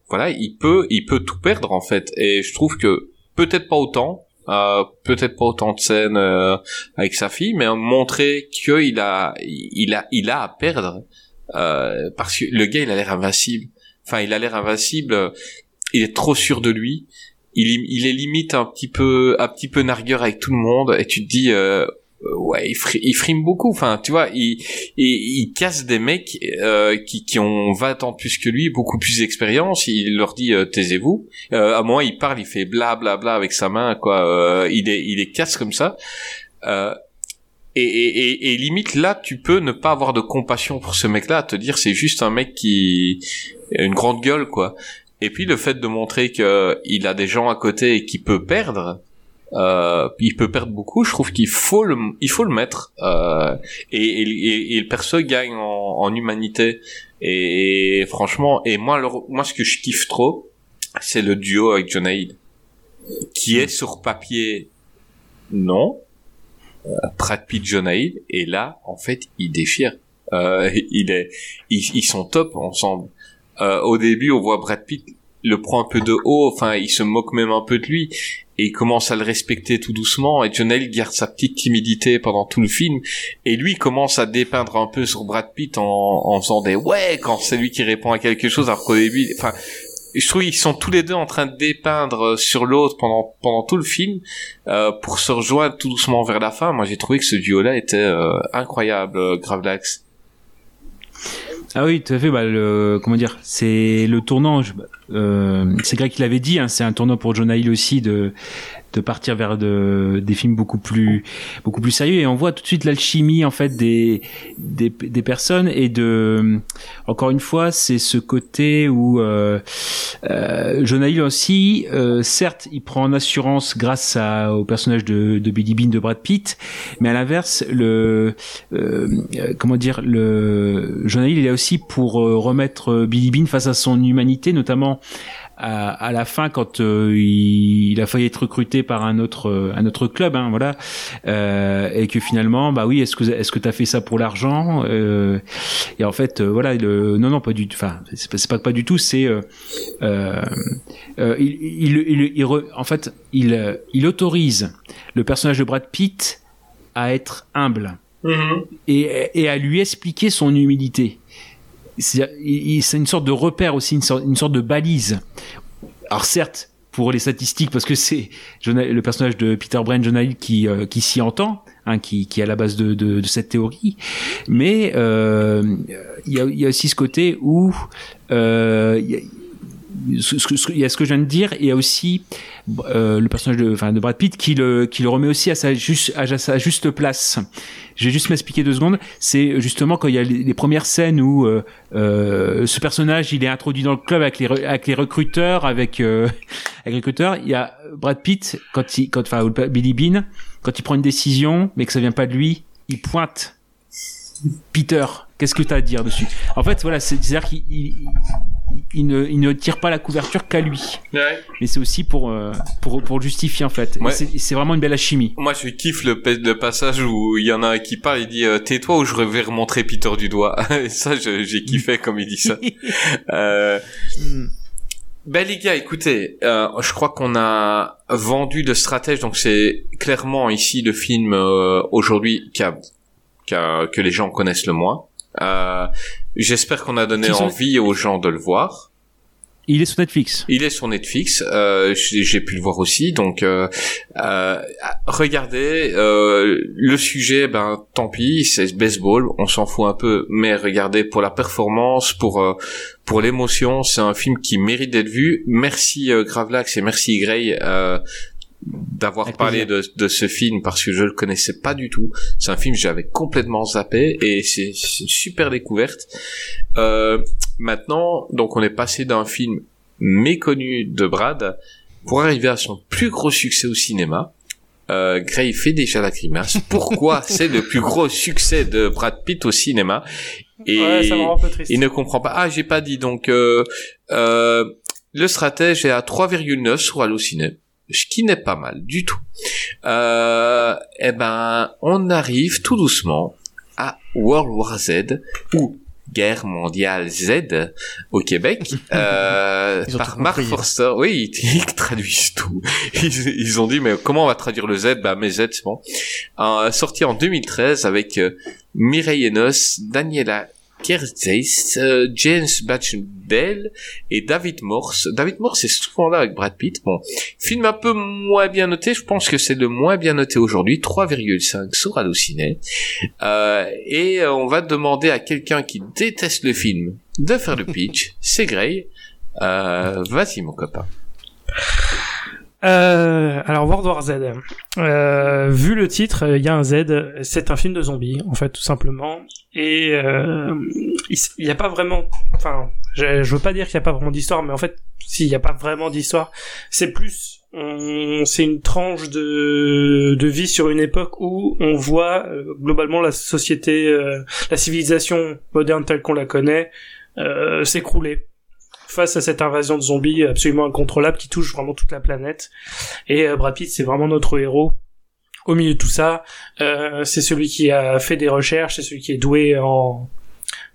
voilà, il peut il peut tout perdre en fait. Et je trouve que peut-être pas autant, euh, peut-être pas autant de scènes euh, avec sa fille, mais montrer qu'il a il a il a à perdre euh, parce que le gars il a l'air invincible. Enfin, il a l'air invincible. euh, Il est trop sûr de lui. Il, il est limite un petit peu un petit peu nargueur avec tout le monde et tu te dis euh, ouais il, fri- il frime beaucoup. Enfin tu vois il il, il casse des mecs euh, qui qui ont 20 ans plus que lui beaucoup plus d'expérience. Il leur dit euh, taisez-vous. Euh, à un moment il parle il fait bla bla bla avec sa main quoi. Euh, il est il est casse comme ça. Euh, et, et, et, et limite là tu peux ne pas avoir de compassion pour ce mec là te dire c'est juste un mec qui une grande gueule quoi. Et puis le fait de montrer que il a des gens à côté et qu'il peut perdre euh, il peut perdre beaucoup. Je trouve qu'il faut le, il faut le mettre. Euh, et, et, et- le perso gagne en, en humanité. Et, et franchement, et moi, le- moi, ce que je kiffe trop, c'est le duo avec John Hill, qui est sur papier, non. Euh, Brad Pitt, John Hill, et là, en fait, il déchire. Euh, il est, ils, ils sont top ensemble. Euh, au début, on voit Brad Pitt le prend un peu de haut, enfin, il se moque même un peu de lui et il commence à le respecter tout doucement et John Hill garde sa petite timidité pendant tout le film et lui commence à dépeindre un peu sur Brad Pitt en, faisant des ouais quand c'est lui qui répond à quelque chose alors qu'au début enfin je trouve qu'ils sont tous les deux en train de dépeindre sur l'autre pendant pendant tout le film euh, pour se rejoindre tout doucement vers la fin moi j'ai trouvé que ce duo là était euh, incroyable euh, Gravelax Ah oui, tout à fait. Bah, comment dire, c'est le tournant. Euh, c'est Greg qui l'avait dit. Hein, c'est un tournant pour Jonah Hill aussi de de partir vers de, des films beaucoup plus beaucoup plus sérieux et on voit tout de suite l'alchimie en fait des, des des personnes et de encore une fois c'est ce côté où euh, euh, Jonah Hill aussi euh, certes il prend en assurance grâce à, au personnage de, de Billy Bean de Brad Pitt mais à l'inverse le euh, comment dire le Jonah Hill il est aussi pour euh, remettre Billy Bean face à son humanité notamment à, à la fin quand euh, il, il a failli être recruté par un autre euh, un autre club hein, voilà euh, et que finalement bah oui est-ce que est-ce que t'as fait ça pour l'argent euh, et en fait euh, voilà le non non pas du enfin c'est pas pas du tout c'est euh, euh, euh, il, il, il, re- en fait il euh, il autorise le personnage de Brad Pitt à être humble et, et à lui expliquer son humilité. C'est une sorte de repère aussi, une sorte, une sorte de balise. Alors certes, pour les statistiques, parce que c'est le personnage de Peter Brand, Jonah qui, euh, qui s'y entend, hein, qui, qui est à la base de, cette théorie, mais euh, il y, a, aussi ce côté où euh, il y a ce que je viens de dire, et il y a aussi euh, le personnage de, enfin, de Brad Pitt qui le, qui le remet aussi à sa, juste, à sa juste place. Je vais juste m'expliquer deux secondes. C'est justement quand il y a les, premières scènes où euh, euh, ce personnage il est introduit dans le club avec les, avec les recruteurs, avec, avec les recruteurs. Il y a Brad Pitt quand il, quand, enfin, Billy Bean, quand il prend une décision, mais que ça vient pas de lui, il pointe. Peter, qu'est-ce que tu as à dire dessus? En fait, voilà, c'est- c'est-à-dire qu'il il, ne, il ne tire pas la couverture qu'à lui. Mais c'est aussi pour, euh, pour, pour le justifier, en fait. Ouais. c'est- vraiment une belle alchimie. Moi, je kiffe le, le passage où il y en a un qui parle, il dit euh, tais-toi ou je vais remontrer Peter du doigt. Et ça, j'ai kiffé comme il dit ça. euh... Ben les gars, écoutez, euh, je crois qu'on a vendu de stratège, donc c'est clairement ici le film euh, aujourd'hui qui a- qui a- que les gens connaissent le moins. Euh, J'espère qu'on a donné Qui sont- envie aux gens de le voir. Il est sur Netflix. Il est sur Netflix. Euh, j'ai j'ai pu le voir aussi. Donc, euh, euh, regardez euh, le sujet. Ben, tant pis, c'est baseball. On s'en fout un peu, mais regardez pour la performance, pour euh, pour l'émotion. C'est un film qui mérite d'être vu. Merci euh, Gravelax et merci Gray. D'avoir parlé de, de ce film parce que je le connaissais pas du tout. C'est un film que j'avais complètement zappé et c'est c'est une super découverte. Euh, maintenant, donc on est passé d'un film méconnu de Brad pour arriver à son plus gros succès au cinéma. Euh, Gray fait déjà la grimace. Pourquoi c'est le plus gros succès de Brad Pitt au cinéma? Et Ouais, ça me rend un peu triste. il ne comprend pas. Ah, j'ai pas dit. Donc, euh, euh, le stratège est à 3,9 sur Allociné, ce qui n'est pas mal du tout. Euh, eh ben, on arrive tout doucement à World War Z ou Guerre mondiale Z au Québec euh, par Mark. Forster. Oui, ils, ils traduisent tout. Ils, ils ont dit mais comment on va traduire le Z? Bah mais Z c'est bon. Euh, sorti en 2013 avec euh, Mireille Enos, Daniela Kerzeis, euh, James Batchdale et David Morse. David Morse est souvent là avec Brad Pitt. Bon, film un peu moins bien noté. Je pense que c'est le moins bien noté aujourd'hui, 3,5 sur Allociné. Euh, et euh, on va demander à quelqu'un qui déteste le film de faire le pitch. C'est Gray. Euh, vas-y mon copain. Alors World War Z. Vu le titre, il y a un Z. C'est un film de zombies, en fait, tout simplement. Et euh, il n'y a pas vraiment. Enfin, je, je veux pas dire qu'il n'y a pas vraiment d'histoire, mais en fait, s'il n'y a pas vraiment d'histoire, c'est plus. C'est une tranche de, de vie sur une époque où on voit euh, globalement la société, euh, la civilisation moderne telle qu'on la connaît, euh, s'écrouler face à cette invasion de zombies absolument incontrôlable qui touche vraiment toute la planète. Et Brad Pitt, c'est vraiment notre héros. Au milieu de tout ça, euh, c'est celui qui a fait des recherches, c'est celui qui est doué en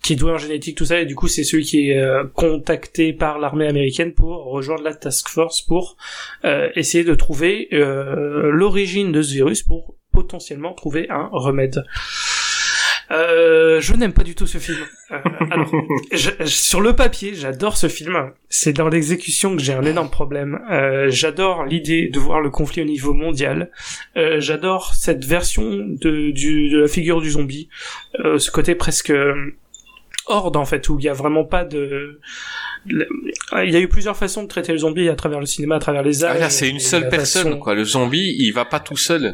qui est doué en génétique, tout ça, et du coup c'est celui qui est euh, contacté par l'armée américaine pour rejoindre la task force pour euh, essayer de trouver euh, l'origine de ce virus pour potentiellement trouver un remède. Euh, je n'aime pas du tout ce film. Euh, alors, je- je- sur le papier, j'adore ce film. C'est dans l'exécution que j'ai un énorme problème. Euh, j'adore l'idée de voir le conflit au niveau mondial. Euh, j'adore cette version de, du, de la figure du zombie. Euh, ce côté presque horde en fait, où il y a vraiment pas de... Il y a eu plusieurs façons de traiter le zombie à travers le cinéma, à travers les arts. Ah là, c'est une seule personne, quoi. Le zombie, il va pas tout seul.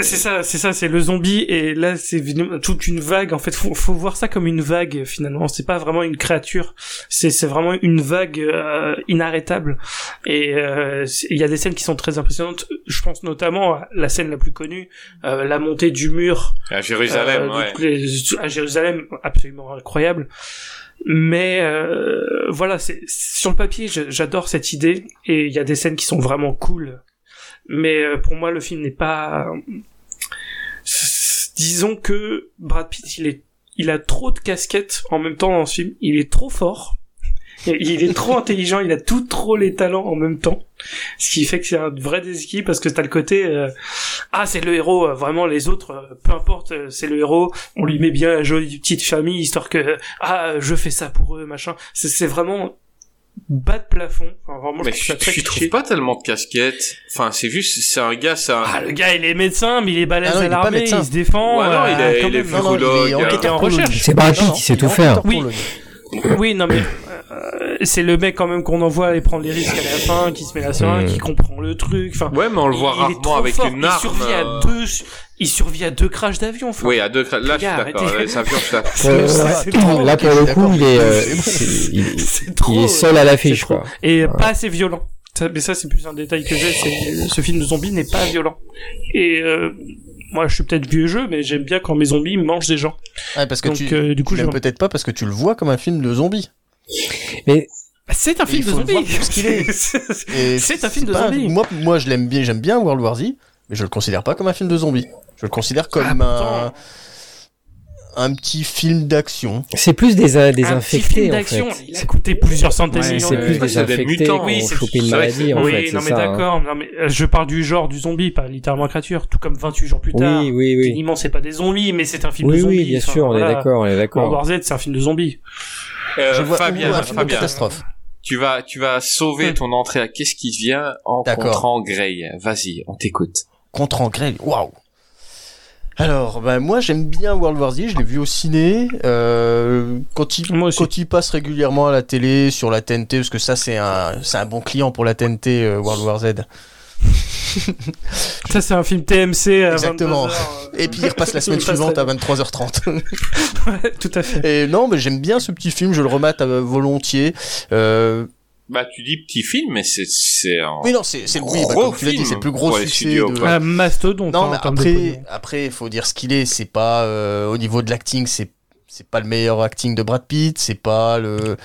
C'est ça, c'est ça, c'est le zombie et là c'est toute une vague. En fait, faut, faut voir ça comme une vague finalement. C'est pas vraiment une créature, c'est c'est vraiment une vague euh, inarrêtable. Et euh, il y a des scènes qui sont très impressionnantes. Je pense notamment à la scène la plus connue, euh, la montée du mur À Jérusalem, euh, ouais. les- à Jérusalem, absolument incroyable. Mais euh, voilà, c'est sur le papier, j'adore cette idée et il y a des scènes qui sont vraiment cool. Mais euh, pour moi, le film n'est pas. Disons que Brad Pitt, il est, il a trop de casquettes en même temps dans ce film. Il est trop fort. Il est trop intelligent, il a tout trop les talents en même temps. Ce qui fait que c'est un vrai déséquilibre parce que t'as le côté euh, ah c'est le héros euh, vraiment les autres euh, peu importe euh, c'est le héros on lui met bien la jolie petite famille histoire que ah euh, je fais ça pour eux machin c'est vraiment bas de plafond enfin, vraiment Mais je je, ça je trouve pas tellement de casquettes. Enfin, c'est juste, c'est un gars, c'est un... ah le gars il est médecin mais il est balèze Ah non, à il est pas l'armée il se défend Ouais, non, il euh, est- quand il est même. Non, non, il est en recherche. C'est Non, il sait tout faire. Oui. Oui, non mais euh, c'est le mec quand même qu'on envoie aller prendre les risques à la fin, qui se met la seringue, qui comprend le truc. Enfin, Ouais, mais on le voit il rarement avec fort. une il arme. Survit à euh, deux, il survit à deux crashs d'avion. Enfin, Oui, à deux, cra- là, je suis d'accord. Les avions, je trop, là pour le coup, il est, euh, il, trop. il est seul à l'affiche, quoi. Et pas assez violent. Ça- mais ça, c'est plus un détail que j'ai. C'est ce film de zombies n'est pas violent. Et euh, moi, je suis peut-être vieux jeu, mais j'aime bien quand mes zombies mangent des gens. Ouais, parce que Donc, tu, euh, du coup, peut-être pas parce que tu le vois comme un film de zombies. Mais Bah, C'est un film il de zombies. C'est un film de zombies. Moi, moi, je l'aime bien, j'aime bien World War Z, mais je le considère pas comme un film de zombies. Je le considère comme Ah, un, un petit film d'action. c'est plus des, euh, des un petit infectés, film en fait. Il a coûté plusieurs centaines Ouais, de millions C'est plus des c'est des infectés mutants. qui Oui, ont c'est- chopé une maladie, en oui, fait. non c'est mais hein. d'accord, non mais euh, je parle du genre du zombie, pas littéralement créature, tout comme 28 jours plus tard. Oui, oui, oui. Techniquement, c'est pas des zombies, mais c'est un film Oui, de zombies. oui, bien Enfin, sûr, on est d'accord, on est World d'accord. War Z, c'est un film de zombies. Euh, je vois Fabien, ou un film de Fabien, catastrophe. tu vas, tu vas sauver Hmm. ton entrée à Qu'est-ce qui vient en contrant Grey. Vas-y, on t'écoute. Contre en grêle, waouh alors, ben moi j'aime bien World War Z, je l'ai vu au ciné. Euh, quand, il, Moi aussi. quand il passe régulièrement à la télé, sur la TNT, parce que ça c'est un, c'est un bon client pour la TNT, euh, World War Z. Ça, c'est un film TMC à Exactement. 22 heures, euh, Et puis il repasse la semaine suivante à 23h30. Ouais, tout à fait. Et non, mais j'aime bien ce petit film, je le remate euh, volontiers. Euh, Bah, tu dis petit film, mais c'est, c'est un... oui, non, c'est, c'est oui, bah, Gros comme tu l'as dit, film c'est le plus gros succès studios, de. Un mastodonte. Non, hein, mais après, après, faut dire ce qu'il est. C'est pas euh, au niveau de l'acting, c'est c'est pas le meilleur acting de Brad Pitt. C'est pas le.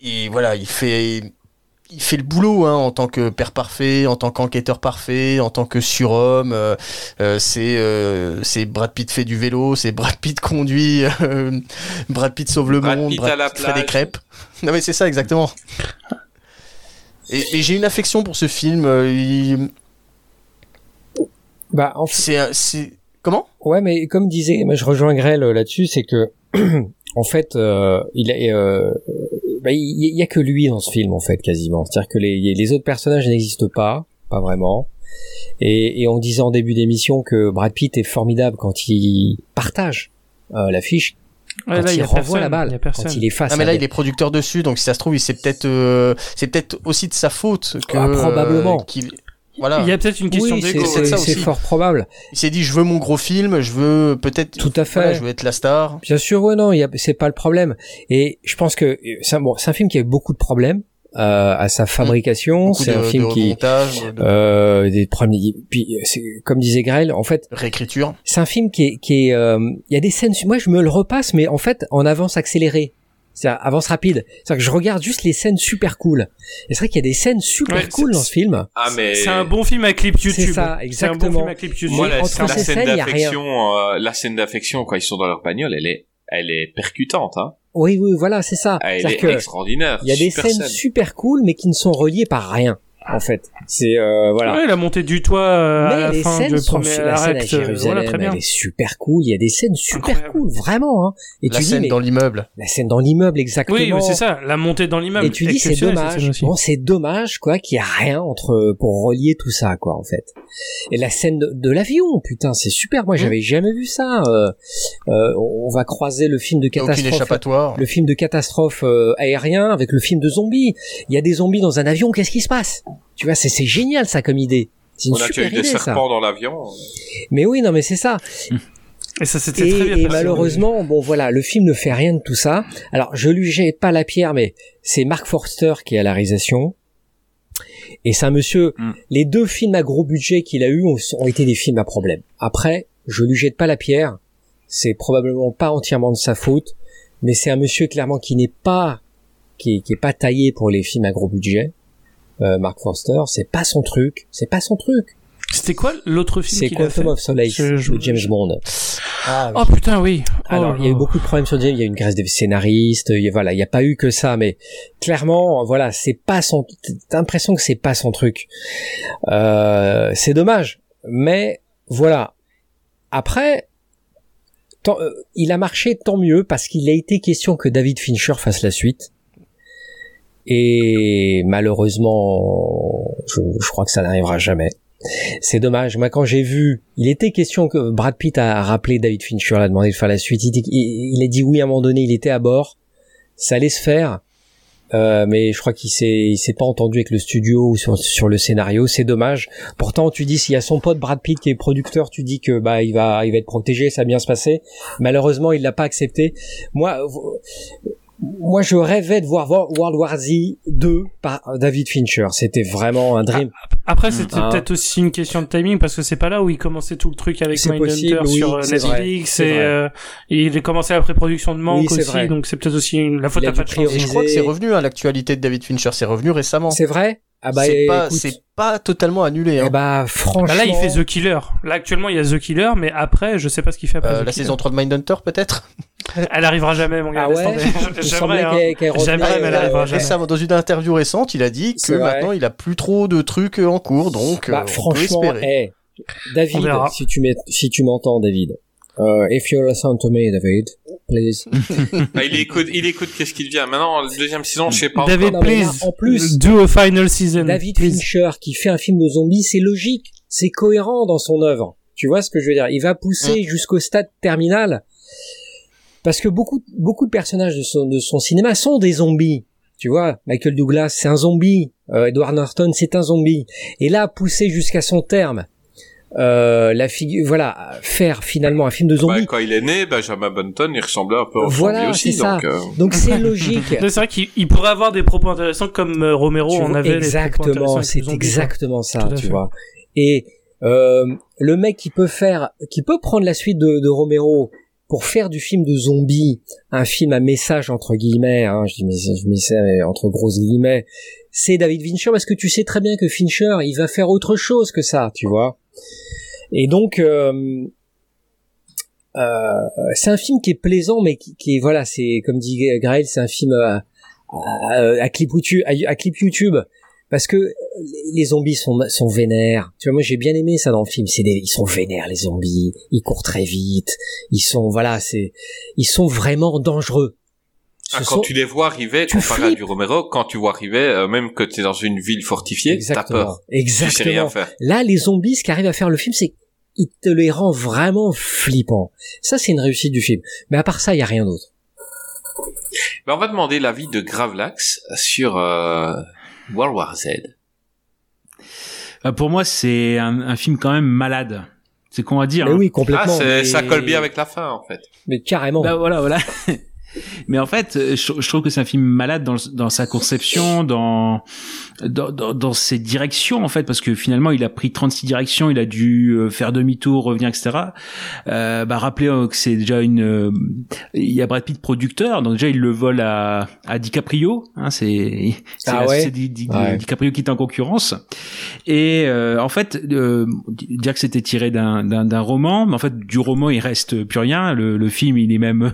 Et voilà, il fait il fait le boulot hein, en tant que père parfait, en tant qu'enquêteur parfait, en tant que surhomme. euh, euh, c'est euh, c'est Brad Pitt fait du vélo, c'est Brad Pitt conduit, euh, Brad Pitt sauve le Brad monde, Pitt Brad à la Pitt fait des crêpes. Non mais c'est ça exactement. Et, et j'ai une affection pour ce film. euh, il- Bah, en fait, C'est comment? Ouais, mais comme disait, je rejoins Grell là-dessus, c'est que en fait, euh, il est, bah, il il y a que lui dans ce film en fait quasiment. C'est-à-dire que les, les autres personnages n'existent pas, pas vraiment. Et, et on disait en début d'émission que Brad Pitt est formidable quand il partage euh, l'affiche, Ouais, quand là, il il renvoie personne, la il balle, personne. quand il est face. Ah mais à là il est producteur dessus donc si ça se trouve il c'est peut-être euh, c'est peut-être aussi de sa faute que Ah, probablement. euh, qu'il voilà Il y a peut-être une question oui, d'ego. c'est fort probable. il s'est dit je veux mon gros film je veux peut-être Tout à fait. voilà, je veux être la star Bien sûr, ouais, non, il y a- c'est pas le problème. Et je pense que c'est un, bon, c'est un film qui a eu beaucoup de problèmes euh, à sa fabrication. beaucoup C'est de, un film de qui de euh, des premiers. Puis c'est- comme disait Grell, en fait, réécriture c'est un film qui est, qui est. euh, Il y a des scènes. Moi, je me le repasse, mais en fait, en avance accélérée. C'est avance rapide. C'est que je regarde juste les scènes super cool. Et c'est vrai qu'il y a des scènes super Ouais, cool dans ce film. Ah, mais... C'est un bon film à clip YouTube. C'est ça, C'est un bon exactement. film à clip YouTube. Moi, la, entre la ces scène scènes, y a rien. d'affection, euh, la scène d'affection quand ils sont dans leur bagnole, elle est, elle est percutante, hein. Oui, oui, voilà, c'est ça. Elle est que extraordinaire. il y a des scènes super cool, mais qui ne sont reliées par rien. En fait, c'est euh, voilà. Ouais, la montée du toit euh, à Mais la les fin scènes du sont premier sur la scène à euh, Jérusalem, Voilà, très bien. elle est super cool. Il y a des scènes super Incroyable. cool, vraiment. Hein. Et la tu dis, scène mais dans l'immeuble la scène dans l'immeuble, exactement. Oui, c'est ça, la montée dans l'immeuble. Et tu dis, c'est dommage. Bon, c'est dommage, quoi, qu'il y a rien entre pour relier tout ça, quoi, en fait. Et la scène de, de l'avion, putain, c'est super. Mmh. Moi, j'avais jamais vu ça. Euh, euh, on va croiser le film de catastrophe échappatoire le film de catastrophe euh, aérien avec le film de zombies. Il y a des zombies dans un avion, qu'est-ce qui se passe? Tu vois, c'est c'est génial ça comme idée. C'est une On a des idée ça. serpents dans l'avion. Mais oui, non mais c'est ça. Et ça, c'était très bien et malheureusement, bon voilà, le film ne fait rien de tout ça. Alors, je lui jette pas la pierre, mais c'est Mark Forster qui est à la réalisation. Et c'est un monsieur. Mm. Les deux films à gros budget qu'il a eu ont, ont été des films à problème. Après, je lui jette pas la pierre. C'est probablement pas entièrement de sa faute, mais c'est un monsieur clairement qui n'est pas qui qui est pas taillé pour les films à gros budget. Euh, Mark Forster, c'est pas son truc, c'est pas son truc. C'était quoi l'autre film C'est qu'il a fait Quantum of Solace Je- je- de James Bond. ah, Oh putain, oui. Alors, Oh, il y a eu beaucoup de problèmes sur James, il y a eu une grève des scénaristes, il y a, voilà, il n'y a pas eu que ça, mais clairement, voilà, c'est pas son, t'as l'impression que c'est pas son truc. Euh, c'est dommage, mais voilà. Après, tant- euh, il a marché tant mieux parce qu'il a été question que David Fincher fasse la suite. Et malheureusement, je, je crois que ça n'arrivera jamais. C'est dommage. Moi, quand j'ai vu, il était question que Brad Pitt a rappelé David Fincher, l'a demandé de faire la suite. Il, a dit oui à un moment donné. Il était à bord. Ça allait se faire. Euh, mais je crois qu'il s'est, s'est pas entendu avec le studio ou sur, sur le scénario. C'est dommage. Pourtant, tu dis s'il y a son pote Brad Pitt qui est producteur, tu dis que bah il va, il va être protégé, ça va bien se passer. Malheureusement, il l'a pas accepté. Moi, moi, je rêvais de voir World War Z 2 par David Fincher. C'était vraiment un dream. Après, c'était Ah. peut-être aussi une question de timing parce que c'est pas là où il commençait tout le truc avec Mindhunter oui, sur euh, Netflix et euh, il a commencé la pré-production de Manque Oui, aussi, vrai. donc c'est peut-être aussi une... la faute à pas de chance. je crois que c'est revenu à l'actualité de David Fincher c'est revenu récemment C'est vrai? Ah bah c'est pas pas totalement annulé eh hein. bah franchement. Bah là, il fait The Killer. Là, actuellement, il y a The Killer, mais après, je sais pas ce qu'il fait après. Euh, The la Killer. saison 3 de Mindhunter peut-être? Elle arrivera jamais, mon gars. Ah ouais? J'aimerais, hein. Jamais, mais elle euh, arrivera Et jamais. ça, dans une interview récente, il a dit que maintenant il a plus trop de trucs en cours, donc Bah euh, on peut franchement, espérer. eh, David, On verra. si tu m'es- si tu m'entends, David. Euh, if you listen to me, David, please. Ah, il écoute, il écoute qu'est-ce qu'il devient. Maintenant, la deuxième saison, je sais pas. David, Non, mais là, please. en plus- do a final season. David please. Fincher qui fait un film de zombies, c'est logique, c'est cohérent dans son œuvre. Tu vois ce que je veux dire? Il va pousser jusqu'au stade terminal parce que beaucoup beaucoup de personnages de son de son cinéma sont des zombies. Tu vois, Michael Douglas, c'est un zombie. Euh, Edward Norton, c'est un zombie. Et là, poussé jusqu'à son terme, euh, la figure, voilà, faire finalement un film de Bah, zombie. quand il est né, Benjamin Button, il ressemblait un peu au Voilà, zombie aussi, c'est ça. donc. euh, Donc c'est logique. C'est vrai qu'il il pourrait avoir des propos intéressants comme euh, Romero Tu en avait. exactement, c'est exactement ça, tu vois. Et euh, le mec qui peut faire, qui peut prendre la suite de, de Romero pour faire du film de zombie, un film à message entre guillemets, hein, je dis mais je mets ça mais entre grosses guillemets, c'est David Fincher parce que tu sais très bien que Fincher il va faire autre chose que ça, tu vois. Et donc euh, euh, c'est un film qui est plaisant mais qui, qui est voilà c'est comme dit Grail c'est un film à, à, à clip YouTube parce que les zombies sont sont vénères. Tu vois, moi j'ai bien aimé ça dans le film. C'est ils sont vénères les zombies. Ils courent très vite. Ils sont voilà, c'est, ils sont vraiment dangereux. Ah, quand sont- tu les vois arriver, Tu comparé à du Romero, quand tu vois arriver, euh, même que tu es dans une ville fortifiée, t'as Exactement. peur. Tu sais rien Exactement. faire. Là, les zombies, ce qu'arrive à faire le film, c'est il te les rend vraiment flippants. Ça, c'est une réussite du film. Mais à part ça, il y a rien d'autre. Ben, on va demander l'avis de Gravelax sur euh, World War Z. Euh, Pour moi, c'est un, un film quand même malade. C'est qu'on va dire. Mais hein. oui, Ah, complètement. mais- ça colle bien avec la fin, en fait. mais carrément. Bah voilà, voilà. Mais en fait, euh, je, je trouve que c'est un film malade dans, dans sa conception, dans, dans, dans, ses directions, en fait, parce que finalement, il a pris 36 directions, il a dû euh, faire demi-tour, revenir, etc. Euh, bah, rappelez euh, que c'est déjà une... euh, il y a Brad Pitt producteur, donc déjà, il le vole à, à DiCaprio. Hein, c'est c'est Ah la- ouais? c'est Di- Di- Ouais. DiCaprio qui est en concurrence. Et euh, en fait, euh, dire que c'était tiré d'un d'un- d'un roman, mais en fait, du roman, il reste plus rien. Le, le film, il est même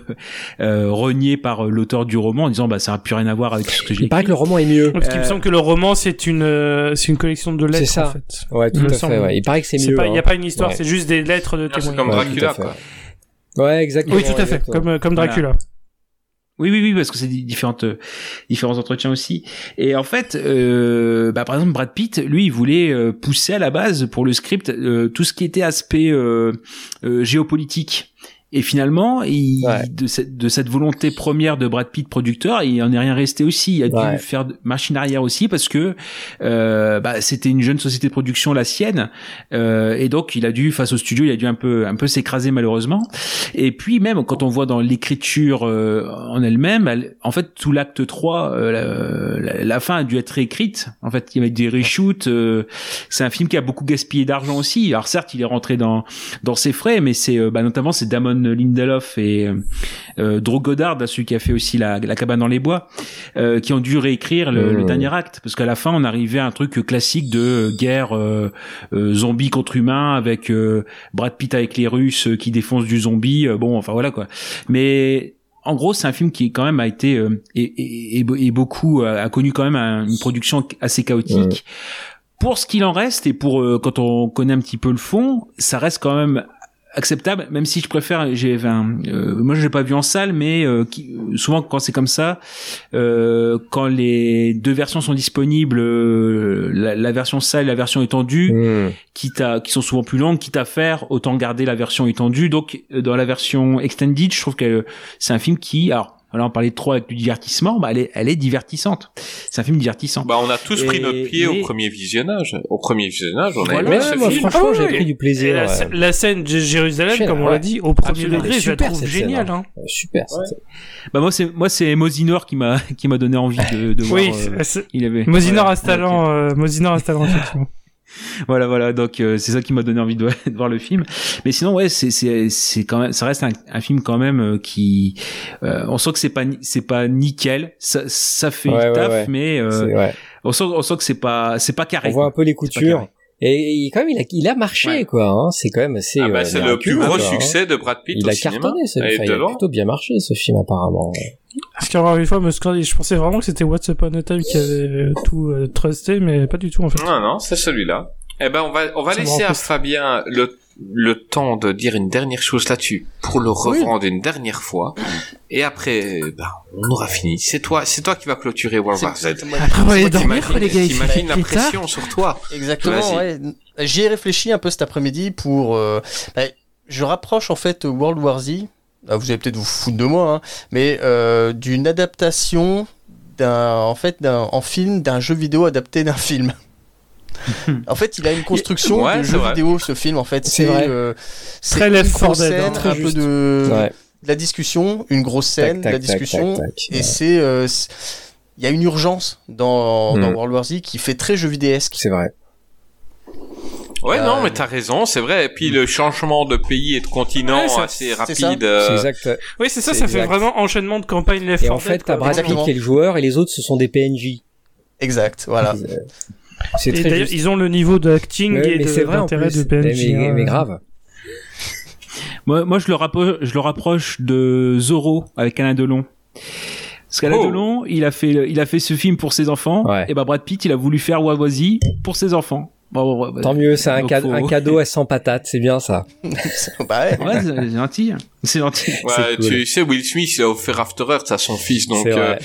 euh, renié par euh, l'auteur du roman en disant bah ça a plus rien à voir avec ce que j'ai Il paraît que le roman est mieux. Parce qu'il me Euh, semble que le roman c'est une euh, c'est une collection de lettres C'est ça. en fait. Ouais, tout Il me à semble. fait. Ouais. Il paraît que c'est mieux. il y a hein. pas une histoire, Ouais. c'est juste des lettres de témoignages. comme Dracula, quoi. Ouais, exactement. Oui, tout à fait, exactement. comme comme Voilà. Dracula. Oui, oui, oui, parce que c'est différentes euh, différents entretiens aussi. Et en fait, euh, bah, par exemple, Brad Pitt, lui, il voulait euh, pousser à la base pour le script euh, tout ce qui était aspect euh, euh, géopolitique. Et finalement, il, Ouais. de, cette, de cette volonté première de Brad Pitt producteur, il en est rien resté aussi. Il a Ouais. dû faire machine arrière aussi parce que euh, bah, c'était une jeune société de production, la sienne, euh, et donc il a dû face au studio, il a dû un peu un peu s'écraser malheureusement. Et puis même quand on voit dans l'écriture euh, en elle-même, elle- en fait tout l'acte 3, euh, la, la- la fin a dû être réécrite. En fait, il y avait des reshoots. euh, c'est un film qui a beaucoup gaspillé d'argent aussi. Alors certes, il est rentré dans dans ses frais, mais c'est euh, bah, notamment c'est Damon Lindelof et euh, euh, Drew Goddard, celui qui a fait aussi la, la cabane dans les bois, euh, qui ont dû réécrire le, le Mmh. dernier acte, parce qu'à la fin on arrivait à un truc classique de euh, guerre euh, euh, zombie contre humain avec euh, Brad Pitt avec les Russes qui défoncent du zombie. bon, enfin voilà quoi. Mais en gros, c'est un film qui quand même a été euh, et, et, et- beaucoup a connu quand même un- une production assez chaotique. Pour ce qu'il en reste et pour euh, quand on connaît un petit peu le fond, ça reste quand même acceptable, même si je préfère. J'ai, enfin, euh, moi, je l'ai pas vu en salle, mais euh, qui- souvent quand c'est comme ça, euh, quand les deux versions sont disponibles, euh, la, la version salle la version étendue, Mmh. quitte à, qui sont souvent plus longues, quitte à faire, autant garder la version étendue. Donc, dans la version extended, je trouve que euh, c'est un film qui, alors, là, on parlait de trop avec du divertissement, bah, elle est, elle est divertissante. C'est un film divertissant. Bah, on a tous pris Et- notre pied mais- au premier visionnage. Au premier visionnage, on a Voilà. aimé Ouais, ce moi, film. franchement, Ah j'ai oui. pris du plaisir. la, ouais. scè- la scène de Jérusalem, comme on ouais. l'a dit, au premier degré, je la trouve géniale. hein. Hein. Super. cette- Bah, moi, c'est, moi, c'est Mosinor qui m'a, qui m'a donné envie de, de Oui, voir. euh, c'est- il avait. Mosinor a ce talent, euh, Mosinor a ce talent, effectivement. Voilà, voilà. Donc euh, c'est ça qui m'a donné envie de, de voir le film. Mais sinon, ouais, c'est c'est c'est quand même, ça reste un, un film quand même euh, qui, euh, on sent que c'est pas c'est pas nickel. Ça ça fait Ouais, le ouais, taf, ouais. mais euh, on sent on sent que c'est pas c'est pas carré. On voit un peu les coutures. Et il, quand même, il a, il a marché, Ouais. quoi. Hein. C'est quand même assez. Ah bah, euh, c'est le plus gros quoi, hein. succès de Brad Pitt Il au a cinéma. cartonné, ce enfin, de il a plutôt bien marché, ce film, apparemment. Parce qu'encore une fois, je pensais vraiment que c'était What's Upon a Time qui avait euh, tout euh, trusté, mais pas du tout, en fait. Non, non, c'est celui-là. Eh ben, on va, on va Ça laisser à. Fabien le, le temps de dire une dernière chose là-dessus pour le revendre une dernière fois. Et après, ben, on aura fini. C'est toi, c'est toi qui vas clôturer World War Z. Après, va aller dormir, les gars, T'imagines la tard. pression sur toi. Exactement, ouais. J'y ai réfléchi un peu cet après-midi pour. euh, bah, je rapproche en fait World War Z. ah, Vous allez peut-être vous foutre de moi, hein, mais euh, d'une adaptation d'un, en fait, d'un, en film d'un jeu vidéo adapté d'un film. en fait, il a une construction Ouais, de jeu vrai. vidéo, ce film. En fait, C'est c'est vrai. euh, c'est Très Left 4 grosse Dead, scène, hein, très un peu de la discussion, une grosse scène, Tac, de la discussion, tac, tac. et c'est, euh, c'est- il y a une urgence dans, dans Mm. World War Z qui fait très jeu vidéesque. C'est vrai. Ouais, Euh, non, mais t'as raison, c'est vrai. Et puis le changement de pays et de continent Ouais, ça- assez c'est ça. rapide. euh, C'est exact. Oui, c'est ça, C'est ça fait exact. vraiment enchaînement de campagne Left Et 4 en fait, t'as. Brad Pitt qui est le joueur et les autres ce sont des PNJ. Exact, voilà. C'est Et très d'ailleurs, juste. ils ont le niveau d'acting Ouais, et de- c'est d'intérêt plus. de PNJ. mais, hein. mais grave. Moi, moi je, le rapproche, je le rapproche de Zorro avec Alain Delon. Parce qu'Alain Oh. Delon, il a, fait, il a fait ce film pour ses enfants, Ouais. et bah Brad Pitt, il a voulu faire Wawazi pour ses enfants. Bon, bon, bon, bah, Tant mieux, c'est un, cade- faut- un cadeau à 100 patates, c'est bien ça. bah ouais. Ouais, c'est gentil. C'est gentil. Ouais, C'est cool. tu sais, Will Smith, il a offert After Earth à son fils, donc. C'est euh,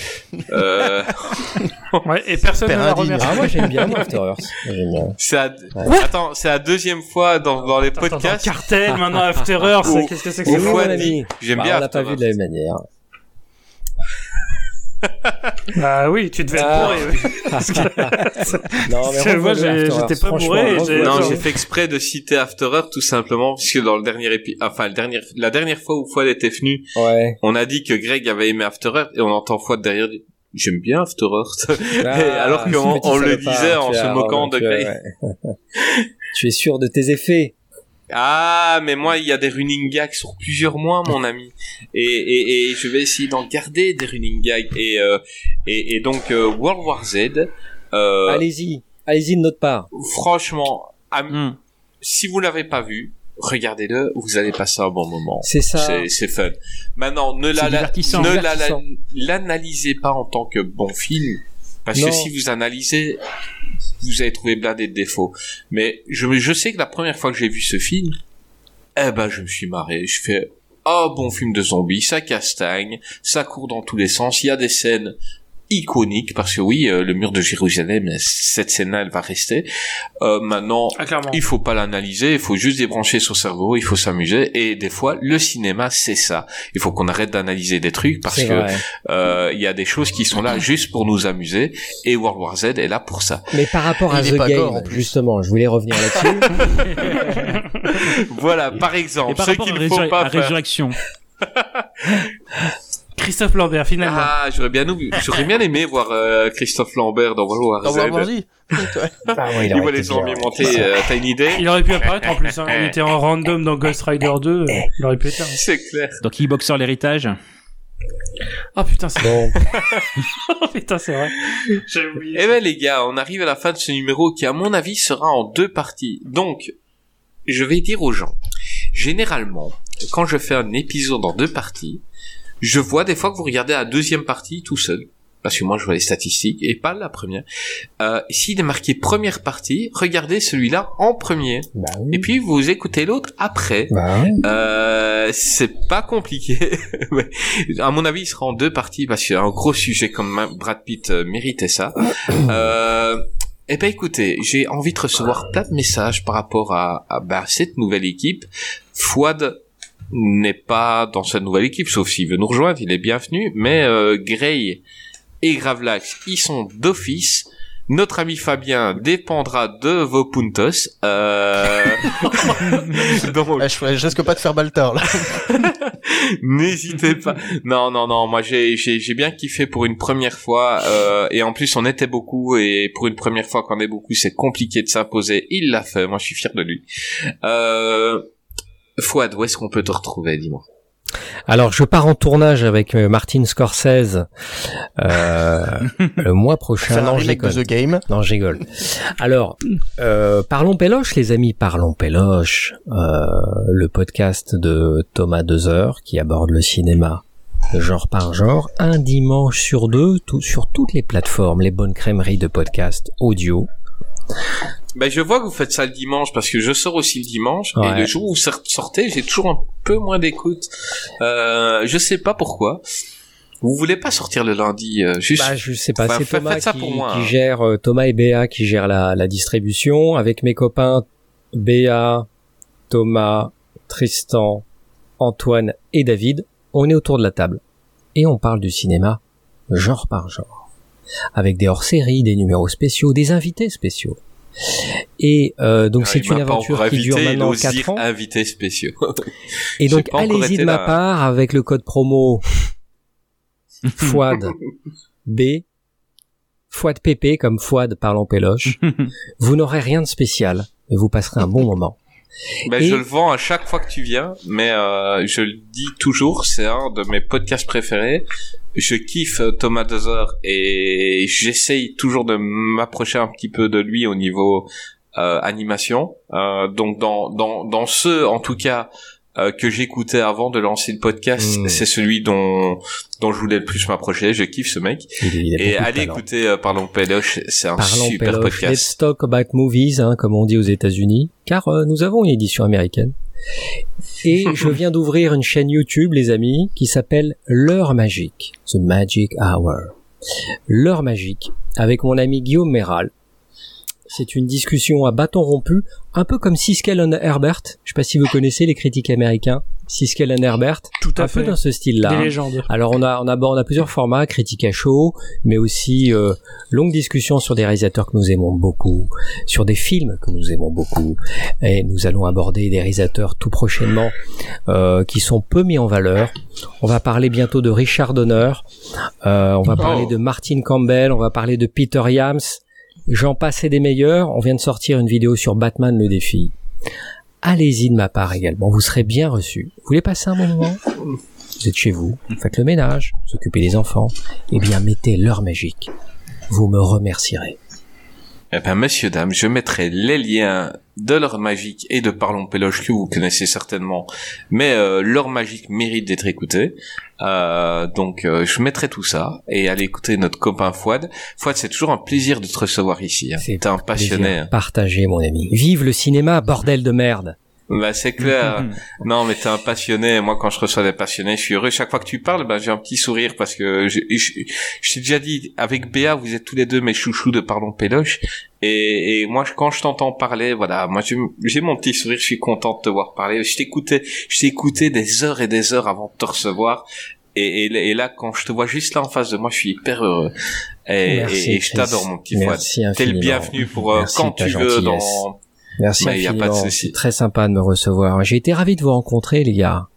euh, Ouais, et personne ne l'a remercié. Ah, moi j'aime bien After Earth. Moi, j'aime bien. c'est la... Ouais. Attends, c'est la deuxième fois dans, dans les Attends, podcasts. Cartel, maintenant After Earth, qu'est-ce que c'est que ami. J'aime Bah, bien on l'a pas vu de la même manière. Bah oui, tu devais être Ah. bourré. oui. Parce que- Non, mais moi, j'étais pas bourré Non, j'ai fait exprès de citer After Earth tout simplement puisque dans le dernier épi... enfin le dernier la dernière fois où Fouad était venu, Ouais. on a dit que Greg avait aimé After Earth et on entend Fouad derrière dire, J'aime bien After Earth. Ah, Et alors qu'on on le disait en se moquant de Greg. ouais. Tu es sûr de tes effets Ah, mais moi, il y a des running gags sur plusieurs mois, mon ami. Et, et, et je vais essayer d'en garder des running gags. Et, euh, et, et donc, euh, World War Z, euh, Allez-y, allez-y de notre part. franchement, Hmm. si vous l'avez pas vu, regardez-le, vous allez passer un bon moment. C'est ça. C'est, c'est fun. Maintenant, ne, la- la- l'analysez pas en tant que bon film. Parce que si vous analysez, vous allez trouver blindé de défauts. Mais je, je sais que la première fois que j'ai vu ce film, eh ben, je me suis marré. Je fais, oh, bon film de zombies, ça castagne, ça court dans tous les sens, il y a des scènes iconiques, parce que oui, euh, le mur de Jérusalem, cette scène-là, elle va rester. Euh, maintenant, Ah, il faut pas l'analyser, il faut juste débrancher son cerveau, il faut s'amuser. Et des fois, le cinéma, c'est ça. Il faut qu'on arrête d'analyser des trucs parce que euh, il y a des choses qui sont là juste pour nous amuser. Et World War Z est là pour ça. Mais par rapport à Il The Game, gore, justement, je voulais revenir là-dessus. voilà, par Et exemple, par ce rapport à, qu'il ne faut Résur- pas à faire. Résurrection, Christophe Lambert, finalement. Ah, j'aurais bien, j'aurais bien aimé voir euh, Christophe Lambert dans World War Dans Z. World War Z. Ouais. Ah ouais, Il aurait voit les zombies monter. euh, T'as une idée Il aurait pu apparaître en plus. Hein. Il était en random dans Ghost Rider 2. euh, Il aurait pu être là. C'est clair. dans Kickboxer l'héritage. Oh putain, c'est Bon, oh, putain, c'est vrai. J'ai oublié. Eh ben les gars, on arrive à la fin de ce numéro qui à mon avis sera en deux parties. Donc, je vais dire aux gens, généralement, quand je fais un épisode en deux parties, je vois des fois que vous regardez la deuxième partie tout seul. Parce que moi je vois les statistiques et pas la première. Euh, S'il est marqué première partie, regardez celui-là en premier. bah oui. Et puis vous écoutez l'autre après. Bah ouais. Euh, c'est pas compliqué. À mon avis, il sera en deux parties parce qu'un gros sujet comme Brad Pitt euh, méritait ça. Euh, eh ben écoutez, j'ai envie de recevoir plein de messages par rapport à, à bah, cette nouvelle équipe. Fouad n'est pas dans cette nouvelle équipe, sauf s'il veut nous rejoindre, il est bienvenu. Mais euh, Gray et Gravelax, ils sont d'office. Notre ami Fabien dépendra de vos puntos. Euh... Donc, Ah, je, je risque pas de faire Baltar là. N'hésitez pas. Non, non, non. Moi, j'ai, j'ai, j'ai bien kiffé pour une première fois. euh, et en plus, on était beaucoup. Et pour une première fois qu'on est beaucoup, c'est compliqué de s'imposer. Il l'a fait. Moi, je suis fier de lui. Euh, Fouad, où est-ce qu'on peut te retrouver, dis-moi Alors, je pars en tournage avec euh, Martin Scorsese euh, le mois prochain. Non, je de. The Game. Non, je rigole. Alors, euh, parlons péloche, les amis, parlons péloche. Euh, le podcast de Thomas Dezer qui aborde le cinéma genre par genre, un dimanche sur deux, tout, sur toutes les plateformes, les bonnes crèmeries de podcast audio. Ben, je vois que vous faites ça le dimanche parce que je sors aussi le dimanche. Ouais. Et le jour où vous sort- sortez, j'ai toujours un peu moins d'écoute. Euh, je sais pas pourquoi. Vous voulez pas sortir le lundi, euh, juste. Bah, je sais pas, Enfin, c'est Thomas ça qui, pour moi, qui hein. gère, euh, Thomas et Béa qui gèrent la, la distribution, avec mes copains Béa, Thomas, Tristan, Antoine et David. On est autour de la table et on parle du cinéma genre par genre. avec des hors-séries, des numéros spéciaux, des invités spéciaux. Et euh, donc Ah, c'est une aventure qui dure invité, maintenant ose 4 dire ans. invités spéciaux. Et donc allez-y de ma part avec le code promo FOAD B Fouad PP comme Fouad parlant péloche. vous n'aurez rien de spécial et vous passerez un bon moment. Ben, Et- Je le vends à chaque fois que tu viens, mais euh, je le dis toujours, c'est un de mes podcasts préférés. Je kiffe euh, Thomas Dozer et j'essaye toujours de m'approcher un petit peu de lui au niveau euh, animation. Euh, donc dans dans dans ce, en tout cas. euh, que j'écoutais avant de lancer le podcast, Mm. c'est celui dont dont je voulais le plus m'approcher. Je kiffe ce mec. Il, il a Et allez écouter euh, Parlons Péloche, c'est un Parlons super péloche, let's podcast. talk about movies, hein, comme on dit aux États-Unis, car euh, nous avons une édition américaine. Et je viens d'ouvrir une chaîne YouTube, les amis, qui s'appelle L'heure magique, The Magic Hour. L'heure magique, avec mon ami Guillaume Méral. C'est une discussion à bâton rompu, un peu comme Siskel and Herbert. Je sais pas si vous connaissez les critiques américains. Siskel and Herbert. Tout à un fait. peu dans ce style-là. Des hein. légendes. Alors on a on a on a plusieurs formats, critique à chaud, mais aussi euh, longues discussions sur des réalisateurs que nous aimons beaucoup, sur des films que nous aimons beaucoup, et nous allons aborder des réalisateurs tout prochainement euh, qui sont peu mis en valeur. On va parler bientôt de Richard Donner, euh, on va parler Oh. de Martin Campbell, on va parler de Peter Yams, j'en passe et des meilleurs. On vient de sortir une vidéo sur Batman le défi. Allez-y de ma part également, vous serez bien reçus. Vous voulez passer un bon moment? Vous êtes chez vous, faites le ménage, vous occupez des enfants, eh bien mettez l'heure magique. Vous me remercierez. Eh ben, messieurs, dames, je mettrai les liens de l'heure magique et de Parlons Péloche que vous connaissez certainement, mais euh, l'heure magique mérite d'être écoutée. Euh, donc, euh, je mettrai tout ça et allez écouter notre copain Fouad. Fouad, c'est toujours un plaisir de te recevoir ici. Hein. C'est T'es un passionné. Hein. partagé, mon ami. Vive le cinéma, bordel de merde. Bah, c'est clair. non, mais t'es un passionné. Moi, quand je reçois des passionnés, je suis heureux. Chaque fois que tu parles, bah, j'ai un petit sourire parce que je, je, je t'ai déjà dit, avec Béa, vous êtes tous les deux mes chouchous de Parlons Péloche. Et, et moi, je- quand je t'entends parler, voilà, moi, j'ai mon petit sourire. Je suis content de te voir parler. Je t'écoutais, je t'ai écouté des heures et des heures avant de te recevoir. Et, et, et là, quand je te vois juste là en face de moi, je suis hyper heureux. Et, Merci, et, je t'adore, mon petit Fouad. Merci T'es le bienvenu pour euh, Merci quand tu veux dans. Merci Mais y a pas de infiniment. souci. C'est très sympa de me recevoir. J'ai été ravi de vous rencontrer, les gars.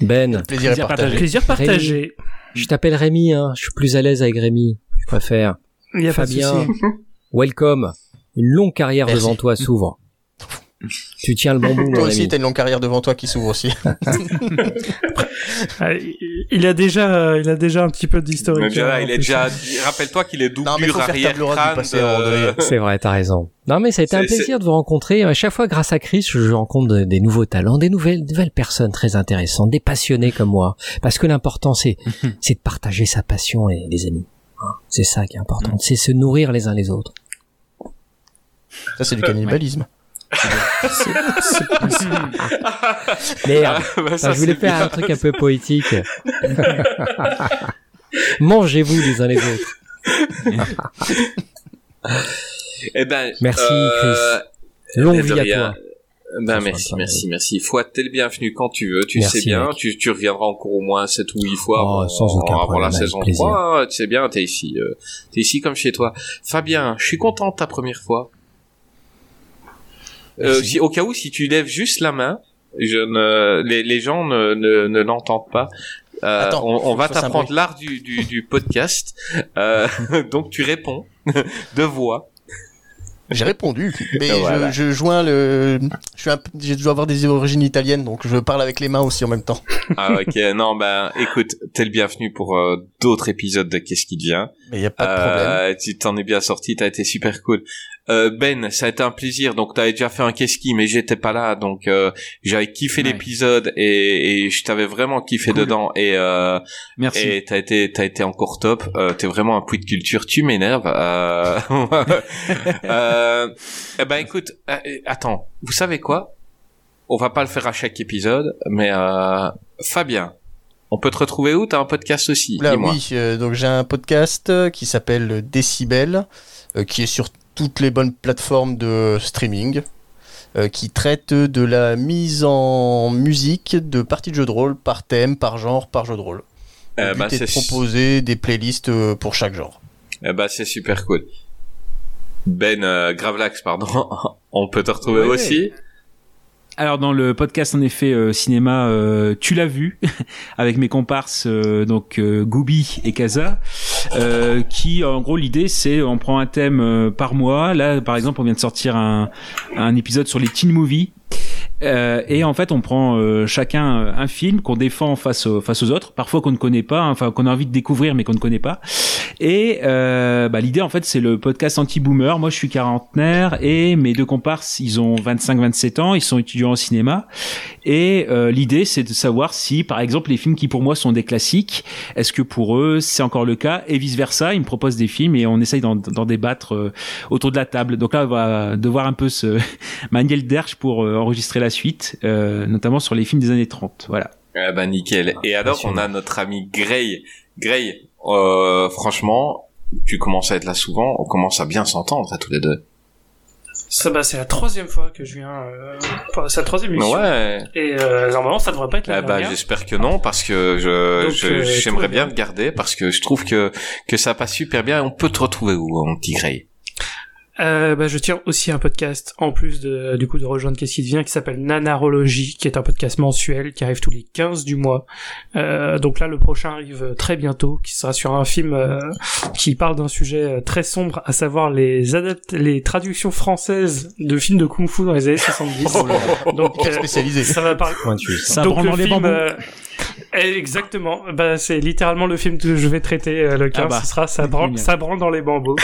Ben, Plaisir, partagé. Plaisir partagé. je t'appelle Rémi, hein. Je suis plus à l'aise avec Rémi. Je préfère. Il y a pas de Fabien, souci. welcome. Une longue carrière Merci. devant toi s'ouvre. Tu tiens le bambou, Toi aussi, t'as une longue carrière devant toi qui s'ouvre aussi. Ah, il- a déjà, il a déjà un petit peu d'historique. Hein, il est déjà. Rappelle-toi qu'il est doublure arrière crâne. C'est vrai, t'as raison. Non, mais ça a été un plaisir de vous rencontrer. À chaque fois, grâce à Chris, je rencontre de- des nouveaux talents, des nouvelles, nouvelles personnes très intéressantes, des passionnés comme moi. Parce que l'important, c'est, c'est de partager sa passion et les amis. Hein, C'est ça qui est important. C'est se nourrir les uns les autres. Ça, c'est du cannibalisme. Merde. Bah, ça, Enfin, je voulais c'est faire bien. un truc un peu poétique. Mangez-vous les uns les autres. Eh ben, Merci, euh, Longue de vie à toi. Ben Ça merci, merci, merci. Fouad, t'es le bienvenu quand tu veux. Tu Merci, sais bien, mec. tu, tu reviendras encore au moins 7 ou 8 fois Oh, avant, sans aucun avant problème, la saison plaisir. 3. Tu sais bien, t'es ici. Euh, t'es ici comme chez toi. Fabien, je suis content de ta première fois. Euh, si, au cas où, si tu lèves juste la main, je ne, les, les gens ne, ne, ne l'entendent pas. Euh, Attends, on, va t'apprendre l'art du, du, du podcast. Euh, donc tu réponds de voix. J'ai répondu, mais Voilà. je, je joins le. Je suis un peu- je dois avoir des origines italiennes, donc je parle avec les mains aussi en même temps. Ah ok, non ben écoute, t'es le bienvenu pour euh, d'autres épisodes de Qu'est-ce qui devient? Mais y a pas de problème. Euh, tu t'en es bien sorti, t'as été super cool. Euh, ben, ça a été un plaisir. Donc t'avais déjà fait un Qu'est-ce qui, mais j'étais pas là, donc euh, j'avais kiffé Ouais. l'épisode et, et je t'avais vraiment kiffé Cool. dedans et euh, Merci. et t'as été t'as été encore top. Euh, T'es vraiment un puits de culture. Tu m'énerves. Euh... euh, eh ben écoute, euh, attends. Vous savez quoi? On va pas le faire à chaque épisode, mais euh, Fabien, on peut te retrouver où? T'as un podcast aussi? Là, oui, euh, donc j'ai un podcast qui s'appelle Décibel, euh, qui est sur toutes les bonnes plateformes de streaming, euh, qui traite de la mise en musique de parties de jeux de rôle par thème, par genre, par jeu de rôle. Eh Le bah, est de proposer des playlists euh, pour chaque genre. eh bah, c'est super cool. Ben euh, Gravelax, pardon. On peut te retrouver Ouais. aussi. Alors dans le podcast en effet euh, cinéma, euh, tu l'as vu avec mes comparses euh, donc euh, Goubi et Kaza, euh, qui en gros l'idée c'est on prend un thème euh, par mois. Là par exemple on vient de sortir un, un épisode sur les teen movies. Euh, et en fait, on prend euh, chacun euh, un film qu'on défend face aux, face aux autres, parfois qu'on ne connaît pas, hein, enfin qu'on a envie de découvrir mais qu'on ne connaît pas. Et euh, bah, l'idée en fait, c'est le podcast anti-boomer. Moi, je suis quarantenaire et mes deux comparses, ils ont 25-27 ans, ils sont étudiants en cinéma. Et euh, l'idée, c'est de savoir si, par exemple, les films qui pour moi sont des classiques, est-ce que pour eux c'est encore le cas et vice versa. Ils me proposent des films et on essaye d'en, débattre euh, autour de la table. Donc là, on va devoir un peu se manier le derche pour enregistrer la suite, euh, notamment sur les films des années 30. Voilà. Eh bah, nickel. Et alors, on a notre ami Gray. Gray, euh, franchement, tu commences à être là souvent. On commence à bien s'entendre, à tous les deux. Ça, bah, c'est la troisième fois que je viens. Euh, enfin, c'est la troisième émission. Ouais. Et euh, normalement, ça devrait pas être la Eh bah, j'espère que non, parce que je, euh, j'aimerais bien te garder, parce que je trouve que, que ça passe super bien. On peut te retrouver où, mon petit Gray? Euh, bah, je tiens aussi un podcast en plus de du coup de rejoindre qu'est-ce qui devient qui s'appelle Nanarologie qui est un podcast mensuel qui arrive tous les 15 du mois. Euh, donc là le prochain arrive très bientôt qui sera sur un film euh, qui parle d'un sujet euh, très sombre à savoir les adapt les traductions françaises de films de kung-fu dans les années 70. donc Très euh, spécialisé. ça va parler ça. Donc le dans les film, bambous. euh, exactement. Bah c'est littéralement le film que je vais traiter euh, le 15. Ah bah, ce sera ça branle, génial. ça branle dans les bambous.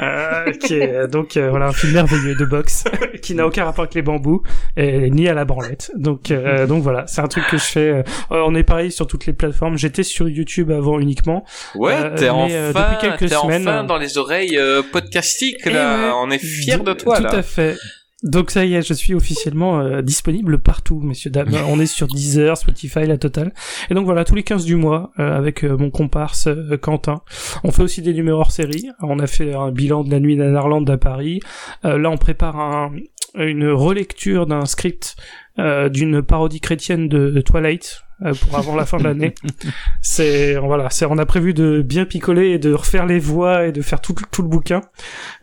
euh, qui est donc euh, voilà un film merveilleux de boxe qui n'a aucun rapport avec les bambous et ni à la branlette. Donc euh, donc voilà, c'est un truc que je fais. euh, on est pareil sur toutes les plateformes. J'étais sur YouTube avant uniquement. Ouais, t'es enfin, depuis quelques semaines, enfin dans les oreilles podcastiques, là. Eh ouais. On est fiers de Tout- toi, Tout là. à fait. Donc ça y est, je suis officiellement euh, disponible partout, messieurs dames. On est sur Deezer, Spotify, la totale. Et donc voilà, tous les 15 du mois, euh, avec euh, mon comparse Quentin. On fait aussi des numéros hors série. On a fait un bilan de la nuit d'Anarland à Paris. Euh, là, on prépare un, une relecture d'un script euh, d'une parodie chrétienne de, de Twilight pour avant la fin de l'année. C'est voilà, c'est on a prévu de bien picoler et de refaire les voix et de faire tout, tout le bouquin.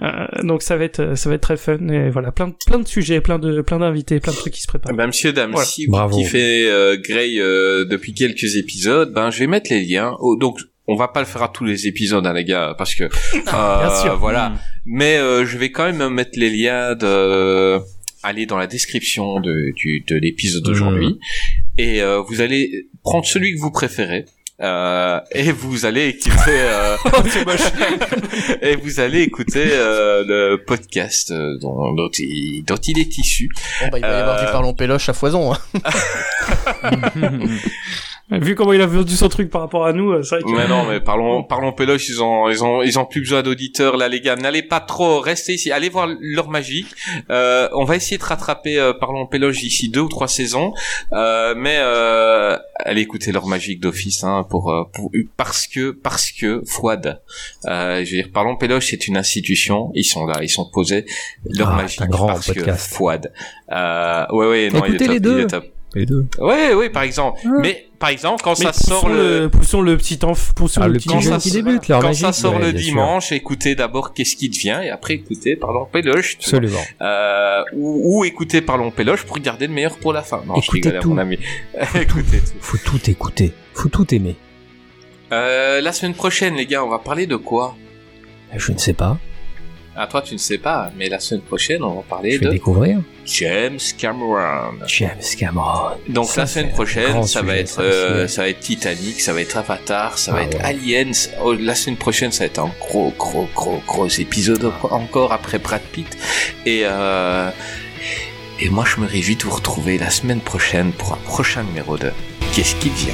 Euh, donc ça va être ça va être très fun et voilà plein de plein de sujets, plein de plein d'invités, plein de trucs qui se préparent. Ben, monsieur, dame, Voilà. si vous Bravo. kiffez euh, Grey euh, depuis quelques épisodes, ben je vais mettre les liens. Oh, donc on va pas le faire à tous les épisodes, hein, les gars, parce que euh, sûr. voilà. Mais euh, je vais quand même mettre les liens de aller dans la description de, du, de l'épisode d'aujourd'hui et euh, vous allez prendre celui que vous préférez. Euh, et vous allez écouter euh, et vous allez écouter euh, le podcast euh, dont, dont, il, dont il est issu Bon, bah, il va y avoir Euh, du parlons péloche à foison. hein. Vu comment il a vendu son truc par rapport à nous, euh, c'est vrai que Mais non, mais parlons, parlons péloche, ils ont, ils ont, ils ont plus besoin d'auditeurs, là, les gars. N'allez pas trop rester ici. Allez voir leur magie. Euh, on va essayer de rattraper, euh, parlons péloche d'ici deux ou trois saisons. Euh, mais, euh, allez écouter leur magique d'office, hein, pour, euh, pour, parce que, parce que, Fouad, euh, je veux dire, parlons péloche, c'est une institution. Ils sont là, ils sont posés. Leur Ah, magique, c'est un grand parce podcast. que Fouad. Euh, ouais, ouais, non, il est Écoutez top, les deux. il est top. Les deux. Ouais, ouais, par exemple. Ah. Mais, par exemple, quand Mais ça sort poussons le... poussons le petit enf, poussons Ah, le petit petit quand jeune ça, qui débute, leur quand magique, ça sort ouais, le sûr. dimanche, écoutez d'abord qu'est-ce qui devient et après écoutez Parlons Péloche. Absolument. Euh, ou, ou écoutez Parlons Péloche pour garder le meilleur pour la fin. Non, Écoutez tout. mon ami. écoutez tout. Faut tout écouter. Faut tout aimer. Euh, la semaine prochaine, les gars, on va parler de quoi? Je ne sais pas. Ah, toi, tu ne sais pas, mais la semaine prochaine, on va parler Je vais de découvrir. James Cameron. James Cameron. Donc Ça, la semaine prochaine, ça va être euh, ça va être Titanic, ça va être Avatar, ça va Ah être. Aliens. Oh, la semaine prochaine, ça va être un gros gros gros gros épisode encore après Brad Pitt. Et euh, et moi, je me réjouis de vous retrouver la semaine prochaine pour un prochain numéro de Qu'est-ce qui vient?